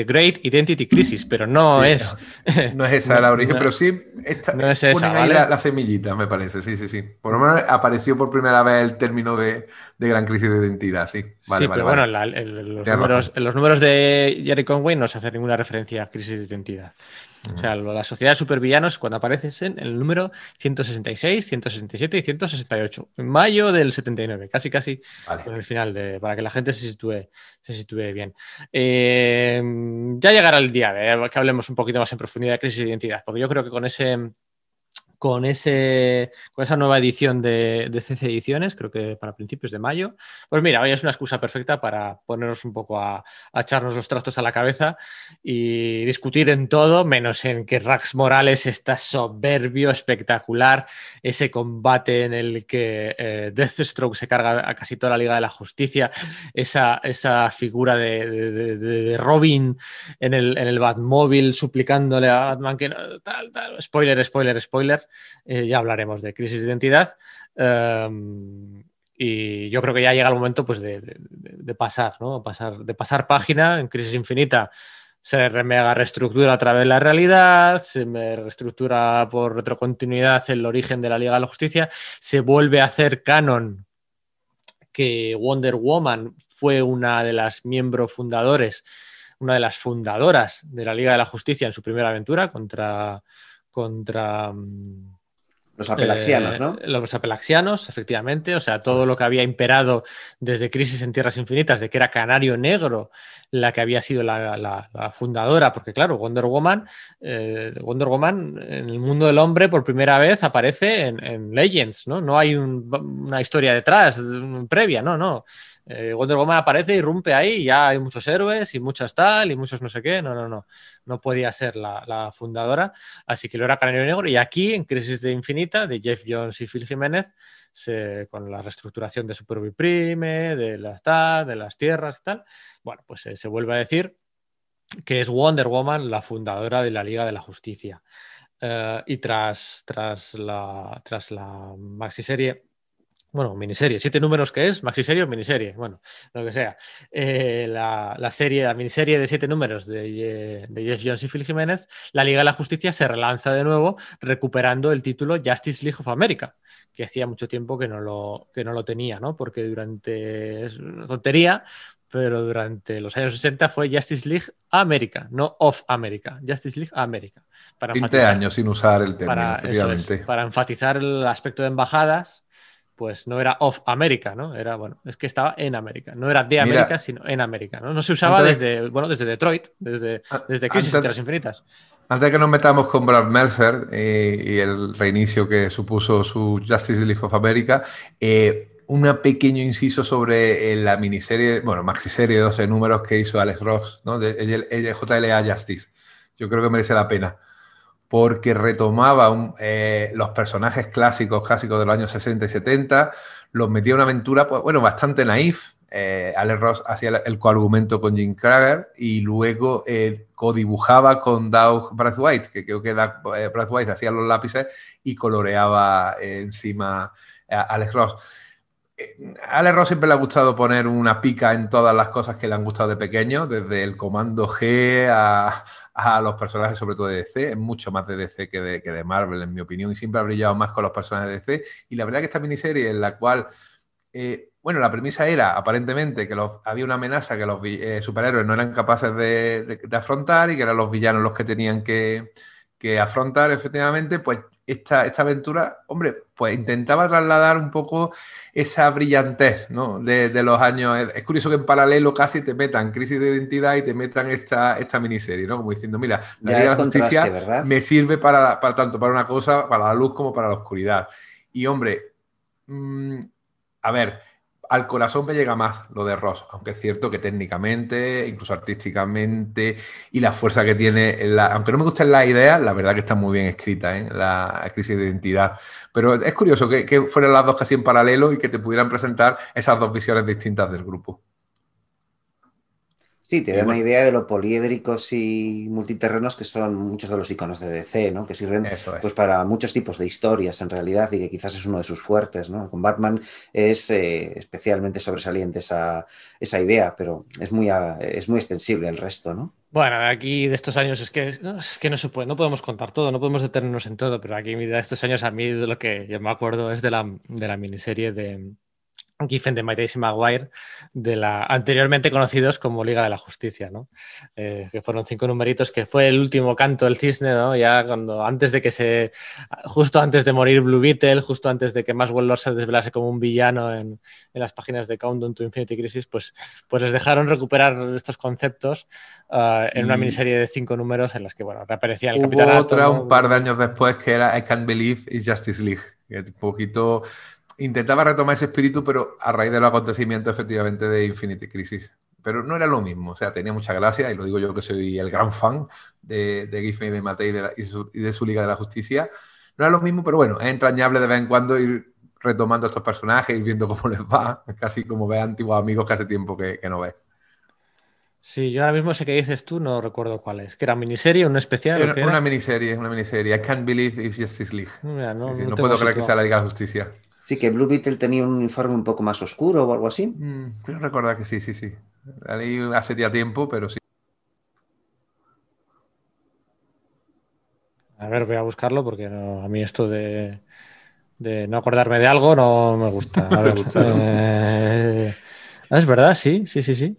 Great, Identity Crisis, pero no es. No, es esa la (laughs) origen, pero sí no es esa, ahí la, semillita, me parece, sí, sí, sí. Por lo menos apareció por primera vez el término de, gran crisis de identidad, sí. sí, pero bueno, los, números, los, números, de Jerry Conway no se hace ninguna referencia a crisis de identidad. O sea, la sociedad de supervillanos cuando aparecen en el número 166, 167 y 168. En mayo del 79, casi casi en el final, de, para que la gente se sitúe, se sitúe bien. Eh, ya llegará el día de que hablemos un poquito más en profundidad de crisis de identidad, porque yo creo que con ese con, ese, con esa nueva edición de, de, CC Ediciones, creo que para principios de mayo. Pues mira, hoy es una excusa perfecta para ponernos un poco a, echarnos los trastos a la cabeza y discutir en todo, menos en que Rax Morales está soberbio, espectacular, ese combate en el que eh, Deathstroke se carga a casi toda la Liga de la Justicia, esa, esa figura de, de, Robin en el, en el Batmóvil suplicándole a Batman que tal, tal, spoiler, spoiler, spoiler. Eh, ya hablaremos de crisis de identidad. Em, y yo creo que ya llega el momento pues, de, pasar, ¿no? pasar, de pasar página en crisis infinita. Se mega reestructura a través de la realidad, se me reestructura por retrocontinuidad el origen de la Liga de la Justicia, se vuelve a hacer canon que Wonder Woman fue una de las miembros fundadores, una de las fundadoras de la Liga de la Justicia en su primera aventura contra, contra... Mm, los apelaxianos, eh, ¿no? Los apelaxianos, efectivamente. O sea, todo lo que había imperado desde Crisis en Tierras Infinitas, de que era Canario Negro la que había sido la, fundadora, porque claro, Wonder Woman, eh, Wonder Woman en el mundo del hombre por primera vez aparece en, Legends, ¿no? No hay una historia detrás, previa, no, no. Eh, Wonder Woman aparece y rompe ahí, ya hay muchos héroes y muchas tal y muchos no sé qué. No, no, no. No podía ser la, fundadora. Así que lo era Canario Negro. Y aquí, en Crisis de Infinita, de Jeff Jones y Phil Jiménez, con la reestructuración de Super Prime, de las, de las tierras y tal, bueno, pues se vuelve a decir que es Wonder Woman la fundadora de la Liga de la Justicia. Eh, y tras, tras, la, tras la maxiserie bueno, miniserie, siete números que es, maxiserie o miniserie, bueno, lo que sea. Eh, la, serie, la miniserie de siete números de, de Jeff Jones y Phil Jiménez, la Liga de la Justicia se relanza de nuevo, recuperando el título Justice League of America, que hacía mucho tiempo que no lo, que no lo tenía, ¿no? Porque durante, es una tontería, pero durante los años 60 fue Justice League América, no of America, Justice League América. Para 20 años sin usar el término, efectivamente. para enfatizar el aspecto de embajadas pues no era of América, ¿no? Era, bueno, es que estaba en América. No era de América, sino en América, ¿no? No se usaba desde, bueno, desde Detroit, desde, desde Crisis de las Infinitas. Antes de que nos metamos con Brad Mercer eh, y el reinicio que supuso su Justice League of America, eh, un pequeño inciso sobre eh, la miniserie, bueno, maxiserie de 12 números que hizo Alex Ross, ¿no? De, JLA Justice. Yo creo que merece la pena porque retomaba eh, los personajes clásicos, clásicos de los años 60 y 70, los metía en una aventura, pues, bueno, bastante naif. Eh, Alex Ross hacía el, coargumento con Jim Crager y luego eh, codibujaba con Doug Braithwaite, que creo que eh, Braithwaite hacía los lápices y coloreaba encima a Alex Ross. A Alex Ross siempre le ha gustado poner una pica en todas las cosas que le han gustado de pequeño, desde el comando G a, a los personajes, sobre todo de DC, es mucho más de DC que de, que de, Marvel, en mi opinión, y siempre ha brillado más con los personajes de DC. Y la verdad que esta miniserie, en la cual, eh, bueno, la premisa era aparentemente que los, había una amenaza que los eh, superhéroes no eran capaces de, de, afrontar y que eran los villanos los que tenían que, que afrontar, efectivamente, pues esta, esta aventura, hombre, pues intentaba trasladar un poco esa brillantez ¿no? de, los años. Es, curioso que en paralelo casi te metan crisis de identidad y te metan esta, esta miniserie, ¿no? Como diciendo, mira, la Liga de la Justicia me sirve para, para, tanto para una cosa, para la luz como para la oscuridad. Y hombre, mmm, a ver, al corazón me llega más lo de Ross, aunque es cierto que técnicamente, incluso artísticamente, y la fuerza que tiene, aunque no me gusten las ideas, la verdad que está muy bien escrita, ¿eh? la crisis de identidad. Pero es curioso que, que fueran las dos casi en paralelo y que te pudieran presentar esas dos visiones distintas del grupo. Sí, te da una idea de lo poliédricos y multiterrenos que son muchos de los iconos de DC, ¿no? Que sirven pues, para muchos tipos de historias en realidad y que quizás es uno de sus fuertes, ¿no? Con Batman es eh, especialmente sobresaliente esa, esa, idea, pero es muy, es muy extensible el resto, ¿no? Bueno, aquí de estos años es que no, es que no se puede, no podemos contar todo, no podemos detenernos en todo, pero aquí de estos años a mí de lo que yo me acuerdo es de la, de la miniserie de, Giffen de Mighty Maguire, de la, anteriormente conocidos como Liga de la Justicia, ¿no? Eh, que fueron cinco numeritos, que fue el último canto del cisne, ¿no? ya cuando antes de que se, justo antes de morir Blue Beetle, justo antes de que Maxwell Lord se desvelase como un villano en, en, las páginas de Countdown to Infinity Crisis, pues, pues les dejaron recuperar estos conceptos uh, en una miniserie de cinco números en las que, bueno, reaparecía el Hubo Capitán otra un par de años después que era I Can't Believe It's Justice League, que un poquito intentaba retomar ese espíritu, pero a raíz de los acontecimientos efectivamente de Infinity Crisis. Pero no era lo mismo, o sea, tenía mucha gracia, y lo digo yo que soy el gran fan de, de Giffen y de Matei y, de su Liga de la Justicia. No era lo mismo, pero bueno, es entrañable de vez en cuando ir retomando estos personajes, ir viendo cómo (laughs) les va, casi como ve antiguos amigos que hace tiempo que, no ves. Sí, yo ahora mismo sé que dices tú, no recuerdo cuál es. ¿Que era miniserie, un especial? Era, una miniserie, una miniserie. I can't believe it's Justice League. no, no puedo creer que sea la Liga de la Justicia. Sí, que Blue Beetle tenía un uniforme un poco más oscuro o algo así. Mm, creo recordar que sí, sí, sí. La leí hace ya tiempo, pero sí. A ver, voy a buscarlo porque a mí esto de, no acordarme de algo no me gusta. (laughs) Eh, es verdad, sí, sí, sí, sí.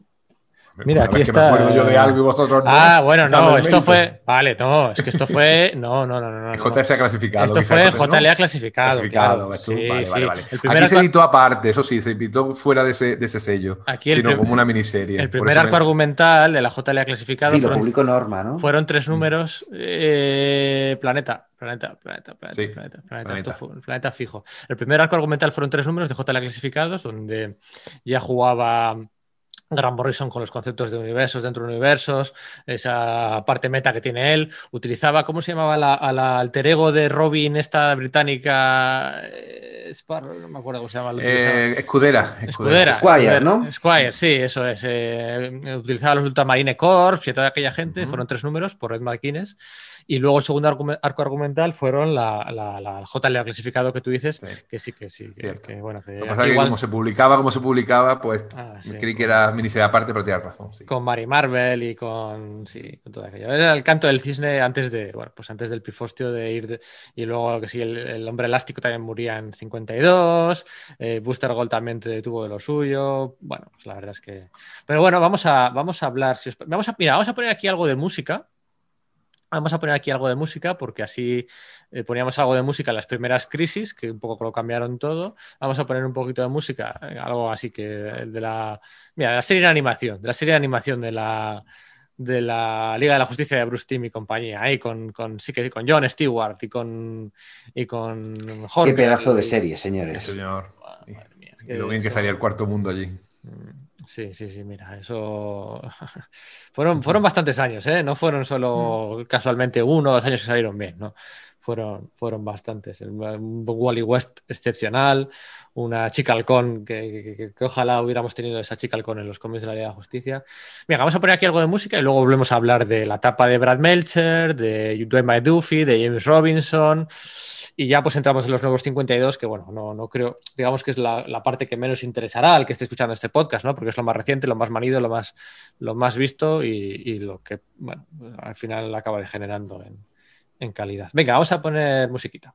Mira, aquí está. Me acuerdo yo de algo y vosotros no. Ah, bueno, no, esto fue. Vale, no, es que esto fue. (laughs) No, no, no, no. JLA clasificado. Esto fue JLA clasificado. Clasificado, sí, vale, vale, vale. Aquí se editó aparte, eso sí, se editó fuera de ese, de ese sello. Aquí sino como una miniserie. El primer arco argumental de la JLA clasificado. Sí, lo publicó Norma, ¿no? Fueron tres números. Eh, planeta, planeta, planeta, planeta, sí, planeta, planeta, Fue, planeta fijo. El primer arco argumental fueron tres números de JLA clasificados, donde ya jugaba Grant Morrison con los conceptos de universos dentro de universos, esa parte meta que tiene él. Utilizaba, ¿cómo se llamaba la, alter ego de Robin, esta británica? Eh, no me acuerdo cómo se llama. Eh, escudera, escudera. Squire, ¿no? Squire, sí, eso es. Eh, utilizaba los Ultramarine Corps y toda aquella gente. Fueron tres números por Ed McGuinness. Y luego el segundo arco argumental fueron la, la, la JLA clasificado que tú dices, que sí, que sí. Que, bueno, que, como se publicaba, como se publicaba, pues ah, creí que era miniserie aparte, pero tienes razón. Con Mary Marvel y con, sí, con todo aquello. Era el canto del cisne antes de, bueno, pues antes del pifostio de ir, y luego que sí, el, hombre elástico también moría en 52, eh, Booster Gold también tuvo de lo suyo, bueno, pues la verdad es que... Pero bueno, vamos a, vamos a hablar, vamos a, mira, vamos a poner aquí algo de música. Vamos a poner aquí algo de música porque así eh, poníamos algo de música en las primeras crisis, que un poco lo cambiaron todo. Vamos a poner un poquito de música, eh, algo así que de la, mira, la serie de animación, de la serie de animación de la, de la Liga de la Justicia de Bruce Timm y compañía, ahí con, con, sí que, con John Stewart y con, y con Qué pedazo de serie, señores. señor. lo bien que salía el cuarto mundo allí. Mm. Sí, sí, sí, mira, eso (laughs) fueron, fueron bastantes años, ¿eh? No fueron solo mm. casualmente uno o dos años que salieron bien, ¿no? Fueron, fueron bastantes. Un Wally West excepcional, una chica halcón, que, ojalá hubiéramos tenido esa chica halcón en los cómics de la Liga de Justicia. Mira, vamos a poner aquí algo de música y luego volvemos a hablar de la etapa de Brad Melcher, de Dwayne Duffy, de James Robinson. Y ya pues entramos en los nuevos 52, que bueno, no, no creo, digamos que es la, parte que menos interesará al que esté escuchando este podcast, ¿no? Porque es lo más reciente, lo más manido, lo más, lo más visto y, lo que, bueno, al final acaba degenerando en, en calidad. Venga, vamos a poner musiquita.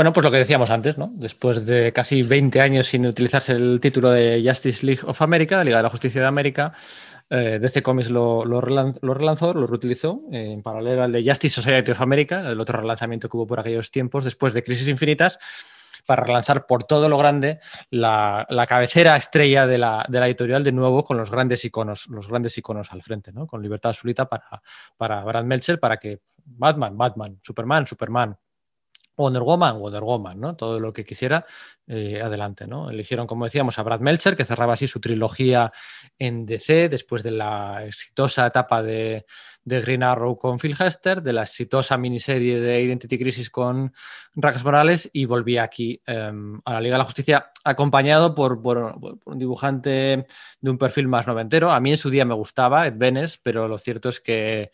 Bueno, pues lo que decíamos antes, ¿no? Después de casi 20 años sin utilizarse el título de Justice League of America, la Liga de la Justicia de América, eh, DC Comics lo, relanzó, lo reutilizó eh, en paralelo al de Justice Society of America, el otro relanzamiento que hubo por aquellos tiempos, después de Crisis Infinitas, para relanzar por todo lo grande la, cabecera estrella de la, editorial de nuevo con los grandes iconos, los grandes iconos al frente, ¿no? Con libertad absoluta para, para Brad Meltzer, para que Batman, Batman, Superman, Superman, Wonder Woman, Wonder Woman, ¿no? Todo lo que quisiera, eh, adelante, ¿no? Eligieron, como decíamos, a Brad Melcher, que cerraba así su trilogía en DC, después de la exitosa etapa de, Green Arrow con Phil Hester, de la exitosa miniserie de Identity Crisis con Ragas Morales, y volvía aquí em, a la Liga de la Justicia, acompañado por, un dibujante de un perfil más noventero. A mí en su día me gustaba, Ed Benes, pero lo cierto es que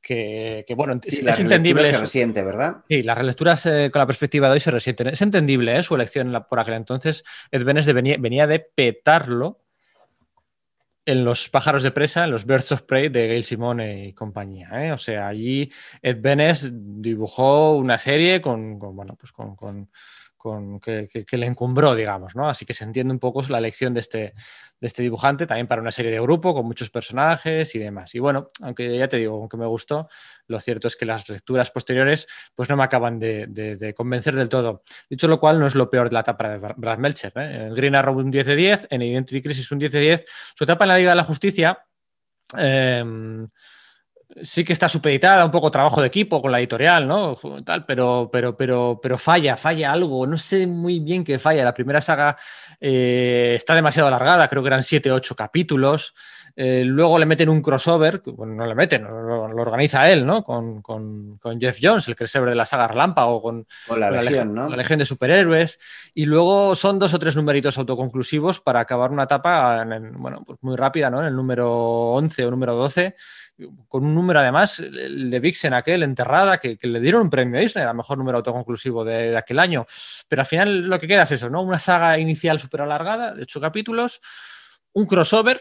que, bueno, es entendible. Se resiente, ¿verdad? Sí, las relecturas eh, con la perspectiva de hoy se resienten. Es entendible ¿eh? su elección por aquel entonces. Ed Benes venía, venía, de petarlo en los pájaros de presa, en los Birds of Prey de Gail Simone y compañía. ¿eh? O sea, allí Ed Benes dibujó una serie con, bueno, pues con con, que, le encumbró, digamos, ¿no? Así que se entiende un poco la elección de este, de este dibujante, también para una serie de grupo con muchos personajes y demás. Y bueno, aunque ya te digo, aunque me gustó, lo cierto es que las lecturas posteriores pues no me acaban de, convencer del todo. Dicho lo cual, no es lo peor de la etapa de Brad Melcher. ¿eh? En Green Arrow un 10 de 10, en Identity Crisis un 10 de 10. Su etapa en la Liga de la Justicia... Em, sí que está supeditada, un poco trabajo de equipo con la editorial, ¿no? Tal, pero, pero, pero, pero falla, falla algo. No sé muy bien qué falla. La primera saga eh, está demasiado alargada, creo que eran 7 o 8 capítulos. Eh, luego le meten un crossover, bueno, no le meten, lo, organiza él, ¿no? Con, Jeff Jones, el crossover de la saga Relámpago, con, con, la, legión, ¿no? la Legión de Superhéroes. Y luego son dos o tres numeritos autoconclusivos para acabar una etapa, bueno, pues muy rápida, ¿no? En el número 11 o número 12 con un número además, el de Vixen aquel, enterrada, que, le dieron un premio a Disney, el mejor número autoconclusivo de, aquel año. Pero al final lo que queda es eso, ¿no? Una saga inicial súper alargada, de ocho capítulos, un crossover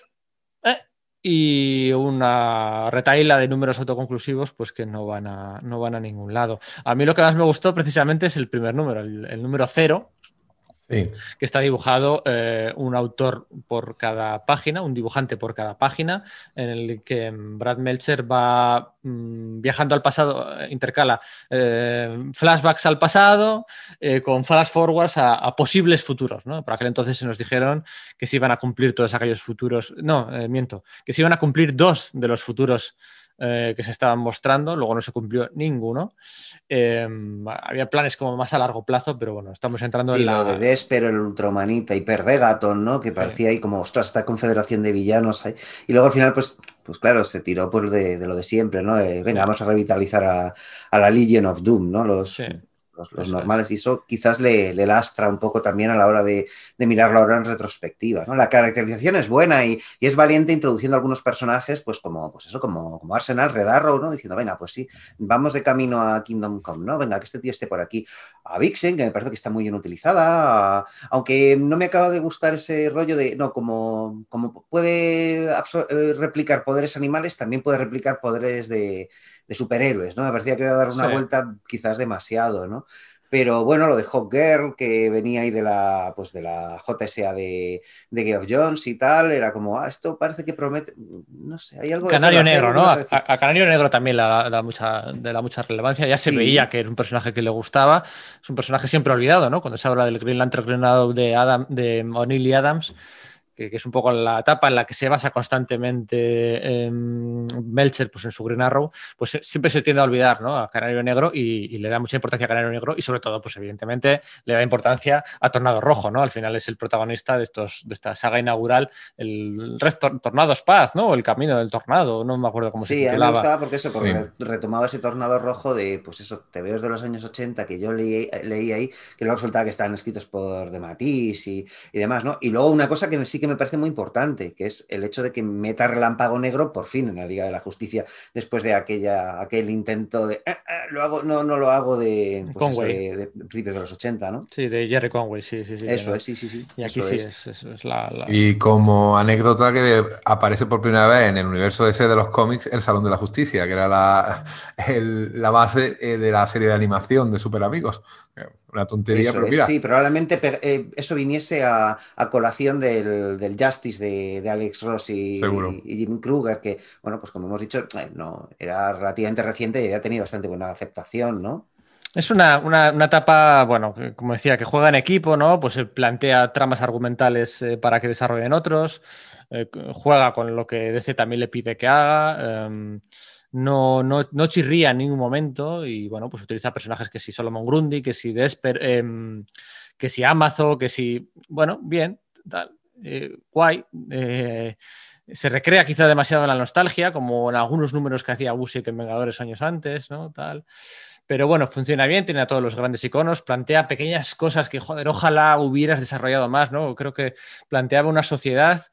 ¿eh? y una retaíla de números autoconclusivos, pues que no van, a, no van a ningún lado. A mí lo que más me gustó precisamente es el primer número, el número cero, que está dibujado eh, un autor por cada página, un dibujante por cada página, en el que Brad Melcher va mm, viajando al pasado, eh, intercala eh, flashbacks al pasado con flash forwards a, posibles futuros. ¿no? Por aquel entonces se nos dijeron que se iban a cumplir todos aquellos futuros, no, miento, que se iban a cumplir dos de los futuros eh, que se estaban mostrando, luego no se cumplió ninguno. Em, había planes como más a largo plazo, pero bueno, estamos entrando en la... Lo de Despero, el Ultramanita, Hyper Vegaton, ¿no? Que parecía ahí como, ostras, esta confederación de villanos. Y luego al final, pues, pues claro, se tiró por de, lo de siempre, ¿no? venga, vamos a revitalizar a, la Legion of Doom, ¿no? Los, los, normales. Y eso quizás le, lastra un poco también a la hora de, mirarlo ahora en retrospectiva. ¿no? La caracterización es buena y, es valiente introduciendo algunos personajes, pues como, pues eso, como, como Arsenal, Red Arrow, ¿no? Diciendo, venga, pues sí, vamos de camino a Kingdom Come, ¿no? Venga, que este tío esté por aquí. A Vixen, que me parece que está muy bien utilizada, aunque no me acaba de gustar ese rollo de, no, como, como puede eh, replicar poderes animales, también puede replicar poderes de de superhéroes, ¿no? Me parecía que iba a dar una vuelta quizás demasiado, ¿no? Pero bueno, lo de Hawk Girl, que venía ahí de la, pues de la JSA de, de Geoff Jones y tal, era como, ah, esto parece que promete, no sé, hay algo... Canario Negro, ¿no? A, Canario Negro también le da, mucha, de la mucha relevancia, ya se veía que era un personaje que le gustaba, es un personaje siempre olvidado, ¿no? Cuando se habla del Green Lantern de, Adam, de O'Neill y Adams, que, es un poco la etapa en la que se basa constantemente en Melcher pues en su Green Arrow, pues siempre se tiende a olvidar ¿no? a Canario Negro y, le da mucha importancia a Canario Negro y sobre todo, pues evidentemente, le da importancia a Tornado Rojo, ¿no? Al final es el protagonista de, estos, de esta saga inaugural, el resto, Tornados Paz, ¿no? El camino del tornado, no me acuerdo cómo se titulaba. Sí, a mí me gustaba porque eso, porque retomaba ese Tornado Rojo de, pues eso, TVOs de los años 80 que yo leí, leí ahí, que luego resultaba que estaban escritos por De Matisse y, y demás, ¿no? Y luego una cosa que sí que me parece muy importante, que es el hecho de que meta relámpago negro por fin en la Liga de la Justicia, después de aquella, aquel intento de eh, eh, lo hago, no, no lo hago de, pues de, principios de los 80, ¿no? Sí, de Jerry Conway, sí, sí, sí. Eso es, sí, sí, sí. Y aquí sí es, es la, Y como anécdota que aparece por primera vez en el universo ese de los cómics, el Salón de la Justicia, que era la, la base eh, de la serie de animación de Super Amigos. Una tontería, pero Sí, probablemente eh, eso viniese a, colación del, Justice de, Alex Ross y, Jim Kruger, que, bueno, pues como hemos dicho, eh, no, era relativamente reciente y ha tenido bastante buena aceptación, ¿no? Es una, etapa, bueno, como decía, que juega en equipo, ¿no? Pues plantea tramas argumentales eh, para que desarrollen otros, juega con lo que DC también le pide que haga. Em, no, no, chirría en ningún momento y bueno, pues utiliza personajes que si Solomon Grundy, que si Desper, em, que si Amazon, que si, bueno, bien, tal, eh, guay. Eh, se recrea quizá demasiado en la nostalgia, como en algunos números que hacía Busiek en Vengadores años antes, ¿no? Tal. Pero bueno, funciona bien, tiene a todos los grandes iconos, plantea pequeñas cosas que, joder, ojalá hubieras desarrollado más, ¿no? Creo que planteaba una sociedad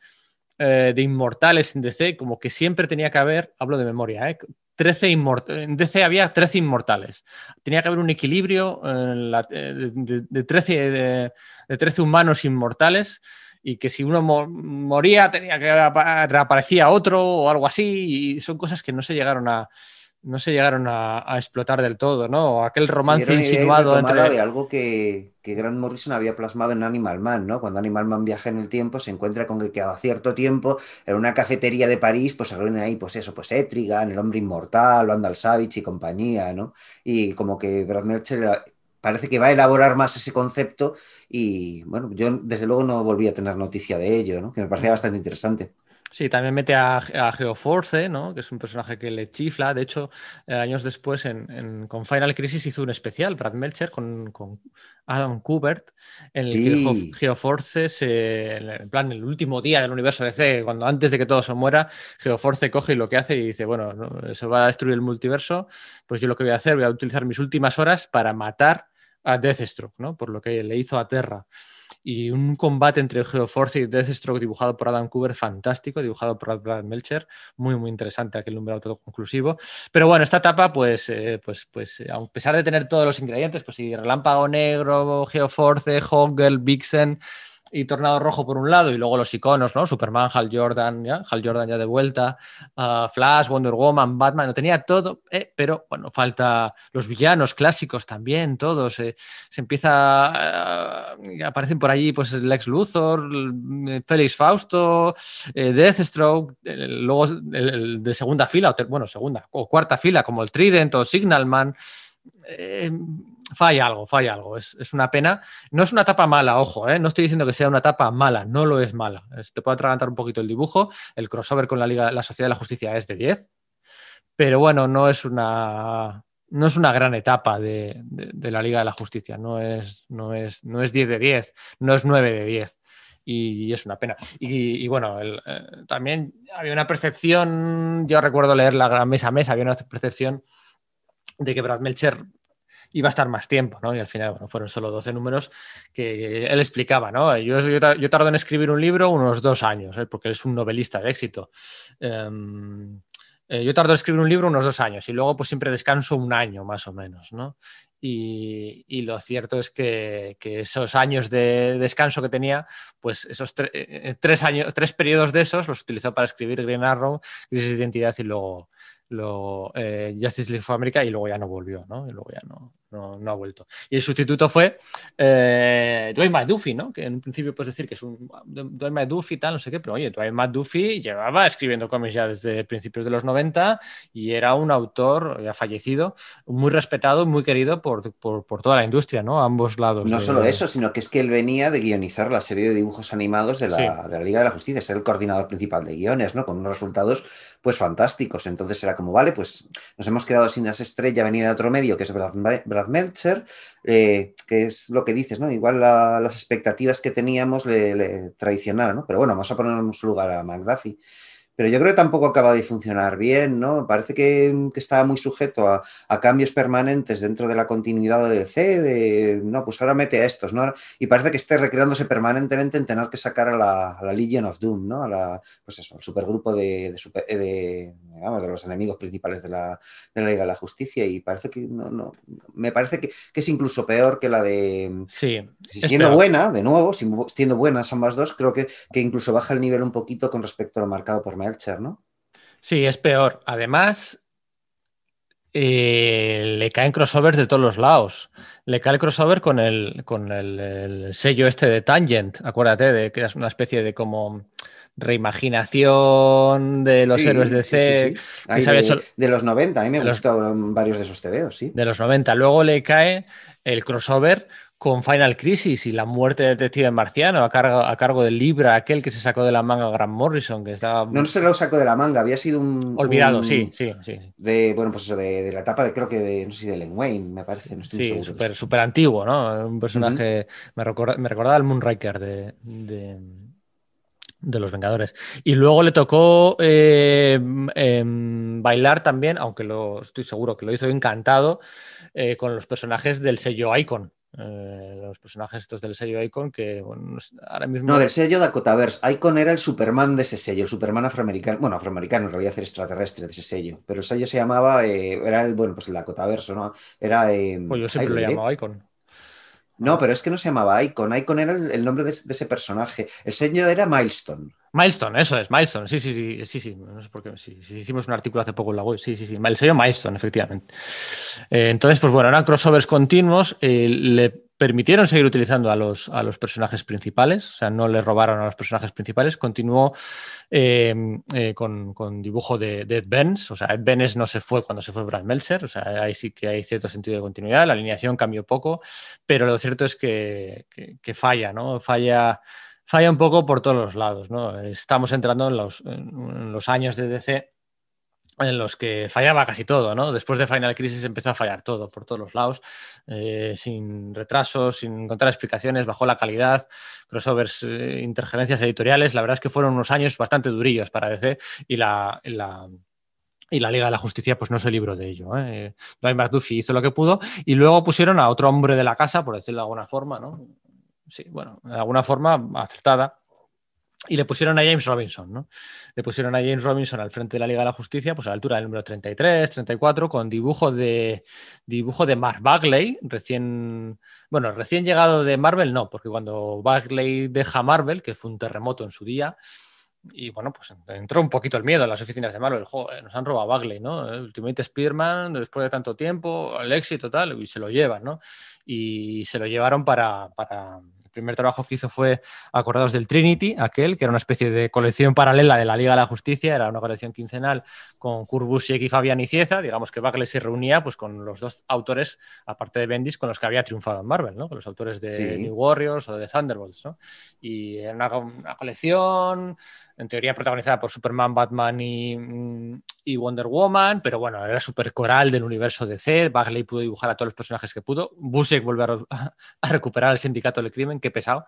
eh, de inmortales en DC, como que siempre tenía que haber, hablo de memoria, ¿eh? 13 en DC había 13 inmortales. Tenía que haber un equilibrio eh, de, 13, de, 13 humanos inmortales y que si uno moría tenía que reaparecía otro o algo así y son cosas que no se llegaron a, no se llegaron a, explotar del todo, ¿no? Aquel romance insinuado entre... de algo que, que, Grant Morrison había plasmado en Animal Man, ¿no? Cuando Animal Man viaja en el tiempo, se encuentra con que cada cierto tiempo, en una cafetería de París, pues se reúnen ahí, pues eso, pues Etrigan, el hombre inmortal, Vandal Savage y compañía, ¿no? Y como que Brad Melcher parece que va a elaborar más ese concepto y, bueno, yo desde luego no volví a tener noticia de ello, ¿no? Que me parecía bastante interesante. Sí, también mete a, Geoforce, ¿no? que es un personaje que le chifla. De hecho, eh, años después, en, con Final Crisis hizo un especial, Brad Melcher, con, Adam Kubert, en el que Geoforce, se, en plan, el último día del universo DC, cuando antes de que todo se muera, Geoforce coge y lo que hace y dice, bueno, se va a destruir el multiverso, pues yo lo que voy a hacer, voy a utilizar mis últimas horas para matar a Deathstroke, ¿no? Por lo que le hizo a Terra y un combate entre Geoforce y Deathstroke dibujado por Adam Cooper fantástico, dibujado por Brad Melcher, muy muy interesante aquel número autoconclusivo. Pero bueno, esta etapa pues, eh, pues, pues a pesar de tener todos los ingredientes, pues sí, Relámpago Negro, Geoforce, Hoggle, Vixen, y Tornado Rojo por un lado, y luego los iconos, ¿no? Superman, Hal Jordan, ¿ya? Hal Jordan ya de vuelta, ah, Flash, Wonder Woman, Batman, lo tenía todo, eh, pero bueno, falta los villanos clásicos también, todos. Eh, se empieza, ah, aparecen por allí pues Lex Luthor, Félix Fausto, Deathstroke, luego el, de segunda fila, bueno, segunda o cuarta fila, como el Trident o Signalman falla algo, falla algo. Es, una pena. No es una etapa mala, ojo, ¿eh? no estoy diciendo que sea una etapa mala, no lo es mala. te puede atragantar un poquito el dibujo. El crossover con la Liga, la Sociedad de la Justicia es de 10, pero bueno, no es una. No es una gran etapa de, la Liga de la Justicia, no es, no, es, no es 10 de 10, no es 9 de 10 y, es una pena. Y, bueno, eh, también había una percepción, yo recuerdo leer la gran mesa a mesa, había una percepción de que Brad Melcher iba a estar más tiempo, ¿no? Y al final, bueno, fueron solo 12 números que él explicaba, ¿no? Yo, tardo en escribir un libro unos dos años, ¿eh? porque es un novelista de éxito. Em, eh, yo tardo en escribir un libro unos dos años y luego pues siempre descanso un año más o menos, ¿no? Y, lo cierto es que, esos años de descanso que tenía, pues esos eh, tres años, tres periodos de esos los utilizó para escribir Green Arrow, Crisis de Identidad y luego, Justice League of America y luego ya no volvió, ¿no? Y luego ya no, no, ha vuelto. Y el sustituto fue eh, Dwayne McDuffie, ¿no? Que en un principio puedes decir que es un Dwayne McDuffie, tal, no sé qué, pero oye, Dwayne McDuffie llevaba escribiendo cómics ya desde principios de los 90 y era un autor ya fallecido, muy respetado, muy querido por, por, toda la industria, ¿no? A ambos lados. No solo eso, sino que es que él venía de guionizar la serie de dibujos animados de la, de la Liga de la Justicia, ser el coordinador principal de guiones, ¿no? Con unos resultados pues fantásticos. Entonces era como, vale, pues nos hemos quedado sin esa estrella venida de otro medio, que es Brad, Meltzer, eh, que es lo que dices, ¿no? Igual las expectativas que teníamos le, traicionaron, ¿no? Pero bueno, vamos a poner en su lugar a McDuffie pero yo creo que tampoco acaba de funcionar bien, ¿no? Parece que, que estaba muy sujeto a, cambios permanentes dentro de la continuidad de DC, de, no, pues ahora mete a estos, ¿no? Y parece que esté recreándose permanentemente en tener que sacar a la, Legion of Doom, ¿no? A la, pues eso, al supergrupo de, de, de, de los enemigos principales de la, de la Liga de la Justicia y parece que, no, no, me parece que, es incluso peor que la de... Sí. Siendo buena, de nuevo, siendo buenas ambas dos, creo que, que incluso baja el nivel un poquito con respecto a lo marcado por Melcher, ¿no? Sí, es peor. Además, eh, le caen crossovers de todos los lados. Le cae el crossover con el, con el, sello este de Tangent, acuérdate, de que es una especie de como reimaginación de los héroes de C. de, los 90, a mí me gustaron varios de esos TVOs, sí. De los 90. Luego le cae el crossover con Final Crisis y la muerte del detective marciano a cargo, a cargo del Libra, aquel que se sacó de la manga Grant Morrison, que estaba... No, no se lo sacó de la manga, había sido un... Olvidado, sí, sí, sí. De, bueno, pues eso, de, la etapa de, creo que de, no sé si de Len Wayne, me parece, no estoy Sí, súper antiguo, ¿no? Un personaje, me, recorda, me, recordaba al Moonraker de, de, los Vengadores. Y luego le tocó eh, em, bailar también, aunque lo estoy seguro que lo hizo encantado, eh, con los personajes del sello Icon. Eh, los personajes estos del sello Icon que ahora mismo... No, del sello Dakotaverse. Icon era el Superman de ese sello, el Superman afroamericano, bueno, afroamericano en realidad era extraterrestre de ese sello, pero el sello se llamaba, eh, era el, bueno, pues el Dakotaverse, ¿no? Era... Eh, pues yo siempre lo llamaba Icon. No, pero es que no se llamaba Icon. Icon era el, nombre de, ese personaje. El sello era Milestone. Milestone, eso es, Milestone. Sí, sí, sí, sí, sí. No sé por qué. Sí, hicimos un artículo hace poco en la web. Sí, sí, sí. El sello Milestone, efectivamente. Eh, entonces, pues bueno, eran crossovers continuos. Eh, le permitieron seguir utilizando a los, a los personajes principales, o sea, no le robaron a los personajes principales. Continuó eh, con, dibujo de, Ed Benz, o sea, Ed Benz no se fue cuando se fue Brad Meltzer, o sea, ahí sí que hay cierto sentido de continuidad. La alineación cambió poco, pero lo cierto es que, que falla, ¿no? Falla falla un poco por todos los lados. ¿no? Estamos entrando en los, años de DC en los que fallaba casi todo, ¿no? Después de Final Crisis empezó a fallar todo por todos los lados, eh, sin retrasos, sin encontrar explicaciones, bajó la calidad, crossovers, eh, editoriales. La verdad es que fueron unos años bastante durillos para DC y la, y la Liga de la Justicia pues no es el libro de ello. ¿eh? Duffy hizo lo que pudo y luego pusieron a otro hombre de la casa, por decirlo de alguna forma, ¿no? Sí, bueno, de alguna forma acertada. Y le pusieron a James Robinson, ¿no? Le pusieron a James Robinson al frente de la Liga de la Justicia, pues a la altura del número 33, 34, con dibujo de, dibujo de Mark Bagley, recién, bueno, recién llegado de Marvel, no, porque cuando Bagley deja Marvel, que fue un terremoto en su día, y bueno, pues entró un poquito el miedo en las oficinas de Marvel. Joder, nos han robado Bagley, ¿no? Ultimate Spearman, después de tanto tiempo, el éxito tal, y se lo llevan, ¿no? Y se lo llevaron para, para primer trabajo que hizo fue Acordados del Trinity, aquel, que era una especie de colección paralela de la Liga de la Justicia, era una colección quincenal con Kurt Busiek y Fabián Icieza, digamos que Bagley se reunía pues, con los dos autores, aparte de Bendis, con los que había triunfado en Marvel, ¿no? con los autores de New Warriors o de Thunderbolts. ¿no? Y era una, colección en teoría protagonizada por Superman, Batman y, y Wonder Woman, pero bueno, era súper coral del universo DC. Bagley pudo dibujar a todos los personajes que pudo. Busiek volvió (laughs) a, recuperar el sindicato del crimen, qué pesado.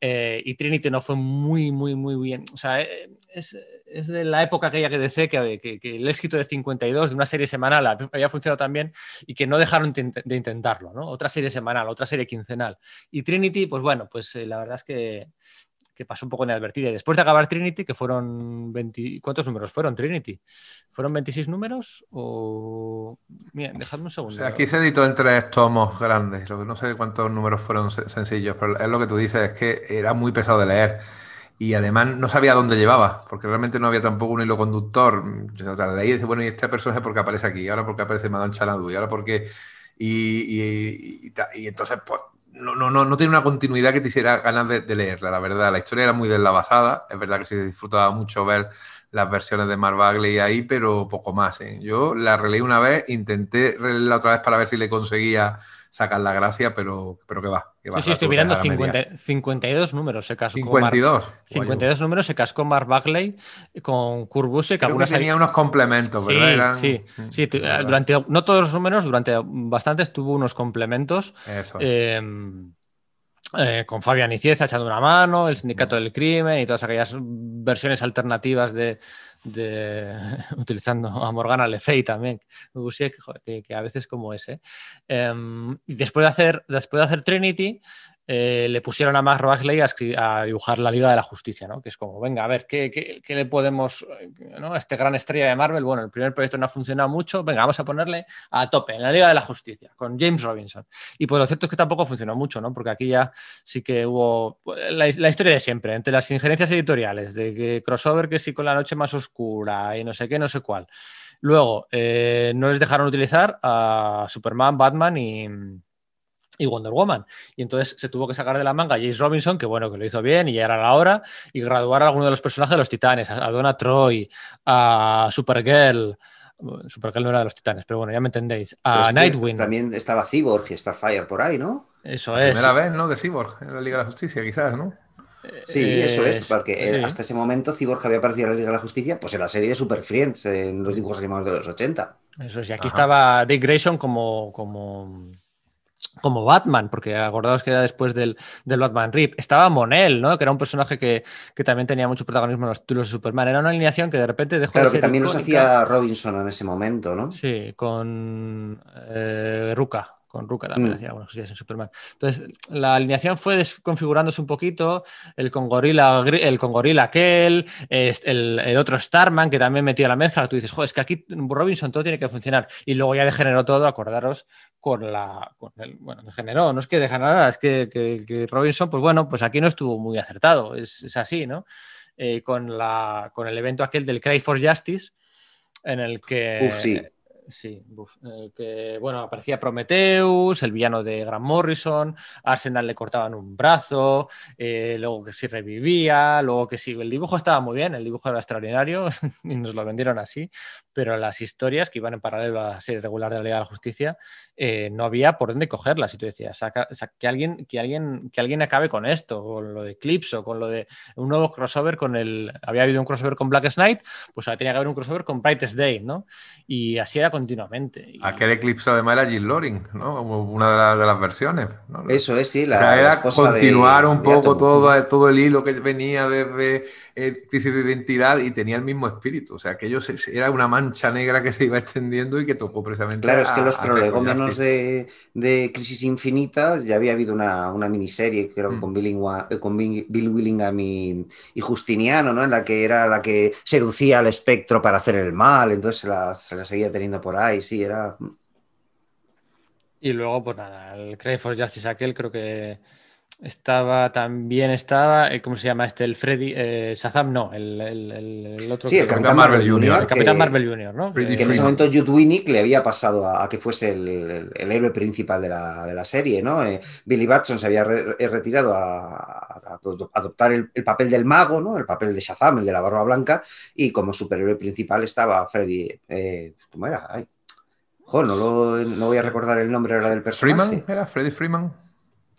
Eh, y Trinity no fue muy, muy, muy bien. O sea, eh, es, es de la época aquella que DC, que, que, que, el éxito de 52, de una serie semanal, había funcionado tan bien y que no dejaron de intentarlo, ¿no? Otra serie semanal, otra serie quincenal. Y Trinity, pues bueno, pues eh, la verdad es que que pasó un poco inadvertida. Y después de acabar Trinity, que fueron 20... ¿Cuántos números fueron Trinity? ¿Fueron 26 números? O. Mira, dejadme un segundo. Aquí se editó en tres tomos grandes. No sé cuántos números fueron sencillos, pero es lo que tú dices, es que era muy pesado de leer. Y además no sabía dónde llevaba, porque realmente no había tampoco un hilo conductor. O sea, leí y dice, bueno, y este personaje porque aparece aquí, ahora porque aparece Madame Chanadu, y ahora porque. Y, y, y entonces, pues no, no, no, no, tiene una continuidad que te hiciera ganas de, de, leerla, la verdad. La historia era muy deslavazada. Es verdad que se disfrutaba mucho ver las versiones de Mark Bagley ahí, pero poco más. ¿eh? Yo la releí una vez, intenté releerla otra vez para ver si le conseguía sacar la gracia, pero, pero que va. Que va sí, sí, estoy mirando 50, 52 números se cascó. 52. Mark, 52 números se cascó Mark Bagley con Kurt Busiek. Creo que tenía unos complementos, sí, ¿verdad? Eran... Sí, sí. Durante, no todos los números, durante bastantes tuvo unos complementos. Eso es. eh, eh, con Fabián Icieza echando una mano, el Sindicato del Crimen y todas aquellas versiones alternativas de, de (laughs) utilizando a Morgana Le Fay también, que, que, a veces como ese. Eh, y después de hacer, después de hacer Trinity, eh, le pusieron a Mark Bagley a, a, dibujar la Liga de la Justicia, ¿no? Que es como, venga, a ver, ¿qué, le podemos, ¿no? A este gran estrella de Marvel, bueno, el primer proyecto no ha funcionado mucho, venga, vamos a ponerle a tope en la Liga de la Justicia, con James Robinson. Y pues lo cierto es que tampoco funcionó mucho, ¿no? Porque aquí ya sí que hubo la, la historia de siempre, entre las injerencias editoriales, de que crossover que sí con la noche más oscura y no sé qué, no sé cuál. Luego, eh, no les dejaron utilizar a Superman, Batman y y Wonder Woman. Y entonces se tuvo que sacar de la manga a James Robinson, que bueno, que lo hizo bien y ya era la hora, y graduar a alguno de los personajes de los titanes, a Donna Troy, a Supergirl. Supergirl no era de los titanes, pero bueno, ya me entendéis. A Pero Nightwing. También estaba Cyborg y Starfire por ahí, ¿no? Eso La es. primera vez, ¿no? De Cyborg en la Liga de la Justicia, quizás, ¿no? Sí, Eh, eso es, porque sí. hasta ese momento Cyborg había aparecido en la Liga de la Justicia, pues en la serie de Super Friends, en los dibujos animados de los 80. Eso es. Y aquí Ajá. estaba Dick Grayson como, como, como Batman, porque acordaos que era después del, del Batman Rip. Estaba Monel, ¿no? Que era un personaje que, que también tenía mucho protagonismo en los títulos de Superman. Era una alineación que de repente dejó Claro, de que ser también los icónica. hacía Robinson en ese momento, ¿no? Sí, con eh, Ruka. Con Ruka también Mm. hacía algunas cosillas en Superman. Entonces, la alineación fue desconfigurándose un poquito. El con Gorila, el con Gorila aquel, el, el otro Starman que también metió la mezcla. Tú dices, joder, es que aquí Robinson todo tiene que funcionar. Y luego ya degeneró todo, acordaros, con la. Con el, bueno, degeneró, no es que degenerara, es que, que- que Robinson, pues bueno, pues aquí no estuvo muy acertado. Es, es así, ¿no? Eh, con, la, con el evento aquel del Cry for Justice, en el que. Uf, sí. Sí, eh, que bueno, aparecía Prometheus, el villano de Grant Morrison, Arsenal le cortaban un brazo, eh, luego que sí revivía, luego que sí, el dibujo estaba muy bien, el dibujo era extraordinario (laughs) y nos lo vendieron así, pero las historias que iban en paralelo a la serie regular de la Liga de la Justicia, eh, no había por dónde cogerlas. Y tú decías, saca, saca, que, alguien, que, alguien, que alguien acabe con esto, con lo de Eclipse o con lo de un nuevo crossover con el. Había habido un crossover con Black Knight, pues ahora tenía que haber un crossover con Brightest Day, ¿no? Y así era continuamente. Y... Aquel eclipse además era Jill Loring, ¿no? Una de, la, de las versiones. ¿no? Eso es, sí. La, o sea, era continuar de- un poco todo, todo el hilo que venía desde eh, Crisis de Identidad y tenía el mismo espíritu. O sea, aquello se- se- era una mancha negra que se iba extendiendo y que tocó precisamente Claro, es que a- los a prolegómenos de, de Crisis Infinita ya había habido una, una miniserie, creo que Mm. con, Bill, eh, con Bill Bill Willingham y, y Justiniano, ¿no? En la que era la que seducía al espectro para hacer el mal, entonces se la, se la seguía teniendo por ahí, sí, era... Y luego, pues nada, el Cry for Justice aquel creo que estaba también estaba, eh, ¿cómo se llama este? El Freddy, eh, Shazam no, el, el, otro Sí, el Capitán Marvel Jr., el Capitán que- Marvel Jr., ¿no? Freddy Eh, que en ese momento Jude Winnick le había pasado a, a que fuese el, el- el héroe principal de la, de la serie, ¿no? Eh, Billy Batson se había re- retirado a, a- a adoptar el, el papel del mago, ¿no? El papel de Shazam, el de la barba blanca, y como superhéroe principal estaba Freddy, eh, ¿cómo era? Ay, jo, no, lo, no voy a recordar el nombre ahora del personaje. Freeman, ¿era? Freddy Freeman.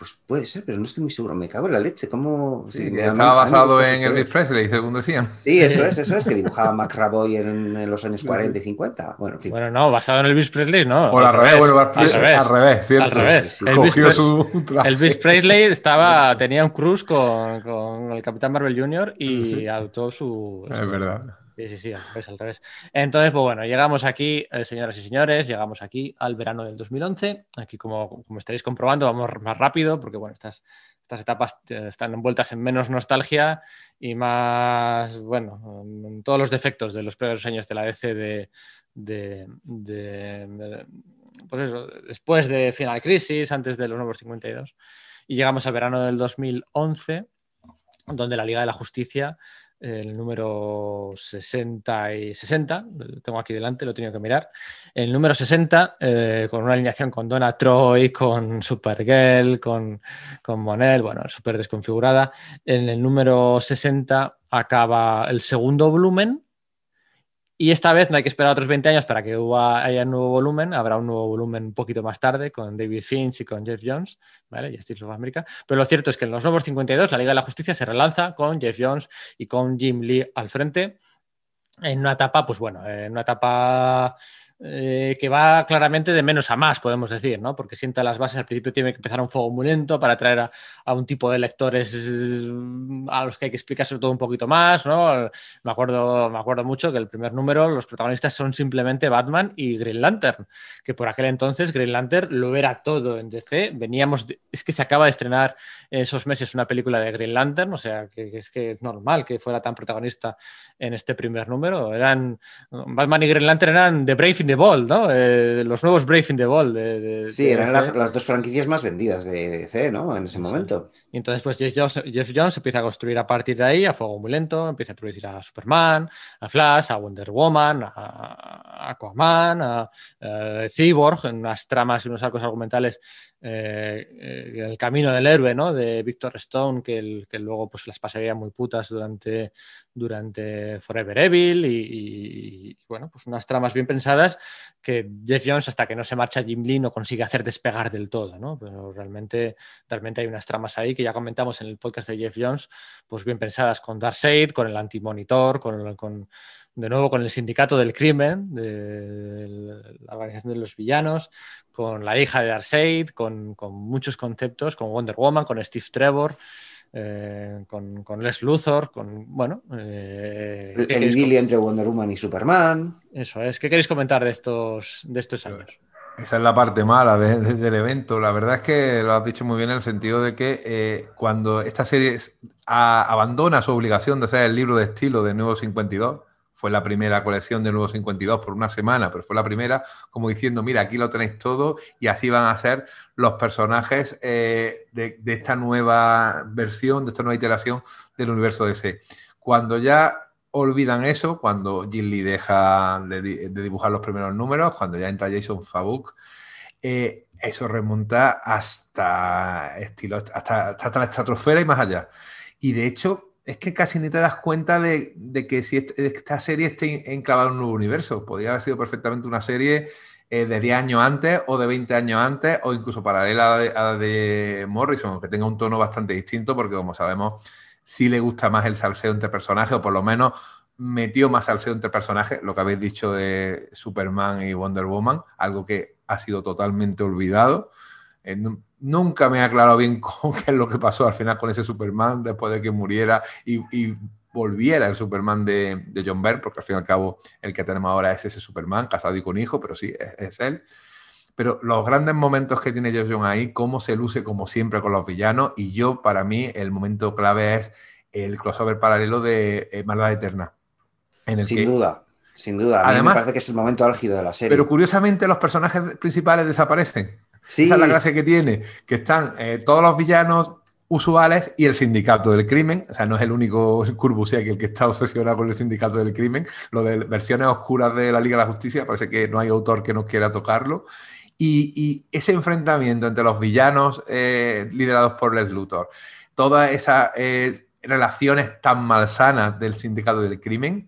Pues puede ser, pero no estoy muy seguro. Me cago en la leche. ¿Cómo? Sí, estaba basado en Elvis Presley, según decían. Sí, eso es, eso es, que dibujaba Mac Raboy en, los años 40 y 50. Bueno, en fin. bueno, no, basado en Elvis Presley, no. O al revés, bueno, al revés, al revés, ¿cierto? Al revés. Elvis, su Elvis Presley estaba, (laughs) tenía un cruise con, con el Capitán Marvel Jr. y adoptó su. Es verdad. Sí, sí, sí, al revés, al revés. Entonces, pues bueno, llegamos aquí, eh, señoras y señores, llegamos aquí al verano del 2011. Aquí, como, como estaréis comprobando, vamos más rápido porque, bueno, estas, estas etapas eh, están envueltas en menos nostalgia y más, bueno, en todos los defectos de los peores años de la DC de, pues eso, después de Final Crisis, antes de los nuevos 52. Y llegamos al verano del 2011, donde la Liga de la Justicia el número 60 y 60, lo tengo aquí delante, lo he tenido que mirar. El número 60, eh, con una alineación con Donna Troy, con Supergirl, con, con Monel, bueno, súper desconfigurada. En el número 60 acaba el segundo volumen, y esta vez no hay que esperar otros 20 años para que haya un nuevo volumen. Habrá un nuevo volumen un poquito más tarde con David Finch y con Jeff Jones, ¿vale? Y Steve of. Pero lo cierto es que en los nuevos 52 la Liga de la Justicia se relanza con Jeff Jones y con Jim Lee al frente. En una etapa, pues bueno, en una etapa eh, que va claramente de menos a más, podemos decir, ¿no? Porque sienta las bases, al principio tiene que empezar un fuego muy lento para atraer a, un tipo de lectores mm, a los que hay que explicarse todo un poquito más, ¿no? Me acuerdo, me acuerdo mucho que el primer número, los protagonistas son simplemente Batman y Green Lantern, que por aquel entonces Green Lantern lo era todo en DC, veníamos, es que se acaba de estrenar esos meses una película de Green Lantern, o sea, que, es que es normal que fuera tan protagonista en este primer número, eran, Batman y Green Lantern eran The Brave the Bold, ¿no? Eh, los nuevos Brave in the. De, sí, eran las, dos franquicias más vendidas de DC, ¿no? En ese momento. Y entonces, pues Jeff Jones, Jeff Jones, empieza a construir a partir de ahí a fuego muy lento, empieza a producir a Superman, a Flash, a Wonder Woman, a, Aquaman, a, Cyborg, en unas tramas y unos arcos argumentales eh, eh, el camino del héroe, ¿no? De Victor Stone, que, que, luego pues las pasaría muy putas durante, durante Forever Evil y, bueno, pues unas tramas bien pensadas que Jeff Jones, hasta que no se marcha Jim Lee, no consigue hacer despegar del todo, ¿no? Pero realmente, realmente hay unas tramas ahí que ya comentamos en el podcast de Jeff Jones, pues bien pensadas con Darkseid, con el Antimonitor, con, con de nuevo con el sindicato del crimen, de la organización de los villanos, con la hija de Darkseid, con, con muchos conceptos, con Wonder Woman, con Steve Trevor. Eh, con, con, Les Luthor, con, bueno... Eh, el idilio entre Wonder Woman y Superman. Eso es. ¿Qué queréis comentar de estos, de estos años? Esa es la parte mala del evento. La verdad es que lo has dicho muy bien en el sentido de que eh, cuando esta serie abandona su obligación de hacer el libro de estilo de Nuevo 52, fue la primera colección de Nuevo 52 por una semana, pero fue la primera como diciendo, mira, aquí lo tenéis todo y así van a ser los personajes eh, de, esta nueva versión, de esta nueva iteración del universo DC. Cuando ya olvidan eso, cuando Jim Lee deja de, dibujar los primeros números, cuando ya entra Jason Fabuk, eh, eso remonta hasta hasta, hasta la estratosfera y más allá. Y de hecho, es que casi ni te das cuenta de, que si esta serie esté enclavada en un nuevo universo. Podría haber sido perfectamente una serie eh, de 10 años antes o de 20 años antes o incluso paralela a la de, Morrison, que tenga un tono bastante distinto porque como sabemos sí le gusta más el salseo entre personajes o por lo menos metió más salseo entre personajes, lo que habéis dicho de Superman y Wonder Woman, algo que ha sido totalmente olvidado. Eh, nunca me ha aclarado bien (laughs) qué es lo que pasó al final con ese Superman después de que muriera y, volviera el Superman de, John Byrne, porque al fin y al cabo el que tenemos ahora es ese Superman, casado y con hijo, pero sí, es, él. Pero los grandes momentos que tiene Josh John ahí, cómo se luce como siempre con los villanos, y yo, para mí, el momento clave es el crossover paralelo de eh, Maldad Eterna. En sin duda, sin duda. A mí me parece que es el momento álgido de la serie. Pero curiosamente los personajes principales desaparecen. Esa es la gracia que tiene, que están eh, todos los villanos usuales y el sindicato del crimen. O sea, no es el único Curbusek el que está obsesionado con el sindicato del crimen. Lo de versiones oscuras de la Liga de la Justicia, parece que no hay autor que no quiera tocarlo. Y, ese enfrentamiento entre los villanos eh, liderados por Les Luthor, todas esas eh, relaciones tan malsanas del sindicato del crimen,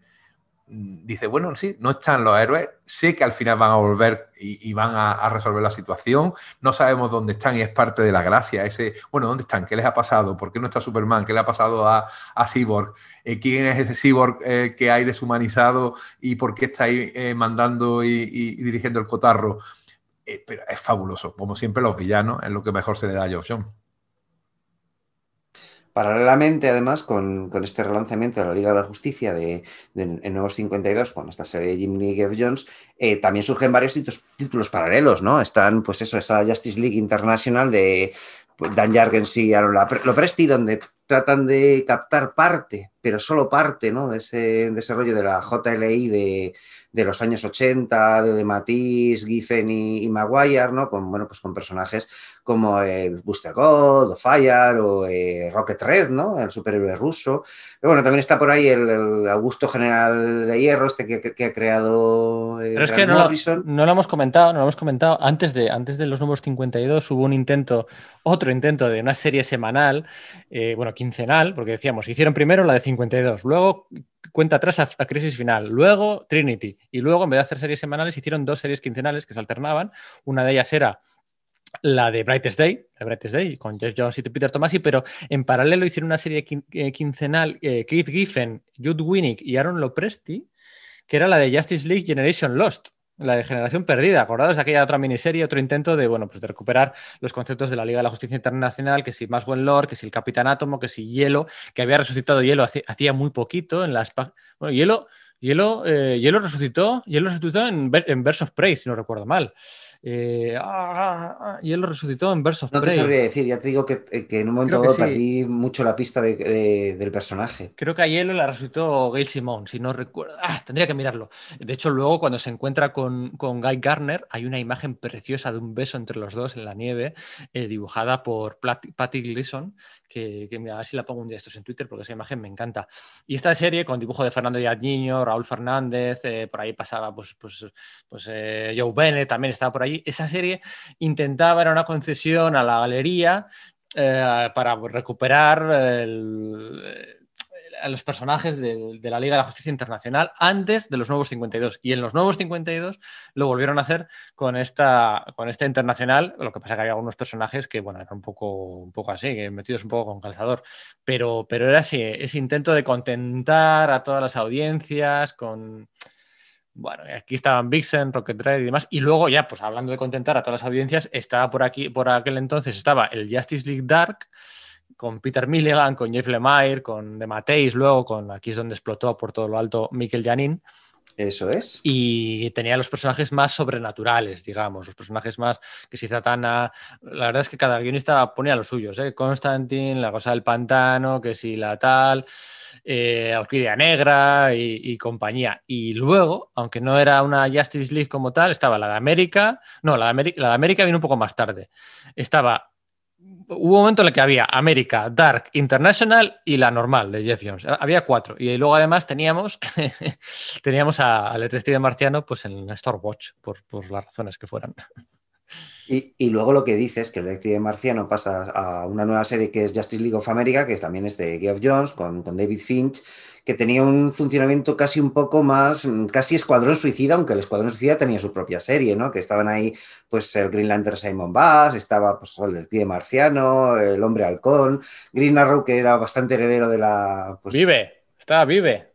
dice, bueno, sí, no están los héroes, sé que al final van a volver y, van a, resolver la situación, no sabemos dónde están y es parte de la gracia, ese, bueno, ¿dónde están? ¿Qué les ha pasado? ¿Por qué no está Superman? ¿Qué le ha pasado a, a Cyborg? Eh, ¿Quién es ese Cyborg eh, que hay deshumanizado y por qué está ahí eh, mandando y, dirigiendo el cotarro? pero es fabuloso, como siempre los villanos es lo que mejor se le da a Josh John. Paralelamente, además, con, este relanzamiento de la Liga de la Justicia de, en Nuevos 52, con esta serie de Jimmy Jeff Jones, eh, también surgen varios títulos, paralelos, ¿no? Están, pues eso, esa Justice League International de pues, Dan Jargens y Aaron Lopresti, donde tratan de captar parte, pero solo parte, ¿no? De ese, desarrollo de la JLI de, de los años 80, de, Matisse, Giffen y, Maguire, ¿no? Con, bueno, pues con personajes como el Booster God, o Fire, o eh, Rocket Red, ¿no? El superhéroe ruso. Pero bueno, también está por ahí el, Augusto General de Hierro, este que, ha creado eh, Pero es que no, no, lo hemos comentado, no lo hemos comentado. Antes de, antes de los nuevos 52 hubo un intento, otro intento de una serie semanal, eh, bueno, quincenal, porque decíamos, hicieron primero la de 52, luego cuenta atrás a, Crisis Final, luego Trinity, y luego en vez de hacer series semanales hicieron dos series quincenales que se alternaban. Una de ellas era la de Brightest Day, de Brightest Day, con Jeff Jones y Peter Tomasi, pero en paralelo hicieron una serie eh, quincenal, eh, Keith Giffen, Jude Winnick y Aaron Lopresti, que era la de Justice League Generation Lost la de Generación Perdida, acordados aquella otra miniserie, otro intento de, bueno, pues de recuperar los conceptos de la Liga de la Justicia Internacional, que si Maswell Lord, que si el Capitán Átomo, que si Hielo, que había resucitado Hielo hacía muy poquito en las... Bueno, Hielo, Hielo, eh, Hielo resucitó, Hielo resucitó en, en Verse of Prey, si no recuerdo mal. Eh, ah, ah, y él lo resucitó en versos. No te sabría decir, ya te digo que, eh, en un momento dado perdí mucho la pista del personaje. Creo que a Hielo la resucitó Gail Simón, si no recuerdo. Ah, tendría que mirarlo. De hecho, luego cuando se encuentra con, con, Guy Garner, hay una imagen preciosa de un beso entre los dos en la nieve, eh, dibujada por Patty Gleason, que, que a ver si la pongo un día estos en Twitter, porque esa imagen me encanta. Y esta serie, con dibujo de Fernando Niño, Raúl Fernández, por ahí pasaba pues, pues, pues Joe Bennett, también estaba por ahí esa serie intentaba, era una concesión a la galería eh, para recuperar a los personajes de, la Liga de la Justicia Internacional antes de los nuevos 52. Y en los nuevos 52 lo volvieron a hacer con esta, con esta internacional, lo que pasa que había algunos personajes que, bueno, eran un poco, un poco así, metidos un poco con calzador. Pero, pero era así, ese intento de contentar a todas las audiencias con bueno, aquí estaban Vixen, Rocket Red y demás. Y luego ya, pues hablando de contentar a todas las audiencias, estaba por aquí, por aquel entonces estaba el Justice League Dark con Peter Milligan, con Jeff Lemire, con The Mateis, luego con aquí es donde explotó por todo lo alto Michael Janin. Eso es. Y tenía los personajes más sobrenaturales, digamos, los personajes más que si Zatanna. La verdad es que cada guionista ponía los suyos, ¿eh? Constantine, la cosa del pantano, que si la tal eh, Orquídea Negra y, compañía. Y luego, aunque no era una Justice League como tal, estaba la de América, no, la de la de América vino un poco más tarde. Estaba hubo un momento en el que había América, Dark, International y la normal de Jeff Jones. Había cuatro. Y luego además teníamos, (laughs) teníamos al detective marciano pues en Starwatch, por, por las razones que fueran. Y, luego lo que dice es que el detective marciano pasa a una nueva serie que es Justice League of America, que también es de Geoff Jones, con, David Finch, que tenía un funcionamiento casi un poco más, casi Escuadrón Suicida, aunque el Escuadrón Suicida tenía su propia serie, ¿no? Que estaban ahí, pues, el Green Lantern Simon Bass, estaba, pues, el detective marciano, el hombre halcón, Green Arrow, que era bastante heredero de la... Pues vive, estaba vive.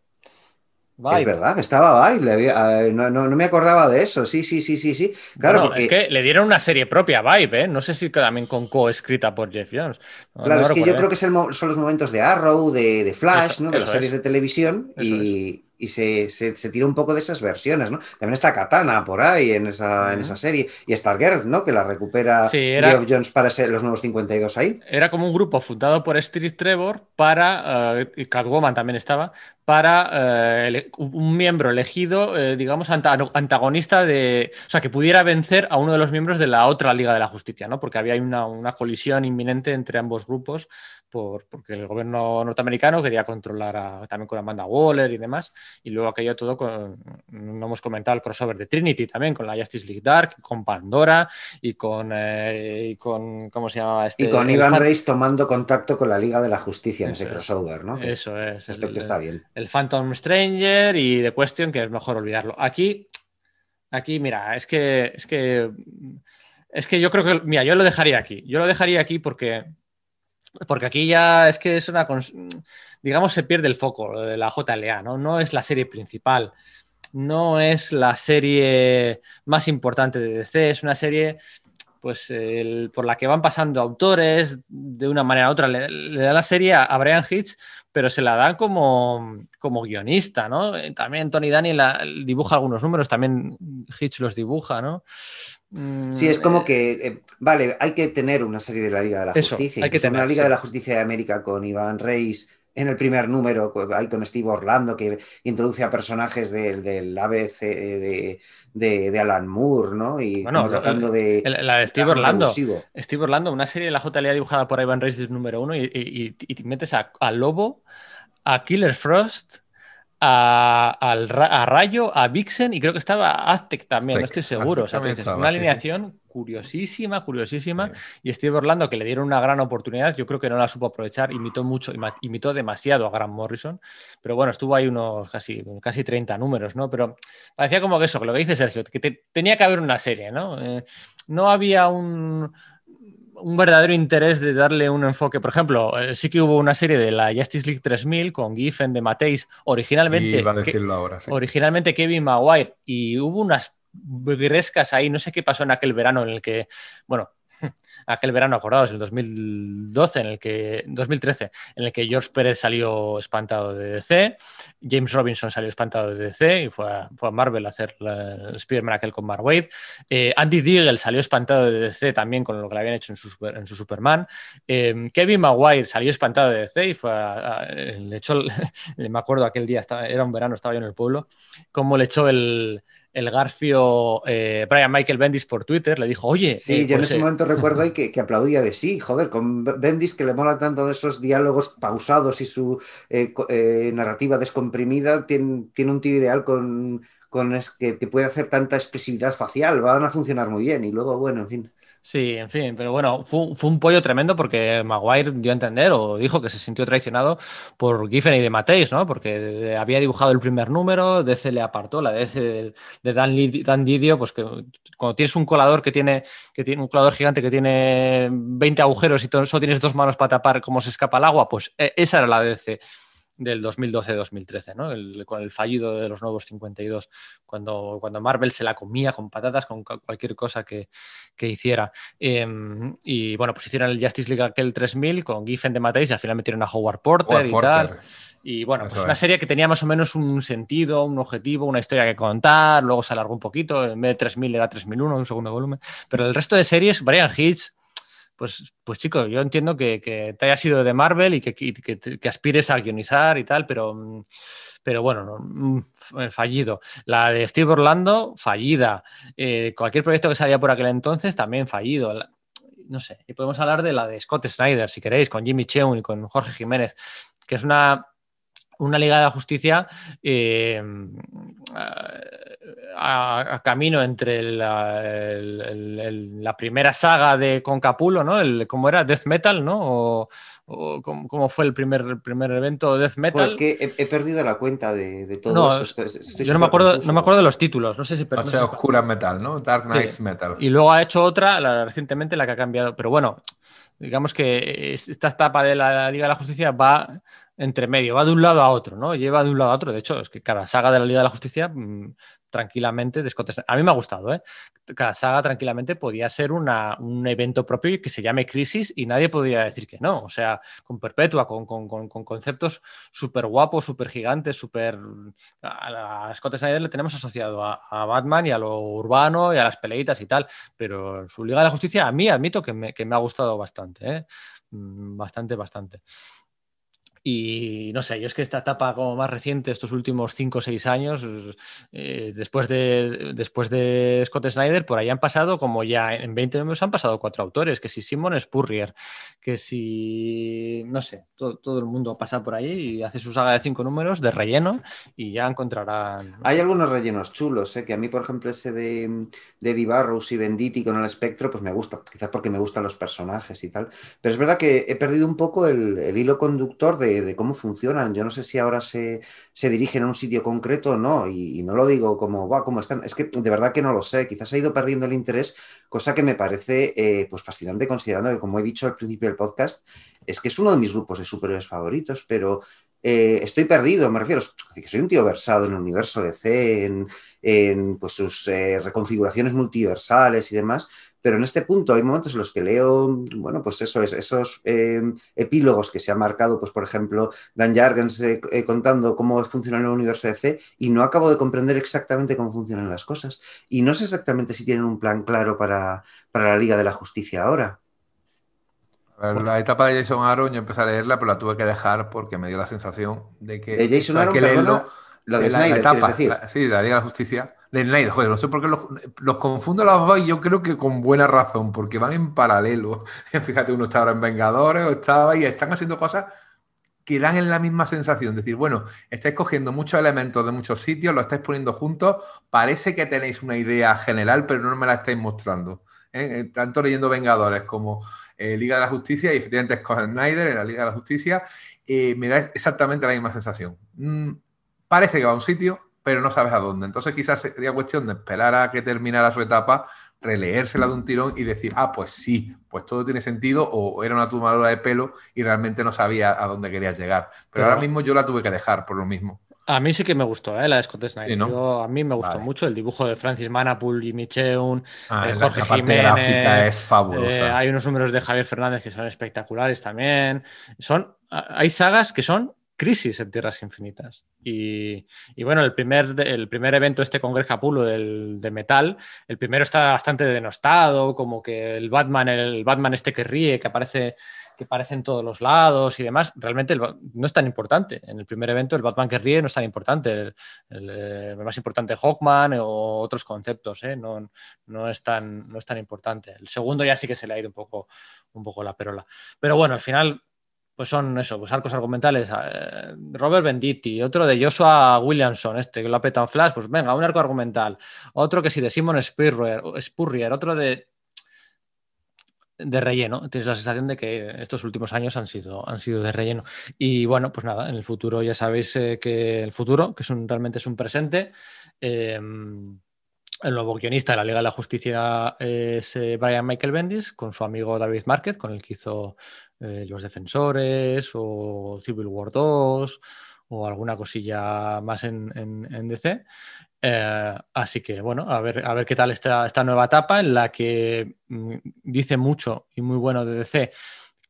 Es verdad, estaba Vibe, no, me acordaba de eso, sí, sí, sí, sí, sí. Claro, es que le dieron una serie propia Vibe, ¿eh? No sé si también con co-escrita por Jeff Jones. claro, es que yo creo que son los momentos de Arrow, de, Flash, ¿no? De las series de televisión y, y se, se, tira un poco de esas versiones, ¿no? También está Katana por ahí en esa, en esa serie y Stargirl, ¿no? Que la recupera sí, Jones para ser los nuevos 52 ahí. Era como un grupo fundado por Steve Trevor para, uh, Catwoman también estaba, para eh, un miembro elegido, eh, digamos, antagonista de, o sea, que pudiera vencer a uno de los miembros de la otra Liga de la Justicia, ¿no? Porque había una, una colisión inminente entre ambos grupos por, porque el gobierno norteamericano quería controlar también con Amanda Waller y demás. Y luego aquello todo con, no hemos comentado el crossover de Trinity también, con la Justice League Dark, con Pandora y con, eh, y con ¿cómo se llama? Este, y con Ivan Reis tomando contacto con la Liga de la Justicia en ese crossover, ¿no? Eso es. Ese aspecto está bien. El Phantom Stranger y The Question, que es mejor olvidarlo. Aquí, aquí, mira, es que, es que, es que yo creo que, mira, yo lo dejaría aquí. Yo lo dejaría aquí porque porque aquí ya es que es una, digamos, se pierde el foco de la JLA, ¿no? No es la serie principal, no es la serie más importante de DC, es una serie pues por la que van pasando autores de una manera u otra. Le, da la serie a, Brian Hitch, pero se la dan como, como guionista, ¿no? También Tony Daniel dibuja algunos números, también Hitch los dibuja, ¿no? Sí, es como mm, que, eh, vale, hay que tener una serie de la Liga de la Justicia. Hay que tener, una Liga de la Justicia de América con Iván Reis en el primer número, hay con Steve Orlando, que introduce a personajes del, ABC de, de, Alan Moore, ¿no? Y tratando de. La de Steve Orlando. Steve Orlando, una serie de la JLA dibujada por Iván Reis del número uno, y, y, metes a, a Lobo, a Killer Frost a, Rayo, a Vixen y creo que estaba Aztec también, no estoy seguro. una alineación curiosísima, curiosísima. Y Steve Orlando, que le dieron una gran oportunidad, yo creo que no la supo aprovechar, imitó mucho, imitó demasiado a Grant Morrison. Pero bueno, estuvo ahí unos casi, casi 30 números, ¿no? Pero parecía como que eso, que lo que dice Sergio, que tenía que haber una serie, ¿no? Eh, no había un un verdadero interés de darle un enfoque. Por ejemplo, eh, sí que hubo una serie de la Justice League 3000 con Giffen de Mateis, originalmente, originalmente Kevin Maguire, y hubo unas grescas ahí, no sé qué pasó en aquel verano en el que, bueno, aquel verano, acordados, el 2012, en el que, 2013, en el que George Pérez salió espantado de DC, James Robinson salió espantado de DC y fue a, Marvel a hacer el Spider-Man aquel con Mark Wade. Eh, Andy Deagle salió espantado de DC también con lo que le habían hecho en su, en su Superman. Eh, Kevin Maguire salió espantado de DC y fue a, le echó, (laughs) me acuerdo aquel día, estaba, era un verano, estaba yo en el pueblo, como le echó el el Garfio eh, Brian Michael Bendis por Twitter, le dijo, oye. Sí, yo en pues, ese momento recuerdo ahí (laughs) que, aplaudía de sí, joder, con Bendis que le mola tanto esos diálogos pausados y su eh, eh, narrativa descomprimida, tiene, tiene, un tío ideal con, con que, que, puede hacer tanta expresividad facial, van a funcionar muy bien. Y luego, bueno, en fin. Sí, en fin, pero bueno, fue, un pollo tremendo porque Maguire dio a entender o dijo que se sintió traicionado por Giffen y de Mateis, ¿no? Porque había dibujado el primer número, DC le apartó, la DC de, Dan, Dan, Didio, pues que cuando tienes un colador que tiene, que tiene un colador gigante que tiene 20 agujeros y solo tienes dos manos para tapar cómo se escapa el agua, pues e, esa era la DC del 2012-2013, ¿no? con el fallido de los nuevos 52, cuando, cuando Marvel se la comía con patatas, con cualquier cosa que, hiciera. Em, y bueno, pues hicieron el Justice League aquel 3000 con Giffen de Mateis y al final metieron a Howard Porter y tal. Y bueno, pues una serie que tenía más o menos un sentido, un objetivo, una historia que contar, luego se alargó un poquito, en vez de 3000 era 3001, un segundo volumen. Pero el resto de series, Brian Hitch, pues, pues yo entiendo que, te haya sido de Marvel y que, aspires a guionizar y tal, pero, pero bueno, mm, fallido. La de Steve Orlando, fallida. Eh, cualquier proyecto que salía por aquel entonces, también fallido. no sé, y podemos hablar de la de Scott Snyder, si queréis, con Jimmy Cheung y con Jorge Jiménez, que es una una Liga de la Justicia eh, a, camino entre la, primera saga de Concapulo, ¿no? El, ¿Cómo era? Death Metal, ¿no? O, ¿cómo, fue el primer, primer evento Death Metal? Pues que he, perdido la cuenta de, de todo eso. yo no me, acuerdo, no me acuerdo de los títulos. No sé si. O Oscura Metal, ¿no? Dark Knights Metal. Y luego ha hecho otra recientemente, la que ha cambiado. Pero bueno, digamos que esta etapa de la Liga de la Justicia va entre medio, va de un lado a otro, ¿no? Lleva de un lado a otro. De hecho, es que cada saga de la Liga de la Justicia, mm, tranquilamente, A mí me ha gustado, ¿eh? Cada saga tranquilamente podía ser un evento propio que se llame Crisis y nadie podría decir que no. O sea, con Perpetua, con, conceptos súper guapos, súper gigantes, súper. A, Scott Snyder le tenemos asociado a, Batman y a lo urbano y a las peleitas y tal, pero su Liga de la Justicia, a mí admito que me, que me ha gustado bastante, ¿eh? Mm, bastante, bastante. Y no sé, yo es que esta etapa como más reciente, estos últimos 5 o 6 años, eh, después, de, después de Scott Snyder, por ahí han pasado como ya en 20 números han pasado cuatro autores, que si Simon Spurrier, que si, no sé, todo, el mundo pasa por ahí y hace su saga de 5 números de relleno y ya encontrarán... Hay algunos rellenos chulos, ¿eh? que a mí, por ejemplo, ese de, de Dibarros y Benditi con el espectro, pues me gusta, quizás porque me gustan los personajes y tal. Pero es verdad que he perdido un poco el, el hilo conductor de de, cómo funcionan. Yo no sé si ahora se, dirigen a un sitio concreto o no, y, no lo digo como, va, ¿cómo están? Es que de verdad que no lo sé. Quizás ha ido perdiendo el interés, cosa que me parece eh, pues fascinante considerando que, como he dicho al principio del podcast, es que es uno de mis grupos de superhéroes favoritos, pero eh, estoy perdido, me refiero, soy un tío versado en el universo de C, en, pues, sus eh, reconfiguraciones multiversales y demás, pero en este punto hay momentos en los que leo, bueno, pues eso es, esos eh, epílogos que se ha marcado, pues por ejemplo, Dan Jargens eh, eh, contando cómo funciona el universo de C y no acabo de comprender exactamente cómo funcionan las cosas. Y no sé exactamente si tienen un plan claro para, la Liga de la Justicia ahora. La etapa de Jason Aaron yo empecé a leerla, pero la tuve que dejar porque me dio la sensación de que... De Jason Aaron, que leerlo, la de Snyder, etapa, decir? sí, de la Liga de la Justicia. De Snyder, joder, no sé por qué los, confundo los dos y yo creo que con buena razón, porque van en paralelo. (laughs) Fíjate, uno está ahora en Vengadores o estaba y están haciendo cosas que dan en la misma sensación. Decir, bueno, estáis cogiendo muchos elementos de muchos sitios, lo estáis poniendo juntos, parece que tenéis una idea general, pero no me la estáis mostrando. ¿eh? Eh, tanto leyendo Vengadores como eh, Liga de la Justicia y efectivamente Scott Snyder en la Liga de la Justicia, me da exactamente la misma sensación. Mm, parece que va a un sitio, pero no sabes a dónde. Entonces quizás sería cuestión de esperar a que terminara su etapa, releérsela de un tirón y decir, ah, pues sí, pues todo tiene sentido o era una tomadura de pelo y realmente no sabía a dónde quería llegar. Pero, ahora mismo yo la tuve que dejar por lo mismo. A mí sí que me gustó, ¿eh? la de Scott Snyder. a mí me gustó mucho el dibujo de Francis Manapul, y Cheung, ah, eh, Jorge Jiménez. gráfica es fabulosa. Eh, hay unos números de Javier Fernández que son espectaculares también. Son, hay sagas que son crisis en Tierras Infinitas. Y, bueno, el primer, el primer evento, este con Greg Capullo del, de metal, el primero está bastante denostado, como que el Batman, el Batman este que ríe, que aparece, que aparece en todos los lados y demás, realmente no es tan importante. En el primer evento, el Batman que ríe no es tan importante. El, eh, más importante Hawkman o otros conceptos, ¿eh? no, no, es tan, no es tan importante. El segundo ya sí que se le ha ido un poco, un poco la perola. Pero bueno, al final pues son eso, pues arcos argumentales. Eh, Robert Benditti, otro de Joshua Williamson, este que lo ha en Flash, pues venga, un arco argumental. Otro que sí, de Simon Spurrier, otro de de relleno. Tienes la sensación de que estos últimos años han sido, han sido de relleno. Y bueno, pues nada, en el futuro ya sabéis eh, que el futuro, que realmente es un presente. Eh, el nuevo guionista de la Liga de la Justicia es Brian Michael Bendis, con su amigo David Marquez, con el que hizo eh, Los Defensores o Civil War 2 o alguna cosilla más en, DC. Eh, así que bueno, a ver, a ver qué tal esta, esta nueva etapa en la que mm, dice mucho y muy bueno de DC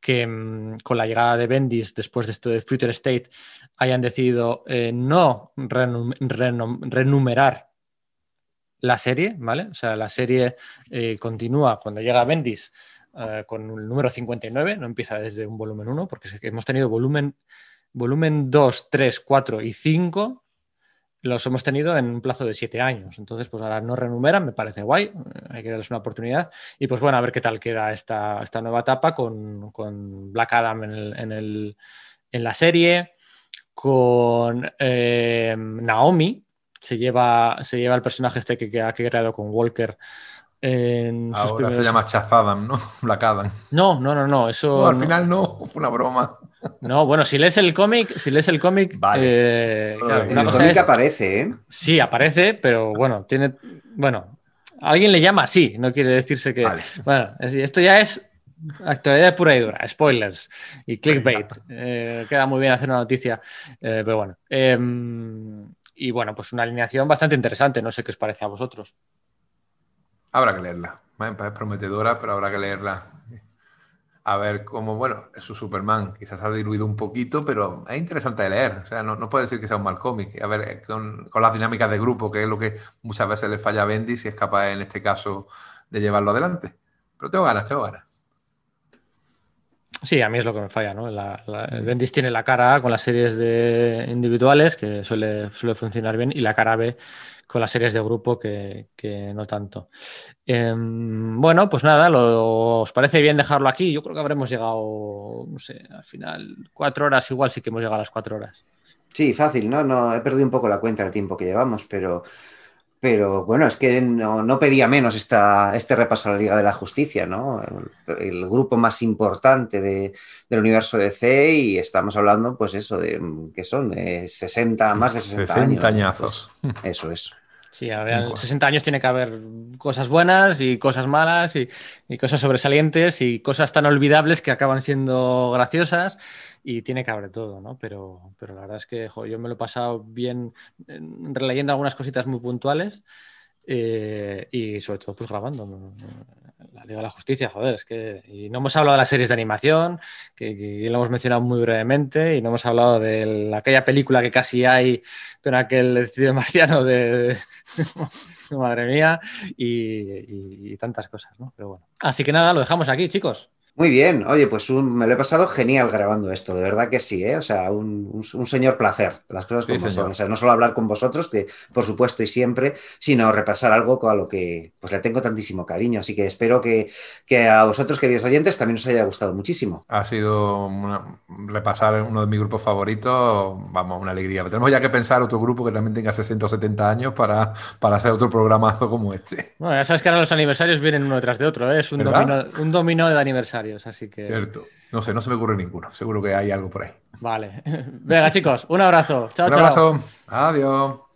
que mm, con la llegada de Bendis después de esto de Future State hayan decidido eh, no renumerar la serie, ¿vale? O sea, la serie continúa cuando llega Bendis eh, con el número 59, no empieza desde un volumen 1, porque hemos tenido volumen, volumen 2, 3, 4 y 5, los hemos tenido en un plazo de 7 años. Entonces, pues ahora no renumeran, me parece guay, eh, hay que darles una oportunidad. Y pues bueno, a ver qué tal queda esta, esta nueva etapa con, Black Adam en, la serie, con eh, Naomi, se lleva, se lleva el personaje este que, que ha creado con Walker Ahora se llama Chazadam, ¿no? (laughs) Black Adam. No, no, no, no. Eso. al final no, (laughs) fue una broma. No, bueno, si lees el cómic, si lees el cómic. Vale. Eh, el cómic aparece, ¿eh? Sí, aparece, pero bueno, tiene. Bueno, alguien le llama así, no quiere decirse que. Bueno, esto ya es actualidad pura y dura, spoilers y clickbait. Eh, queda muy bien hacer una noticia, eh, pero bueno. Em, y bueno, pues una alineación bastante interesante, no sé qué os parece a vosotros. Habrá que leerla. Es prometedora, pero habrá que leerla. A ver cómo, bueno, es su Superman. Quizás ha diluido un poquito, pero es interesante de leer. O sea, no, no puede decir que sea un mal cómic. A ver, eh, con, las dinámicas de grupo, que es lo que muchas veces le falla a Bendy, si es capaz en este caso de llevarlo adelante. Pero tengo ganas, tengo ganas. Sí, a mí es lo que me falla, ¿no? La, Bendis tiene la cara A con las series de individuales, que suele, suele funcionar bien, y la cara B con las series de grupo que, no tanto. Em, bueno, pues nada, ¿os parece bien dejarlo aquí? Yo creo que habremos llegado, no sé, al final, cuatro horas, igual sí que hemos llegado a las cuatro horas. Sí, fácil, ¿no? no he perdido un poco la cuenta del tiempo que llevamos, pero pero bueno, es que no, pedía menos esta, este repaso a la Liga de la Justicia, ¿no? El, grupo más importante de, del universo DC y estamos hablando, pues eso, de que son 60, más de 60, 60 añazos. Pues eso es. Sí, a ver, 60 años tiene que haber cosas buenas y cosas malas y, y cosas sobresalientes y cosas tan olvidables que acaban siendo graciosas y tiene que haber todo, ¿no? Pero, pero la verdad es que yo me lo he pasado bien releyendo algunas cositas muy puntuales eh, y sobre todo pues grabando la Liga de la Justicia, joder, es que y no hemos hablado de las series de animación, que, lo hemos mencionado muy brevemente, y no hemos hablado de aquella película que casi hay con aquel estudio marciano de, (laughs) madre mía, y, tantas cosas, ¿no? Pero bueno. Así que nada, lo dejamos aquí, chicos. Muy bien, oye, pues me lo he pasado genial grabando esto, de verdad que sí, ¿eh? o sea, un, señor placer, las cosas como son, o sea, no solo hablar con vosotros, que por supuesto y siempre, sino repasar algo con lo que pues le tengo tantísimo cariño, así que espero que, a vosotros, queridos oyentes, también os haya gustado muchísimo. Ha sido repasar uno de mis grupos favoritos, vamos, una alegría. Tenemos ya que pensar otro grupo que también tenga 60 o 70 años para, para hacer otro programazo como este. Bueno, ya sabes que ahora los aniversarios vienen uno detrás de otro, ¿eh? es un un dominó de aniversario así que. Cierto. No sé, no se me ocurre ninguno. Seguro que hay algo por ahí. Vale. (laughs) Venga, chicos, un abrazo. Chao, un abrazo. Adiós.